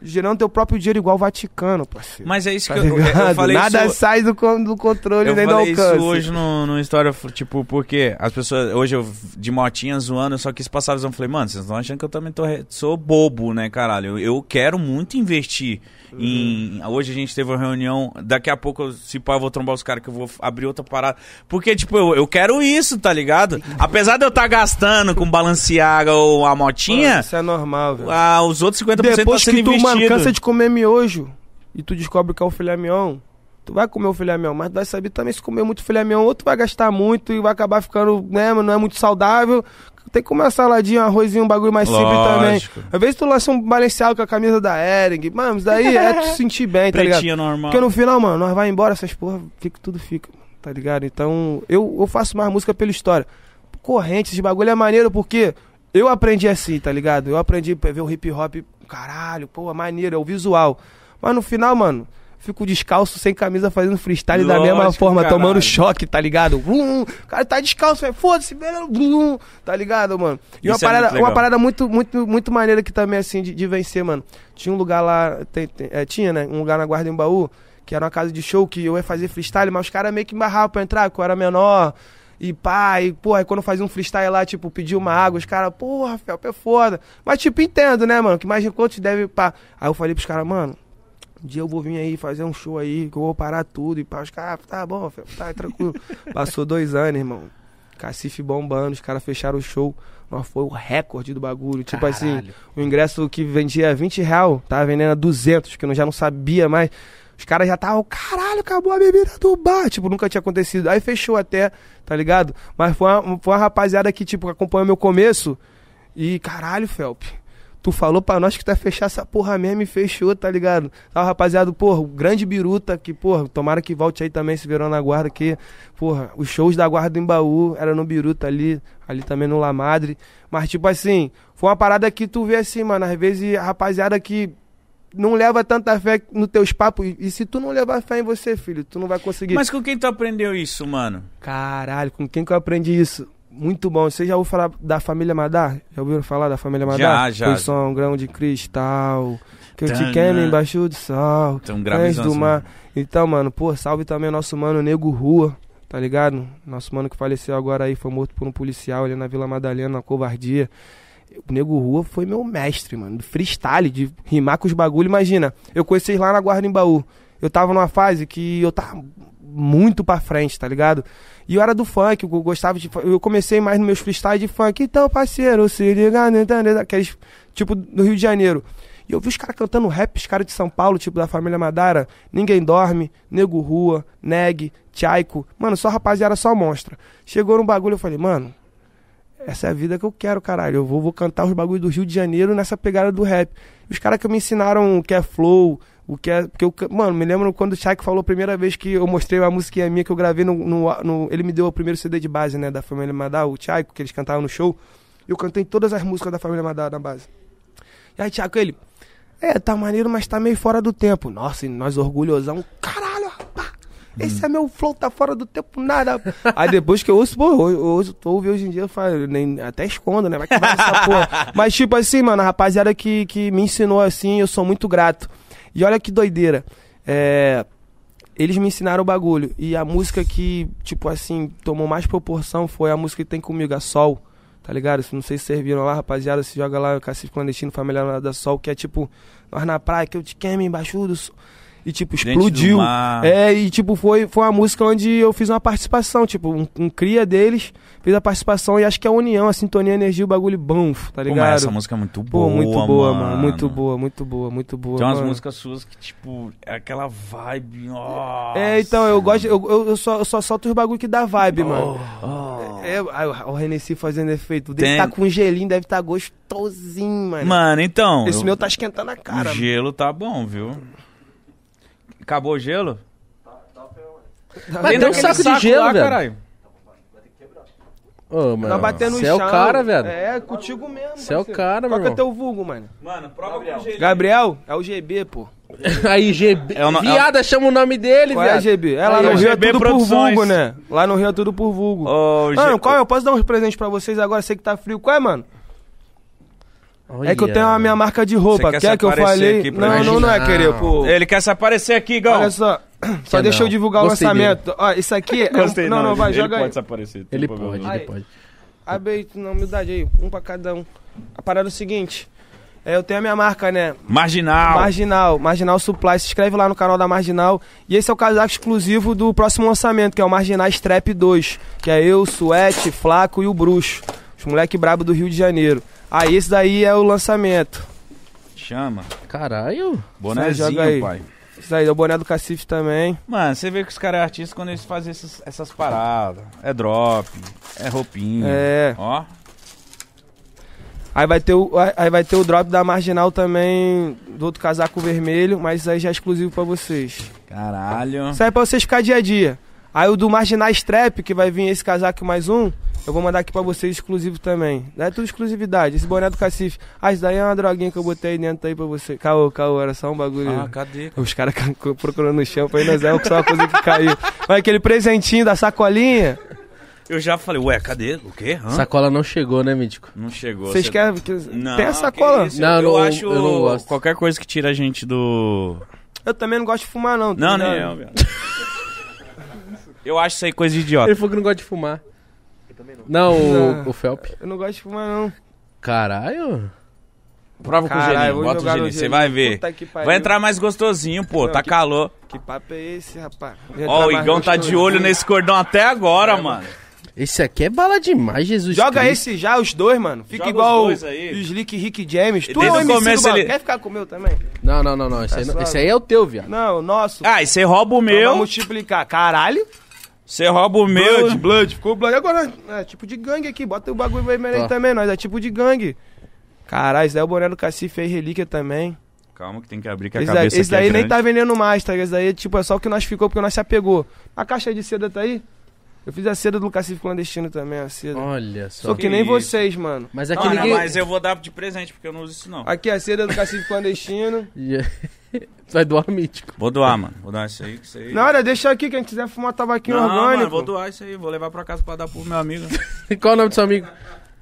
Speaker 2: gerando teu próprio dinheiro igual o Vaticano, parceiro.
Speaker 1: Mas é isso
Speaker 2: Tá
Speaker 1: que eu, eu, falei
Speaker 2: Nada
Speaker 1: isso...
Speaker 2: sai do, do controle
Speaker 1: Eu
Speaker 2: nem do
Speaker 1: falei
Speaker 2: alcance.
Speaker 1: isso hoje no, no História, tipo, porque as pessoas, hoje eu de motinha zoando, eu só quis passar a visão, falei, mano, vocês estão achando que eu também tô, sou bobo, né, caralho? Eu, eu quero muito investir em... Hoje a gente teve uma reunião, daqui a pouco, eu- se pá, eu vou trombar os caras que eu vou abrir outra parada. Porque, tipo, eu, eu quero isso, tá ligado? Apesar de eu estar gastando com Balenciaga ou a motinha,
Speaker 2: isso é normal, velho.
Speaker 1: ah, os outros 50%
Speaker 2: Depois
Speaker 1: tá
Speaker 2: que
Speaker 1: sendo
Speaker 2: tu, mano, cansa de comer miojo e tu descobre que é o filé mignon, tu vai comer o filé mignon, mas tu vai saber também se comer muito filé mignon, ou tu vai gastar muito e vai acabar ficando, né, não é muito saudável. Tem que comer uma saladinha, um arrozinho, um bagulho mais simples também. Às vezes tu lança um Balenciaga com a camisa da Ering, mano, isso daí é tu se sentir bem, tá ligado?
Speaker 1: Pretinha normal.
Speaker 2: Porque no final, mano, nós vai embora, essas porra, fica, tudo fica, tá ligado? Então, eu, eu faço mais música pela história. Corrente, esse bagulho é maneiro porque eu aprendi assim, tá ligado? Eu aprendi a ver o hip hop, caralho, pô, maneiro, é o visual. Mas no final, mano, fico descalço, sem camisa, fazendo freestyle da mesma
Speaker 1: Lógico,
Speaker 2: forma,
Speaker 1: caralho.
Speaker 2: tomando choque, tá ligado? Vum, o cara tá descalço, velho, foda-se, vum, tá ligado, mano? E uma
Speaker 1: Isso é
Speaker 2: parada, uma parada muito, muito, muito maneira que também, assim, de, de vencer, mano. Tinha um lugar lá, tem- tem- é, tinha, né? Um lugar na Guarda em Baú, que era uma casa de show que eu ia fazer freestyle, mas os caras meio que embarravam pra entrar, porque eu era menor. E pá, e porra, aí quando fazia um freestyle lá, tipo, pedir uma água, os caras, porra, Felpe é foda. Mas, tipo, entendo, né, mano? Que mais de quantos deve, pá. Aí eu falei pros caras, mano, um dia eu vou vir aí fazer um show aí, que eu vou parar tudo. E pá, os caras, tá bom, Felpe, tá tranquilo. Passou dois anos, irmão. Cacife bombando, os caras fecharam o show. Nós foi o recorde do bagulho. Tipo assim, o ingresso que vendia 20 real, tava vendendo a 200, que eu já não sabia mais. Os caras já estavam, caralho, acabou a bebida do bar. Tipo, nunca tinha acontecido. Aí fechou até, tá ligado? Mas foi uma, foi uma rapaziada que, tipo, acompanhou meu começo. E, caralho, Felpe, tu falou pra nós que tu ia fechar essa porra mesmo e fechou, tá ligado? Tá, rapaziada, porra, o grande biruta, que, porra, tomara que volte aí também esse verão na guarda, que, porra, os shows da guarda do Embaú era no biruta ali, ali também no La Madre. Mas, tipo assim, foi uma parada que tu vê assim, mano, às vezes a rapaziada que não leva tanta fé nos teus papos. E se tu não levar fé em você, filho, tu não vai conseguir.
Speaker 1: Mas com quem tu aprendeu isso, mano?
Speaker 2: Caralho, com quem que eu aprendi isso? Muito bom. Você já ouviu falar da família Madar? Já ouviram falar da família Madar?
Speaker 1: já.
Speaker 2: Foi só um grão de cristal. Que eu te queimo embaixo do sol. Cães
Speaker 1: gravizão
Speaker 2: do
Speaker 1: assim.
Speaker 2: mar. Então, mano, pô, salve também o nosso mano Nego Rua, tá ligado? Nosso mano que faleceu agora aí, foi morto por um policial ali na Vila Madalena, na covardia. O Nego Rua foi meu mestre, mano, do freestyle, de rimar com os bagulho. Imagina, eu conheci lá na Guarda em Baú. Eu tava numa fase que eu tava muito pra frente, tá ligado? E eu era do funk, eu gostava de. Eu comecei mais nos meus freestyle de funk. Então, parceiro, se liga, né, tá, né, aqueles tipo do Rio de Janeiro. E eu vi os caras cantando rap, os caras de São Paulo, tipo da família Madara. Ninguém Dorme, Nego Rua, Neg, Tchaico. Mano, só rapaziada, só monstra. Chegou no bagulho, eu falei, mano, essa é a vida que eu quero, caralho. Eu vou, vou cantar os bagulhos do Rio de Janeiro nessa pegada do rap. Os caras que me ensinaram o que é flow, o que é. Porque eu, mano, me lembro quando o Tchaico falou a primeira vez que eu mostrei uma musiquinha minha que eu gravei no, no, no- Ele me deu o primeiro CD de base, né, da família Madara, o Tchaico, que eles cantavam no show. Eu cantei todas as músicas da família Madara na base. E aí, Tchaico, ele. É, tá maneiro, mas tá meio fora do tempo. Nossa, e nós orgulhosão. Caralho, rapaz. Esse é meu flow, tá fora do tempo, nada. Aí depois que eu ouço, pô, eu, ouço, tô ouvindo hoje em dia, eu falo, nem, até escondo, né? Vai que vai essa porra. Mas tipo assim, mano, a rapaziada que, que me ensinou assim, eu sou muito grato. E olha que doideira. É, eles me ensinaram o bagulho. E a música que, tipo assim, tomou mais proporção foi a música que tem comigo, a Sol. Tá ligado? Não sei se vocês viram lá, rapaziada. Se joga lá o Cacife Clandestino, Família da Sol, que é tipo, nós na praia, que eu te queime embaixo do sol. E tipo,
Speaker 1: Gente
Speaker 2: explodiu. É, e tipo, foi, foi uma música onde eu fiz uma participação. Tipo, um, um cria deles fez a participação e acho que a união, a sintonia, a energia, o bagulho, bum, tá
Speaker 1: Pô,
Speaker 2: ligado?
Speaker 1: mas essa música é muito
Speaker 2: Pô,
Speaker 1: boa,
Speaker 2: muito boa,
Speaker 1: mano.
Speaker 2: mano. Muito boa, muito boa, muito boa.
Speaker 1: Tem umas
Speaker 2: mano.
Speaker 1: músicas suas que, tipo, é aquela vibe. Nossa.
Speaker 2: É, então, eu gosto. Eu, eu, eu só, eu só solto os bagulho que dá vibe, mano. É, aí o Renessi fazendo efeito. Deve
Speaker 1: Tem-
Speaker 2: tá com gelinho, deve tá gostosinho, mano.
Speaker 1: Mano, então.
Speaker 2: Esse
Speaker 1: eu-
Speaker 2: meu tá esquentando a cara.
Speaker 1: o gelo tá bom, viu? Acabou o gelo?
Speaker 3: Mas tem um saco de gelo,
Speaker 1: lá,
Speaker 3: velho.
Speaker 1: caralho.
Speaker 3: Ô,
Speaker 2: Tá
Speaker 3: mano.
Speaker 2: batendo no
Speaker 3: Você é o cara, velho.
Speaker 2: É, contigo mesmo.
Speaker 3: Você é o cara,
Speaker 2: Qual
Speaker 3: meu
Speaker 2: que é teu vulgo, mano?
Speaker 1: Mano, prova com gelo.
Speaker 2: Gabriel? É o GB, pô.
Speaker 3: Aí, GB.
Speaker 1: É o no-
Speaker 3: Viada, chama o nome dele,
Speaker 2: Qual é. GB? É lá
Speaker 3: Aí,
Speaker 2: no Rio é
Speaker 1: GB
Speaker 2: tudo
Speaker 1: Produções.
Speaker 2: por vulgo, né? Lá no Rio é tudo por vulgo.
Speaker 1: Ô,
Speaker 2: Mano,
Speaker 1: Ge-
Speaker 2: qual é? Eu posso dar uns presentes pra vocês agora? Sei que tá frio. Qual é, mano? É que eu tenho a minha marca de roupa.
Speaker 1: Quer
Speaker 2: Quer
Speaker 1: se
Speaker 2: que eu falei?
Speaker 1: aqui pra
Speaker 2: Não, não, não é querer, pô.
Speaker 1: Ele quer se aparecer aqui, Gão.
Speaker 2: Olha só. Só deixa
Speaker 3: não.
Speaker 2: eu divulgar
Speaker 3: Gostei
Speaker 2: o lançamento. Ó, isso aqui é. um-
Speaker 1: Gostei,
Speaker 2: não, não, vai,
Speaker 1: ele
Speaker 2: joga aí.
Speaker 1: pode se aparecer. tem
Speaker 3: Ele
Speaker 1: problema
Speaker 3: pode,
Speaker 1: não.
Speaker 3: ele
Speaker 2: Aí.
Speaker 3: pode.
Speaker 2: Abre aí, na humildade aí, um pra cada um. A parada é o seguinte. É, eu tenho a minha marca, né?
Speaker 1: Marginal.
Speaker 2: Marginal, Marginal Supply. Se inscreve lá no canal da Marginal. E esse é o casaco exclusivo do próximo lançamento, que é o Marginal Strap 2. Que é eu, Suete, Flaco e o Bruxo. Os moleque brabo do Rio de Janeiro. Aí esse daí é o lançamento.
Speaker 1: Chama.
Speaker 3: Caralho.
Speaker 1: Bonezinho,
Speaker 2: aí.
Speaker 1: pai.
Speaker 2: Isso aí, o boné do Cacife também.
Speaker 1: Mano, você vê que os caras é artistas quando eles fazem essas, essas paradas. É drop, é roupinha.
Speaker 2: É.
Speaker 1: Ó.
Speaker 2: Aí vai ter o, aí vai ter o drop da Marginal também, do outro casaco vermelho, mas isso aí já é exclusivo pra vocês.
Speaker 1: Caralho.
Speaker 2: Isso aí é pra vocês ficar dia a dia. Aí o do Marginal Strap, que vai vir esse casaco mais um, eu vou mandar aqui pra vocês exclusivo também. É tudo exclusividade. Esse boné do Cacife. Ah, isso daí é uma droguinha que eu botei dentro aí pra você. Caô, caô, era só um bagulho.
Speaker 1: Ah, cadê?
Speaker 2: Os caras procurando no chão pra ir nós é só uma coisa que caiu. Mas aquele presentinho da sacolinha.
Speaker 1: Eu já falei, ué, cadê? O quê? Hã?
Speaker 3: Sacola não chegou, né, Mítico?
Speaker 1: Não chegou.
Speaker 2: Vocês
Speaker 1: Você-
Speaker 2: querem. que-
Speaker 1: Não,
Speaker 2: Tem a sacola?
Speaker 3: Não,
Speaker 1: eu,
Speaker 3: não,
Speaker 1: acho
Speaker 3: eu não gosto.
Speaker 1: qualquer coisa que tira a gente do...
Speaker 2: Eu também não gosto de fumar, não. tá
Speaker 1: Não, nem
Speaker 2: ligado?
Speaker 1: eu. Eu acho isso aí coisa de idiota.
Speaker 3: Ele falou que não gosta de fumar. Não, o, o Felp.
Speaker 2: Eu não gosto de fumar, não.
Speaker 3: Caralho.
Speaker 1: Prova com o
Speaker 2: Caralho,
Speaker 1: gelinho,
Speaker 2: vou
Speaker 1: bota o
Speaker 2: jogar no
Speaker 1: gelinho, você vai ver.
Speaker 2: Puta que pariu.
Speaker 1: Vai entrar mais gostosinho, pô,
Speaker 2: Não,
Speaker 1: tá
Speaker 2: que-
Speaker 1: calor.
Speaker 2: Que papo é esse, rapaz?
Speaker 1: Ó, o Igão tá de olho nesse cordão até agora, mano.
Speaker 3: Esse aqui é bala demais, Jesus
Speaker 2: Joga
Speaker 3: Cristo.
Speaker 2: esse já, os dois, mano. Fica
Speaker 1: Joga
Speaker 2: igual
Speaker 1: os
Speaker 2: o
Speaker 1: dois aí.
Speaker 2: o Slick Rick James. Tu é o
Speaker 1: desde o
Speaker 2: MC
Speaker 1: começo
Speaker 2: do bagulho.
Speaker 1: ele-
Speaker 2: Quer ficar com o meu também?
Speaker 3: Não, não, não, não. Esse, aí, não-
Speaker 2: suave.
Speaker 3: esse aí é o teu, viado.
Speaker 2: Não, o nosso.
Speaker 1: Ah, e você rouba o
Speaker 2: Meu.
Speaker 1: meu,
Speaker 2: multiplicar. Caralho.
Speaker 1: Você rouba o meu.
Speaker 2: Blood, Blood. Ficou Blood. Agora, é tipo de gangue aqui. Bota o bagulho vermelho aí
Speaker 3: Ó.
Speaker 2: também. Nós é tipo de gangue. Caralho, esse daí é o boné do Cacife aí, relíquia também.
Speaker 1: Calma que tem que abrir que a
Speaker 2: Esse daí,
Speaker 1: cabeça
Speaker 2: esse
Speaker 1: aqui
Speaker 2: daí
Speaker 1: é
Speaker 2: nem tá vendendo mais, tá? Esse daí, tipo, é só o que nós ficou porque nós se apegou. A caixa de seda tá aí? Eu fiz a seda do Cacife clandestino também, a seda.
Speaker 3: Olha só.
Speaker 2: Sou que nem
Speaker 1: isso.
Speaker 2: vocês, mano.
Speaker 3: Mas aqui
Speaker 1: Não, não,
Speaker 3: ninguém...
Speaker 1: mas eu vou dar de presente porque eu não uso isso não.
Speaker 2: Aqui a seda do Cacife clandestino.
Speaker 3: Tu vai doar mítico.
Speaker 1: Vou doar, mano. Vou doar isso aí, que isso aí.
Speaker 2: Na hora, deixa aqui, quem quiser fumar tabaquinho
Speaker 1: não,
Speaker 2: orgânico.
Speaker 1: mano, vou doar isso aí. Vou levar pra casa pra dar pro meu amigo.
Speaker 3: Qual o nome do seu amigo?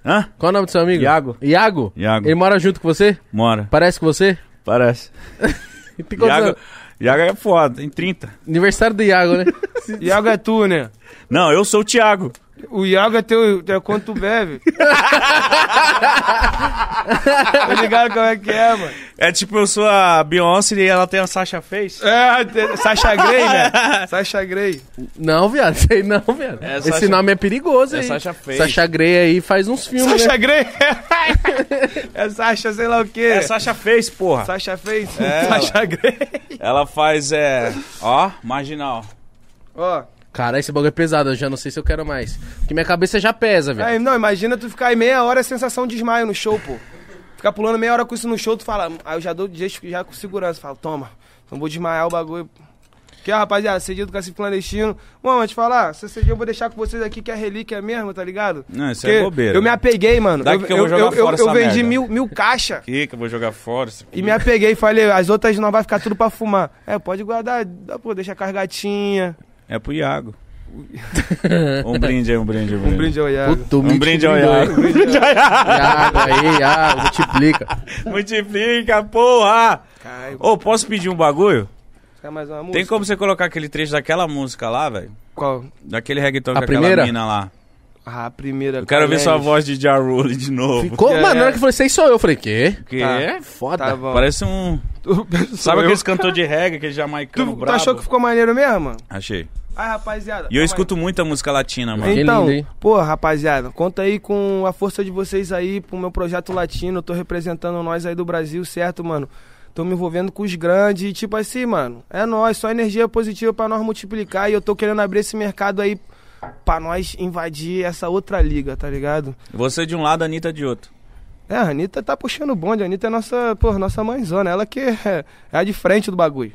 Speaker 1: Hã?
Speaker 3: Qual o nome do seu amigo?
Speaker 1: Iago.
Speaker 3: Iago?
Speaker 1: Iago.
Speaker 3: Ele mora junto com você?
Speaker 1: Mora.
Speaker 3: Parece com você?
Speaker 1: Parece. Iago? Iago é foda, tem 30.
Speaker 3: Aniversário do Iago, né?
Speaker 2: Iago é tu, né?
Speaker 1: Não, eu sou o Thiago.
Speaker 2: O Iago é teu, é quanto tu bebe. tá ligado como é que é, mano?
Speaker 1: É tipo, eu sou a Beyoncé e ela tem a Sasha Face.
Speaker 2: É, Sasha Grey, né? Sasha Grey.
Speaker 3: Não, viado, sei não, viado.
Speaker 1: É,
Speaker 3: Esse
Speaker 1: Sasha-
Speaker 3: nome é perigoso
Speaker 1: É
Speaker 3: aí.
Speaker 1: Sasha Face.
Speaker 3: Sasha Grey aí faz uns filmes,
Speaker 2: Sasha
Speaker 3: né?
Speaker 2: Grey? é Sasha, sei lá o quê.
Speaker 1: É Sasha Face, porra.
Speaker 2: Sasha fez?
Speaker 1: É,
Speaker 2: Sasha Grey.
Speaker 1: Ela faz, é... Ó, marginal.
Speaker 2: Ó.
Speaker 3: Cara, esse bagulho é pesado, eu já não sei se eu quero mais. Porque minha cabeça já pesa, velho.
Speaker 2: Aí, não, imagina tu ficar aí meia hora a sensação de desmaio no show, pô. Ficar pulando meia hora com isso no show, tu fala, aí eu já dou jeito já com segurança. Falo, toma, não vou desmaiar o bagulho. Que, ó, rapaziada, cedido do Cacife Clandestino. Bom, te falar, se eu vou deixar com vocês aqui que é relíquia mesmo, tá ligado?
Speaker 1: Não, isso
Speaker 2: Porque
Speaker 1: é bobeira.
Speaker 2: Eu me apeguei, mano.
Speaker 1: Daqui que eu vou jogar fora
Speaker 2: eu
Speaker 1: essa
Speaker 2: vendi
Speaker 1: merda.
Speaker 2: mil, mil caixas.
Speaker 1: Que que eu vou jogar fora.
Speaker 2: E me apeguei e falei, as outras não vai ficar tudo pra fumar. É, pode guardar, dá, pô, deixa cargatinha.
Speaker 1: É pro Iago. um brinde aí, um brinde, um brinde.
Speaker 2: Um brinde ao Iago.
Speaker 3: Puto,
Speaker 1: Um brinde ao Iago.
Speaker 3: Iago aí, Iago, multiplica.
Speaker 1: Multiplica, porra! Ô, posso pedir um bagulho?
Speaker 2: quer mais uma música?
Speaker 1: Tem como você colocar aquele trecho daquela música lá, velho?
Speaker 2: Qual?
Speaker 1: Daquele reggaeton
Speaker 3: A
Speaker 1: com
Speaker 3: primeira?
Speaker 1: aquela mina lá.
Speaker 2: Ah, a primeira.
Speaker 1: Eu quero ver sua voz de Ja Rule de novo.
Speaker 3: Ficou,
Speaker 2: É,
Speaker 3: mano, na hora
Speaker 2: é.
Speaker 3: que eu falei, sei sou eu, eu falei, quê?
Speaker 1: Que
Speaker 2: Tá.
Speaker 1: é?
Speaker 3: Foda.
Speaker 2: Tá bom.
Speaker 1: Parece um... Sabe aqueles cantor de reggae, aquele jamaicano
Speaker 2: Tu, tu
Speaker 1: brabo?
Speaker 2: achou que ficou maneiro mesmo, mano?
Speaker 1: Achei.
Speaker 2: Ai, rapaziada.
Speaker 1: E eu
Speaker 2: calma aí.
Speaker 1: escuto muita música latina, mano.
Speaker 3: Que
Speaker 2: Então,
Speaker 3: lindo, hein?
Speaker 2: pô, rapaziada, conta aí com a força de vocês aí pro meu projeto latino. Eu tô representando nós aí do Brasil, certo, mano? Tô me envolvendo com os grandes e, tipo assim, mano, é nós, só energia positiva pra nós multiplicar. E eu tô querendo abrir esse mercado aí pra nós invadir essa outra liga, tá ligado?
Speaker 1: Você de um lado, a Anitta de outro.
Speaker 2: É, a Anitta tá puxando o bonde. A Anitta é nossa, pô, nossa mãezona. Ela que é, é a de frente do bagulho.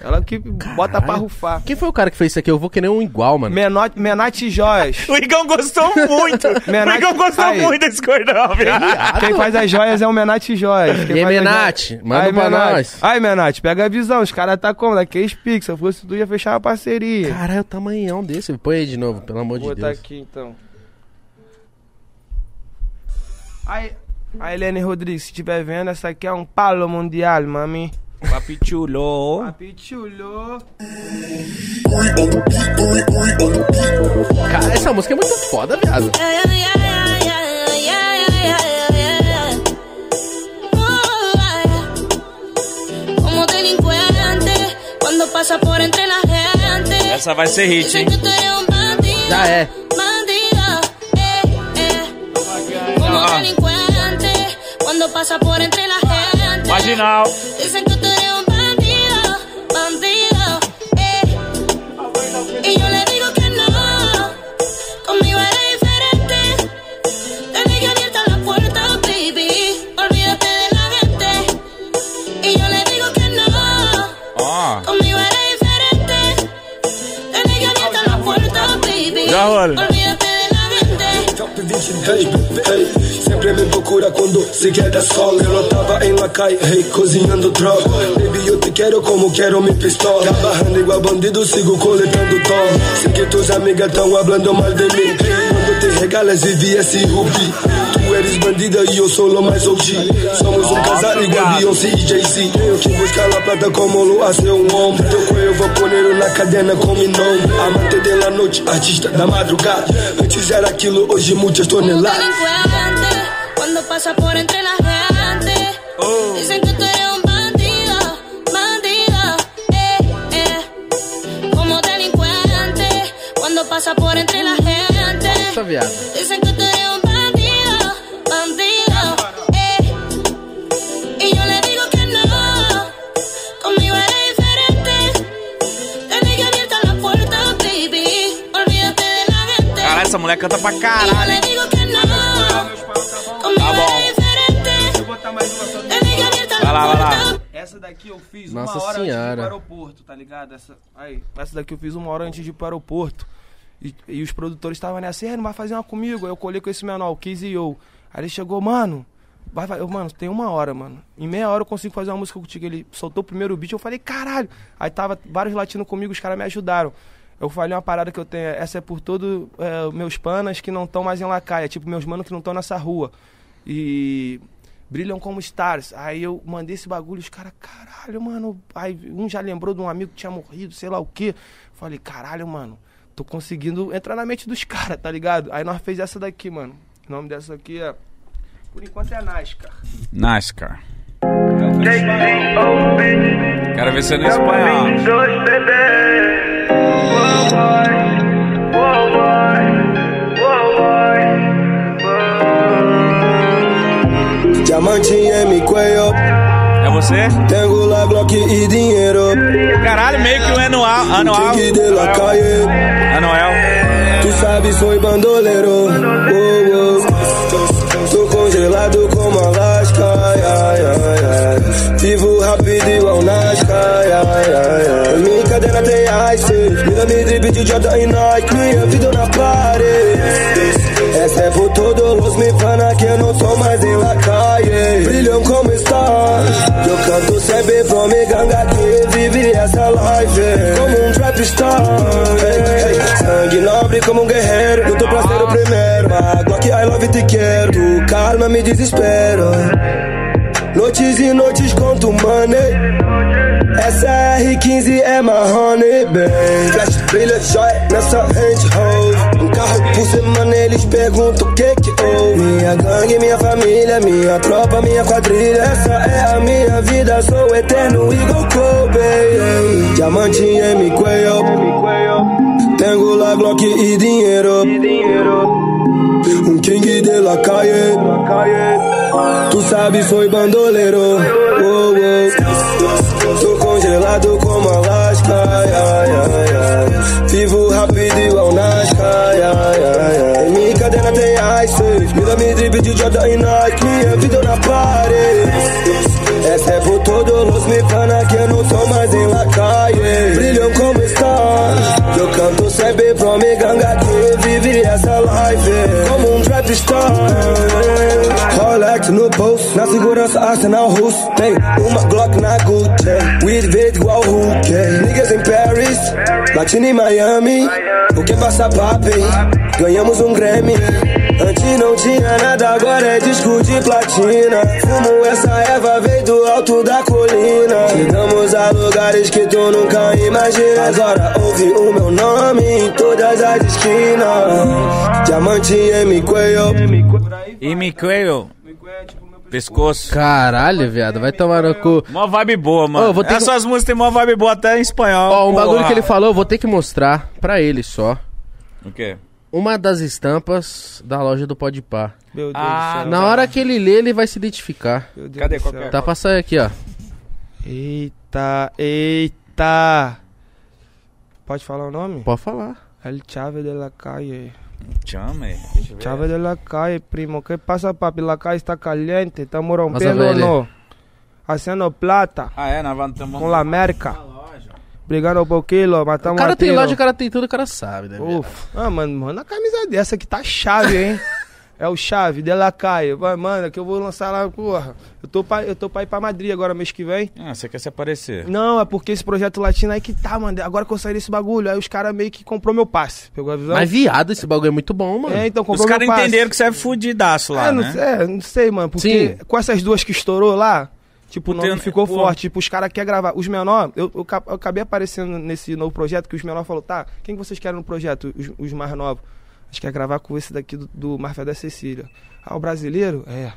Speaker 2: Ela que bota pra rufar.
Speaker 3: Quem foi o cara que fez isso aqui? Eu vou querer um igual, mano.
Speaker 2: Menot, Menate Joias.
Speaker 1: O Igão gostou muito! o
Speaker 2: Menate-
Speaker 1: Igão gostou
Speaker 2: Aí.
Speaker 1: muito desse cordão, viado.
Speaker 2: Quem faz as joias é o Menate Joias. Quem
Speaker 3: E aí, Menate?
Speaker 2: joias-
Speaker 3: Manda
Speaker 2: Aí,
Speaker 3: pra
Speaker 2: Menate.
Speaker 3: nós.
Speaker 2: Aí, Menate, pega a visão. Os caras tá como? Daqueles Pix. Se eu fosse tu, ia fechar uma parceria.
Speaker 3: Caralho, o tamanhão desse. Põe aí de novo, pelo amor
Speaker 2: Vou
Speaker 3: de
Speaker 2: botar
Speaker 3: Deus.
Speaker 2: aqui, então. Aí, a Helene Rodrigues, se estiver vendo, essa aqui é um palo mundial, mami.
Speaker 1: Papichulou.
Speaker 2: Papichulou.
Speaker 3: Cara, essa música é muito foda, viado.
Speaker 4: Como delinquente, quando passa por entre la gente.
Speaker 1: Essa vai ser hit, hein?
Speaker 3: Já é.
Speaker 4: Eh, eh. Como delinquente, quando passa por entre la gente.
Speaker 1: Marginal.
Speaker 4: Dicen que tú eres un bandido, bandido, eh. Y yo le digo que no, conmigo eres diferente. Te dejé abierta la puerta, baby. Olvídate de la gente. Y yo le digo que no,
Speaker 1: Ó.
Speaker 4: conmigo eres diferente. Te dejé abierta la puerta, baby.
Speaker 5: 23, hey, sempre me procura quando se quer dar sol. Eu não tava em Lacai, hey, cozinhando troll. Baby, eu te quero como quero me pistola. Trabalhando igual bandido, sigo coletando tom. Sei que tuas amigas tão falando mal de mim. Quando te regalas e vi esse rubi. Eres bandida e eu sou o mais OG. Somos um casal igual Beyoncé e Jay-Z. Tenho que buscar la plata como lo hace um homem. Teu cuello vou poner na cadena com mi nome. Amante de la noite, artista da madrugada. Antes era aquilo, hoje muitas toneladas.
Speaker 4: delincuente, cuando pasa por entre la gente. Dicen que tú eres un bandido, bandido, eh, eh. Cuando pasa por entre la gente. Dicen que tú
Speaker 1: essa mulher canta pra caralho. Tá bom. Vai lá, vai lá.
Speaker 2: Essa daqui eu fiz
Speaker 3: Nossa
Speaker 2: uma hora antes de ir
Speaker 3: Senhora.
Speaker 2: pro aeroporto, tá ligado? Essa, aí, essa daqui eu fiz uma hora antes de ir pro aeroporto. E, e os produtores estavam nessa, "É, não vai fazer uma comigo? Aí eu colhei com esse menor, o Kiz e eu. Aí ele chegou, mano, vai, vai. Eu, mano, tem uma hora, mano. Em meia hora eu consigo fazer uma música contigo. Ele soltou o primeiro beat, eu falei, caralho. Aí tava vários latinos comigo, os caras me ajudaram. Eu falei uma parada que eu tenho, essa é por todos meus panas que não estão mais em Lacaia, tipo, meus manos que não estão nessa rua. E brilham como stars. Aí eu mandei esse bagulho, os caras, caralho, mano. Aí um já lembrou de um amigo que tinha morrido, sei lá o quê. Falei, caralho, mano, tô conseguindo entrar na mente dos caras, tá ligado? Aí nós fez essa daqui, mano. O nome dessa aqui é. Por enquanto é NASCAR.
Speaker 1: NASCAR. Quero ver você no espanhol.
Speaker 5: Diamante en mi cuello,
Speaker 1: É você?
Speaker 5: tengo la Glock y dinero.
Speaker 1: Caralho, meio que um anual. Anual. Anuel.
Speaker 5: tu sabes, soy bandolero. Oh, oh. Tô congelado como Alaska. Ai, ai, ai. Vivo rápido igual. Ai, ai, ai. Minha cadena tem ice. Mira me drip de Jordan e Nike. Minha vida na parede. É por todos os me fana que eu não sou mais em la. Brilham como stars. Eu canto sempre pra me ganga que vive essa life. Como um trap star. Sangue nobre como um guerreiro. Luto pra ser o primeiro. A Glock, I love te quero. Tu calma, me desespero. Noites e noites conto money. Essa R15 é marrone, bem. Flash brilha, joia nessa hand hold. Um carro por semana, eles perguntam o que que houve. Minha gangue, minha família, minha tropa, minha quadrilha. Essa é a minha vida, sou eterno igual Kobe. Diamante mi cuello. Tengo la Glock y dinero. Un king de la calle. Tu sabes, soy bandolero. Oh, oh. Tô congelado como Alaska. Ai. Vivo rápido igual Nascar. Ai, ai, ai, ai. Minha cadena tem ice. Mira me drip de Jordan e Nike. Minha vida na parede. É por todos os me fana que eu não sou mais em la calle. Brilham como stars. Eu canto sempre pra me ganga que vive essa life. Como um trap star. Rolex no bolso, na segurança Arsenal Russo. Tem uma Glock na Gucci. Weed verde igual Hulk. Niggas em Paris, Latino em Miami. O que passa papi? Ganhamos um Grammy. Antes não tinha nada, agora é disco de platina. Fumo essa erva, veio do alto da colina. Chegamos a lugares que tu nunca imagina. Agora ouve o meu nome em todas as esquinas. Diamante cuello.
Speaker 1: E me Quail. Pescoço.
Speaker 3: Caralho, viado, vai tomar no cu.
Speaker 1: Mó vibe boa, mano.
Speaker 3: Vou ter que-
Speaker 1: Essas músicas têm mó vibe boa até em espanhol.
Speaker 3: Ó, um
Speaker 1: porra.
Speaker 3: bagulho que ele falou, eu vou ter que mostrar pra ele só.
Speaker 1: O quê?
Speaker 3: Uma das estampas da loja do Podpah.
Speaker 2: Meu Deus
Speaker 1: Ah,
Speaker 2: do céu.
Speaker 3: Na hora que ele lê, ele vai se identificar.
Speaker 2: Meu Deus
Speaker 1: Cadê?
Speaker 2: do céu.
Speaker 1: que é?
Speaker 3: Tá pra sair aqui, ó.
Speaker 2: Eita, eita. Pode falar o nome?
Speaker 3: Pode falar.
Speaker 2: El Chave de la Calle.
Speaker 1: Chame.
Speaker 2: Chave de la Calle, primo. ¿Qué pasa, papi? La calle está caliente. Estamos
Speaker 3: Vas a
Speaker 2: rompiendo o
Speaker 3: ver,
Speaker 2: no? Haciendo plata
Speaker 1: Ah, é? Nós vamos...
Speaker 2: com la América. Brigando por quilo,
Speaker 3: O
Speaker 2: matamos
Speaker 3: cara tem loja, o cara tem tudo, o cara sabe, né?
Speaker 2: Uf. Ah, mano, manda a camisa dessa que tá chave, hein? É o Chave, de la Calle. Vai, manda, que eu vou lançar lá, porra. Eu tô pra, eu tô pra ir pra Madrid agora, mês que vem.
Speaker 1: Ah, você quer se aparecer.
Speaker 2: Não, é porque esse projeto latino aí que tá, mano. Agora que eu saí desse bagulho, aí os caras meio que comprou meu passe. Pegou a visão?
Speaker 3: Mas viado, esse bagulho é muito bom, mano.
Speaker 2: É, então
Speaker 1: Os
Speaker 2: comprou
Speaker 1: caras
Speaker 2: meu passe.
Speaker 1: entenderam que você é fudidaço lá,
Speaker 2: é, não,
Speaker 1: né?
Speaker 2: é, não sei, mano. Porque
Speaker 3: Sim.
Speaker 2: com essas duas que estourou lá, tipo, o nome
Speaker 1: eu-
Speaker 2: ficou
Speaker 1: pô.
Speaker 2: forte. Tipo, os caras querem gravar. Os menor, eu, eu, eu acabei aparecendo nesse novo projeto que os menor falou, tá, quem que vocês querem no projeto? Os, os mais novos. A gente quer gravar com esse daqui do, do Marfé da Cecília. Ah, o brasileiro? É.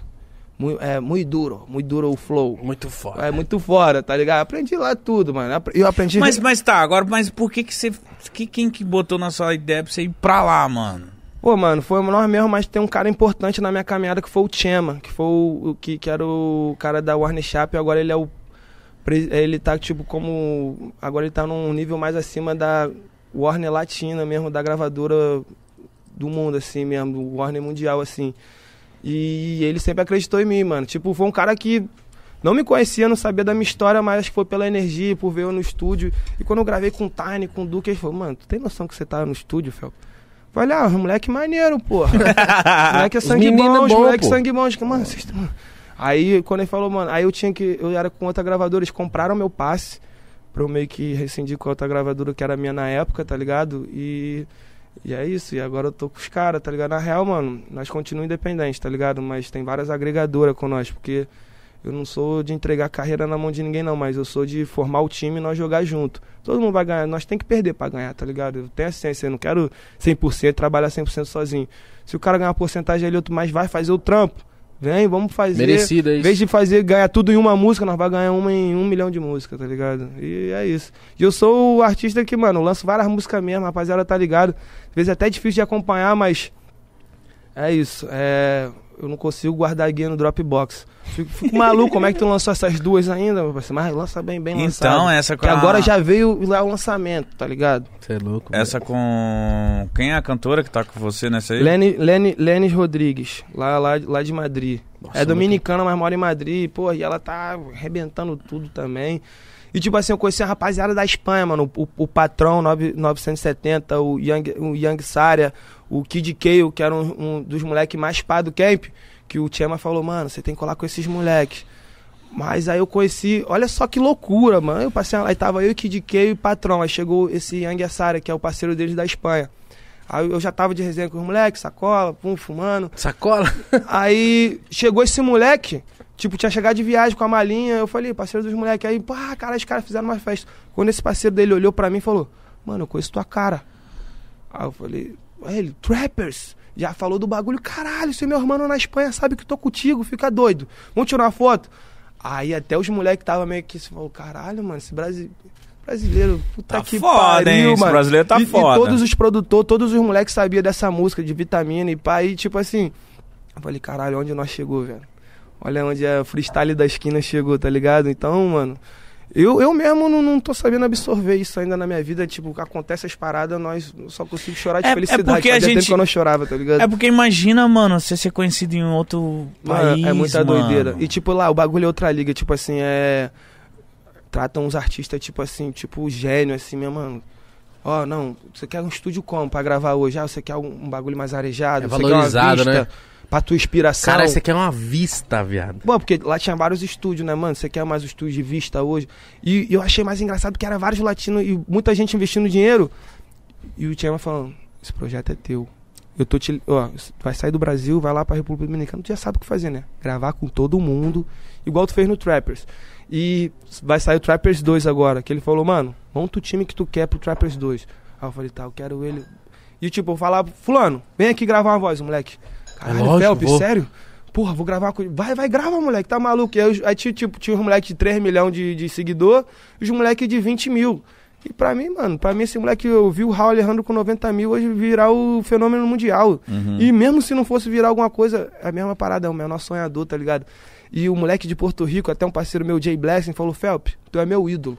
Speaker 2: Muito, é muito duro, muito duro o flow.
Speaker 3: Muito foda.
Speaker 2: É muito fora, tá ligado? Aprendi lá tudo, mano. Eu aprendi.
Speaker 1: Mas, mas tá, agora, mas por que que você... Que, quem que botou na sua ideia pra você ir pra lá, mano?
Speaker 2: Pô, mano, foi nós mesmo, mas tem um cara importante na minha caminhada que foi o Chema, que foi o, que, que era o cara da Warner Shop, agora ele é o ele tá tipo como agora ele tá num nível mais acima da Warner Latina mesmo, da gravadora do mundo assim mesmo, do Warner Mundial assim. E ele sempre acreditou em mim, mano. Tipo, foi um cara que não me conhecia, não sabia da minha história, mas acho que foi pela energia, por ver eu no estúdio. E quando eu gravei com o Tiny, com o Duque, ele falou, mano, tu tem noção que você tá no estúdio, Fel? Falei, ah, moleque maneiro, porra. moleque é sangue
Speaker 3: menino
Speaker 2: bom, os
Speaker 3: bom,
Speaker 2: moleque
Speaker 3: pô.
Speaker 2: sangue bom. Mano, vocês tão... Aí, quando ele falou, mano, aí eu tinha que. Eu era com outra gravadora, eles compraram meu passe pra eu meio que rescindir com a outra gravadora que era minha na época, tá ligado? E, e é isso, e agora eu tô com os caras, tá ligado? Na real, mano, nós continuamos independentes, tá ligado? Mas tem várias agregadoras com nós, porque eu não sou de entregar carreira na mão de ninguém, não, mas eu sou de formar o time e nós jogar junto. Todo mundo vai ganhar, nós tem que perder pra ganhar, tá ligado? Eu tenho a ciência, eu não quero 100%, trabalhar 100% sozinho. Se o cara ganhar uma porcentagem ali, outro mais vai fazer o trampo. Vem, vamos fazer.
Speaker 3: Merecido, é
Speaker 2: Em
Speaker 3: isso.
Speaker 2: vez de fazer, ganhar tudo em uma música, nós vamos ganhar uma em um milhão de músicas, tá ligado? E é isso. E eu sou o artista que, mano, eu lanço várias músicas mesmo, rapaziada, tá ligado? Às vezes é até difícil de acompanhar, mas. É isso. É. Eu não consigo guardar guia no Dropbox. Fico, fico maluco, como é que tu lançou essas duas ainda, meu parceiro? Mas lança bem, bem lançado.
Speaker 1: Então, essa com
Speaker 2: Que
Speaker 1: a-
Speaker 2: agora já veio lá o lançamento, tá ligado?
Speaker 3: Você é louco.
Speaker 1: Essa com. Quem é a cantora que tá com você nessa aí?
Speaker 2: Lene, Lene, Lenis Rodrigues, lá, lá, lá de Madrid.
Speaker 3: Nossa,
Speaker 2: é dominicana, mas mora em Madrid. Pô, e ela tá arrebentando tudo também. E tipo assim, eu conheci a rapaziada da Espanha, mano. O, o Patrão 9, 970, o Young, o Young Saria, o Kid Kale, que era um, um dos moleques mais pá do camp. Que o Chema falou, mano, você tem que colar com esses moleques. Mas aí eu conheci, olha só que loucura, mano. Eu passei lá, aí tava eu, Kid Kale e o Patrão. Aí chegou esse Young Saria, que é o parceiro deles da Espanha. Aí eu já tava de resenha com os moleques, sacola, pum, fumando.
Speaker 3: Sacola?
Speaker 2: Aí chegou esse moleque, tipo, tinha chegado de viagem com a malinha. Eu falei, parceiro dos moleques. Aí, pá, cara, os caras fizeram uma festa. Quando esse parceiro dele olhou pra mim e falou, mano, eu conheço tua cara. Aí eu falei, ele, Trappers. Já falou do bagulho, caralho, se meu irmão na Espanha sabe que eu tô contigo, fica doido. Vamos tirar uma foto? Aí até os moleques tava meio que se falou, caralho, mano, esse Brasi- brasileiro, puta
Speaker 1: Tá
Speaker 2: que
Speaker 1: foda,
Speaker 2: pariu,
Speaker 1: hein? Esse
Speaker 2: mano.
Speaker 1: brasileiro tá
Speaker 2: e,
Speaker 1: foda.
Speaker 2: E todos os produtores, todos os moleques sabiam dessa música de vitamina e pá, e tipo assim, eu falei, caralho, onde nós chegou, velho? Olha onde a freestyle da esquina chegou, tá ligado? Então, mano, eu, eu mesmo não, não tô sabendo absorver isso ainda na minha vida. Tipo, acontece as paradas, nós só consigo chorar de
Speaker 1: É- é
Speaker 2: felicidade.
Speaker 1: porque a
Speaker 2: Fazia tempo
Speaker 1: gente-
Speaker 2: que eu não chorava, tá ligado?
Speaker 1: É porque imagina, mano, você ser conhecido em outro
Speaker 2: Mano,
Speaker 1: país.
Speaker 2: é muita
Speaker 1: mano.
Speaker 2: doideira. E tipo lá, o bagulho é outra liga, tipo assim, é. Tratam os artistas, tipo assim, tipo gênio, assim, meu mano. Ó, não, você quer um estúdio como pra gravar hoje? Ah, você quer um, um bagulho mais arejado?
Speaker 3: É
Speaker 2: você quer uma
Speaker 3: valorizado,
Speaker 2: vista
Speaker 3: né?
Speaker 2: Pra tua inspiração.
Speaker 3: Cara, você quer uma vista, viado.
Speaker 2: Pô, porque lá tinha vários estúdios, né, mano? Você quer mais o estúdio de vista hoje? E, e eu achei mais engraçado que era vários latinos e muita gente investindo dinheiro. E o Tiama falando: esse projeto é teu. Eu tô te. Ó, vai sair do Brasil, vai lá pra República Dominicana, tu já sabe o que fazer, né? Gravar com todo mundo, igual tu fez no Trappers. E vai sair o Trappers 2 agora, que ele falou, mano, monta o time que tu quer pro Trappers 2. Aí eu falei, tá, eu quero ele. E tipo, eu falava, fulano, vem aqui gravar uma voz, moleque. Caralho,
Speaker 3: lógico,
Speaker 2: Felps,
Speaker 3: vou.
Speaker 2: sério? Porra, vou gravar com. Vai, vai, grava, moleque, tá maluco? E aí, aí tinha, tipo, tinha os moleques de 3 milhões de, de seguidor e os moleques de 20 mil. E pra mim, mano, pra mim esse moleque, eu vi o Raul Alejandro com 90 mil hoje virar o fenômeno mundial.
Speaker 1: Uhum.
Speaker 2: E mesmo se não fosse virar alguma coisa, é a mesma parada, é o menor sonhador, tá ligado? E o moleque de Porto Rico, até um parceiro meu, Jay Blessing, falou, Felp, tu é meu ídolo.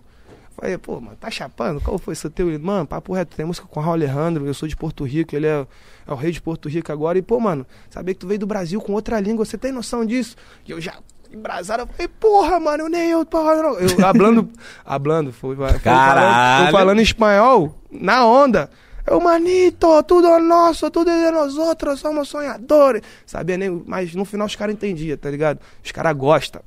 Speaker 2: Falei, pô, mano, tá chapando? Qual foi seu teu? Mano, papo reto, tem música com o Raul Alejandro, eu sou de Porto Rico, ele é, é o rei de Porto Rico agora. E, pô, mano, saber que tu veio do Brasil com outra língua, você tem noção disso? E eu já embrasado, eu falei, porra, mano, eu nem eu, porra, eu, não. eu hablando, hablando, foi, foi falando, foi falando espanhol, na onda. Eu, manito, tudo é nosso, tudo é de nós outros, somos sonhadores. Sabia nem, mas no final os caras entendiam, tá ligado? Os caras gostam.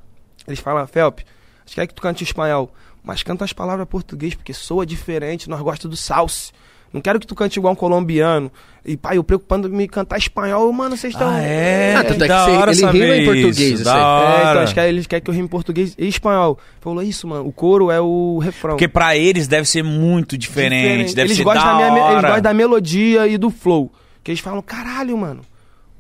Speaker 2: Eles falam, Felp, a gente quer que tu cante espanhol, mas canta as palavras português, porque soa diferente, nós gostamos do salse. Não quero que tu cante igual um colombiano. E, pai, eu preocupando em me cantar espanhol, mano, vocês estão.
Speaker 1: Ah, é?
Speaker 3: Ah, tanto é que você-
Speaker 1: hora
Speaker 3: ele rima em português,
Speaker 1: isso.
Speaker 2: É,
Speaker 1: hora.
Speaker 2: então, acho que eles querem que eu rime em português e espanhol. Falou isso, mano. O coro é o refrão.
Speaker 1: Porque pra eles deve ser muito diferente, deve
Speaker 2: eles
Speaker 1: ser
Speaker 2: gostam
Speaker 1: da
Speaker 2: da minha,
Speaker 1: hora.
Speaker 2: Eles gostam da melodia e do flow. Que eles falam, caralho, mano.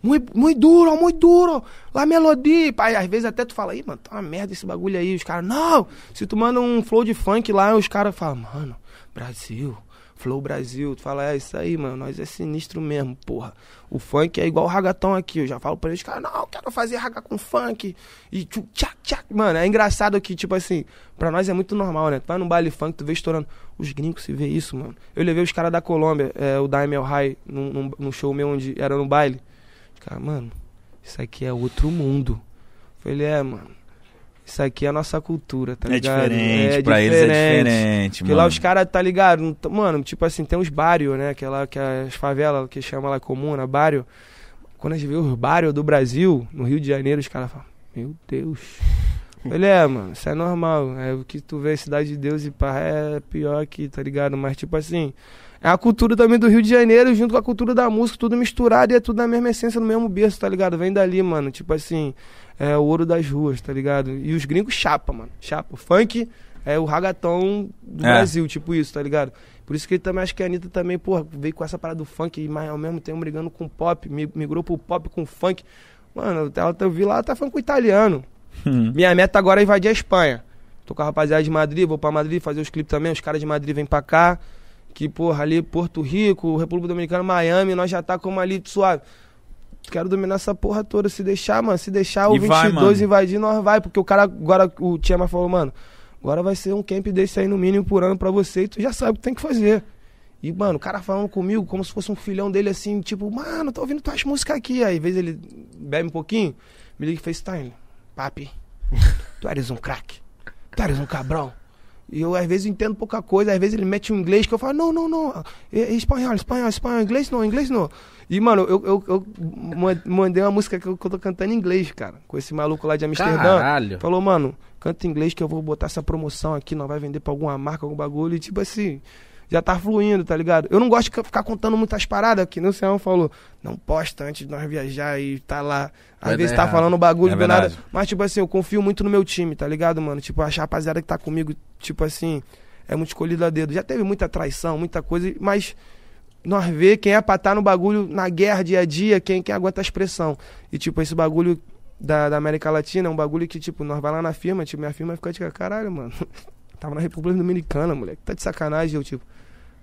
Speaker 2: Muito, muito duro, muito duro. Lá melodia. Pai, às vezes até tu fala, ih, mano, tá uma merda esse bagulho aí. Os caras, não. Se tu manda um flow de funk lá, os caras falam, mano, Brasil. Flow Brasil, tu fala, é isso aí, mano, nós é sinistro mesmo, porra. O funk é igual o ragatão aqui, eu já falo pra eles, cara, não, quero fazer raga com funk. E tchac, tchac. Mano, é engraçado que, tipo assim, pra nós é muito normal, né? Tu vai num baile funk, tu vê estourando. Os gringos se vê isso, mano. Eu levei os caras da Colômbia, é, o Daimel High, num, num, num show meu onde era no baile. Os caras, mano, isso aqui é outro mundo. Eu falei, é, mano. Isso aqui é a nossa cultura, tá
Speaker 1: É
Speaker 2: ligado?
Speaker 1: diferente, pra eles é diferente,
Speaker 2: Porque
Speaker 1: mano.
Speaker 2: lá os caras, tá ligado? Mano, tipo assim, tem os barrios, né? Que é lá, que é as favelas, que chama lá comuna, barrio. Quando a gente vê os barrios do Brasil, no Rio de Janeiro, os caras falam, meu Deus. Ele é, mano, isso é normal. É o que tu vê, Cidade de Deus e pá, é pior aqui, tá ligado? Mas, tipo assim, é a cultura também do Rio de Janeiro, junto com a cultura da música, tudo misturado e é tudo na mesma essência, no mesmo berço, tá ligado? Vem dali, mano. Tipo assim, é o ouro das ruas, tá ligado? E os gringos chapa, mano. Chapa. O funk é o ragaton do
Speaker 1: É.
Speaker 2: Brasil, tipo isso, tá ligado? Por isso que ele também acho que a Anitta também, porra, veio com essa parada do funk, mas ao mesmo tempo brigando com o pop, mi- migrou pro pop com funk. Mano, ela, eu vi lá, ela tá falando com o italiano. Minha meta agora é invadir a Espanha. Tô com a rapaziada de Madrid, vou pra Madrid fazer os clipes também. Os caras de Madrid vêm pra cá. Que, porra, ali Porto Rico, República Dominicana, Miami, nós já tá como ali suave. Quero dominar essa porra toda. Se deixar, mano, se deixar o
Speaker 1: E vai,
Speaker 2: 22
Speaker 1: mano.
Speaker 2: invadir, nós vai. Porque o cara, agora, o Tiama falou, mano, agora vai ser um camp desse aí no mínimo por ano pra você. E tu já sabe o que tem que fazer. E, mano, o cara falando comigo como se fosse um filhão dele, assim, tipo, mano, tô ouvindo tuas músicas aqui. Aí, às vezes ele bebe um pouquinho, me liga e FaceTime. Papi, tu eres um craque. Tu eres um cabrão. E eu, às vezes, entendo pouca coisa. Às vezes ele mete um inglês que eu falo, não, não, não. É, é espanhol, espanhol, espanhol. Inglês não, inglês não. E, mano, eu, eu, eu ma- mandei uma música que eu, que eu tô cantando em inglês, cara. Com esse maluco lá de Amsterdã.
Speaker 3: Caralho.
Speaker 2: Falou, mano, canta em inglês que eu vou botar essa promoção aqui, não vai vender pra alguma marca, algum bagulho. E tipo assim, já tá fluindo, tá ligado? Eu não gosto de ficar contando muitas paradas, que nem o Senhor falou. Não posta antes de nós viajar e tá lá. Às
Speaker 3: Vai
Speaker 2: vezes tá
Speaker 3: errado.
Speaker 2: falando bagulho
Speaker 1: É
Speaker 2: do nada. Mas, tipo assim, eu confio muito no meu time, tá ligado, mano? Tipo, a rapaziada que tá comigo, tipo assim, é muito escolhido a dedo. Já teve muita traição, muita coisa, mas nós vê quem é pra estar no bagulho na guerra dia a dia, quem, quem aguenta a expressão. E, tipo, esse bagulho da, da América Latina é um bagulho que, tipo, nós vai lá na firma, tipo, minha firma fica de caralho, mano. Tava na República Dominicana, moleque. Tá de sacanagem. Eu, tipo,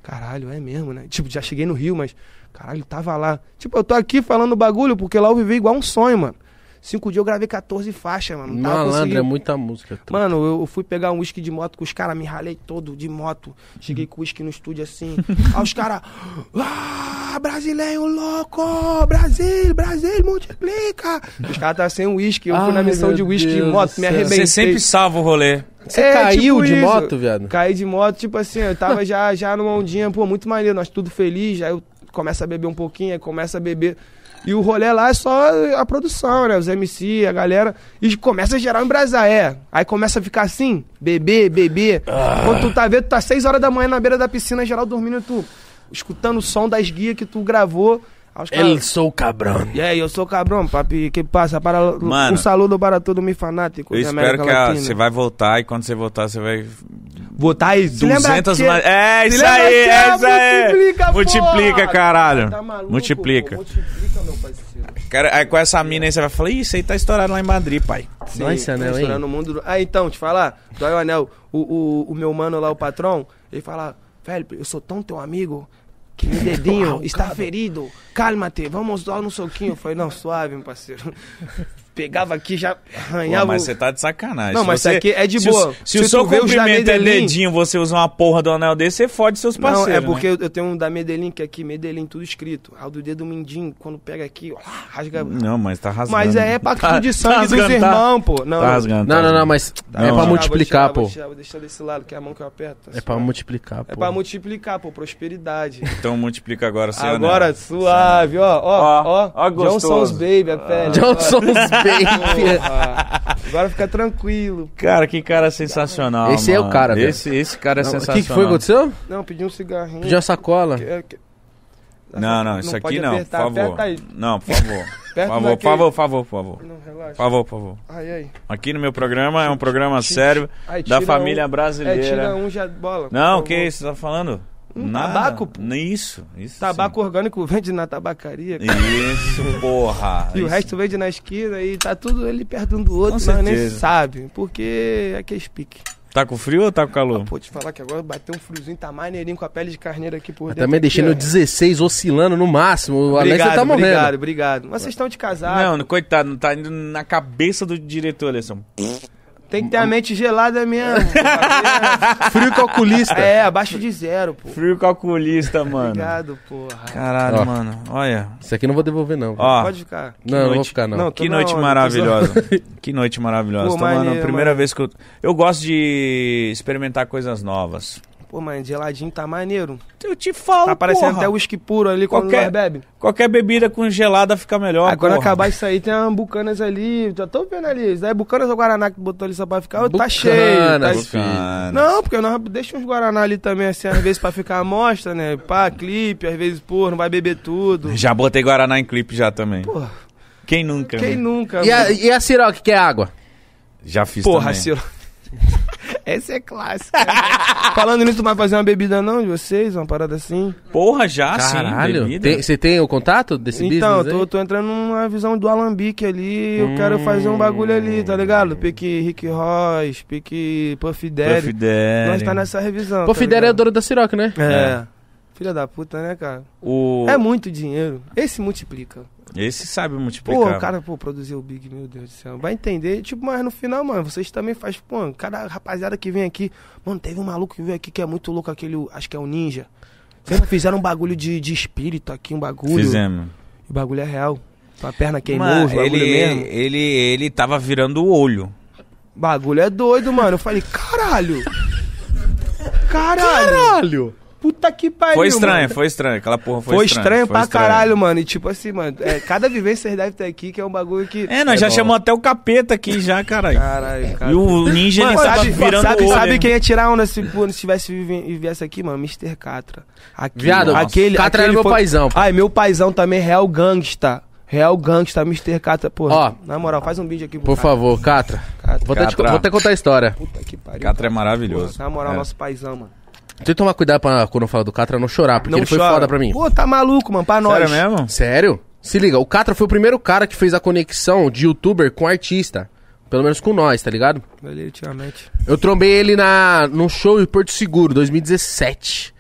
Speaker 2: caralho, é mesmo, né? Tipo, já cheguei no Rio, mas, caralho, tava lá. Tipo, eu tô aqui falando bagulho porque lá eu vivi igual um sonho, mano. Cinco dias eu gravei 14 faixas, mano. Não tava
Speaker 3: Malandro, é
Speaker 2: conseguindo.
Speaker 3: muita música. truta.
Speaker 2: Mano, eu fui pegar um uísque de moto com os caras, me ralei todo de moto. Cheguei com o uísque no estúdio assim. Aí os caras. Ah, brasileiro louco! Brasil, Brasil, multiplica! Os caras estavam sem uísque. Eu fui na
Speaker 3: Ai,
Speaker 2: missão
Speaker 3: meu
Speaker 2: de uísque de moto, me arrebentei.
Speaker 1: Você sempre salva o rolê.
Speaker 3: Você
Speaker 2: É,
Speaker 3: caiu
Speaker 2: tipo
Speaker 3: de
Speaker 2: isso.
Speaker 3: moto, viado?
Speaker 2: Caí de moto, tipo assim, eu tava já, já numa ondinha, pô, muito maneiro, nós tudo feliz, aí eu começo a beber um pouquinho, aí começa a beber. E o rolê lá é só a produção, né? Os MC, a galera. E começa a gerar um embrasaé. Aí começa a ficar assim, beber, beber. Quando tu tá vendo, tu tá 6 horas da manhã na beira da piscina, geral dormindo, e tu escutando o som das guias que tu gravou.
Speaker 3: El sou cabrão.
Speaker 2: E aí, eu sou cabrão, papi, que passa? Para,
Speaker 1: Mano,
Speaker 2: um saludo para todo mundo fanático
Speaker 1: Eu espero que você vai voltar e quando você voltar, você vai.
Speaker 2: Se lembra
Speaker 1: 200
Speaker 2: que-
Speaker 1: mais. É, isso aí,
Speaker 2: que
Speaker 1: é isso aí.
Speaker 2: Multiplica,
Speaker 1: Multiplica, caralho.
Speaker 2: Tá maluco,
Speaker 1: Multiplica.
Speaker 2: pô, multiplica, meu.
Speaker 1: Cara, aí com essa mina aí você vai falar, isso aí tá estourado lá em Madrid, pai.
Speaker 2: Sim,
Speaker 3: esse anel,
Speaker 2: tá
Speaker 3: hein?
Speaker 2: estourando o mundo do- Ah, então, te falar, dói o anel. O, o, o meu mano lá, o patrão, ele fala, Felipe, eu sou tão teu amigo que meu dedinho está ferido. Calma-te, vamos dar um soquinho. Eu falei, não, suave, meu parceiro. Pegava aqui, já
Speaker 1: Pô,
Speaker 2: arranhava.
Speaker 1: mas
Speaker 2: o-
Speaker 1: você tá de sacanagem.
Speaker 2: Não, mas
Speaker 1: você-
Speaker 2: isso aqui é de
Speaker 1: se
Speaker 2: boa.
Speaker 1: O, se,
Speaker 2: Se
Speaker 1: o seu cumprimento é dedinho, você usa uma porra do anel desse, você fode seus
Speaker 2: Não,
Speaker 1: parceiros.
Speaker 2: é
Speaker 1: né?
Speaker 2: porque eu, eu tenho um da Medellín, que é aqui, Medellín, tudo escrito. O do dedo mindinho, quando pega aqui, ó, rasga.
Speaker 1: Não, mas tá rasgando.
Speaker 2: Mas é pacto
Speaker 1: Tá-
Speaker 2: de
Speaker 1: tá
Speaker 2: sangue dos
Speaker 1: rasgando, tá-
Speaker 2: irmãos, pô. Não,
Speaker 1: Tá rasgando.
Speaker 3: Não,
Speaker 1: tá
Speaker 3: não, não, mas
Speaker 1: Não,
Speaker 3: é pra multiplicar,
Speaker 2: vou tirar,
Speaker 3: pô.
Speaker 2: Vou tirar, vou deixar desse lado, que é a mão que eu aperto.
Speaker 3: É pra multiplicar,
Speaker 2: É
Speaker 3: pô.
Speaker 2: pra multiplicar, pô, prosperidade.
Speaker 1: Então multiplica agora seu
Speaker 2: Agora, suave, ó, ó,
Speaker 1: Ó,
Speaker 2: ó.
Speaker 1: ó, gostoso.
Speaker 2: Johnson's Baby, a pele.
Speaker 3: Johnson's Baby.
Speaker 2: Agora fica tranquilo.
Speaker 1: Cara, que cara sensacional.
Speaker 3: Esse é o
Speaker 1: mano.
Speaker 3: cara, velho.
Speaker 1: Esse, esse cara é
Speaker 3: O
Speaker 1: sensacional.
Speaker 3: que, que foi que aconteceu?
Speaker 2: Não, pedi um cigarrinho.
Speaker 3: Pediu uma sacola.
Speaker 2: Que- é que-
Speaker 1: Não, não, isso aqui
Speaker 2: pode
Speaker 1: não,
Speaker 2: apertar,
Speaker 1: por favor. Não, por favor. Por favor, por favor, por favor, por favor.
Speaker 2: Não, relaxa.
Speaker 1: Por favor, por favor.
Speaker 2: Ai, ai.
Speaker 1: Aqui no meu programa é um programa sério
Speaker 2: Ai,
Speaker 1: da família
Speaker 2: um- É,
Speaker 1: brasileira.
Speaker 2: tira um já bola.
Speaker 1: Não, o que isso você tá falando?
Speaker 2: Um
Speaker 1: Nada.
Speaker 2: tabaco, pô.
Speaker 1: Isso, isso.
Speaker 2: Tabaco orgânico vende na tabacaria.
Speaker 1: sim.
Speaker 2: cara.
Speaker 1: Isso, porra.
Speaker 2: E o
Speaker 1: Isso.
Speaker 2: resto vende na esquina e tá tudo ali perto um do outro,
Speaker 1: Com
Speaker 2: mas nem sabe. Porque é que pique.
Speaker 1: Tá com frio ou tá com calor?
Speaker 2: Pô, te falar que agora bateu um friozinho, tá maneirinho com a pele de carneiro aqui por
Speaker 3: Mas
Speaker 2: dentro.
Speaker 3: também
Speaker 2: aqui,
Speaker 3: deixando
Speaker 2: ó.
Speaker 3: o 16 oscilando no máximo. O Alex
Speaker 2: Obrigado,
Speaker 3: tá morrendo.
Speaker 2: obrigado, obrigado. Mas vocês estão de casado.
Speaker 1: Não, coitado, não tá indo na cabeça do diretor, Alessandro.
Speaker 2: Tem que ter a mente gelada mesmo.
Speaker 3: Frio calculista.
Speaker 2: é, abaixo de zero, pô.
Speaker 1: Frio calculista, mano.
Speaker 2: Obrigado, porra.
Speaker 1: Caralho,
Speaker 3: Ó.
Speaker 1: mano. Olha.
Speaker 3: Isso aqui eu não vou devolver, não.
Speaker 1: Ó,
Speaker 2: Pode ficar.
Speaker 3: não, não vou
Speaker 1: noite-
Speaker 3: ficar, não.
Speaker 2: Não, tô
Speaker 1: que
Speaker 2: na
Speaker 1: noite maravilhosa. que noite maravilhosa.
Speaker 2: Pô,
Speaker 1: Tô, mano,
Speaker 2: maneiro,
Speaker 1: primeira
Speaker 2: mano.
Speaker 1: vez que eu. Eu gosto de experimentar coisas novas.
Speaker 2: Pô, mano, geladinho tá maneiro.
Speaker 1: Eu te falo,
Speaker 2: Tá parecendo
Speaker 1: porra.
Speaker 2: até uísque puro ali quando
Speaker 1: Qualquer-
Speaker 2: nós bebe.
Speaker 1: Qualquer bebida congelada fica melhor,
Speaker 2: Agora
Speaker 1: porra.
Speaker 2: acabar isso aí, tem uma Bucanas ali. Já tô vendo ali. Isso daí é Bucanas ou Guaraná que botou ali só pra ficar? Tá
Speaker 3: Bucanas,
Speaker 2: cheio. Tá...
Speaker 1: Bucanas.
Speaker 2: Não, porque nós deixa uns Guaraná ali também, assim, às vezes pra ficar à mostra, né? Pá, clipe, às vezes, pô, não vai beber tudo.
Speaker 1: Já botei Guaraná em clipe já também.
Speaker 2: Pô,
Speaker 1: Quem nunca?
Speaker 2: quem
Speaker 1: né?
Speaker 2: nunca?
Speaker 3: E a, e a Ciroc, que é água?
Speaker 1: Já fiz
Speaker 2: Porra,
Speaker 1: também.
Speaker 2: Ciro. Essa é clássica. Falando nisso, tu vai fazer uma bebida não de vocês? Uma parada assim?
Speaker 1: Porra, já
Speaker 3: Caralho.
Speaker 1: sim, bebida.
Speaker 3: Tem- Você tem o contato desse
Speaker 2: então,
Speaker 3: business
Speaker 2: tô,
Speaker 3: aí?
Speaker 2: tô entrando numa visão do alambique ali. Eu quero fazer um bagulho ali, tá ligado? Pique Rick Ross, pique Puff Daddy.
Speaker 1: Puff Daddy.
Speaker 2: Nós tá nessa revisão.
Speaker 3: Pô,
Speaker 2: tá
Speaker 3: Fidel é
Speaker 2: ligado?
Speaker 3: dono da Ciroc, né?
Speaker 2: É. Filha da puta, né, cara?
Speaker 1: O...
Speaker 2: É muito dinheiro. Esse multiplica.
Speaker 1: Esse sabe
Speaker 2: Pô,
Speaker 1: multiplicar.
Speaker 2: o cara, pô, produziu o Big, meu Deus do céu. Vai entender, tipo, mas no final, mano, vocês também fazem, pô, cada rapaziada que vem aqui. Mano, teve um maluco que veio aqui que é muito louco, aquele, acho que é o Ninja. Vocês não fizeram um bagulho de, de espírito aqui, um bagulho.
Speaker 1: Fizemos.
Speaker 2: O bagulho é real. Tua perna queimou, bagulho
Speaker 1: ele,
Speaker 2: mesmo.
Speaker 1: ele, ele tava virando o olho.
Speaker 2: Bagulho é doido, mano. Eu falei, caralho. Caralho.
Speaker 3: Caralho!
Speaker 2: Puta que pariu.
Speaker 1: Foi estranho,
Speaker 2: mano.
Speaker 1: foi estranho. Aquela porra foi,
Speaker 2: Foi estranho, pra
Speaker 1: estranho.
Speaker 2: caralho, mano. E tipo assim, mano, é, cada vivência vocês devem ter aqui que é um bagulho que.
Speaker 1: É, nós já
Speaker 2: bom.
Speaker 1: chamamos até o capeta aqui já, caralho.
Speaker 2: Caralho, cara.
Speaker 1: E o ninja,
Speaker 2: Mano,
Speaker 1: ele tava
Speaker 2: sabe,
Speaker 1: virando
Speaker 2: sabe,
Speaker 1: o olho.
Speaker 2: sabe quem ia tirar onda se, se tivesse e viesse aqui, mano? Mr. Catra. Aqui,
Speaker 3: Viado,
Speaker 2: aquele,
Speaker 3: Catra era
Speaker 2: aquele
Speaker 3: meu paizão, pô.
Speaker 2: Ai, meu paizão também, Real Gangsta. Real Gangsta, Mr. Catra, porra.
Speaker 3: Ó.
Speaker 2: Na moral, faz um vídeo aqui pro
Speaker 3: Por
Speaker 2: Catra.
Speaker 3: favor, Catra.
Speaker 2: Catra.
Speaker 3: Vou até, te, vou até contar a história.
Speaker 2: Puta que pariu.
Speaker 1: Catra é
Speaker 2: Porra,
Speaker 1: maravilhoso.
Speaker 2: na moral,
Speaker 1: É.
Speaker 2: nosso paizão, mano.
Speaker 3: Tem que tomar cuidado pra, quando eu falo do Catra não chorar, porque
Speaker 2: Não
Speaker 3: ele foi
Speaker 2: chora.
Speaker 3: foda pra mim.
Speaker 2: Pô, tá maluco, mano, pra nós.
Speaker 1: Sério mesmo?
Speaker 3: Sério? Se liga, o Catra foi o primeiro cara que fez a conexão de youtuber com artista. Pelo menos com nós, tá ligado?
Speaker 2: Definitivamente.
Speaker 3: Eu trombei ele na, num show em Porto Seguro, 2017.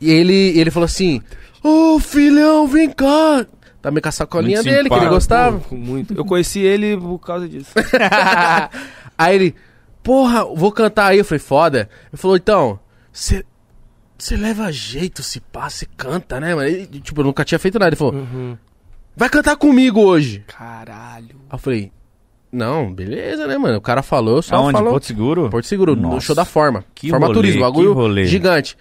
Speaker 3: E ele, ele falou assim: Ô filhão, vem cá. Tá com a sacolinha
Speaker 1: Muito
Speaker 3: dele, que ele gostava.
Speaker 2: Pô, muito. Eu conheci ele por causa disso.
Speaker 3: aí ele, porra, vou cantar aí. Eu falei, foda. Ele falou, então, você leva jeito, se passa, você canta, né, mano? Tipo, eu nunca tinha feito nada. Ele falou,
Speaker 2: Uhum.
Speaker 3: vai cantar comigo hoje.
Speaker 2: Caralho.
Speaker 3: Aí eu falei, não, beleza, né, mano? O cara falou, eu só
Speaker 1: Aonde?
Speaker 3: falou.
Speaker 1: Porto Seguro?
Speaker 3: Porto Seguro, no
Speaker 1: Nossa.
Speaker 3: show da Forma.
Speaker 1: Que
Speaker 3: Forma
Speaker 1: rolê,
Speaker 3: Turismo,
Speaker 1: que
Speaker 3: bagulho
Speaker 1: rolê.
Speaker 3: gigante.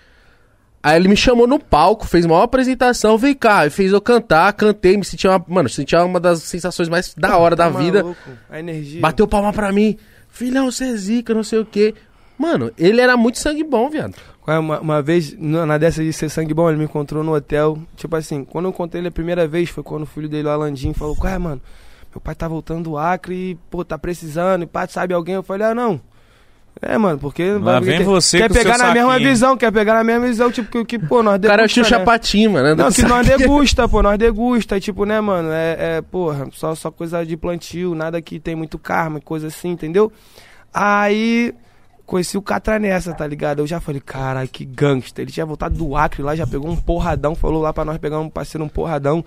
Speaker 3: Aí ele me chamou no palco, fez uma apresentação, vem cá, e fez eu cantar, cantei, me senti uma, mano, senti uma das sensações mais da hora da
Speaker 2: Tá
Speaker 3: vida.
Speaker 2: maluco. A energia.
Speaker 3: Bateu palma pra mim. Filhão, você é zica, não sei o quê. Mano, ele era muito sangue bom, viado.
Speaker 2: É, Uma, uma vez, na dessa de ser sangue bom, ele me encontrou no hotel. Tipo assim, quando eu encontrei ele a primeira vez, foi quando o filho dele, o Alandim, falou: Qual é, mano? Meu pai tá voltando do Acre e, pô, tá precisando. E pá, sabe alguém? Eu falei: Ah, não. É, mano, porque.
Speaker 1: Lá vem
Speaker 2: quer,
Speaker 1: você
Speaker 2: Quer
Speaker 1: com seu
Speaker 2: pegar na mesma
Speaker 1: saquinho.
Speaker 2: visão, quer pegar na mesma visão, tipo, que, que pô, nós
Speaker 3: O cara é o
Speaker 2: degusta,
Speaker 3: Xuxa
Speaker 2: né?
Speaker 3: Patim, mano. anda
Speaker 2: Não, que nós degusta, pô, nós degusta, tipo, né, mano, é, é porra, só, só coisa de plantio, nada que tem muito karma, coisa assim, entendeu? Aí, conheci o Catra nessa, tá ligado? Eu já falei, caralho, que gangster. Ele tinha voltado do Acre lá, já pegou um porradão, falou lá pra nós pegar um parceiro, um porradão.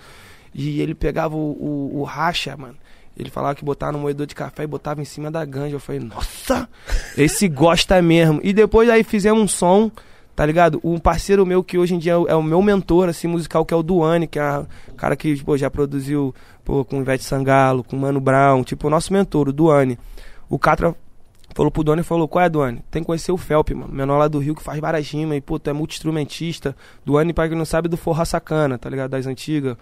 Speaker 2: E ele pegava o, o, o racha, mano. Ele falava que botava no moedor de café e botava em cima da ganja. Eu falei, nossa, esse gosta mesmo. E depois aí fizemos um som, tá ligado? Um parceiro meu que hoje em dia é o, é o meu mentor, assim, musical, que é o Duane, que é um cara que, pô, já produziu, pô, com Ivete Sangalo, com Mano Brown, tipo, o nosso mentor, o Duane. O Catra falou pro Duane e falou, qual é, Duane? Tem que conhecer o Felp, mano, menor lá do Rio que faz várias rimas e, pô, tu é multi-instrumentista. Duane, pra quem não sabe, do Forró Sacana, tá ligado? Das antigas.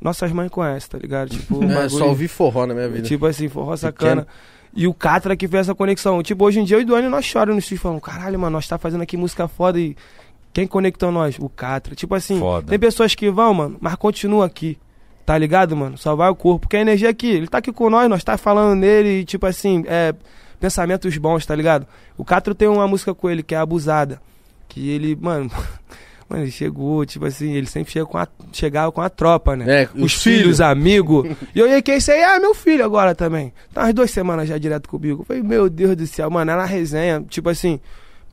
Speaker 2: Nossas mães conhecem, tá ligado? Tipo,
Speaker 3: É,
Speaker 2: bagulho-
Speaker 3: só ouvi forró na minha vida.
Speaker 2: Tipo assim, forró sacana. E o Catra que fez essa conexão. Tipo, hoje em dia eu e o Duane nós choramos no estúdio falando, caralho, mano, nós tá fazendo aqui música foda e quem conectou nós? O Catra. Tipo assim,
Speaker 1: Foda.
Speaker 2: tem pessoas que vão, mano, mas continua aqui. Tá ligado, mano? Só vai o corpo. Porque a energia aqui, ele tá aqui com nós, nós tá falando nele e, tipo assim, é, pensamentos bons, tá ligado? O Catra tem uma música com ele que é Abusada. Que ele, mano. Mano, ele chegou, tipo assim, ele sempre chega com a, chegava com a tropa, né?
Speaker 3: É,
Speaker 2: Os
Speaker 3: os
Speaker 2: filhos,
Speaker 3: filhos.
Speaker 2: amigos. E eu ia que esse aí, ah, meu filho agora também. Tá umas duas semanas já direto comigo. Eu falei, meu Deus do céu, mano, era na resenha, tipo assim,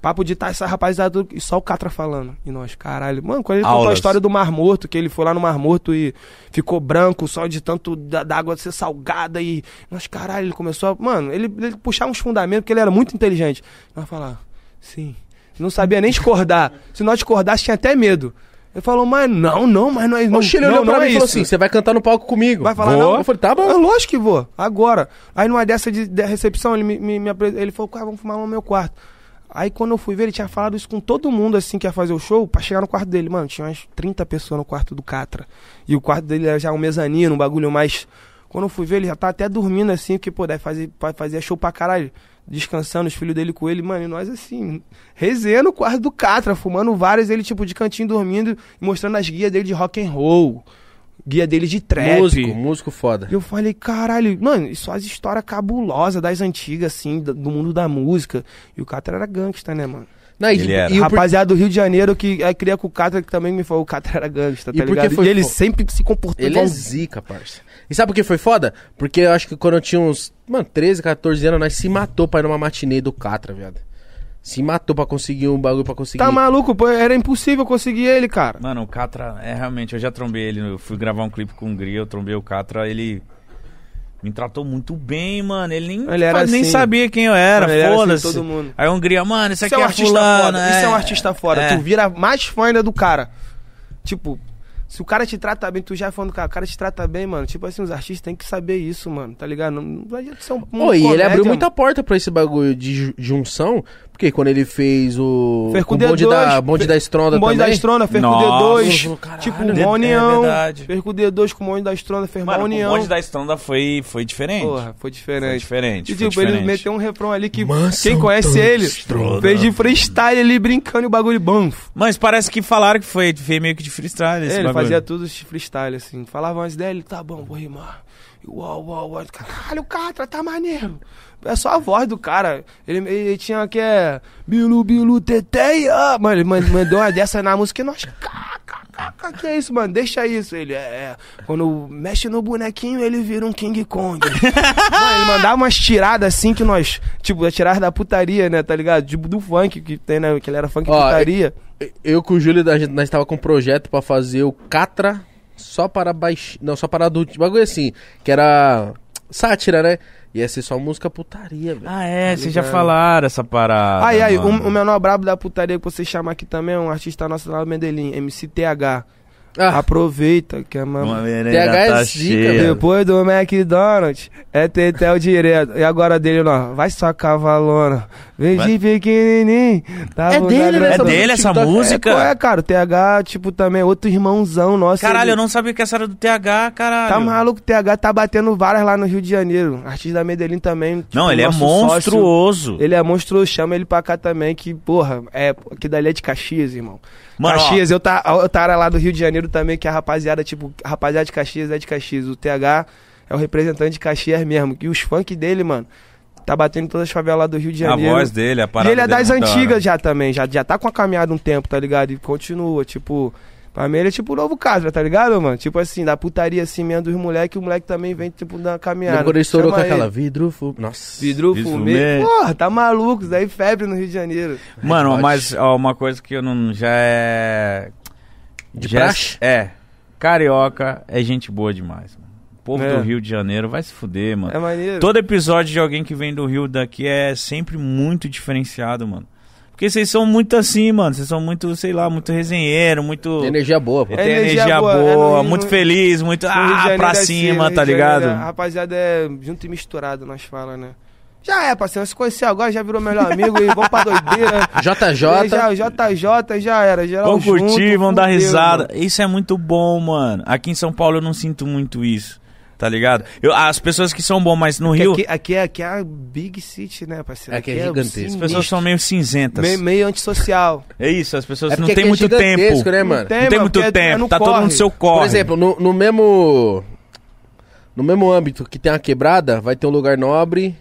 Speaker 2: papo de estar essa rapaziada e só o Catra falando. E nós, caralho. Mano, quando ele contou a
Speaker 1: Aulas.
Speaker 2: história do Mar Morto, que ele foi lá no Mar Morto e ficou branco só de tanto da, da água ser salgada e. Nós, caralho, ele começou a. Mano, ele, ele puxava uns fundamentos, porque ele era muito inteligente. Nós falar, sim. Não sabia nem discordar. Se nós discordasse, tinha até medo. Ele falou, mas não, não, mas não é não,
Speaker 3: Oxe, ele
Speaker 2: não,
Speaker 3: olhou
Speaker 2: não
Speaker 3: pra
Speaker 2: é
Speaker 3: mim e falou assim: você vai cantar no palco comigo.
Speaker 2: Vai falar
Speaker 3: Vou.
Speaker 2: não?
Speaker 3: Eu falei, tá
Speaker 2: Ah,
Speaker 3: bom.
Speaker 2: lógico que vou, agora. Aí numa dessa de, de recepção, ele me, me, me apre- ele falou, cara, vamos fumar no meu quarto. Aí quando eu fui ver, ele tinha falado isso com todo mundo assim que ia fazer o show, pra chegar no quarto dele. Mano, tinha umas 30 pessoas no quarto do Catra. E o quarto dele era já um mezanino, um bagulho mais. Quando eu fui ver, ele já tá até dormindo assim, porque, pô, deve fazer, fazer show pra caralho. Descansando, os filhos dele com ele, mano, e nós assim, resenha no quarto do Catra, fumando vários, ele tipo de cantinho dormindo mostrando as guias dele de rock and roll, guia dele de trap.
Speaker 3: Músico, músico foda.
Speaker 2: E eu falei, caralho, mano, isso as histórias cabulosas das antigas, assim, do do mundo da música. E o Catra era gangsta, né, mano?
Speaker 3: Não, e,
Speaker 1: Ele era.
Speaker 3: e
Speaker 2: Rapaziada do Rio de Janeiro que aí cria com o Catra, que também me falou, o Catra era gangsta, tá
Speaker 3: E
Speaker 2: ligado?
Speaker 3: foi
Speaker 2: e ele sempre se comportou
Speaker 3: Ele é zica, parça. E sabe por que foi foda? Porque eu acho que quando eu tinha uns, mano, 13, 14 anos, nós se matou pra ir numa matinê do Catra, viado. Se matou pra conseguir um bagulho pra conseguir.
Speaker 2: Tá maluco, pô, era impossível conseguir ele, cara.
Speaker 1: Mano, o Catra, é realmente, eu já trombei ele. Eu fui gravar um clipe com o Gri, eu trombei o Catra, ele me tratou muito bem, mano. Ele nem,
Speaker 2: Ele era
Speaker 1: nem
Speaker 2: assim.
Speaker 1: sabia quem eu era,
Speaker 2: assim,
Speaker 1: foda-se.
Speaker 2: mundo.
Speaker 1: Aí a Hungria, mano, isso aqui
Speaker 2: Isso é um
Speaker 1: é,
Speaker 2: artista
Speaker 1: fulano,
Speaker 2: foda. Isso é um artista foda.
Speaker 1: É.
Speaker 2: Tu vira mais fã ainda do cara. Tipo, se o cara te trata bem, tu já é fã do cara, o cara te trata bem, mano. Tipo assim, os artistas têm que saber isso, mano, tá ligado? Não, não adianta ser um. um
Speaker 3: e ele
Speaker 2: comédia,
Speaker 3: abriu muita
Speaker 2: mano.
Speaker 3: porta pra esse bagulho de ju- junção, porque quando ele fez o,
Speaker 2: Fer com
Speaker 3: o bonde,
Speaker 2: D2,
Speaker 3: da, bonde da Estronda
Speaker 2: O bonde
Speaker 3: também.
Speaker 2: da Estrona, fez com
Speaker 1: Nossa,
Speaker 2: D2.
Speaker 3: caralho,
Speaker 2: tipo,
Speaker 1: é
Speaker 2: uma união.
Speaker 1: verdade.
Speaker 2: fez com D2 com o bonde da Estrona, fez uma
Speaker 1: Mano, o
Speaker 2: união.
Speaker 1: bonde da Estronda foi, foi diferente.
Speaker 2: Porra, foi diferente.
Speaker 1: Foi diferente,
Speaker 2: E
Speaker 1: foi
Speaker 2: tipo, ele
Speaker 1: diferente.
Speaker 2: meteu um refrão ali que
Speaker 3: Mansão
Speaker 2: quem conhece ele
Speaker 3: estrona.
Speaker 2: fez de freestyle ali brincando e o bagulho bam.
Speaker 1: Mas parece que falaram que foi, foi meio que de freestyle esse
Speaker 2: É, ele
Speaker 1: bagulho.
Speaker 2: Fazia tudo freestyle, assim. Falava antes dele, tá bom, vou rimar. Uau, uau, uau. Caralho, o Catra tá maneiro. É só a voz do cara. Ele, ele tinha que é. Bilu, bilu, teteia. Mano, ele man- mandou uma dessa na música e nós. Cá, cá, cá, Que é isso, mano? Deixa isso. Ele é. é. Quando mexe no bonequinho, ele vira um King Kong. mano, ele mandava umas tiradas assim que nós. Tipo, as tiradas da putaria, né? Tá ligado? Tipo, do funk que tem, né? Que ele era funk
Speaker 3: Ó,
Speaker 2: putaria.
Speaker 3: Eu com o Júlio, a gente, nós tava com um projeto pra fazer o Catra só para baixo. Não, só para adultos. Bagulho assim, que era sátira, né? Ia ser só música putaria, velho.
Speaker 1: Ah, é, vocês já falaram essa parada.
Speaker 2: Ai, ai, o,
Speaker 1: mano.
Speaker 2: o menor brabo da putaria que você chama aqui também é um artista nosso lá do Medellín, MCTH.
Speaker 3: Ah,
Speaker 2: Aproveita que é
Speaker 1: Uma
Speaker 2: mamãe.
Speaker 3: TH é
Speaker 1: tá
Speaker 3: zica,
Speaker 1: cheia.
Speaker 2: Depois do McDonald's, é Tetel direto. E agora dele, não. Vai só cavalona. Vem de pequenininho. Tá
Speaker 3: É dele, né,
Speaker 1: É
Speaker 3: essa
Speaker 1: dele essa
Speaker 3: TikTok.
Speaker 1: música?
Speaker 2: É, é, cara, o TH, tipo, também outro irmãozão nosso.
Speaker 1: Caralho,
Speaker 2: ele-
Speaker 1: eu não sabia que essa era do TH, caralho.
Speaker 2: Tá maluco, o TH tá batendo várias lá no Rio de Janeiro. Artista da Medellín também. tipo,
Speaker 1: Não, ele é
Speaker 2: nosso sócio.
Speaker 1: monstruoso.
Speaker 2: Ele é monstruoso, chama ele pra cá também, que, porra, é, que dali é de Caxias, irmão.
Speaker 1: Mano,
Speaker 2: Caxias, eu, tá, eu tava lá do Rio de Janeiro também, que a rapaziada, tipo, a rapaziada de Caxias é de Caxias. O TH é o representante de Caxias mesmo. E os funk dele, mano, tá batendo em todas as favelas lá do Rio de
Speaker 1: A
Speaker 2: Janeiro.
Speaker 1: voz dele, a
Speaker 2: E
Speaker 1: parada
Speaker 2: ele é
Speaker 1: dele
Speaker 2: das antigas já também, já, já tá com a caminhada um tempo, tá ligado? E continua, tipo. Pra mim ele é tipo o novo Casra, tá ligado, mano? Tipo assim, da putaria assim mesmo dos moleques, o moleque também vem, tipo, da caminhada.
Speaker 3: Ele estourou com aquela vidro fu- Nossa.
Speaker 2: Vidro fumê. Porra, tá maluco, isso daí febre no Rio de Janeiro.
Speaker 1: Mano, mas ó, uma coisa que eu não. Já é.
Speaker 3: De
Speaker 1: já
Speaker 3: praxe?
Speaker 1: É. Carioca é gente boa demais, mano. O povo
Speaker 2: É.
Speaker 1: do Rio de Janeiro vai se fuder, mano.
Speaker 2: É maneiro.
Speaker 1: Todo episódio de alguém que vem do Rio daqui é sempre muito diferenciado, mano. Porque vocês são muito assim, mano. Vocês são muito, sei lá, muito resenheiro, muito.
Speaker 3: Tem energia boa, pô.
Speaker 1: Tem
Speaker 2: É
Speaker 1: energia,
Speaker 2: energia boa,
Speaker 1: boa,
Speaker 2: é no
Speaker 1: muito feliz, muito.
Speaker 2: No Rio de
Speaker 1: Ah, pra
Speaker 2: é assim,
Speaker 1: cima,
Speaker 2: no Rio
Speaker 1: tá ligado?
Speaker 2: A rapaziada é junto e misturado, nós fala, né? Já é, parceiro, se conheceu agora, já virou melhor amigo e vamos pra doideira.
Speaker 3: JJ.
Speaker 2: Já, JJ já era, geral
Speaker 1: Vão curtir,
Speaker 2: junto,
Speaker 1: vão dar
Speaker 2: fudeu,
Speaker 1: risada.
Speaker 2: mano.
Speaker 1: Isso é muito bom, mano. Aqui em São Paulo eu não sinto muito isso. Tá ligado? Eu, as pessoas que são bom, mas no
Speaker 2: Porque
Speaker 1: Rio,
Speaker 2: Aqui, aqui, é, aqui é a big city, né, parceiro?
Speaker 3: Aqui é gigantesco.
Speaker 1: as pessoas são meio cinzentas.
Speaker 2: meio, meio antissocial.
Speaker 1: É isso, as pessoas
Speaker 3: É
Speaker 1: não
Speaker 3: aqui é
Speaker 1: muito tempo.
Speaker 3: gigantesco, né, mano?
Speaker 1: Não tem
Speaker 2: mano,
Speaker 1: muito
Speaker 2: porque é- é
Speaker 1: tempo, tá todo mundo
Speaker 2: corre.
Speaker 1: no seu corre.
Speaker 3: Por exemplo, no, no mesmo. No mesmo âmbito que tem a quebrada, vai ter um lugar nobre,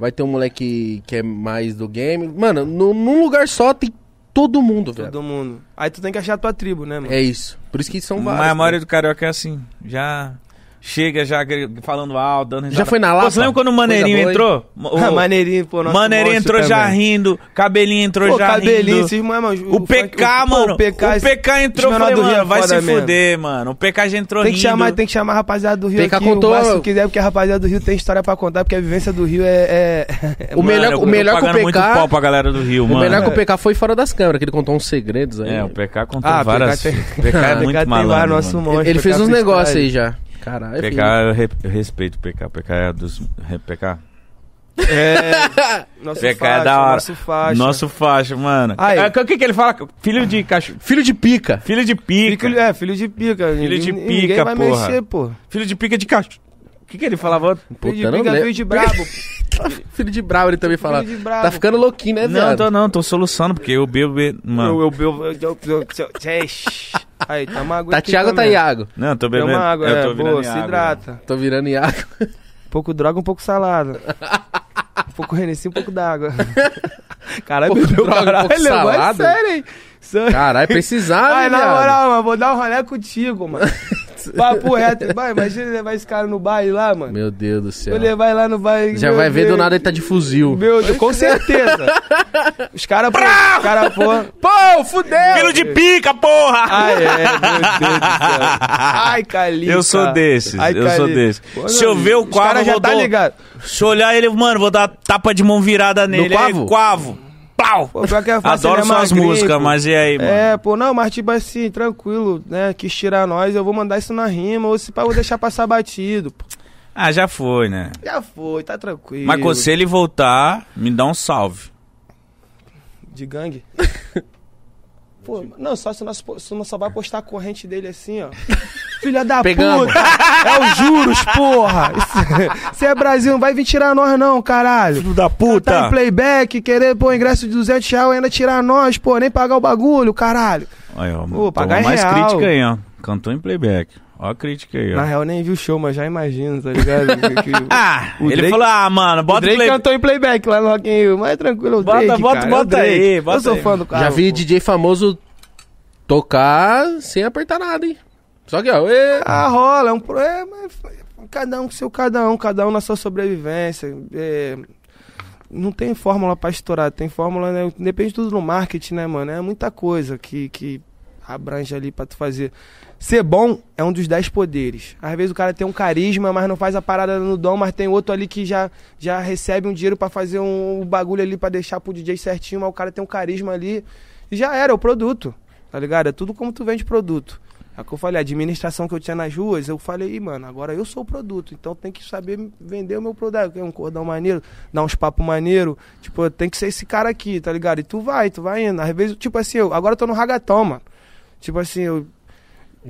Speaker 3: vai ter um moleque que é mais do game. Mano, no- num lugar só tem todo mundo, velho.
Speaker 2: Todo mundo. Aí tu tem que achar a tua tribo, né, mano?
Speaker 3: É isso. Por isso que são vários.
Speaker 1: Mas a maioria
Speaker 3: né?
Speaker 1: do carioca é assim. Já chega já falando alto, dando risada.
Speaker 3: Já foi na
Speaker 1: Pô,
Speaker 3: Lapa?
Speaker 1: Você lembra quando o Maneirinho entrou? O,
Speaker 2: Ah, maneirinho, pô, nosso
Speaker 1: Maneirinho entrou já
Speaker 2: também.
Speaker 1: rindo, cabelinho entrou
Speaker 2: Pô,
Speaker 1: já
Speaker 2: cabelinho,
Speaker 1: rindo.
Speaker 2: esses mano,
Speaker 1: O PK,
Speaker 2: pô,
Speaker 1: mano.
Speaker 2: O PK,
Speaker 1: o PK entrou, falei,
Speaker 2: do Rio
Speaker 1: mano,
Speaker 2: é
Speaker 1: vai se
Speaker 2: mesmo.
Speaker 1: fuder, mano. O PK já entrou
Speaker 2: Tem que,
Speaker 1: rindo.
Speaker 2: chamar, tem que chamar a rapaziada do Rio
Speaker 3: PK
Speaker 2: aqui,
Speaker 3: contou-
Speaker 2: o máximo que quiser, porque a rapaziada do Rio tem história pra contar, porque a vivência do Rio é... é- é-
Speaker 3: O melhor-
Speaker 1: eu
Speaker 3: o melhor que o PK
Speaker 1: muito pau pra galera do Rio,
Speaker 3: O
Speaker 1: mano.
Speaker 3: melhor que o PK foi fora das câmeras, que ele contou uns segredos aí.
Speaker 1: É, o PK contou
Speaker 2: Ah,
Speaker 1: várias... O PK é muito malandro, mano.
Speaker 3: ele fez uns negócios aí já. Caralho,
Speaker 1: PK,
Speaker 3: filho.
Speaker 1: eu re- eu respeito o PK. PK é dos... PK?
Speaker 2: É. Nosso
Speaker 1: PK
Speaker 2: faixa,
Speaker 1: é da hora.
Speaker 2: Nosso faixa.
Speaker 1: Nosso faixa, mano.
Speaker 2: Aí.
Speaker 1: Ah, O que, que ele fala? Filho de cachorro.
Speaker 3: Filho de pica.
Speaker 1: Filho de pica.
Speaker 2: Filho, é, filho de pica.
Speaker 1: Filho de pica,
Speaker 2: Ninguém vai
Speaker 1: porra.
Speaker 2: mexer, pô.
Speaker 1: Filho de pica de cachorro. O que, que ele falava?
Speaker 2: Filho de
Speaker 3: Puta,
Speaker 2: pica, filho de brabo.
Speaker 3: Filho de bravo, ele também fala.
Speaker 2: de bravo.
Speaker 3: Tá ficando louquinho, né,
Speaker 1: Não, tô não, tô soluçando, porque eu bebo. be- Mano.
Speaker 2: Eu, eu, eu, eu, eu, eu, Aí, tá uma água
Speaker 3: Tá
Speaker 2: aqui
Speaker 3: Thiago ou tá
Speaker 2: também.
Speaker 3: Iago?
Speaker 1: Não, tô
Speaker 2: Tem
Speaker 1: bebendo.
Speaker 2: uma água,
Speaker 1: eu
Speaker 2: é,
Speaker 1: tô virando
Speaker 2: boa, se
Speaker 1: água.
Speaker 2: hidrata.
Speaker 3: Tô virando Iago.
Speaker 2: Um pouco droga, um pouco salada. um pouco Renessi, um pouco d'água. Caralho,
Speaker 3: Pouco
Speaker 2: bebeu
Speaker 3: droga, um pouco salada?
Speaker 2: sério, hein? Sério.
Speaker 3: Caralho, precisava,
Speaker 2: Ai, na
Speaker 3: viado.
Speaker 2: moral, mano, vou dar um rolê contigo, mano. Papo reto. Vai, imagina levar esse cara no baile lá, mano.
Speaker 3: Meu Deus do céu.
Speaker 2: Vou levar ele lá no baile.
Speaker 3: Já vai ver do
Speaker 2: Deus.
Speaker 3: nada ele tá de fuzil.
Speaker 2: Meu Deus, com certeza. Os caras, pô, os caras, pô.
Speaker 3: Pô, fudeu!
Speaker 1: Filho de pica, porra!
Speaker 2: Ai, é, meu Deus do céu. Ai, Calica.
Speaker 1: Eu sou desses,
Speaker 2: Ai,
Speaker 1: eu sou desses.
Speaker 2: Pô,
Speaker 1: Se eu ver o
Speaker 2: caras
Speaker 1: eu
Speaker 2: já
Speaker 1: vou
Speaker 2: tá
Speaker 1: dar-
Speaker 2: ligado.
Speaker 1: Se eu olhar ele, mano, vou dar tapa de mão virada nele.
Speaker 3: quavo?
Speaker 1: Aí, quavo. Plau!
Speaker 2: Pô, pior que é fácil,
Speaker 1: Adoro
Speaker 2: é
Speaker 1: suas
Speaker 2: magrinho,
Speaker 1: músicas,
Speaker 2: pô.
Speaker 1: mas e aí, mano?
Speaker 2: É, pô, não, mas tipo assim, tranquilo, né? Quis tirar nós, eu vou mandar isso na rima, ou se pá, eu vou deixar passar batido. Pô.
Speaker 1: Ah, já foi, né?
Speaker 2: Já foi, tá tranquilo.
Speaker 1: Mas se ele voltar, me dá um salve.
Speaker 2: De gangue? Pô, não, só se nós, se nós só vai postar a corrente dele assim, ó. Filha da
Speaker 3: Pegamos.
Speaker 2: puta! É os juros, porra! Se é Brasil, não vai vir tirar nós, não, caralho.
Speaker 1: Filho da
Speaker 2: Tá em
Speaker 1: puta!
Speaker 2: playback, querer pôr ingresso de 200 reais e ainda tirar nós, pô, nem pagar o bagulho, caralho.
Speaker 1: Aí, ó,
Speaker 2: Pô, pagar
Speaker 1: mais
Speaker 2: real.
Speaker 1: crítica aí, ó. Cantou em playback. Ó a crítica aí, ó.
Speaker 2: Na real, nem vi o show, mas já imagino, tá ligado? Que- que-
Speaker 1: Ah, ele
Speaker 2: Drake-
Speaker 1: falou, ah, mano,
Speaker 2: o
Speaker 1: bota o
Speaker 2: Drake
Speaker 1: play...
Speaker 2: cantou em playback lá no Rock in Rio, mas é tranquilo, o
Speaker 1: Bota,
Speaker 2: Drake,
Speaker 1: bota,
Speaker 2: cara, é
Speaker 1: bota aí, bota
Speaker 2: Eu sou
Speaker 1: aí.
Speaker 2: fã do cara.
Speaker 3: Já vi
Speaker 2: pô.
Speaker 3: DJ famoso tocar sem apertar nada, hein? Só que, ó, ê,
Speaker 2: Ah, rola, é um é, cada um com seu cada um, cada um na sua sobrevivência. é, não tem fórmula pra estourar, tem fórmula, né? Depende tudo no marketing, né, mano? É muita coisa que, que abrange ali pra tu fazer. Ser bom é um dos dez poderes. Às vezes o cara tem um carisma, mas não faz a parada no dom, mas tem outro ali que já, já recebe um dinheiro pra fazer um, bagulho ali pra deixar pro DJ certinho, mas o cara tem um carisma ali e já era, é o produto. Tá ligado? É tudo como tu vende produto. É o que eu falei, a administração que eu tinha nas ruas, eu falei, "Ih, mano, agora eu sou o produto, então tem que saber vender o meu produto. Quer um cordão maneiro, dar uns papos maneiro. Tipo, tem que ser esse cara aqui, tá ligado? E tu vai, tu vai indo. Às vezes, tipo assim, eu, agora eu tô no ragatão, mano. Tipo assim, eu,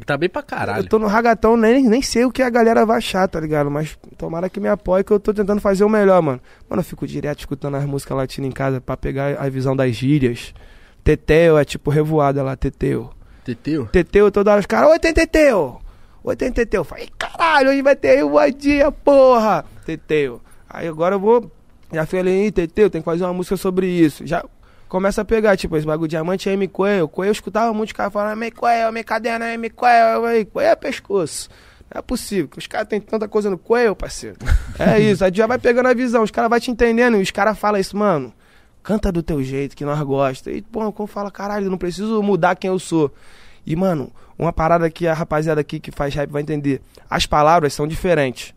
Speaker 3: tá bem pra caralho.
Speaker 2: eu tô no ragatão, nem, nem sei o que a galera vai achar, tá ligado? Mas tomara que me apoie, que eu tô tentando fazer o melhor, mano. Mano, eu fico direto escutando as músicas latinas em casa pra pegar a visão das gírias. Teteu é tipo revoada lá, Teteu.
Speaker 3: Teteu?
Speaker 2: Teteu, toda hora os caras, oi, tem Teteu! Oi, tem Teteu. Eu Falei, caralho, hoje vai ter dia, porra! Teteu. Aí agora eu vou, já falei, Teteu, tem que fazer uma música sobre isso. Já começa a pegar, tipo, esse bagulho diamante é M Coelho. Coelho eu escutava muito os caras falando, M Coelho, minha cadena é aí, Coelho é pescoço. Não é possível, que os caras têm tanta coisa no coelho, parceiro. É isso, aí já vai pegando a visão, os caras vão te entendendo e os caras falam isso, mano. Canta do teu jeito, que nós gosta. E, pô, como fala, caralho, eu não preciso mudar quem eu sou. E, mano, uma parada que a rapaziada aqui que faz rap vai entender. As palavras são diferentes.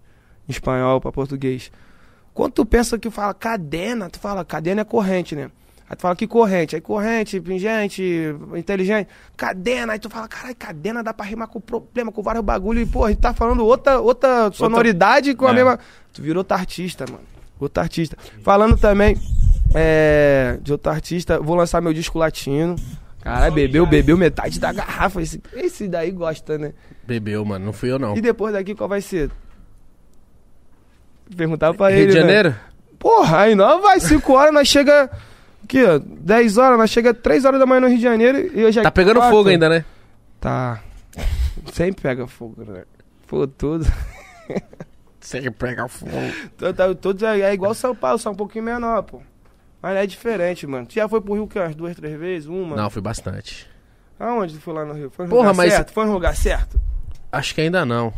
Speaker 2: Em espanhol pra português. Quando tu pensa que fala cadena, tu fala, cadena é corrente, né? Aí tu fala que corrente, aí corrente, pingente, inteligente, cadena, aí tu fala, caralho, cadena dá pra rimar com problema, com vários bagulho, e porra, e tá falando outra, outra sonoridade com a
Speaker 1: É.
Speaker 2: mesma. Tu virou outro artista, mano. Outro artista. Falando também é, de outro artista, vou lançar meu disco latino. Caralho, bebeu, bebeu metade da garrafa. Esse, esse daí gosta, né?
Speaker 3: Bebeu, mano. Não fui eu, não.
Speaker 2: E depois daqui, qual vai ser? Perguntar pra
Speaker 3: Rio
Speaker 2: ele.
Speaker 3: de
Speaker 2: né?
Speaker 3: Janeiro?
Speaker 2: Porra, aí nós vai 5 horas, nós chega. Aqui, ó, 10 horas, nós chega 3 horas da manhã no Rio de Janeiro e eu já.
Speaker 3: Tá pegando
Speaker 2: quatro.
Speaker 3: fogo ainda, né?
Speaker 2: Tá. Sempre pega fogo, né? Fogo tudo.
Speaker 3: Sempre pega fogo.
Speaker 2: Todo- todo- Todos é, é igual São Paulo, só um pouquinho menor, pô. Mas é diferente, mano. Tu já foi pro Rio que umas duas, três vezes? Uma?
Speaker 3: Não, fui bastante.
Speaker 2: Aonde tu foi lá no Rio? Foi no
Speaker 3: Porra,
Speaker 2: lugar
Speaker 3: mas-
Speaker 2: certo? Foi no lugar certo?
Speaker 3: Acho que ainda não.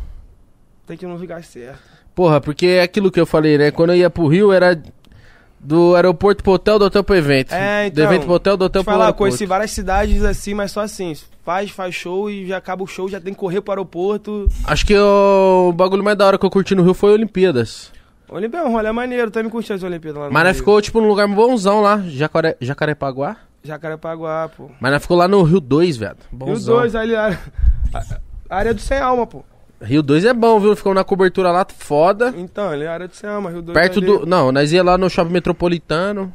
Speaker 2: Tem que ir no lugar certo.
Speaker 3: Porra, porque é aquilo que eu falei, né? Quando eu ia pro Rio, era do aeroporto pro hotel, do hotel pro evento.
Speaker 2: É,
Speaker 3: Do
Speaker 2: então.
Speaker 3: evento pro hotel, do hotel
Speaker 2: Te
Speaker 3: pro
Speaker 2: falar,
Speaker 3: aeroporto.
Speaker 2: conheci várias cidades assim, mas só assim. Faz, faz show e já acaba o show, já tem que correr pro aeroporto.
Speaker 3: Acho que o bagulho mais da hora que eu curti no Rio foi Olimpíadas.
Speaker 2: Olimpíada é um rolê maneiro, também curti as Olimpíadas lá no
Speaker 3: Mas nós
Speaker 2: Rio.
Speaker 3: ficou, tipo, num lugar bonzão lá, Jacaré, Jacarepaguá.
Speaker 2: Jacarepaguá, pô.
Speaker 3: Mas nós ficou lá no Rio 2, velho. Bonzão.
Speaker 2: dois ali, a, a área do Sem Alma, pô.
Speaker 3: Rio 2 é bom, viu? Ficou na cobertura lá, foda.
Speaker 2: Então, ele era de Selma, Rio 2.
Speaker 3: Perto
Speaker 2: ali.
Speaker 3: do. Não, nós ia lá no shopping metropolitano.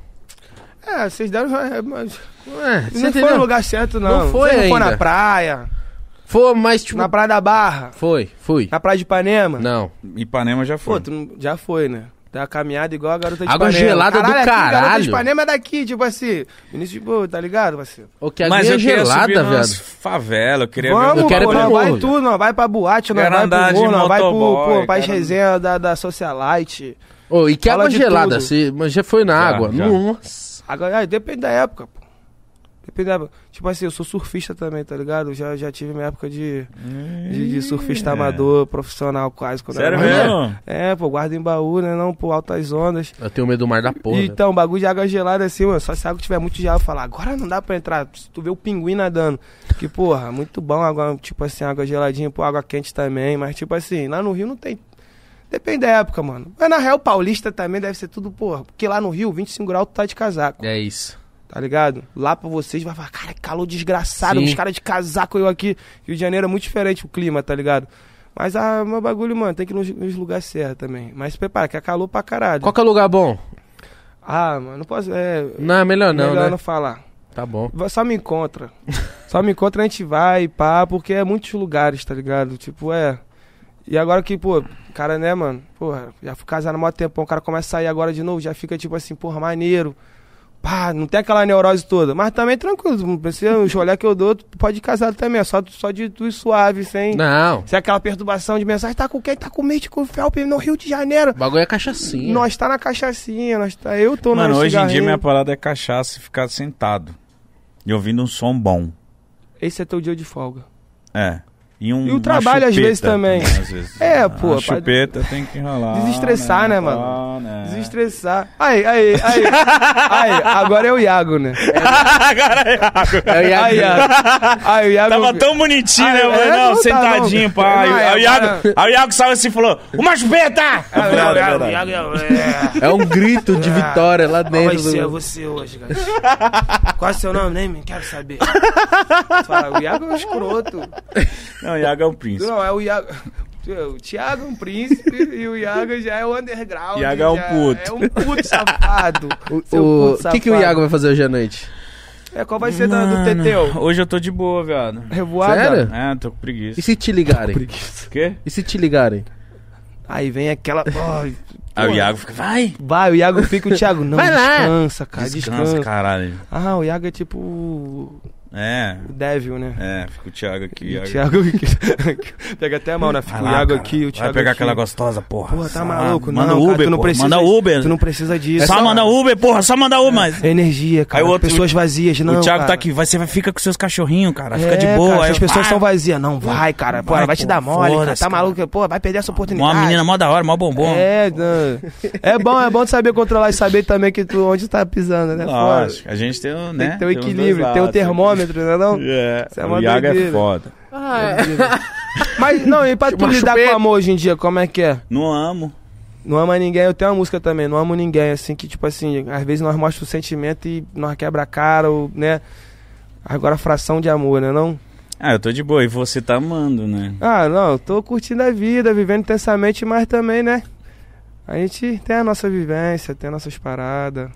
Speaker 2: É, vocês deram. é, mas
Speaker 3: É, você
Speaker 2: não
Speaker 3: entendeu?
Speaker 2: foi no lugar certo, não.
Speaker 3: Não foi
Speaker 2: Vocês não foi
Speaker 3: ainda.
Speaker 2: na praia,
Speaker 3: Foi, mas tipo.
Speaker 2: na Praia da Barra,
Speaker 3: Foi, fui.
Speaker 2: na Praia de Ipanema.
Speaker 3: Não.
Speaker 1: Ipanema já foi.
Speaker 2: Pô, tu não- já foi, né? Uma caminhada igual a garota de
Speaker 3: Água
Speaker 2: Ipanema.
Speaker 3: gelada do
Speaker 2: aqui, garota
Speaker 3: caralho.
Speaker 2: de Ipanema é daqui, tipo assim. Início de boa, tá ligado, parceiro?
Speaker 3: O que a
Speaker 1: Mas eu queria
Speaker 3: gelada,
Speaker 1: subir nas
Speaker 3: viado.
Speaker 1: favela, eu queria
Speaker 2: Vamos,
Speaker 1: ver
Speaker 3: Eu quero ir
Speaker 2: pô,
Speaker 3: pro
Speaker 2: nós
Speaker 3: morro,
Speaker 2: vai tudo, nós vai pra boate, nós
Speaker 1: Quero
Speaker 2: vai
Speaker 1: andar
Speaker 2: pro
Speaker 1: de
Speaker 2: morro, nós vai pro,
Speaker 1: motoboy,
Speaker 2: pô, pra
Speaker 1: quero-
Speaker 2: resenha da, da Socialite.
Speaker 3: Ô, e que
Speaker 2: Fala
Speaker 3: água
Speaker 2: de
Speaker 3: gelada?
Speaker 2: tudo.
Speaker 3: Você mas já foi na
Speaker 1: Já,
Speaker 3: água?
Speaker 1: já.
Speaker 3: Nossa.
Speaker 2: Agora, ah, depende da época, pô. Depende da época. Tipo assim, eu sou surfista também, tá ligado? Já, já tive minha época de, de, de surfista amador, profissional quase. Quando
Speaker 1: Sério
Speaker 2: era-
Speaker 1: mesmo?
Speaker 2: É, pô, guarda em baú, né? Não, pô, altas ondas.
Speaker 3: Eu tenho medo do mar da porra.
Speaker 2: então, bagulho de água gelada assim, mano. Só se a água tiver muito gelada, eu falar, agora não dá pra entrar. Se tu vê o pinguim nadando. Que, porra, muito bom água, tipo assim, água geladinha, pô, água quente também. Mas, tipo assim, lá no Rio não tem. Depende da época, mano. Mas na Real Paulista também deve ser tudo, porra. Porque lá no Rio, 25 graus, tu tá de casaco.
Speaker 3: É isso.
Speaker 2: Tá ligado? Lá pra vocês vai falar, cara, calor desgraçado,
Speaker 3: Sim.
Speaker 2: os caras de casaco, eu aqui. Rio de Janeiro é muito diferente o clima, tá ligado? Mas ah, meu bagulho, mano, tem que ir nos, nos lugares certos também. Mas se prepara, que é calor pra caralho.
Speaker 3: Qual que é o lugar bom?
Speaker 2: Ah, mano, não posso. É.
Speaker 3: Não, é melhor não,
Speaker 2: melhor
Speaker 3: né?
Speaker 2: não falar.
Speaker 3: Tá bom.
Speaker 2: Só me encontra. Só me encontra, a gente vai, pá, porque é muitos lugares, tá ligado? Tipo, é. E agora que, pô, cara, né, mano? Porra, já fui casado há maior tempão, o cara começa a sair agora de novo, já fica tipo assim, porra, maneiro. Pá, não tem aquela neurose toda. Mas também tranquilo, não precisa, os olhar que eu dou, tu pode ir casado também, é só, só de tu ir suave, sem.
Speaker 3: Não.
Speaker 2: Sem aquela perturbação de mensagem, tá com quem? Tá com o Mate, com o Felpe no Rio de Janeiro.
Speaker 3: O bagulho é cachaçinha.
Speaker 2: Nós tá na cachaçinha, nós tá. Eu tô
Speaker 1: Mano,
Speaker 2: no
Speaker 1: hoje em dia minha parada é cachaça e ficar sentado. E ouvindo um som bom.
Speaker 2: Esse é teu dia de folga.
Speaker 1: É. E, um,
Speaker 2: E o trabalho às vezes também.
Speaker 1: às vezes.
Speaker 2: É,
Speaker 1: A
Speaker 2: pô, pra-
Speaker 1: chupeta tem que enrolar.
Speaker 2: Desestressar, né, mano?
Speaker 1: Pá, né?
Speaker 2: Desestressar. Aí, aí, aí. aí, agora é o Iago, né?
Speaker 1: Agora é água.
Speaker 3: É o Iago.
Speaker 2: Aí, Iago. Aí, o Iago.
Speaker 1: Tava tão bonitinho,
Speaker 2: Ah,
Speaker 1: né? Eu
Speaker 2: é,
Speaker 1: falei, não,
Speaker 2: não tá,
Speaker 1: sentadinho,
Speaker 2: não.
Speaker 1: pá. Aí,
Speaker 2: Não,
Speaker 1: aí o
Speaker 2: agora-
Speaker 1: Iago, aí o Iago saiu assim e falou: Uma chupeta!
Speaker 2: Não,
Speaker 1: "Ah,
Speaker 2: Iago,
Speaker 1: verdade."
Speaker 2: Iago, é.
Speaker 3: É um grito de vitória lá
Speaker 2: Qual vai
Speaker 3: dentro
Speaker 2: ser
Speaker 3: do...
Speaker 2: você hoje, cara? Qual é seu nome? Nem me quero saber. Tu Fala, o Iago é um escroto.
Speaker 1: Não, o Iago é o príncipe.
Speaker 2: Não, é o Iago. O Thiago é um príncipe e o Iago já é o underground.
Speaker 1: Iago é um puto.
Speaker 2: É um puto safado.
Speaker 3: O
Speaker 2: puto
Speaker 3: que, que o. Iago vai fazer hoje à noite?
Speaker 2: É, qual vai ser da- do
Speaker 1: Mano,
Speaker 2: Teteu?
Speaker 1: Hoje eu tô de boa, viado.
Speaker 2: Revoada?
Speaker 3: Sério?
Speaker 1: É, tô com preguiça.
Speaker 3: E se te ligarem?
Speaker 1: O quê?
Speaker 3: E se te ligarem?
Speaker 2: Aí vem aquela. Ai,
Speaker 1: Aí o Iago fica, vai!
Speaker 2: Vai, o Iago fica o Thiago. Não,
Speaker 3: Vai lá.
Speaker 2: descansa, cara, descansa.
Speaker 1: Descansa, caralho.
Speaker 2: Ah, o Iago é tipo
Speaker 1: É,
Speaker 2: o Devil, né?
Speaker 1: é, fica o Thiago aqui.
Speaker 2: O Thiago pega até a mão, né? Fica
Speaker 1: Vai
Speaker 2: o
Speaker 1: lá,
Speaker 2: Iago
Speaker 1: cara.
Speaker 2: aqui, o
Speaker 1: Vai
Speaker 2: Thiago
Speaker 1: pegar
Speaker 2: aqui.
Speaker 1: aquela gostosa, porra.
Speaker 2: Porra, tá maluco?
Speaker 1: Manda
Speaker 2: não,
Speaker 1: Uber,
Speaker 2: cara, tu não
Speaker 1: porra.
Speaker 2: precisa,
Speaker 1: Manda Uber.
Speaker 2: Tu não precisa disso.
Speaker 1: Só manda Uber, porra, só manda Uber, mas...
Speaker 2: É energia, cara.
Speaker 1: Outro-
Speaker 2: pessoas vazias, não,
Speaker 1: o Thiago
Speaker 2: cara.
Speaker 1: tá aqui, vai, você vai ficar com seus cachorrinhos, cara. Fica
Speaker 2: É,
Speaker 1: de boa.
Speaker 2: Cara,
Speaker 1: Aí
Speaker 2: as pessoas são vazias, não vai, cara. Pô,
Speaker 1: Vai,
Speaker 2: vai te dar mole, cara. Tá maluco? Pô, vai perder essa oportunidade.
Speaker 1: Uma menina mó da hora, mó bombom.
Speaker 2: É, é bom, é bom de saber controlar e saber também que tu onde tá pisando, né?
Speaker 1: Lógico, a gente tem, né?
Speaker 2: Tem que ter o equilíbrio, tem o
Speaker 1: lados.
Speaker 2: Termômetro, né não?
Speaker 1: É,
Speaker 2: Isso é
Speaker 1: o
Speaker 2: uma
Speaker 1: Iago é
Speaker 2: doideira.
Speaker 1: foda.
Speaker 2: Mas, não, e pra tu lidar com amor hoje em dia, como é que é?
Speaker 1: Não amo.
Speaker 2: Não ama ninguém, eu tenho uma música também, não amo ninguém, assim, que tipo assim, às vezes nós mostramos o sentimento e nós quebra a cara, ou, né? Agora fração de amor, né não?
Speaker 1: Ah, eu tô de boa. E você tá amando, né?
Speaker 2: Ah, não, eu tô curtindo a vida, vivendo intensamente, mas também, né? A gente tem a nossa vivência, tem as nossas paradas.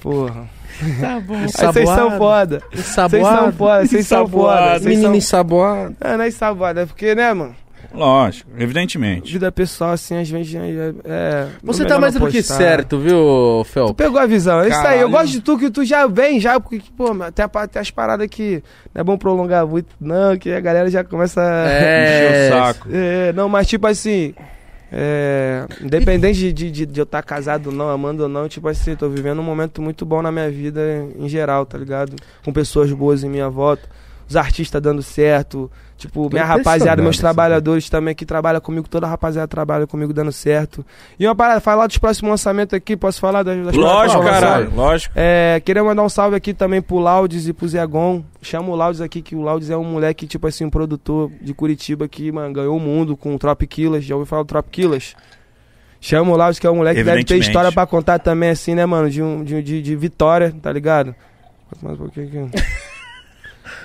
Speaker 2: Porra.
Speaker 3: Tá bom.
Speaker 2: Aí vocês são foda. Vocês são foda, vocês são foda.
Speaker 3: Menino
Speaker 2: são-
Speaker 3: ensaboado.
Speaker 2: É, não é ensaboada, é porque, né, mano?
Speaker 1: Lógico, evidentemente.
Speaker 2: Vida pessoal, assim, às vezes é. é
Speaker 3: Você
Speaker 2: melhor
Speaker 3: tá mais do que certo, viu,
Speaker 2: Tu
Speaker 3: Fel?
Speaker 2: pegou a visão, é isso aí. Eu gosto de tu que tu já vem, já, porque, pô, tem, a, pa- tem as paradas que não é bom prolongar muito, não, que a galera já começa a.
Speaker 3: É.
Speaker 1: Encher o saco.
Speaker 2: É, não, mas tipo assim. É, independente de, de, de- eu estar casado ou não, amando ou não, tipo assim, tô vivendo um momento muito bom na minha vida em geral, tá ligado? Com pessoas boas em minha volta, os artistas dando certo, tipo, minha rapaziada, meus
Speaker 3: sabe?
Speaker 2: trabalhadores também que trabalham comigo, toda a rapaziada trabalha comigo dando certo. E uma parada, falar dos próximos lançamentos aqui, posso falar das, das
Speaker 1: Lógico, caralho. Lógico.
Speaker 2: É, queria mandar um salve aqui também pro Laudes e pro Zé Gon. Chama o Laudes aqui, que o Laudes é um moleque, tipo assim, um produtor de Curitiba que, mano, ganhou o mundo com o Trop Killers. Já ouviu falar do Trop Killers? Chama o Laudes, que é um moleque que deve ter história pra contar também, assim, né, mano? De, um, de, de, de vitória, tá ligado? Mais um pouquinho aqui.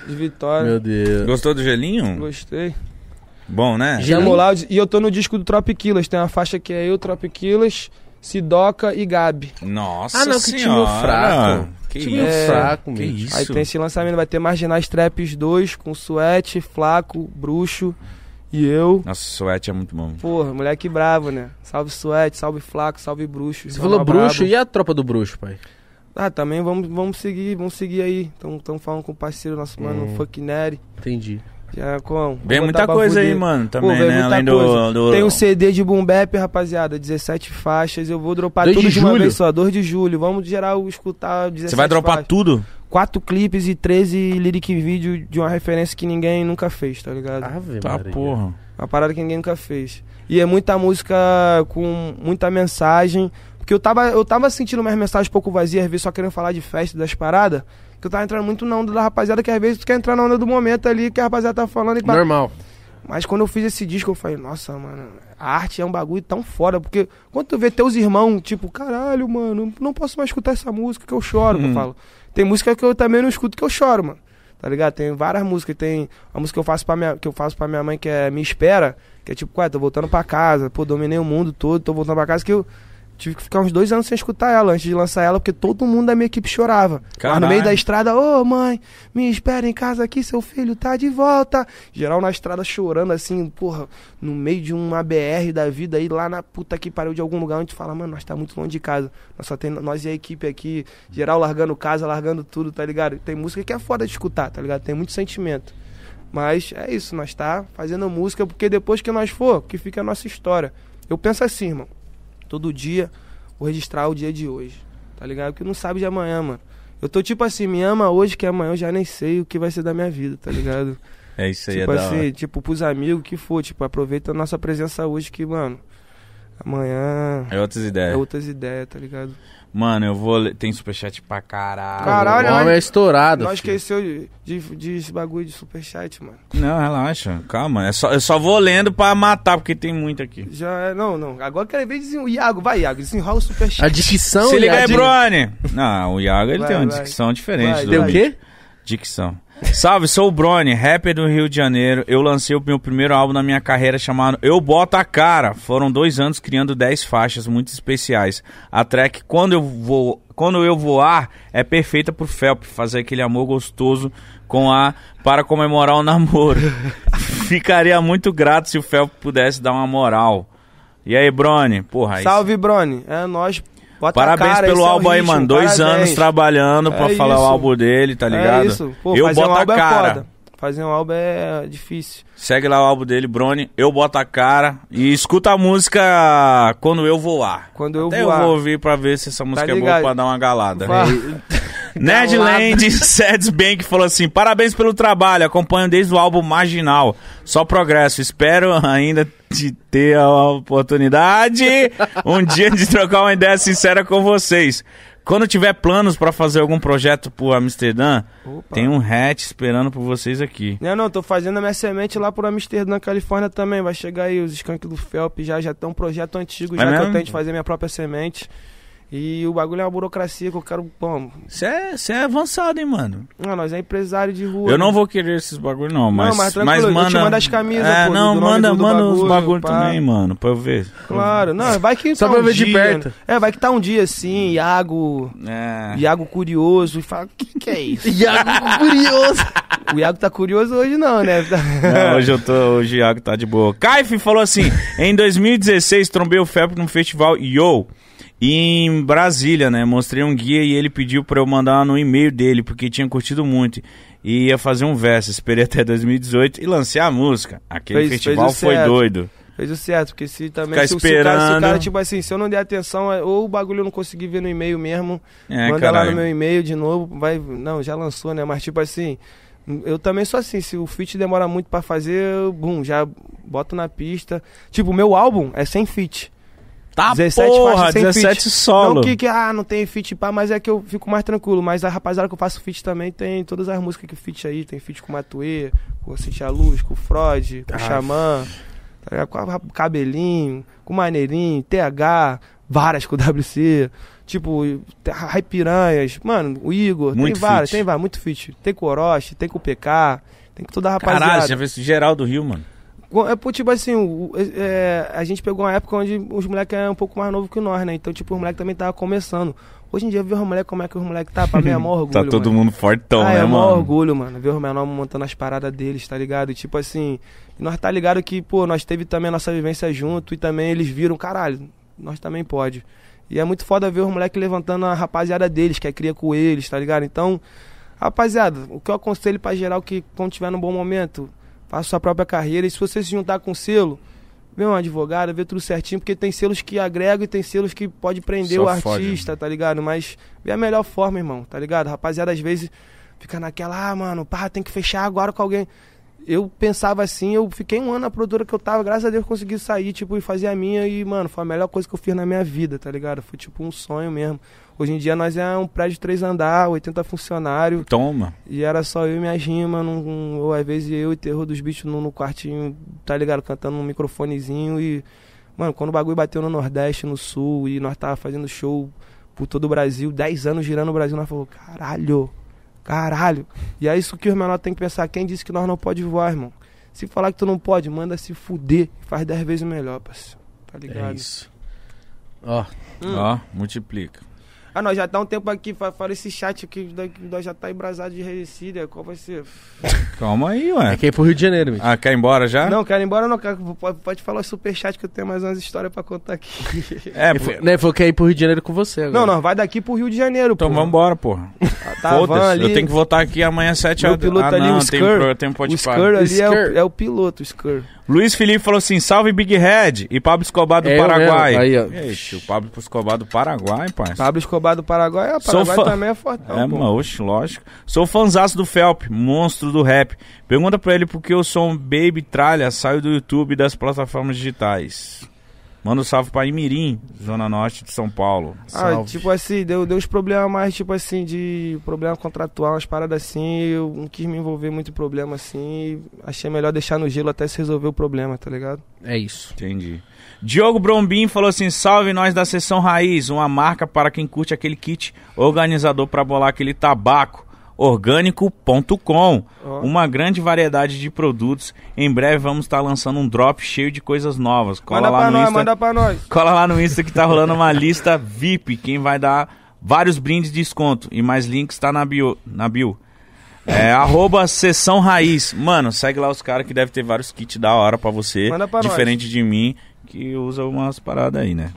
Speaker 2: De vitória.
Speaker 3: Meu Deus.
Speaker 1: Gostou do gelinho?
Speaker 2: Gostei.
Speaker 1: Bom, né?
Speaker 3: Já-
Speaker 2: Chamou lá e eu tô no disco do Tropiquilas. Tem uma faixa que é eu, Tropiquilas, Sidoca e Gabi.
Speaker 1: Nossa
Speaker 3: Ah, não, que time
Speaker 1: senhora.
Speaker 3: fraco.
Speaker 1: Que
Speaker 3: Time
Speaker 1: isso?
Speaker 2: É,
Speaker 3: fraco,
Speaker 1: Que
Speaker 3: mesmo.
Speaker 1: isso?
Speaker 2: Aí tem esse lançamento, vai ter Marginais Traps 2 com Suete, Flaco, Bruxo e eu.
Speaker 1: Nossa, Suete é muito bom.
Speaker 2: Porra, moleque bravo, né? Salve Suete, salve Flaco, salve Bruxo.
Speaker 3: Você falou bruxo
Speaker 2: Brabo.
Speaker 3: e a tropa do bruxo, pai?
Speaker 2: Ah, também vamos, vamos seguir, vamos seguir aí. Estamos falando com o parceiro nosso, mano,
Speaker 3: Hum.
Speaker 2: Fuck Nery.
Speaker 3: Entendi.
Speaker 2: Já com.
Speaker 1: Vem muita coisa aí, mano,
Speaker 2: Pô,
Speaker 1: também,
Speaker 2: vem
Speaker 1: né?
Speaker 2: muita
Speaker 1: Além
Speaker 2: coisa.
Speaker 1: do, do...
Speaker 2: Tem um CD de Boom Bap, rapaziada, 17 faixas. Eu vou dropar
Speaker 3: 2
Speaker 2: tudo
Speaker 3: de
Speaker 2: de, uma
Speaker 3: julho?
Speaker 2: vez só, 2 de julho. Vamos geral escutar 17
Speaker 1: Você vai dropar
Speaker 2: faixas.
Speaker 1: tudo?
Speaker 2: Quatro clipes e 13 lyric vídeo de uma referência que ninguém nunca fez, tá ligado?
Speaker 3: Ave
Speaker 1: Tá,
Speaker 3: Maria.
Speaker 1: porra.
Speaker 2: Uma parada que ninguém nunca fez. E é muita música com muita mensagem. Porque eu tava, eu tava sentindo umas mensagens pouco vazias, às vezes só querendo falar de festa, das paradas. Que eu tava entrando muito na onda da rapaziada, que às vezes tu quer entrar na onda do momento ali, que a rapaziada tá falando e.
Speaker 3: Normal.
Speaker 2: Mas quando eu fiz esse disco, eu falei, nossa, mano, a arte é um bagulho tão foda. Porque quando tu vê teus irmãos, tipo, caralho, mano, não posso mais escutar essa música que eu choro, que eu
Speaker 1: Uhum.
Speaker 2: falo. Tem música que eu também não escuto que eu choro, mano. Tá ligado? Tem várias músicas. Tem a música que eu faço pra minha, que eu faço pra minha mãe, que é Me Espera, que é tipo, ué, tô voltando pra casa, pô, dominei o mundo todo, tô voltando pra casa, que eu tive que ficar uns dois anos sem escutar ela, antes de lançar ela, porque todo mundo da minha equipe chorava. Mas no
Speaker 1: Caralho.
Speaker 2: meio da estrada, ô mãe, me espera em casa aqui, seu filho tá de volta. Geral na estrada chorando assim, porra, no meio de uma BR da vida aí, lá na puta que pariu de algum lugar onde fala, mano, nós tá muito longe de casa. Nós só tem nós e a equipe aqui, geral largando casa, largando tudo, tá ligado? Tem música que é foda de escutar, tá ligado? Tem muito sentimento. Mas é isso, nós tá fazendo música porque depois que nós for, que fica a nossa história. Eu penso assim, irmão. Todo dia vou registrar o dia de hoje. Tá ligado? Porque não sabe de amanhã, mano. Eu tô tipo assim, me ama hoje que amanhã eu já nem sei o que vai ser da minha vida, tá ligado?
Speaker 1: É isso aí,
Speaker 2: tipo
Speaker 1: é da
Speaker 2: assim,
Speaker 1: hora.
Speaker 2: tipo pros amigos que for, tipo, aproveita a nossa presença hoje que, mano, amanhã
Speaker 1: É outras
Speaker 2: é
Speaker 1: ideias.
Speaker 2: outras ideias, tá ligado?
Speaker 1: Mano, eu vou... ler- Tem superchat pra caralho.
Speaker 2: Caralho,
Speaker 3: o homem é estourado.
Speaker 2: Nós
Speaker 3: filho.
Speaker 2: esqueceu de, de, de esse bagulho de superchat, mano.
Speaker 1: Não, relaxa. Calma. É só, eu só vou lendo pra matar, porque tem muito aqui.
Speaker 2: Já é, não, não. Agora eu quero ver desen... o Iago, vai, Iago, desenrola o superchat.
Speaker 3: A dicção
Speaker 1: Se liga aí, Brone! Não, o Iago ele
Speaker 2: Vai,
Speaker 1: tem uma
Speaker 2: vai.
Speaker 1: dicção diferente.
Speaker 2: Vai,
Speaker 1: do
Speaker 3: Tem o quê?
Speaker 1: Dicção. Salve, sou o Brony, rapper do Rio de Janeiro. Eu lancei o meu primeiro álbum na minha carreira chamado Eu Boto a Cara. Foram dois anos criando 10 faixas muito especiais. A track Quando Eu Vou. Quando eu voar é perfeita pro Felp fazer aquele amor gostoso com a para comemorar o namoro. Ficaria muito grato se o Felp pudesse dar uma moral. E aí, Brony? Porra,
Speaker 2: Salve, Brony. É nós. Bota
Speaker 1: Parabéns
Speaker 2: cara,
Speaker 1: pelo
Speaker 2: é
Speaker 1: álbum aí,
Speaker 2: ritmo,
Speaker 1: mano. Dois
Speaker 2: parabéns.
Speaker 1: anos trabalhando pra
Speaker 2: É
Speaker 1: falar o álbum dele, tá ligado?
Speaker 2: É isso. Pô,
Speaker 1: eu
Speaker 2: fazer
Speaker 1: boto
Speaker 2: um
Speaker 1: a
Speaker 2: álbum
Speaker 1: cara.
Speaker 2: é foda. Fazer um álbum é difícil.
Speaker 1: Segue lá o álbum dele, Brony. Eu boto a cara. E escuta a música Quando Eu Voar.
Speaker 2: Quando eu
Speaker 1: Até
Speaker 2: voar.
Speaker 1: eu vou ouvir pra ver se essa música é boa pra dar uma galada.
Speaker 2: Vai.
Speaker 1: Nerdland Seds Bank falou assim: parabéns pelo trabalho, acompanho desde o álbum Marginal. Só progresso. Espero ainda de ter a oportunidade um dia de trocar uma ideia sincera com vocês. Quando tiver planos pra fazer algum projeto por Amsterdã,
Speaker 2: Opa.
Speaker 1: tem um hatch esperando por vocês aqui.
Speaker 2: Não, não, tô fazendo a minha semente lá por Amsterdã, Califórnia também. Vai chegar aí os skanks do Felp já, já tem um projeto antigo,
Speaker 1: É
Speaker 2: já que
Speaker 1: mesmo?
Speaker 2: eu tenho de fazer minha própria semente. E o bagulho é uma burocracia que eu quero.
Speaker 1: Você é, cê é avançado, hein, mano?
Speaker 2: não, nós é empresário de rua.
Speaker 1: Eu
Speaker 2: né?
Speaker 1: não vou querer esses bagulho, não, mas.
Speaker 2: mas
Speaker 1: mas,
Speaker 2: tranquilo, eu te
Speaker 1: manda.
Speaker 2: as camisas,
Speaker 1: É,
Speaker 2: pô,
Speaker 1: não,
Speaker 2: do
Speaker 1: manda,
Speaker 2: do-
Speaker 1: manda os
Speaker 2: bagulho,
Speaker 1: bagulho
Speaker 2: pá.
Speaker 1: também, mano, pra eu ver.
Speaker 2: Claro, não, vai que
Speaker 3: Só
Speaker 2: tá
Speaker 3: pra
Speaker 2: um
Speaker 3: ver de
Speaker 2: dia,
Speaker 3: perto.
Speaker 2: né? É, vai que tá um dia assim, Iago.
Speaker 1: É.
Speaker 2: Iago curioso e fala, o que, que é isso?
Speaker 3: Iago curioso.
Speaker 2: o Iago tá curioso hoje não, né?
Speaker 1: Não, hoje eu tô, hoje o Iago tá de boa. Caif falou assim: em 2016 trombei o Felp num festival Yo. Em Brasília, né? Mostrei um guia e ele pediu pra eu mandar no e-mail dele, porque tinha curtido muito. E ia fazer um verso. Esperei até 2018 e lancei a música. Aquele
Speaker 2: Fez-
Speaker 1: festival
Speaker 2: fez
Speaker 1: foi
Speaker 2: certo.
Speaker 1: doido.
Speaker 2: Fez o certo, porque se também
Speaker 1: Ficar
Speaker 2: se, o- se o cara, se o
Speaker 1: esperando.
Speaker 2: cara, tipo assim, se eu não der atenção, é- ou o bagulho eu não conseguir ver no e-mail mesmo,
Speaker 1: É,
Speaker 2: manda lá
Speaker 1: caralho.
Speaker 2: no meu e-mail de novo, vai, não, já lançou, né? Mas tipo assim, eu também sou assim, se o feat demora muito pra fazer, eu, bum, já boto na pista. Tipo, o meu álbum é sem feat.
Speaker 1: Tá
Speaker 2: 17
Speaker 1: porra,
Speaker 2: faixas sem
Speaker 1: 17
Speaker 2: feat.
Speaker 1: solo.
Speaker 2: Não que, que, ah, não tem feat, pá, mas é que eu fico mais tranquilo. Mas a rapaziada que eu faço feat também tem todas as músicas que feat aí. Tem feat com o Matuê, com o Cintia Luz, com o Freud, com o. Xamã, tá com a Cabelinho, com o Maneirinho, TH, várias com o WC. Tipo, Rai Piranhas, mano, o Igor,
Speaker 1: Muito
Speaker 2: tem várias,
Speaker 1: feat.
Speaker 2: tem várias, muito feat. Tem com o Orochi, tem com o PK, tem com toda a rapaziada.
Speaker 1: Caralho, já fez geral do Rio, mano.
Speaker 2: É, tipo assim, o- o- é, a gente pegou uma época onde os moleques eram um pouco mais novos que nós, né? Então, tipo, os moleques também tava começando. Hoje em dia, ver os moleques como é que os moleques tá, pra mim é maior orgulho,
Speaker 1: Tá todo
Speaker 2: mano.
Speaker 1: mundo fortão,
Speaker 2: ah,
Speaker 1: né,
Speaker 2: é maior
Speaker 1: mano?
Speaker 2: orgulho, mano. Ver os menores montando as paradas deles, tá ligado? E, tipo assim, nós tá ligado que, pô, nós teve também a nossa vivência junto e também eles viram, caralho, nós também pode. E é muito foda ver os moleques levantando a rapaziada deles, que é cria com eles, tá ligado? Então, rapaziada, o que eu aconselho pra geral que quando tiver num bom momento, faça sua própria carreira. E se você se juntar com selo, vê um advogado, vê tudo certinho, porque tem selos que agregam e tem selos que pode prender
Speaker 1: Só
Speaker 2: o
Speaker 1: fode,
Speaker 2: artista, tá ligado? Mas vê a melhor forma, irmão, tá ligado? Rapaziada, às vezes fica naquela, ah, mano, pá, tem que fechar agora com alguém. Eu pensava assim, eu fiquei um ano na produtora que eu tava, graças a Deus consegui sair, tipo, e fazer a minha e, mano, foi a melhor coisa que eu fiz na minha vida, tá ligado? Foi tipo um sonho mesmo. Hoje em dia nós é um prédio de três andar, 80 funcionários,
Speaker 1: Toma.
Speaker 2: e era só eu e minha rima, num, ou às vezes eu e terror dos bichos no, no quartinho, tá ligado? Cantando num microfonezinho e. Mano, quando o bagulho bateu no Nordeste, no Sul, e nós tava fazendo show por todo o Brasil, 10 anos girando o Brasil, nós falou, caralho, caralho. E é isso que os menores tem que pensar. Quem disse que nós não pode voar, irmão? Se falar que tu não pode, manda se fuder. Faz 10 vezes melhor, parceiro. Tá ligado?
Speaker 3: É isso. Ó,
Speaker 1: Ó, multiplica.
Speaker 2: Ah, nós já tá um tempo aqui, fa- fala esse chat aqui, nós já tá embrasado de resília. Qual vai ser?
Speaker 1: Calma aí, ué.
Speaker 3: é que é pro Rio de Janeiro, bicho.
Speaker 1: Ah, quer ir embora já?
Speaker 2: Não, quero ir embora, não. Quero, pode, pode falar o superchat que eu tenho mais umas histórias pra contar aqui.
Speaker 1: É, pô.
Speaker 3: falou, né, falou que ia ir pro Rio de Janeiro com você agora.
Speaker 2: Não, não, vai daqui pro Rio de Janeiro,
Speaker 1: Então
Speaker 2: pô.
Speaker 1: vambora, porra.
Speaker 2: Tá, van
Speaker 1: Foda-se.
Speaker 2: ali,
Speaker 1: Eu tenho que voltar aqui amanhã às 7
Speaker 2: Meu
Speaker 1: horas.
Speaker 2: piloto
Speaker 1: ah,
Speaker 2: ali,
Speaker 1: não,
Speaker 2: o
Speaker 1: tem, pro- tem pode
Speaker 2: O Skur ali é o, é o piloto, o Skur.
Speaker 1: Luiz Felipe falou assim: salve Big Red e Pablo Escobar do
Speaker 3: É
Speaker 1: Paraguai.
Speaker 3: Aí, ó.
Speaker 1: Ixi, o Pablo Escobar do Paraguai, parça.
Speaker 2: Pablo Escobar do Paraguai, é, o
Speaker 1: Sou
Speaker 2: Paraguai
Speaker 1: fã-
Speaker 2: também é fortão,
Speaker 1: É,
Speaker 2: pô.
Speaker 1: mano, oxe, lógico. Sou fãzaço do Felp, monstro do rap. Pergunta pra ele por que eu sou um baby tralha, saio do YouTube e das plataformas digitais. Manda um salve pra Imirim, Zona Norte de São Paulo.
Speaker 2: Ah,
Speaker 3: Salve.
Speaker 2: tipo assim, deu, deu uns problemas mais, tipo assim, de problema contratual, umas paradas assim. Eu não quis me envolver muito em problema assim. Achei melhor deixar no gelo até se resolver o problema, tá ligado?
Speaker 3: É isso.
Speaker 1: Entendi. Diogo Brombin falou assim: salve nós da Sessão Raiz, uma marca para quem curte aquele kit organizador para bolar aquele tabaco. Orgânico.com.
Speaker 2: Ó.
Speaker 1: Uma grande variedade de produtos. Em breve vamos estar lançando um drop cheio de coisas novas. Cola
Speaker 2: Manda
Speaker 1: lá
Speaker 2: pra
Speaker 1: no
Speaker 2: nós,
Speaker 1: Insta.
Speaker 2: manda pra nós.
Speaker 1: Cola lá no Insta que tá rolando uma lista VIP. Quem vai dar vários brindes de desconto. E mais links tá na bio. Na bio. É, arroba Sessão Raiz. Mano, segue lá os caras que deve ter vários kits da hora pra você.
Speaker 2: Manda pra nós.
Speaker 1: diferente de mim, que usa umas paradas aí, né?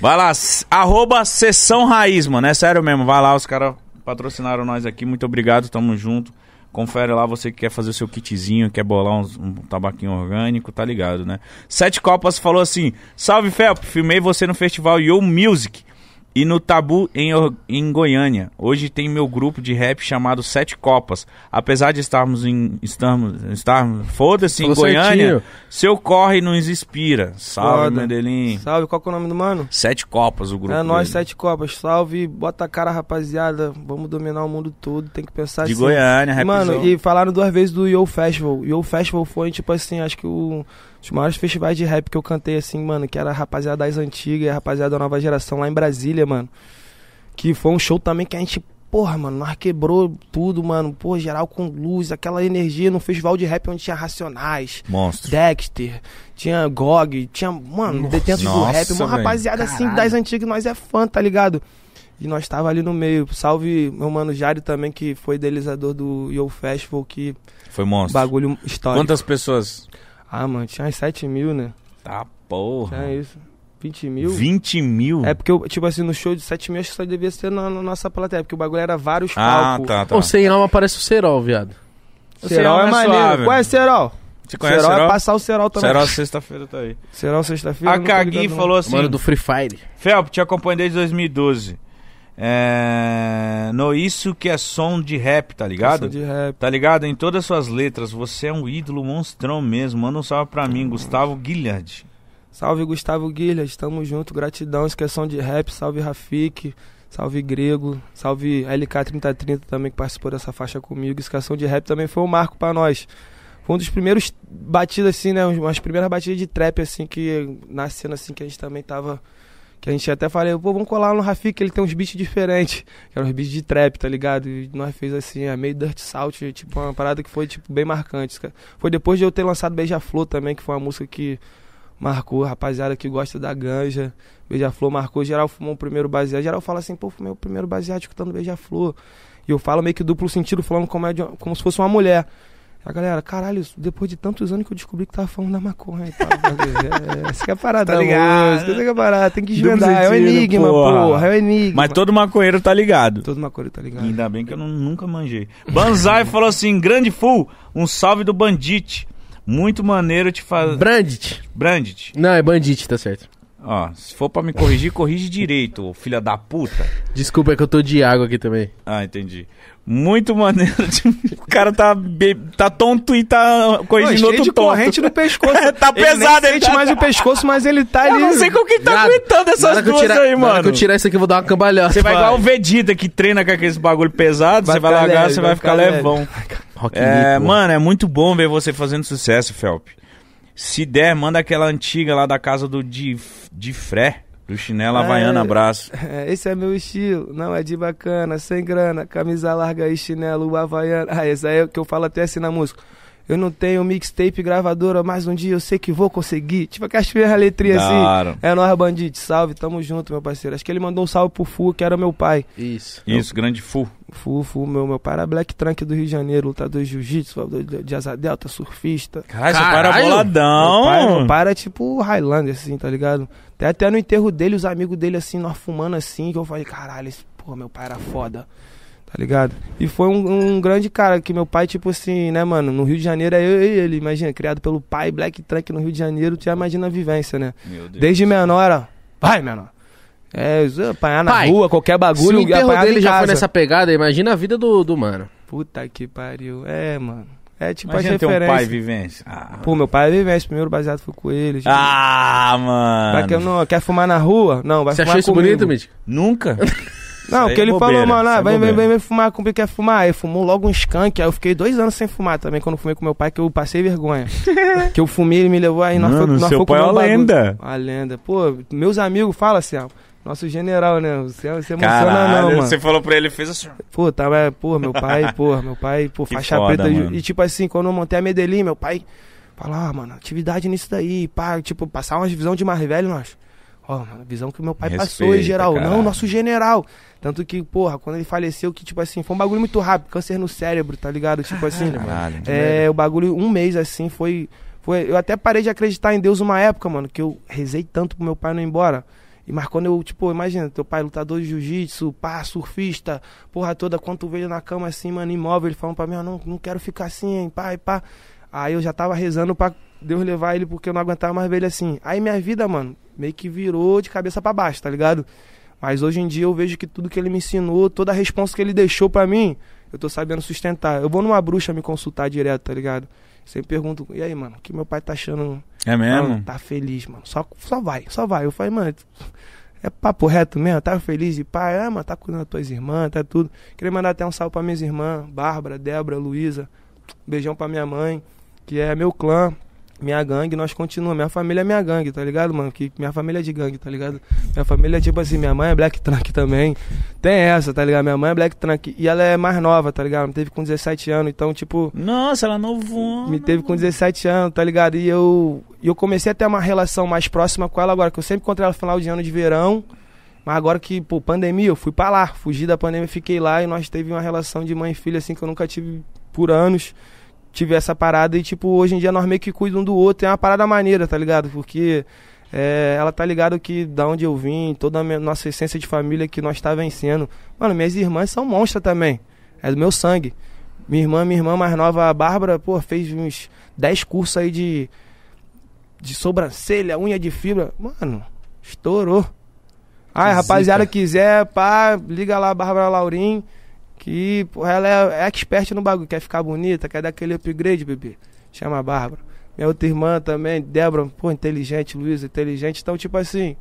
Speaker 1: vai lá, arroba Sessão Raiz, mano. É sério mesmo. Vai lá, os caras patrocinaram nós aqui. Muito obrigado, tamo junto. Confere lá, você que quer fazer o seu kitzinho, quer bolar uns- um tabaquinho orgânico, tá ligado, né? Sete Copas falou assim: Salve Felp, filmei você no festival Yo Music e no Tabu em, em Goiânia. Hoje tem meu grupo de rap chamado Sete Copas. Apesar de estarmos em. Estamos, estarmos, foda-se, em Goiânia,
Speaker 3: certinho.
Speaker 1: seu corre nos inspira. Salve,
Speaker 2: Foda.
Speaker 1: Medellín.
Speaker 2: Salve, qual que é o nome do mano?
Speaker 1: Sete Copas o grupo.
Speaker 2: é nós, sete copas. Salve, bota a cara, rapaziada. Vamos dominar o mundo todo. Tem que pensar
Speaker 1: De
Speaker 2: assim.
Speaker 1: Goiânia, rapzão.
Speaker 2: Mano, e falaram duas vezes do Yo Festival. Yo Festival foi, tipo assim, acho que o, os maiores festivais de rap que eu cantei, assim, mano, que era a rapaziada das antigas e a rapaziada da nova geração lá em Brasília, mano. Que foi um show também que a gente, porra, mano, nós quebrou tudo, mano. Pô, geral com luz, aquela energia no festival de rap onde tinha Racionais,
Speaker 1: Monstro.
Speaker 2: Dexter, tinha GOG, tinha, mano, detentos do rap, uma
Speaker 1: velho.
Speaker 2: rapaziada assim das antigas, nós é fã, tá ligado? E nós tava ali no meio. Salve meu mano Jário também, que foi idealizador do Yo Festival, que
Speaker 1: Foi monstro.
Speaker 2: bagulho histórico.
Speaker 1: Quantas pessoas?
Speaker 2: Ah, mano, tinha uns 7 mil, né?
Speaker 1: Tá, porra.
Speaker 2: Tinha isso. 20 mil.
Speaker 1: 20 mil?
Speaker 2: É porque, eu, tipo assim, no show de 7 mil, acho que só devia ser na, na nossa plateia, porque o bagulho era vários
Speaker 1: ah,
Speaker 2: palcos.
Speaker 1: tá, tá.
Speaker 3: Ô, sem alma parece o Serol, viado.
Speaker 2: O Serol é
Speaker 1: é
Speaker 2: maneiro.
Speaker 1: suave.
Speaker 2: Qual é Serol?
Speaker 1: Você conhece
Speaker 2: Serol
Speaker 1: Serol?
Speaker 2: é passar o Serol também.
Speaker 1: Serol sexta-feira tá aí.
Speaker 2: Serol sexta-feira.
Speaker 1: A Cagui falou assim...
Speaker 3: Mano do Free Fire.
Speaker 1: Felp, te acompanho desde 2012. É... No Isso Que É Som de Rap, tá ligado?
Speaker 2: Sou de rap.
Speaker 1: Tá ligado? Em todas as suas letras, você é um ídolo monstrão mesmo. Manda um salve pra mim, Gustavo Guilhard.
Speaker 2: Salve Gustavo Guilherme, tamo junto, gratidão, esqueção de rap, salve Rafik, salve Grego, salve LK3030 também que participou dessa faixa comigo. Esqueção de rap também foi um marco pra nós. Foi um dos primeiros batidas assim, né, umas primeiras batidas de trap assim que na cena assim que a gente também tava Que a gente até falei, pô, vamos colar no Rafik, ele tem uns beats diferentes. Que eram uns beats de trap, tá ligado? E nós fez assim, é meio Dirt Salt, tipo, uma parada que foi, tipo, bem marcante. cara. Foi depois de eu ter lançado Beija-Flor também, que foi uma música que marcou, rapaziada que gosta da ganja. Beija-Flor marcou, geral fumou o primeiro baseado. Geral fala assim, pô, fumei o primeiro baseado escutando Beija-Flor. E eu falo meio que duplo sentido, falando como, é de- como se fosse uma mulher. A galera, caralho, depois de tantos anos que eu descobri que tava falando da maconha e tal. é, essa que é a parada,
Speaker 1: Tá ligado?
Speaker 2: música, essa que é a parada, tem que desvendar. É o
Speaker 1: sentido,
Speaker 2: enigma,
Speaker 1: porra.
Speaker 2: porra, é o enigma.
Speaker 1: Mas todo maconheiro tá ligado.
Speaker 2: Todo maconha, tá ligado?
Speaker 1: Ainda bem que eu não- nunca manjei. Banzai falou assim: grande full, um salve do Bandit. Muito maneiro te fazer.
Speaker 3: Brandit.
Speaker 1: Brandit.
Speaker 3: Não, é Bandit, tá certo.
Speaker 1: Ó, se for pra me corrigir, corrige direito, filha da puta.
Speaker 3: Desculpa, é que eu tô de água aqui também.
Speaker 1: Ah, entendi. Muito maneiro. de- O cara tá, be- tá tonto e tá corrigindo outro
Speaker 2: de
Speaker 1: tonto.
Speaker 2: corrente no pescoço.
Speaker 1: Tá
Speaker 2: Ele
Speaker 1: pesado, ele
Speaker 2: sente
Speaker 1: tá-
Speaker 2: mais o pescoço, mas ele tá ali.
Speaker 1: Eu não sei como que tá aguentando essas duas
Speaker 3: tirar-
Speaker 1: aí, mano.
Speaker 3: que eu tirar isso aqui, eu vou dar uma cambalhota.
Speaker 1: Você vai igual o Vegeta que treina com aqueles bagulho pesado,
Speaker 2: Vai
Speaker 1: você vai largar,
Speaker 2: leve,
Speaker 1: você
Speaker 2: vai
Speaker 1: vai ficar
Speaker 2: ficar
Speaker 1: levão.
Speaker 3: Rock
Speaker 1: É,
Speaker 3: Lee,
Speaker 1: mano, é muito bom ver você fazendo sucesso, Felp. Se der, manda aquela antiga lá da casa do Di, de Fré, do chinelo Havaiana,
Speaker 2: É.
Speaker 1: abraço.
Speaker 2: É, esse é meu estilo, não é de bacana, sem grana, camisa larga e chinelo havaiano. Ah, esse aí é o que eu falo até assim na música. Eu não tenho mixtape gravadora, mas um dia eu sei que vou conseguir. Tipo aquelas primeiras letrinhas assim.
Speaker 1: hora.
Speaker 2: É nós, Bandite, salve, tamo junto, meu parceiro. Acho que ele mandou um salve pro Fu, que era meu pai.
Speaker 3: Isso.
Speaker 1: Isso, grande fu.
Speaker 2: Fu, Fu, meu, meu pai era Black Trunk do Rio de Janeiro, lutador de jiu-jitsu, de, de asa delta, surfista.
Speaker 1: Caralho, seu pai era boladão.
Speaker 2: Meu pai, meu pai era tipo Highlander, assim, tá ligado? Até, até no enterro dele, os amigos dele, assim, nós fumando assim, que eu falei, caralho, esse, pô, meu pai era foda, tá ligado? E foi um, um grande cara, que meu pai, tipo assim, né, mano, no Rio de Janeiro é eu e ele, imagina, criado pelo pai, Black Trunk no Rio de Janeiro, tu já imagina a vivência, né?
Speaker 1: Meu Deus.
Speaker 2: Desde menor, ó, vai, menor. É, apanhar na
Speaker 3: Pai,
Speaker 2: rua, qualquer
Speaker 3: Se
Speaker 2: bagulho,
Speaker 3: o enterro
Speaker 2: apanhar
Speaker 3: dele
Speaker 2: em
Speaker 3: já foi nessa pegada, imagina a vida do, do mano.
Speaker 2: Puta que pariu, é, mano. É tipo
Speaker 1: Imagina
Speaker 2: as
Speaker 1: ter um
Speaker 2: referências.
Speaker 1: pai vivência. Ah,
Speaker 2: Pô, meu pai é vivência, primeiro baseado foi com ele. tipo,
Speaker 1: ah
Speaker 2: Vai que eu
Speaker 1: mano.
Speaker 2: não, quer fumar na rua? Não, vai
Speaker 3: Você
Speaker 2: fumar
Speaker 3: achou isso
Speaker 2: comigo.
Speaker 3: bonito, Mítico?
Speaker 1: Nunca?
Speaker 2: Não, porque
Speaker 1: aí é
Speaker 2: ele
Speaker 1: bobeira,
Speaker 2: falou, mano, ah,
Speaker 1: é
Speaker 2: vem, vem, vem, vem fumar comigo, quer fumar? Aí fumou logo um skunk, aí eu fiquei dois anos sem fumar também, quando fumei com meu pai, que eu passei vergonha. que eu fumei, ele me levou aí, nós nós
Speaker 1: seu
Speaker 2: foi
Speaker 1: pai é
Speaker 2: um
Speaker 1: uma lenda.
Speaker 2: Uma lenda. Pô, meus amigos falam assim, ó, nosso general, né, você, você emociona
Speaker 1: Caralho,
Speaker 2: não, mano.
Speaker 1: você falou pra ele, fez assim.
Speaker 2: Pô, tava, é, pô, meu pai, pô, meu pai, pô,
Speaker 1: Que
Speaker 2: faixa
Speaker 1: foda,
Speaker 2: preta.
Speaker 1: mano.
Speaker 2: E tipo assim, quando eu montei a Medellín, meu pai falou, ah, mano, atividade nisso daí, pá, tipo, passar umas visão de mais velho, nós. Ó, a visão que o meu pai passou em
Speaker 1: Respeita,
Speaker 2: geral.
Speaker 1: caralho.
Speaker 2: Não, nosso general. Tanto que, porra, quando ele faleceu, que, tipo assim, foi um bagulho muito rápido, câncer no cérebro, tá ligado? Tipo assim,
Speaker 1: Caralho.
Speaker 2: é, o bagulho, um mês assim, foi, foi. Eu até parei de acreditar em Deus uma época, mano, que eu rezei tanto pro meu pai não ir embora. E mas quando eu, tipo, imagina, teu pai lutador de jiu-jitsu, pá, surfista, porra toda, quando tu veio na cama assim, mano, imóvel, ele falando pra mim, ah, não, não quero ficar assim, hein, e pá. Aí eu já tava rezando pra Deus levar ele porque eu não aguentava mais ver ele assim. Aí minha vida, mano, meio que virou de cabeça pra baixo, tá ligado? Mas hoje em dia eu vejo que tudo que ele me ensinou, toda a resposta que ele deixou pra mim, eu tô sabendo sustentar. Eu vou numa bruxa me consultar direto, tá ligado? Sempre pergunto, e aí, mano, o que meu pai tá achando?
Speaker 1: É mesmo?
Speaker 2: Não, tá feliz, mano. Só, só vai, só vai. Eu falei, mano, é papo reto mesmo? Tá feliz de pai? Ah, mano, tá cuidando das tuas irmãs, tá tudo. Queria mandar até um salve pra minhas irmãs, Bárbara, Débora, Luísa. Beijão pra minha mãe, que é meu clã, minha gangue, nós continuamos. Minha família é minha gangue, tá ligado, mano? Que minha família é de gangue, tá ligado? Minha família é tipo assim, minha mãe é Black Trunk também. Tem essa, tá ligado? Minha mãe é Black Trunk. E ela é mais nova, tá ligado? Me teve com 17 anos, então, tipo.
Speaker 1: Nossa, ela novo.
Speaker 2: Me teve com 17 anos, tá ligado? E eu, e eu comecei a ter uma relação mais próxima com ela agora, que eu sempre encontrei ela no final de ano de verão. Mas agora que, pô, pandemia, eu fui pra lá. Fugi da pandemia, fiquei lá e nós teve uma relação de mãe e filha, assim, que eu nunca tive por anos. Tive essa parada e, tipo, hoje em dia nós meio que cuidamos um do outro. É uma parada maneira, tá ligado? Porque é, ela tá ligado que da onde eu vim, toda a minha- nossa essência de família que nós tá vencendo. Mano, minhas irmãs são monstras também. É do meu sangue. Minha irmã, minha irmã mais nova, a Bárbara, pô, fez uns 10 cursos aí de, de sobrancelha, unha de fibra. Mano, estourou. Ah, rapaziada,
Speaker 3: zica.
Speaker 2: quiser, pá, liga lá, Bárbara Laurim, que pô, ela é expert no bagulho, quer ficar bonita, quer dar aquele upgrade, bebê. Chama a Bárbara. Minha outra irmã também, Débora, pô, inteligente, Luísa, inteligente. Então, tipo assim,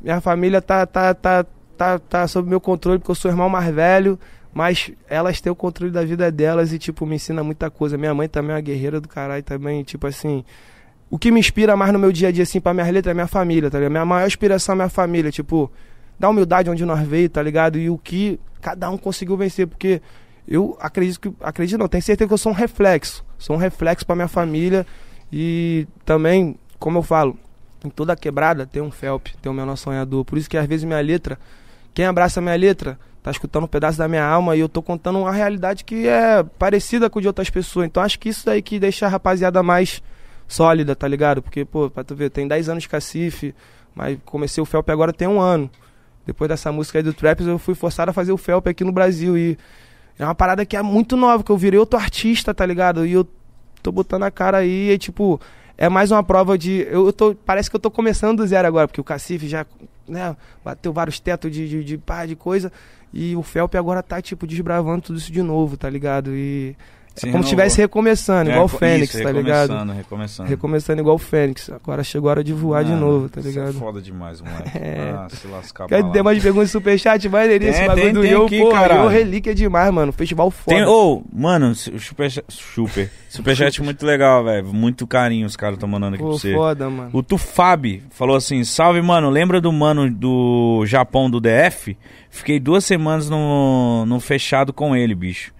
Speaker 2: minha família tá, tá, tá, tá, tá sob meu controle, porque eu sou o irmão mais velho, mas elas têm o controle da vida delas e, tipo, me ensina muita coisa. Minha mãe também é uma guerreira do caralho também, tipo assim. o que me inspira mais no meu dia a dia, assim, pra minhas letras é minha família, tá ligado? Minha maior inspiração é minha família, tipo, da humildade onde nós veio, tá ligado? E o que cada um conseguiu vencer, porque eu acredito que. Acredito não, tenho certeza que eu sou um reflexo. Sou um reflexo pra minha família. E também, como eu falo, em toda quebrada tem um Felp, tem um menor sonhador. Por isso que às vezes minha letra, quem abraça minha letra, tá escutando um pedaço da minha alma e eu tô contando uma realidade que é parecida com de outras pessoas. Então acho que isso daí que deixa a rapaziada mais sólida, tá ligado? Porque, pô, pra tu ver, tem 10 anos de cacife, mas comecei o Felp agora tem um ano. Depois dessa música aí do Traps, eu fui forçado a fazer o Felp aqui no Brasil. E é uma parada que é muito nova, que eu virei outro artista, tá ligado? E eu tô botando a cara aí e, tipo, é mais uma prova de. Eu, tô. Parece que eu tô começando do zero agora, porque o Cacife já, né, bateu vários tetos de, de, de pá, de coisa. E o Felp agora tá, tipo, desbravando tudo isso de novo, tá ligado? E.
Speaker 1: Se
Speaker 2: é como se estivesse recomeçando,
Speaker 1: É,
Speaker 2: igual o
Speaker 1: co-
Speaker 2: Fênix,
Speaker 1: isso,
Speaker 2: tá ligado?
Speaker 1: Recomeçando, recomeçando.
Speaker 2: Recomeçando igual o Fênix. Agora chegou a hora de voar de
Speaker 1: Mano,
Speaker 2: novo, tá
Speaker 1: isso
Speaker 2: ligado?
Speaker 1: É foda demais, moleque.
Speaker 2: É.
Speaker 1: Ah, se lascar
Speaker 2: Quer ter mais perguntas de superchat? Maneiríssimo,
Speaker 1: Tem,
Speaker 2: bagulho
Speaker 1: tem,
Speaker 2: do
Speaker 1: tem
Speaker 2: Yo,
Speaker 1: aqui, caralho.
Speaker 2: Yo Relíquia é demais, mano. Festival foda.
Speaker 1: Ô, mano, su- super, super, superchat muito legal, velho. Muito carinho os caras estão mandando aqui
Speaker 2: Pô,
Speaker 1: pra você.
Speaker 2: foda, mano.
Speaker 1: O Tufab falou assim: Salve, mano. Lembra do mano do Japão do DF? Fiquei duas semanas no, no fechado com ele, bicho.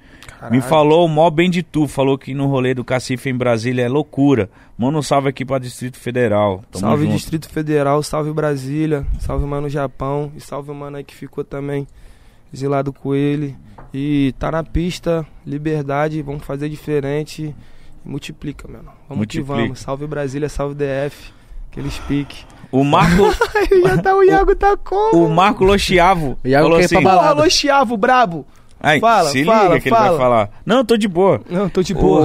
Speaker 1: Me falou mó bem de tu. Falou que no rolê do Cacife em Brasília é loucura. Manda um salve aqui pra Distrito Federal. Tamo
Speaker 2: salve
Speaker 1: junto.
Speaker 2: Distrito Federal, salve Brasília, salve mano Japão e salve o mano aí que ficou também exilado com ele. E tá na pista, liberdade, vamos fazer diferente. Multiplica, mano. Vamos
Speaker 1: Multiplica.
Speaker 2: que vamos. Salve Brasília, salve DF. Aqueles pique.
Speaker 1: O Marco,
Speaker 2: Já tá o Iago tá como?
Speaker 1: o Marco Lochiavo
Speaker 3: O Iago
Speaker 1: falou assim:
Speaker 3: balada.
Speaker 2: Porra, alô, Chiavo, brabo.
Speaker 1: Ai,
Speaker 2: Fala,
Speaker 1: se
Speaker 2: fala,
Speaker 1: liga que ele
Speaker 2: fala.
Speaker 1: vai falar. Não, tô de boa.
Speaker 2: Não, tô de boa.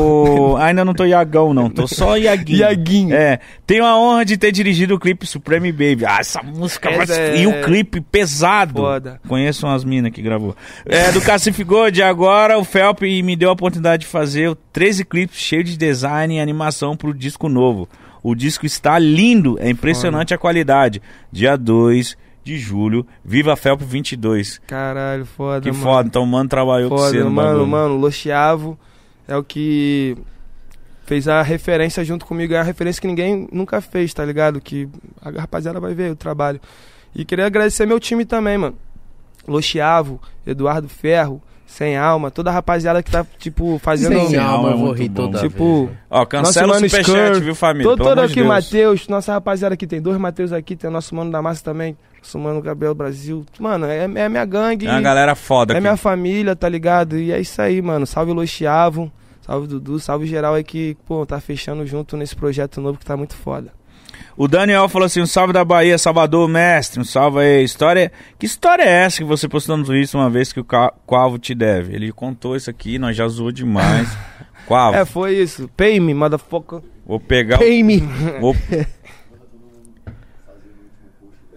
Speaker 1: O- Ainda não tô Iagão, não. Tô só Iaguinho.
Speaker 2: Iaguinho.
Speaker 1: É. Tenho a honra de ter dirigido o clipe Supreme Baby. Ah, essa música
Speaker 2: Essa é-
Speaker 1: E o clipe pesado.
Speaker 2: Foda.
Speaker 1: Conheço umas minas que gravou. É, do Cacife Gold. Agora o Felp me deu a oportunidade de fazer 13 clipes cheios de design e animação pro disco novo. O disco está lindo. É impressionante a qualidade. Dia 2 de julho. Viva Felp 22.
Speaker 2: Caralho, foda,
Speaker 1: Que
Speaker 2: mano.
Speaker 1: foda. Então o mano trabalhou com
Speaker 2: Foda,
Speaker 1: você no
Speaker 2: mano, mano, o Lochiavo é o que fez a referência junto comigo, é a referência que ninguém nunca fez, tá ligado? Que a rapaziada vai ver o trabalho. E queria agradecer meu time também, mano. Lochiavo, Eduardo Ferro, Sem Alma, toda a rapaziada que tá, tipo, fazendo...
Speaker 3: Sem
Speaker 1: alma
Speaker 3: alma,
Speaker 1: é
Speaker 3: eu vou
Speaker 1: muito
Speaker 3: rir toda
Speaker 2: Tipo,
Speaker 3: vez,
Speaker 1: Ó, cancela o
Speaker 2: mano
Speaker 1: superchat, viu, família?
Speaker 2: Todo, todo
Speaker 1: de
Speaker 2: aqui. Matheus, nossa rapaziada aqui, tem dois Matheus aqui, tem o nosso mano da massa também, nosso mano Gabriel Brasil. Mano, é, é minha gangue.
Speaker 1: É uma galera foda
Speaker 2: É
Speaker 1: aqui.
Speaker 2: minha família, tá ligado? E é isso aí, mano. Salve Lochiavo, salve Dudu, salve geral aí que, pô, tá fechando junto nesse projeto novo que tá muito foda.
Speaker 1: O Daniel falou assim: um salve da Bahia, Salvador, mestre. Um salve aí. História. Que história é essa que você postou no Twitter uma vez que o Quavo te deve? Ele contou isso aqui, nós já zoou demais. Quavo,
Speaker 2: É, foi isso. Pay me, motherfucker.
Speaker 1: vou pegar. o-
Speaker 3: Pay me.
Speaker 1: Vou...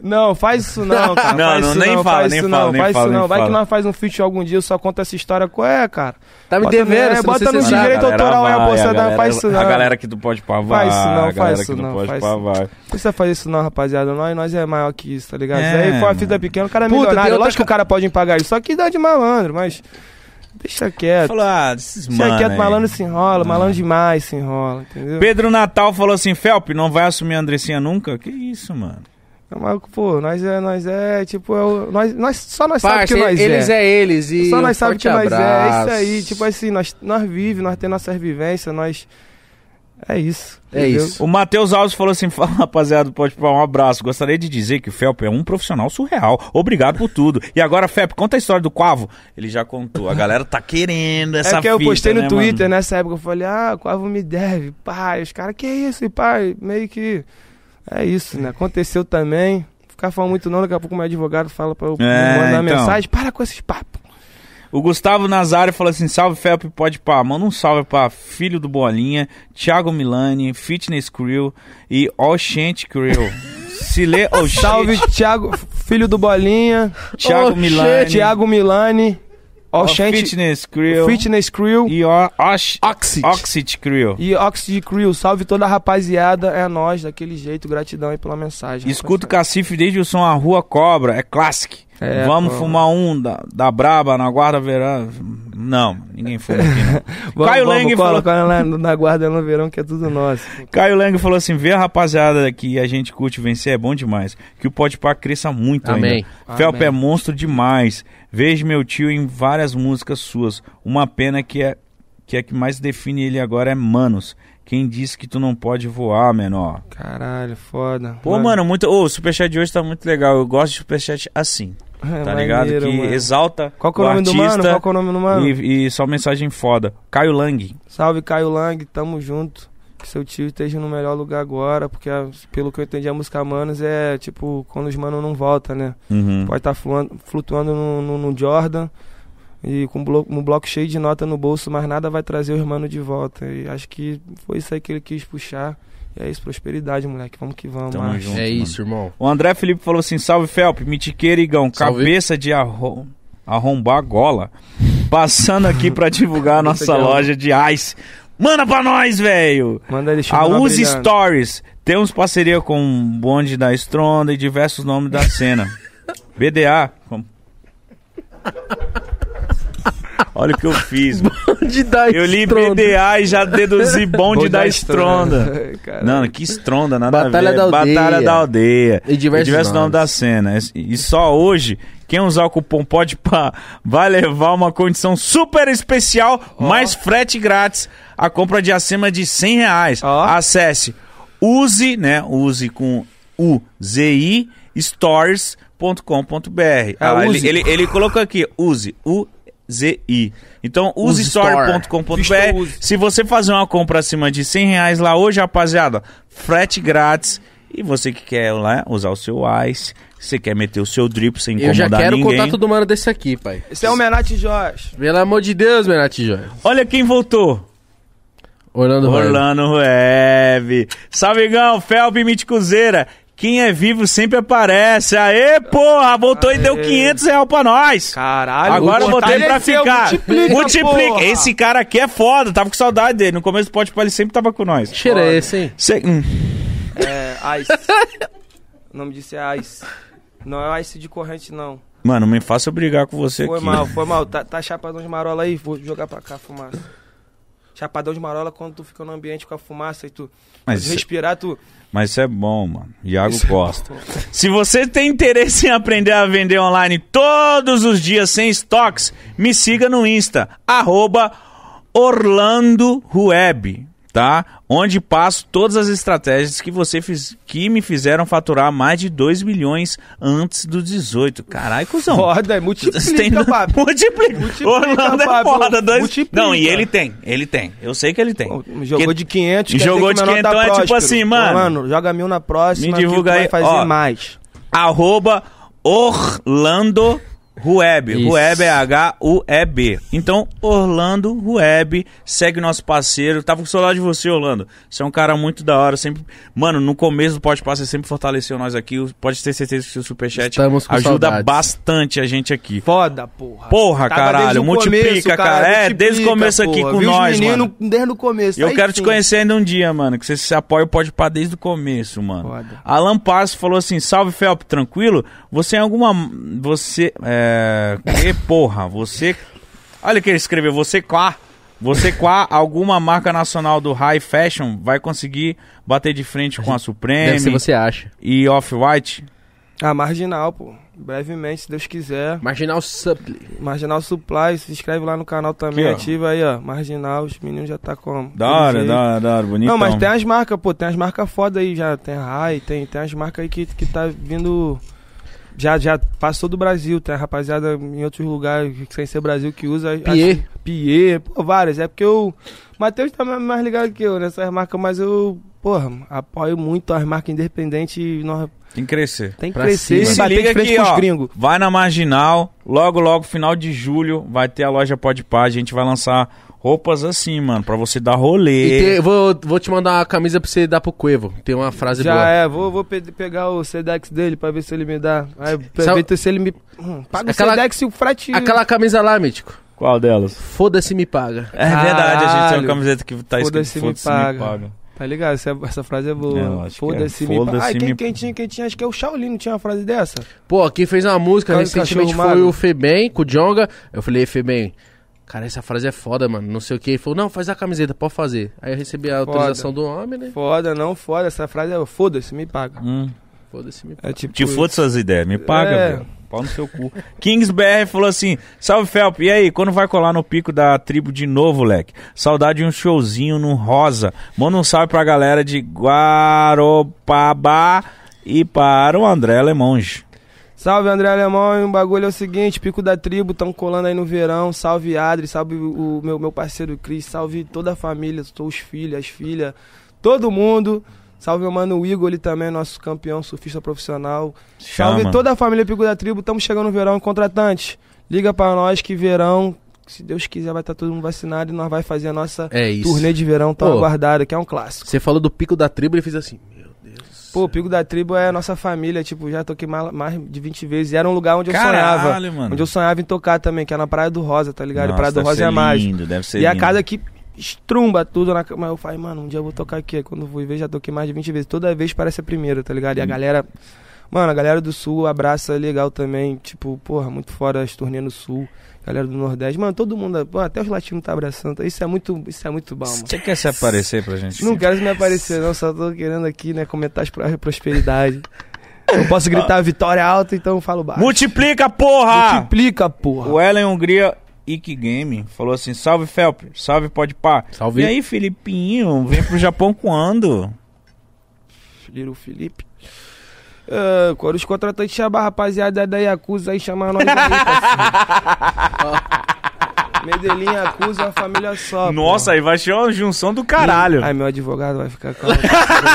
Speaker 2: Não, faz isso não, cara.
Speaker 1: Não,
Speaker 2: faz
Speaker 1: não,
Speaker 2: isso
Speaker 1: nem
Speaker 2: não,
Speaker 1: fala,
Speaker 2: faz
Speaker 1: nem
Speaker 2: isso
Speaker 1: fala,
Speaker 2: não,
Speaker 1: nem
Speaker 2: faz
Speaker 1: fala,
Speaker 2: isso
Speaker 1: nem
Speaker 2: não. Vai
Speaker 1: fala.
Speaker 2: que nós faz um feat algum dia, eu só conta essa história. Qual é, cara?
Speaker 3: Tá me
Speaker 2: Bota
Speaker 3: devendo, se
Speaker 2: bota no direito autoral aí, a bolsa
Speaker 1: a
Speaker 2: não
Speaker 1: galera-
Speaker 2: faz isso não.
Speaker 1: A galera aqui do Pode Pá vai.
Speaker 2: Faz isso não, faz isso não, faz. Não precisa fazer isso não, rapaziada. Nós, nós é maior que isso, tá ligado?
Speaker 1: É,
Speaker 2: isso aí foi uma fita pequena, o cara é
Speaker 3: Puta,
Speaker 2: milionário. Lógico que o
Speaker 3: ca-
Speaker 2: cara pode pagar isso. Só que dá de malandro, mas... Deixa quieto.
Speaker 1: Falou, ah, desses
Speaker 2: Deixa
Speaker 1: mano
Speaker 2: quieto,
Speaker 1: aí.
Speaker 2: malandro se enrola, malandro demais se enrola, entendeu?
Speaker 1: Pedro Natal falou assim: Felp, não vai assumir a Andressinha nunca? Que isso, mano?
Speaker 2: Mas, pô, nós é, nós é, tipo, é o- nós, nós, só nós sabemos
Speaker 3: Parça,
Speaker 2: que nós
Speaker 3: eles
Speaker 2: é.
Speaker 3: é eles e
Speaker 2: Só
Speaker 3: um
Speaker 2: nós sabemos
Speaker 3: forte
Speaker 2: que nós é, é
Speaker 3: abraço.
Speaker 2: isso aí. Tipo assim, nós, nós vivemos, nós temos nossas vivências, nós... É isso.
Speaker 3: É
Speaker 2: entendeu?
Speaker 3: isso.
Speaker 1: O Matheus Alves falou assim: fala rapaziada, pode pôr um abraço. Gostaria de dizer que o Felp é um profissional surreal. Obrigado por tudo. E agora, Felp, conta a história do Quavo. Ele já contou. A galera tá querendo essa
Speaker 2: É que eu
Speaker 1: fita,
Speaker 2: postei no
Speaker 1: né,
Speaker 2: Twitter
Speaker 1: mano?
Speaker 2: nessa época, eu falei, ah, Quavo me deve, pai. Os caras, que isso, e pai? Meio que. É isso, né? Aconteceu também. Ficar falando muito não, daqui a pouco meu advogado fala pra eu
Speaker 1: É,
Speaker 2: mandar
Speaker 1: então.
Speaker 2: mensagem. Para com esses papos.
Speaker 1: O Gustavo Nazário falou assim: salve Felp, pode pá. Manda um salve pra Filho do Bolinha, Thiago Milani, Fitness Crew e Oxente Crew. Se lê Oxente.
Speaker 2: Salve, Thiago, filho do Bolinha.
Speaker 1: Thiago Milani.
Speaker 2: Thiago Milani. Oxente,
Speaker 1: Fitness Crew.
Speaker 2: Fitness Crew.
Speaker 1: E Ox...
Speaker 3: Oxid.
Speaker 1: Oxid Crew.
Speaker 2: E Oxid Crew, salve toda a rapaziada, é nós, daquele jeito, gratidão aí pela mensagem.
Speaker 1: Escuta o Cacife desde o som A Rua Cobra, é classic.
Speaker 2: É,
Speaker 1: Vamos
Speaker 2: pô.
Speaker 1: fumar um da, da Braba na guarda verão. Não, ninguém fuma aqui não. Caio
Speaker 2: vamos
Speaker 1: Lang falou,
Speaker 2: lá no- na guarda no verão que é tudo nosso.
Speaker 1: Caio Lang falou assim: vê a rapaziada que a gente curte vencer é bom demais. Que o Pode Pá cresça muito
Speaker 3: Amém.
Speaker 1: ainda. Felp é monstro demais. Vejo meu tio em várias músicas suas. Uma pena que é que é que mais define ele agora é Manos. Quem disse que tu não pode voar, menor?
Speaker 2: Caralho, foda.
Speaker 1: Pô, mano, muito. Ô, o superchat de hoje tá muito legal. Eu gosto de superchat assim.
Speaker 2: É
Speaker 1: Tá ligado?
Speaker 2: maneiro,
Speaker 1: que
Speaker 2: mano.
Speaker 1: exalta
Speaker 2: Qual que é o nome do mano? Qual que é o nome do mano?
Speaker 1: E, e só mensagem foda. Caio Lang.
Speaker 2: Salve, Caio Lang, tamo junto. Que seu tio esteja no melhor lugar agora, porque a- pelo que eu entendi a música Manos é tipo quando os manos não voltam, né?
Speaker 1: Uhum.
Speaker 2: Pode estar flutuando no, no- no Jordan e com um bloco, um bloco cheio de nota no bolso, mas nada vai trazer os manos de volta. E acho que foi isso aí que ele quis puxar. E é isso, prosperidade, moleque. Vamos que vamos.
Speaker 1: Tamo junto.
Speaker 3: É
Speaker 1: mano.
Speaker 3: isso, irmão.
Speaker 1: O André Felipe falou assim: salve Felp, mitiqueira Igão,
Speaker 3: Salve.
Speaker 1: cabeça de arro... arrombar gola. Passando aqui pra divulgar a nossa loja de ice. Manda pra nós, velho!
Speaker 2: Manda ele
Speaker 1: A Use
Speaker 2: brilhando.
Speaker 1: Stories. Temos parceria com o Bonde da Stronda e diversos nomes da cena. BDA. como- Olha o que eu fiz. mano.
Speaker 3: De dar
Speaker 1: Eu li
Speaker 3: estronda.
Speaker 1: BDA e já deduzi Bonde
Speaker 2: Bonde
Speaker 1: da
Speaker 2: da
Speaker 1: Stronda.
Speaker 2: Stronda. Caralho.
Speaker 1: Não, que estronda, nada
Speaker 3: Batalha
Speaker 1: a ver.
Speaker 3: da Aldeia.
Speaker 1: Batalha da aldeia.
Speaker 3: E diversos
Speaker 1: nomes da cena. E só hoje, quem usar o cupom pode pá, vai levar uma condição super especial, mais frete grátis, a compra de acima de 100 reais.
Speaker 2: Ó.
Speaker 1: Acesse use, né, use com U-Z-I, stores.com.br. Ah, lá, ele,
Speaker 2: use.
Speaker 1: ele, ele colocou aqui, use, U-Z-I. Então,
Speaker 3: Use Store.
Speaker 1: usestore.com.br. Se você fazer uma compra acima de 100 reais lá hoje, rapaziada, frete grátis. E você que quer lá usar o seu ice, você quer meter o seu drip sem
Speaker 3: Eu já
Speaker 1: incomodar
Speaker 3: quero o
Speaker 1: ninguém.
Speaker 3: contato do mano desse aqui, pai.
Speaker 2: Esse é o Menate Jorge.
Speaker 3: Pelo amor de Deus, Menati Joia.
Speaker 1: Olha quem voltou.
Speaker 3: Orlando Orlando.
Speaker 1: Orlando Web. Salvegão, Felp Miticuzeira. Quem é vivo sempre aparece. Aê, porra, voltou e deu
Speaker 2: Aê.
Speaker 1: 500 reais pra nós.
Speaker 2: Caralho,
Speaker 1: Agora eu botei pra
Speaker 2: fortaleceu,
Speaker 1: ficar.
Speaker 2: Multiplica, porra.
Speaker 1: Esse cara aqui é foda, tava com saudade dele. No começo do Pode Pá, ele sempre tava com nós.
Speaker 3: Cheiro é esse, hein?
Speaker 1: Cê- hum.
Speaker 2: É, Ice. o nome disso é Ice. Não é Ice de corrente, não.
Speaker 1: Mano, me faça brigar com você
Speaker 2: Foi
Speaker 1: aqui.
Speaker 2: mal, foi mal. Tá, tá chapadão de marola aí? Vou jogar pra cá a fumaça. Chapadão de marola quando tu fica no ambiente com a fumaça e tu
Speaker 1: Mas
Speaker 2: pode respirar, tu.
Speaker 1: Mas isso é bom, mano. Iago
Speaker 2: Isso é
Speaker 1: Costa. Se você tem interesse em aprender a vender online todos os dias sem estoques, me siga no Insta, arroba Orlando tá? Onde passo todas as estratégias que você fiz, que me fizeram faturar mais de 2 milhões antes dos 18. Caralho, cuzão.
Speaker 2: Foda, é
Speaker 1: Você tem-
Speaker 2: multiplica.
Speaker 1: Multiplica.
Speaker 2: Multiplica,
Speaker 1: Orlando é foda. Dois...
Speaker 2: Multiplica.
Speaker 1: Não, e ele tem. Ele tem. Eu sei que ele tem.
Speaker 2: Pô, Jogou
Speaker 1: Que-
Speaker 2: de 500, quer
Speaker 1: Jogou de
Speaker 2: que o menor
Speaker 1: 500, é tipo assim, mano.
Speaker 2: Mano, joga mil na próxima.
Speaker 1: Me divulga aí,
Speaker 2: vai fazer
Speaker 1: ó.
Speaker 2: mais.
Speaker 1: arroba Orlando Rueb.
Speaker 3: Isso.
Speaker 1: Rueb é H-U-E-B. Então, Orlando Rueb, segue nosso parceiro. Tava com saudade de você, Orlando. Você é um cara muito da hora. Sempre... Mano, no começo do Pode Passar, você sempre fortaleceu nós aqui. Pode ter certeza que o seu superchat
Speaker 3: Estamos com
Speaker 1: ajuda
Speaker 3: saudades.
Speaker 1: bastante a gente aqui.
Speaker 2: Foda, porra.
Speaker 1: Porra,
Speaker 2: Tava
Speaker 1: caralho, multiplica,
Speaker 2: começo,
Speaker 1: cara. É, desde o começo aqui com
Speaker 2: Vi os
Speaker 1: nós, mano.
Speaker 2: desde o começo.
Speaker 1: E eu
Speaker 2: aí
Speaker 1: quero te
Speaker 2: sim.
Speaker 1: conhecer ainda um dia, mano. Que você se apoia o Pode Pá desde o começo, mano.
Speaker 2: Foda.
Speaker 1: Alan Passo falou assim: salve Felp, tranquilo? Você em alguma. Você. É. Que porra? Você. Olha o que ele escreveu. Você quá. Você quá, alguma marca nacional do high fashion vai conseguir bater de frente com a
Speaker 3: Deve ser
Speaker 1: Supreme
Speaker 3: você acha.
Speaker 1: e Off-White?
Speaker 2: Ah, Marginal, pô. Brevemente, se Deus quiser.
Speaker 3: Marginal Supply.
Speaker 2: Marginal Supply, se inscreve lá no canal também,
Speaker 1: Aqui,
Speaker 2: ativa aí, ó. Marginal, os meninos já tá com.
Speaker 1: Da hora, da hora, da hora, bonito.
Speaker 2: Não, mas tem as marcas, pô, tem as marcas foda aí já. Tem a Rai, tem, tem as marcas aí que, que tá vindo. Já, já passou do Brasil, tem a rapaziada em outros lugares, sem ser Brasil, que usa.
Speaker 3: Pier.
Speaker 2: Pier, pô, várias. É porque o Matheus tá mais- ligado que eu nessas marcas, mas eu, porra, apoio muito as marcas independentes e nós
Speaker 1: Tem que crescer.
Speaker 2: tem que
Speaker 3: Pra
Speaker 2: crescer
Speaker 3: cima.
Speaker 2: e
Speaker 1: Se
Speaker 2: bater
Speaker 1: liga aqui,
Speaker 2: com os
Speaker 1: ó.
Speaker 2: gringos.
Speaker 1: Vai na Marginal, logo, logo, final de julho, vai ter a loja Pode Pá. A gente vai lançar roupas assim, mano, pra você dar
Speaker 3: E
Speaker 1: rolê.
Speaker 3: tem- vou, vou te mandar uma camisa pra você dar pro Cuevo. Tem uma frase
Speaker 2: Já
Speaker 3: boa.
Speaker 2: é, vou, vou pe- pegar o Sedex dele pra ver se ele me dá. Aí, pra
Speaker 3: Sabe-
Speaker 2: ver se ele me. Hum, paga
Speaker 3: Aquela-
Speaker 2: o Sedex e o frete.
Speaker 3: Aquela camisa lá, Mítico.
Speaker 1: Qual delas?
Speaker 3: Foda-se me paga.
Speaker 1: É verdade, a gente tem uma camiseta que tá escrito
Speaker 2: Foda-se, me
Speaker 1: Foda-se
Speaker 2: paga. Tá ligado? Essa, essa frase é
Speaker 1: É,
Speaker 2: boa.
Speaker 1: que
Speaker 2: Foda-se,
Speaker 1: é.
Speaker 2: me paga. Ai, quem,
Speaker 1: me-
Speaker 2: quem tinha, quem tinha? Acho que é o Shaolin, não tinha uma frase dessa?
Speaker 3: Pô, quem fez uma música
Speaker 2: Cara,
Speaker 3: recentemente
Speaker 2: cachorro
Speaker 3: foi o Febem, com o Jonga. Eu falei, Febem, cara, essa frase é foda, mano. Não sei o que. Ele falou, não, faz a camiseta, pode fazer. Aí eu recebi a
Speaker 2: Foda.
Speaker 3: autorização do homem, né?
Speaker 2: Foda, não, foda. Essa frase é foda-se, me paga.
Speaker 1: Hum.
Speaker 3: Foda-se, me
Speaker 2: É tipo.
Speaker 1: Te foda suas ideias, me paga,
Speaker 2: É.
Speaker 1: velho. Pau no seu cu. Kings BR falou assim: Salve Felp, e aí, quando vai colar no pico da tribo de novo, leque? Saudade de um showzinho no Rosa. Manda um salve pra galera de Guaropaba e para o André Lemonge.
Speaker 2: Salve André Alemão, o bagulho é o seguinte, Pico da Tribo, tão colando aí no verão, salve Adri, salve o meu, meu parceiro Cris, salve toda a família, os filhos, as filhas, todo mundo, salve meu mano Igor, ele também nosso campeão surfista profissional, salve
Speaker 1: Chama.
Speaker 2: toda a família Pico da Tribo, estamos chegando no verão, contratantes, liga pra nós que verão, se Deus quiser vai estar todo mundo vacinado e nós vai fazer a nossa
Speaker 3: É
Speaker 2: turnê de verão tão
Speaker 3: Pô.
Speaker 2: aguardada, que é um clássico.
Speaker 3: Você falou do pico da tribo, ele fez assim.
Speaker 2: Pô, o Pico da Tribo é a nossa família, tipo, já toquei mais, de 20 vezes. E era um lugar onde eu sonhava.
Speaker 1: Caralho, mano.
Speaker 2: Onde eu sonhava em tocar também, que é na Praia do Rosa, tá ligado?
Speaker 1: Nossa,
Speaker 2: Praia do Rosa é mais.
Speaker 1: lindo, deve ser
Speaker 2: E a
Speaker 1: lindo.
Speaker 2: casa que estrumba tudo na cama. Mas eu falei, mano, um dia eu vou tocar aqui. Quando eu fui ver, já toquei mais de 20 vezes. Toda vez parece a primeira, tá ligado? E a galera. Mano, a galera do Sul abraça legal também. Tipo, porra, muito fora as turnês no Sul. Galera do Nordeste. Mano, todo mundo. Até os latinos tá abraçando. Isso é muito, isso é muito bom, mano.
Speaker 1: Você quer se aparecer pra gente?
Speaker 2: Não quero me aparecer, não. Só tô querendo aqui, né, comentar as pro- prosperidade. Eu posso gritar vitória alta, então eu falo baixo.
Speaker 1: Multiplica, porra!
Speaker 2: Multiplica, porra.
Speaker 1: O Ellen Hungria Ike Game falou assim: Salve Felp, salve pode pá.
Speaker 3: Salve.
Speaker 1: E aí, Filipinho, vem pro Japão quando?
Speaker 2: Little Felipe. Ah, quando os contratantes chamam a rapaziada da Yakuza aí, chamar nós aí. Medellín Yakuza é uma família só.
Speaker 1: Nossa, aí vai ser uma junção do caralho.
Speaker 2: Ai, meu advogado vai ficar calmo.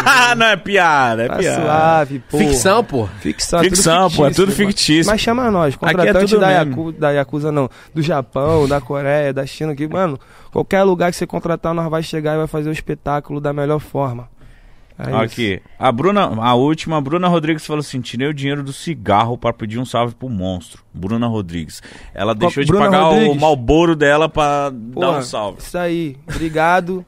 Speaker 1: Ah, não é piada, é
Speaker 2: Tá
Speaker 1: piada.
Speaker 2: suave, pô.
Speaker 3: Ficção, pô.
Speaker 2: Ficção,
Speaker 1: Ficção, pô, é tudo fictício.
Speaker 2: Mas chama nós,
Speaker 1: é
Speaker 2: contratante
Speaker 1: tudo
Speaker 2: da. Yaku, da Yakuza não, do Japão, da Coreia, da China, que, mano, qualquer lugar que você contratar, nós vai chegar e vai fazer o espetáculo da melhor forma. É.
Speaker 1: Aqui, a Bruna, a última, a Bruna Rodrigues falou assim: tirei o dinheiro do cigarro pra pedir um salve pro monstro. Bruna Rodrigues. Ela deixou de
Speaker 2: Bruna
Speaker 1: pagar o
Speaker 2: Rodrigues?
Speaker 1: Malboro dela pra dar um salve.
Speaker 2: Isso aí, obrigado.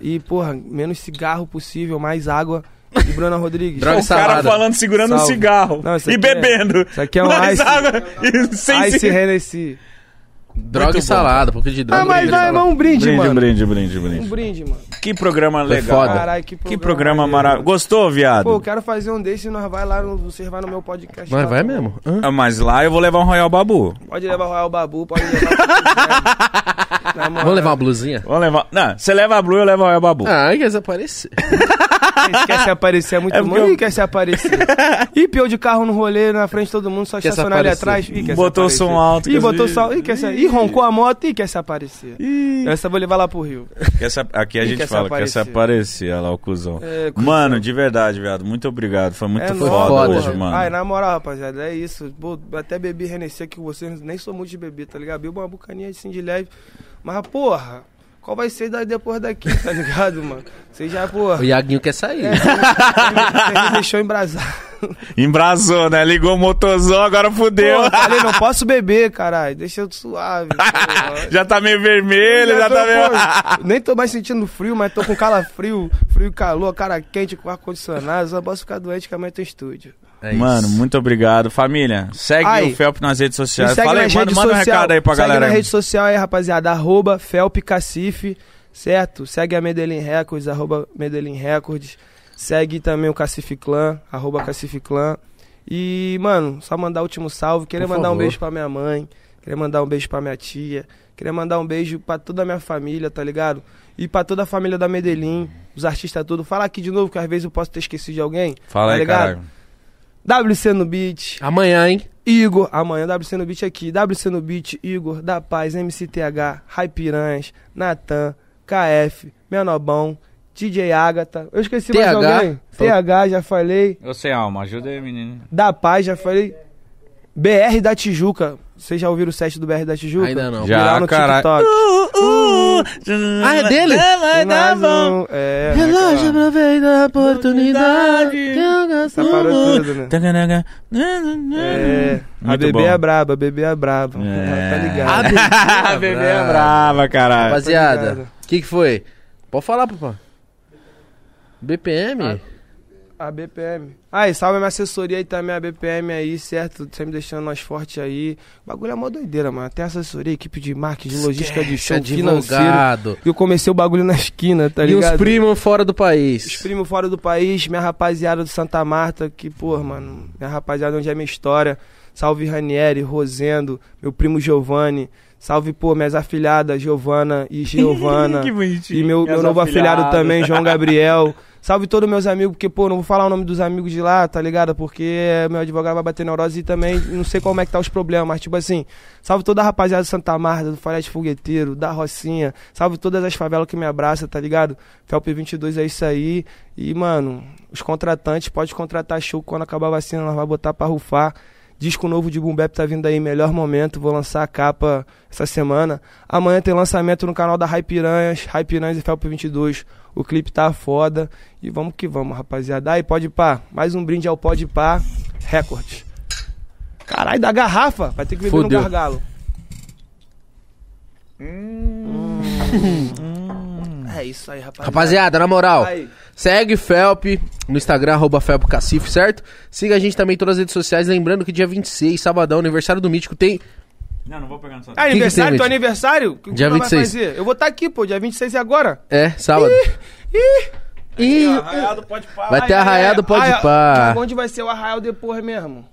Speaker 2: E, porra, menos cigarro possível, mais água. E Bruna Rodrigues.
Speaker 3: Droga
Speaker 1: o cara
Speaker 3: salada.
Speaker 1: falando, segurando um
Speaker 2: Salve.
Speaker 1: cigarro
Speaker 2: Não,
Speaker 1: e
Speaker 2: é-
Speaker 1: bebendo.
Speaker 2: isso aqui é um
Speaker 1: Mais
Speaker 2: ice-
Speaker 1: água e sem
Speaker 2: Ice
Speaker 1: cigarro.
Speaker 2: Hennessy.
Speaker 3: Droga
Speaker 1: Muito
Speaker 3: e
Speaker 1: bom.
Speaker 3: salada, um pouquinho de droga.
Speaker 2: Ah, mas vai, mas um brinde,
Speaker 1: Brinde,
Speaker 2: mano.
Speaker 1: brinde, brinde,
Speaker 2: Um
Speaker 1: brinde.
Speaker 2: brinde, mano.
Speaker 1: Que programa
Speaker 3: Foi
Speaker 1: legal.
Speaker 3: foda.
Speaker 2: Caralho, que
Speaker 1: Que
Speaker 2: programa,
Speaker 1: programa
Speaker 2: maneiro,
Speaker 1: maravilhoso. Gostou, viado?
Speaker 2: Pô, eu quero fazer um desse e nós vai lá, no, você vai no meu podcast.
Speaker 3: Mas
Speaker 2: lá,
Speaker 3: vai mesmo. Hã?
Speaker 1: Ah, Mas lá eu vou levar um Royal Babu.
Speaker 2: Pode levar o Royal Babu, pode levar o que quiser. Na moral.
Speaker 3: Vamos levar uma blusinha?
Speaker 1: Vamos levar. Não, você leva a Blue, eu levo o Royal Babu.
Speaker 3: Ah, quer desaparecer.
Speaker 2: Esse quer se aparecer é muito
Speaker 1: É
Speaker 2: bom.
Speaker 1: eu-
Speaker 2: Ih, quer se aparecer. Ih, piou de carro no rolê, na frente de todo mundo, só
Speaker 3: Quer se
Speaker 2: estacionar ali
Speaker 3: aparecer.
Speaker 2: atrás. Ih, quer se
Speaker 1: Botou
Speaker 2: aparecer.
Speaker 1: som alto,
Speaker 2: Ih,
Speaker 1: quer
Speaker 2: botou
Speaker 1: se-
Speaker 2: som. Ih, quer se... Ih, roncou a moto. Ih, quer se aparecer. Essa eu vou levar lá pro Rio.
Speaker 1: Quer se- aqui a
Speaker 2: Ih,
Speaker 1: gente
Speaker 2: quer se
Speaker 1: fala, quer se
Speaker 2: aparecer.
Speaker 1: Olha lá o cuzão.
Speaker 2: É, cuzão.
Speaker 1: Mano, de verdade, viado. Muito obrigado. Foi muito
Speaker 2: é
Speaker 1: foda,
Speaker 3: foda,
Speaker 1: hoje, mano.
Speaker 2: Ai, na moral, rapaziada, é isso. Pô, até bebi aqui com vocês, nem sou muito de beber, tá ligado? Bebo uma bucaninha assim de leve. Mas, porra, qual vai ser daí depois daqui, tá ligado, mano? Você já, porra.
Speaker 3: O Iaguinho quer sair.
Speaker 2: É, me- você me deixou embrasar.
Speaker 1: Embrasou, né? Ligou o motorzão, agora fudeu.
Speaker 2: Pô, falei, não posso beber, caralho. Deixa eu suave.
Speaker 1: já tá meio vermelho, já,
Speaker 2: tô,
Speaker 1: tá meio.
Speaker 2: pô, nem tô mais sentindo frio, mas tô com calafrio, frio e calor, cara quente com ar-condicionado. Só posso ficar doente que amanhã tem estúdio.
Speaker 3: É isso.
Speaker 1: Mano, muito obrigado. Família, segue
Speaker 2: Ai,
Speaker 1: o Felp nas redes sociais.
Speaker 2: segue
Speaker 1: Fala aí, manda,
Speaker 2: redes
Speaker 1: manda um
Speaker 2: social-
Speaker 1: recado aí pra
Speaker 2: segue
Speaker 1: galera.
Speaker 2: na
Speaker 1: aí.
Speaker 2: rede social aí, rapaziada. Arroba Felpcacife, certo? Segue a Medellín Records, arroba Medellín Records. Segue também o Cacife Clã, arroba Cacife Clã. E, mano, só mandar o último salve. Queria
Speaker 3: Por
Speaker 2: mandar um
Speaker 3: favor.
Speaker 2: beijo pra minha mãe. Queria mandar um beijo pra minha tia. Queria mandar um beijo pra toda a minha família, tá ligado? E pra toda a família da Medellín, os artistas todos. Fala aqui de novo, que às vezes eu posso ter esquecido de alguém.
Speaker 1: Fala
Speaker 2: tá
Speaker 1: aí,
Speaker 2: ligado?
Speaker 1: caralho.
Speaker 2: WC no Beat,
Speaker 3: Amanhã, hein?
Speaker 2: Igor, amanhã WC no Beat aqui, WC no Beat, Igor, Da Paz, MCTH, Rai Piranhas, Natan, KF, Menobão, DJ Agatha. Eu esqueci mais
Speaker 3: TH,
Speaker 2: alguém?
Speaker 3: falou-
Speaker 2: TH, já falei.
Speaker 1: Eu sei, Alma, ajuda aí, menino.
Speaker 2: Da Paz, já falei. BR da Tijuca. Vocês já ouviram o set do BR da Tijuca?
Speaker 3: Ainda não.
Speaker 1: Já,
Speaker 2: no
Speaker 1: caralho.
Speaker 2: TikTok.
Speaker 3: Ah, é dele?
Speaker 1: Vai dar
Speaker 2: Mais
Speaker 1: bom.
Speaker 2: um, é,
Speaker 3: Relógio aproveita a oportunidade. que eu gasto
Speaker 2: Tá parou tudo, né?
Speaker 1: Taganaga.
Speaker 2: É, a
Speaker 1: Muito
Speaker 2: bebê
Speaker 1: bom.
Speaker 2: é braba, a bebê é braba.
Speaker 1: É.
Speaker 2: Tá ligado?
Speaker 1: A bebê é brava, caralho.
Speaker 3: Rapaziada, o que, que foi? Pode falar, papai. BPM?
Speaker 2: A BPM. Ah, e salve a minha assessoria aí também, a BPM aí, certo? Sempre deixando nós fortes aí. O bagulho é mó doideira, mano. Tem assessoria, equipe de marketing, logística de show, financeiro.
Speaker 3: advogado.
Speaker 2: E eu comecei o bagulho na esquina, tá
Speaker 3: e
Speaker 2: ligado?
Speaker 3: os primos fora do
Speaker 2: Os
Speaker 3: país.
Speaker 2: primos fora do país, minha rapaziada do Santa Marta, que, pô, mano, minha rapaziada onde é minha história. Salve Ranieri, Rosendo, meu primo Giovanni. Salve, pô, minhas afilhadas, Giovana e Giovana.
Speaker 1: que bonitinho.
Speaker 2: E meu, meu novo afilhado também, João Gabriel. Salve todos meus amigos, porque, pô, não vou falar o nome dos amigos de lá, tá ligado? Porque meu advogado vai bater neurose e também não sei como é que tá os problemas, mas, tipo assim, salve toda a rapaziada do Santa Marta, do Falete Fogueteiro, da Rocinha, salve todas as favelas que me abraçam, tá ligado? Felp 22 é isso aí. E, mano, os contratantes, pode contratar show quando acabar a vacina, nós vamos botar pra rufar. Disco novo de Boom tá vindo aí, melhor momento. Vou lançar a capa essa semana. Amanhã tem lançamento no canal da Hype Piranhas, Hype Piranhas e Felp 22. O clipe tá foda. E vamos que vamos, rapaziada. Aí, pode pá. Mais um brinde ao Pode Pá Records. Caralho, da garrafa. Vai ter que beber
Speaker 3: Fudeu.
Speaker 2: no gargalo. É isso aí, rapaziada.
Speaker 3: Rapaziada, na moral,
Speaker 2: Aí.
Speaker 3: segue Felp no Instagram, arroba FelpCacife, certo? Siga a gente também em todas as redes sociais. Lembrando que dia 26, sabadão, aniversário do Mítico, tem.
Speaker 1: Não, não vou pegar no seu.
Speaker 2: Ah,
Speaker 3: que
Speaker 2: aniversário?
Speaker 3: tem,
Speaker 2: teu
Speaker 3: Mitch?
Speaker 2: aniversário? O que
Speaker 3: Dia
Speaker 2: tu vai
Speaker 3: 26.
Speaker 2: fazer? Eu vou estar aqui, pô. Dia 26 é agora.
Speaker 3: É, sábado.
Speaker 2: Ih!
Speaker 3: Ih,
Speaker 1: Arraiado pode parar.
Speaker 3: vai ter arraiado, pode
Speaker 2: Arraia-
Speaker 3: pá.
Speaker 2: Onde vai ser o arraial depois mesmo?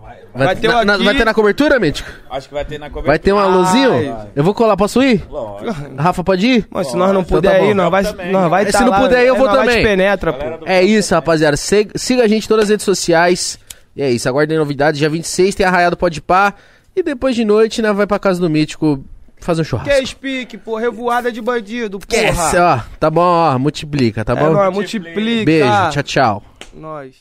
Speaker 3: Vai,
Speaker 2: vai ter
Speaker 3: na- na-
Speaker 2: aqui.
Speaker 3: vai ter na cobertura, Mítico?
Speaker 1: Acho que vai ter na cobertura.
Speaker 3: Vai ter um alôzinho?
Speaker 2: Ai.
Speaker 3: Eu vou colar, posso ir?
Speaker 1: Lógico.
Speaker 3: Rafa, pode ir?
Speaker 2: Mano, se nós não
Speaker 3: Então
Speaker 2: puder
Speaker 3: tá bom.
Speaker 2: ir, nós vai,
Speaker 1: também.
Speaker 2: nós vai
Speaker 3: É,
Speaker 2: tá
Speaker 3: se não
Speaker 2: lá,
Speaker 3: puder ir, eu
Speaker 2: é,
Speaker 3: vou
Speaker 2: vai
Speaker 3: também.
Speaker 2: te penetra, pô.
Speaker 3: É isso, rapaziada. Se- Siga a gente em todas as redes sociais. E é isso, aguardem novidades. Dia 26 tem Arraiado Pode Pá. E depois de noite, né, vai pra casa do Mítico fazer um churrasco.
Speaker 2: Que speak, pô, revoada de bandido,
Speaker 3: Esquece,
Speaker 2: porra.
Speaker 3: ó. Tá bom, ó. Multiplica, tá
Speaker 2: É,
Speaker 3: bom?
Speaker 2: nós, multiplica.
Speaker 3: Beijo, tchau, tchau.
Speaker 2: Nós.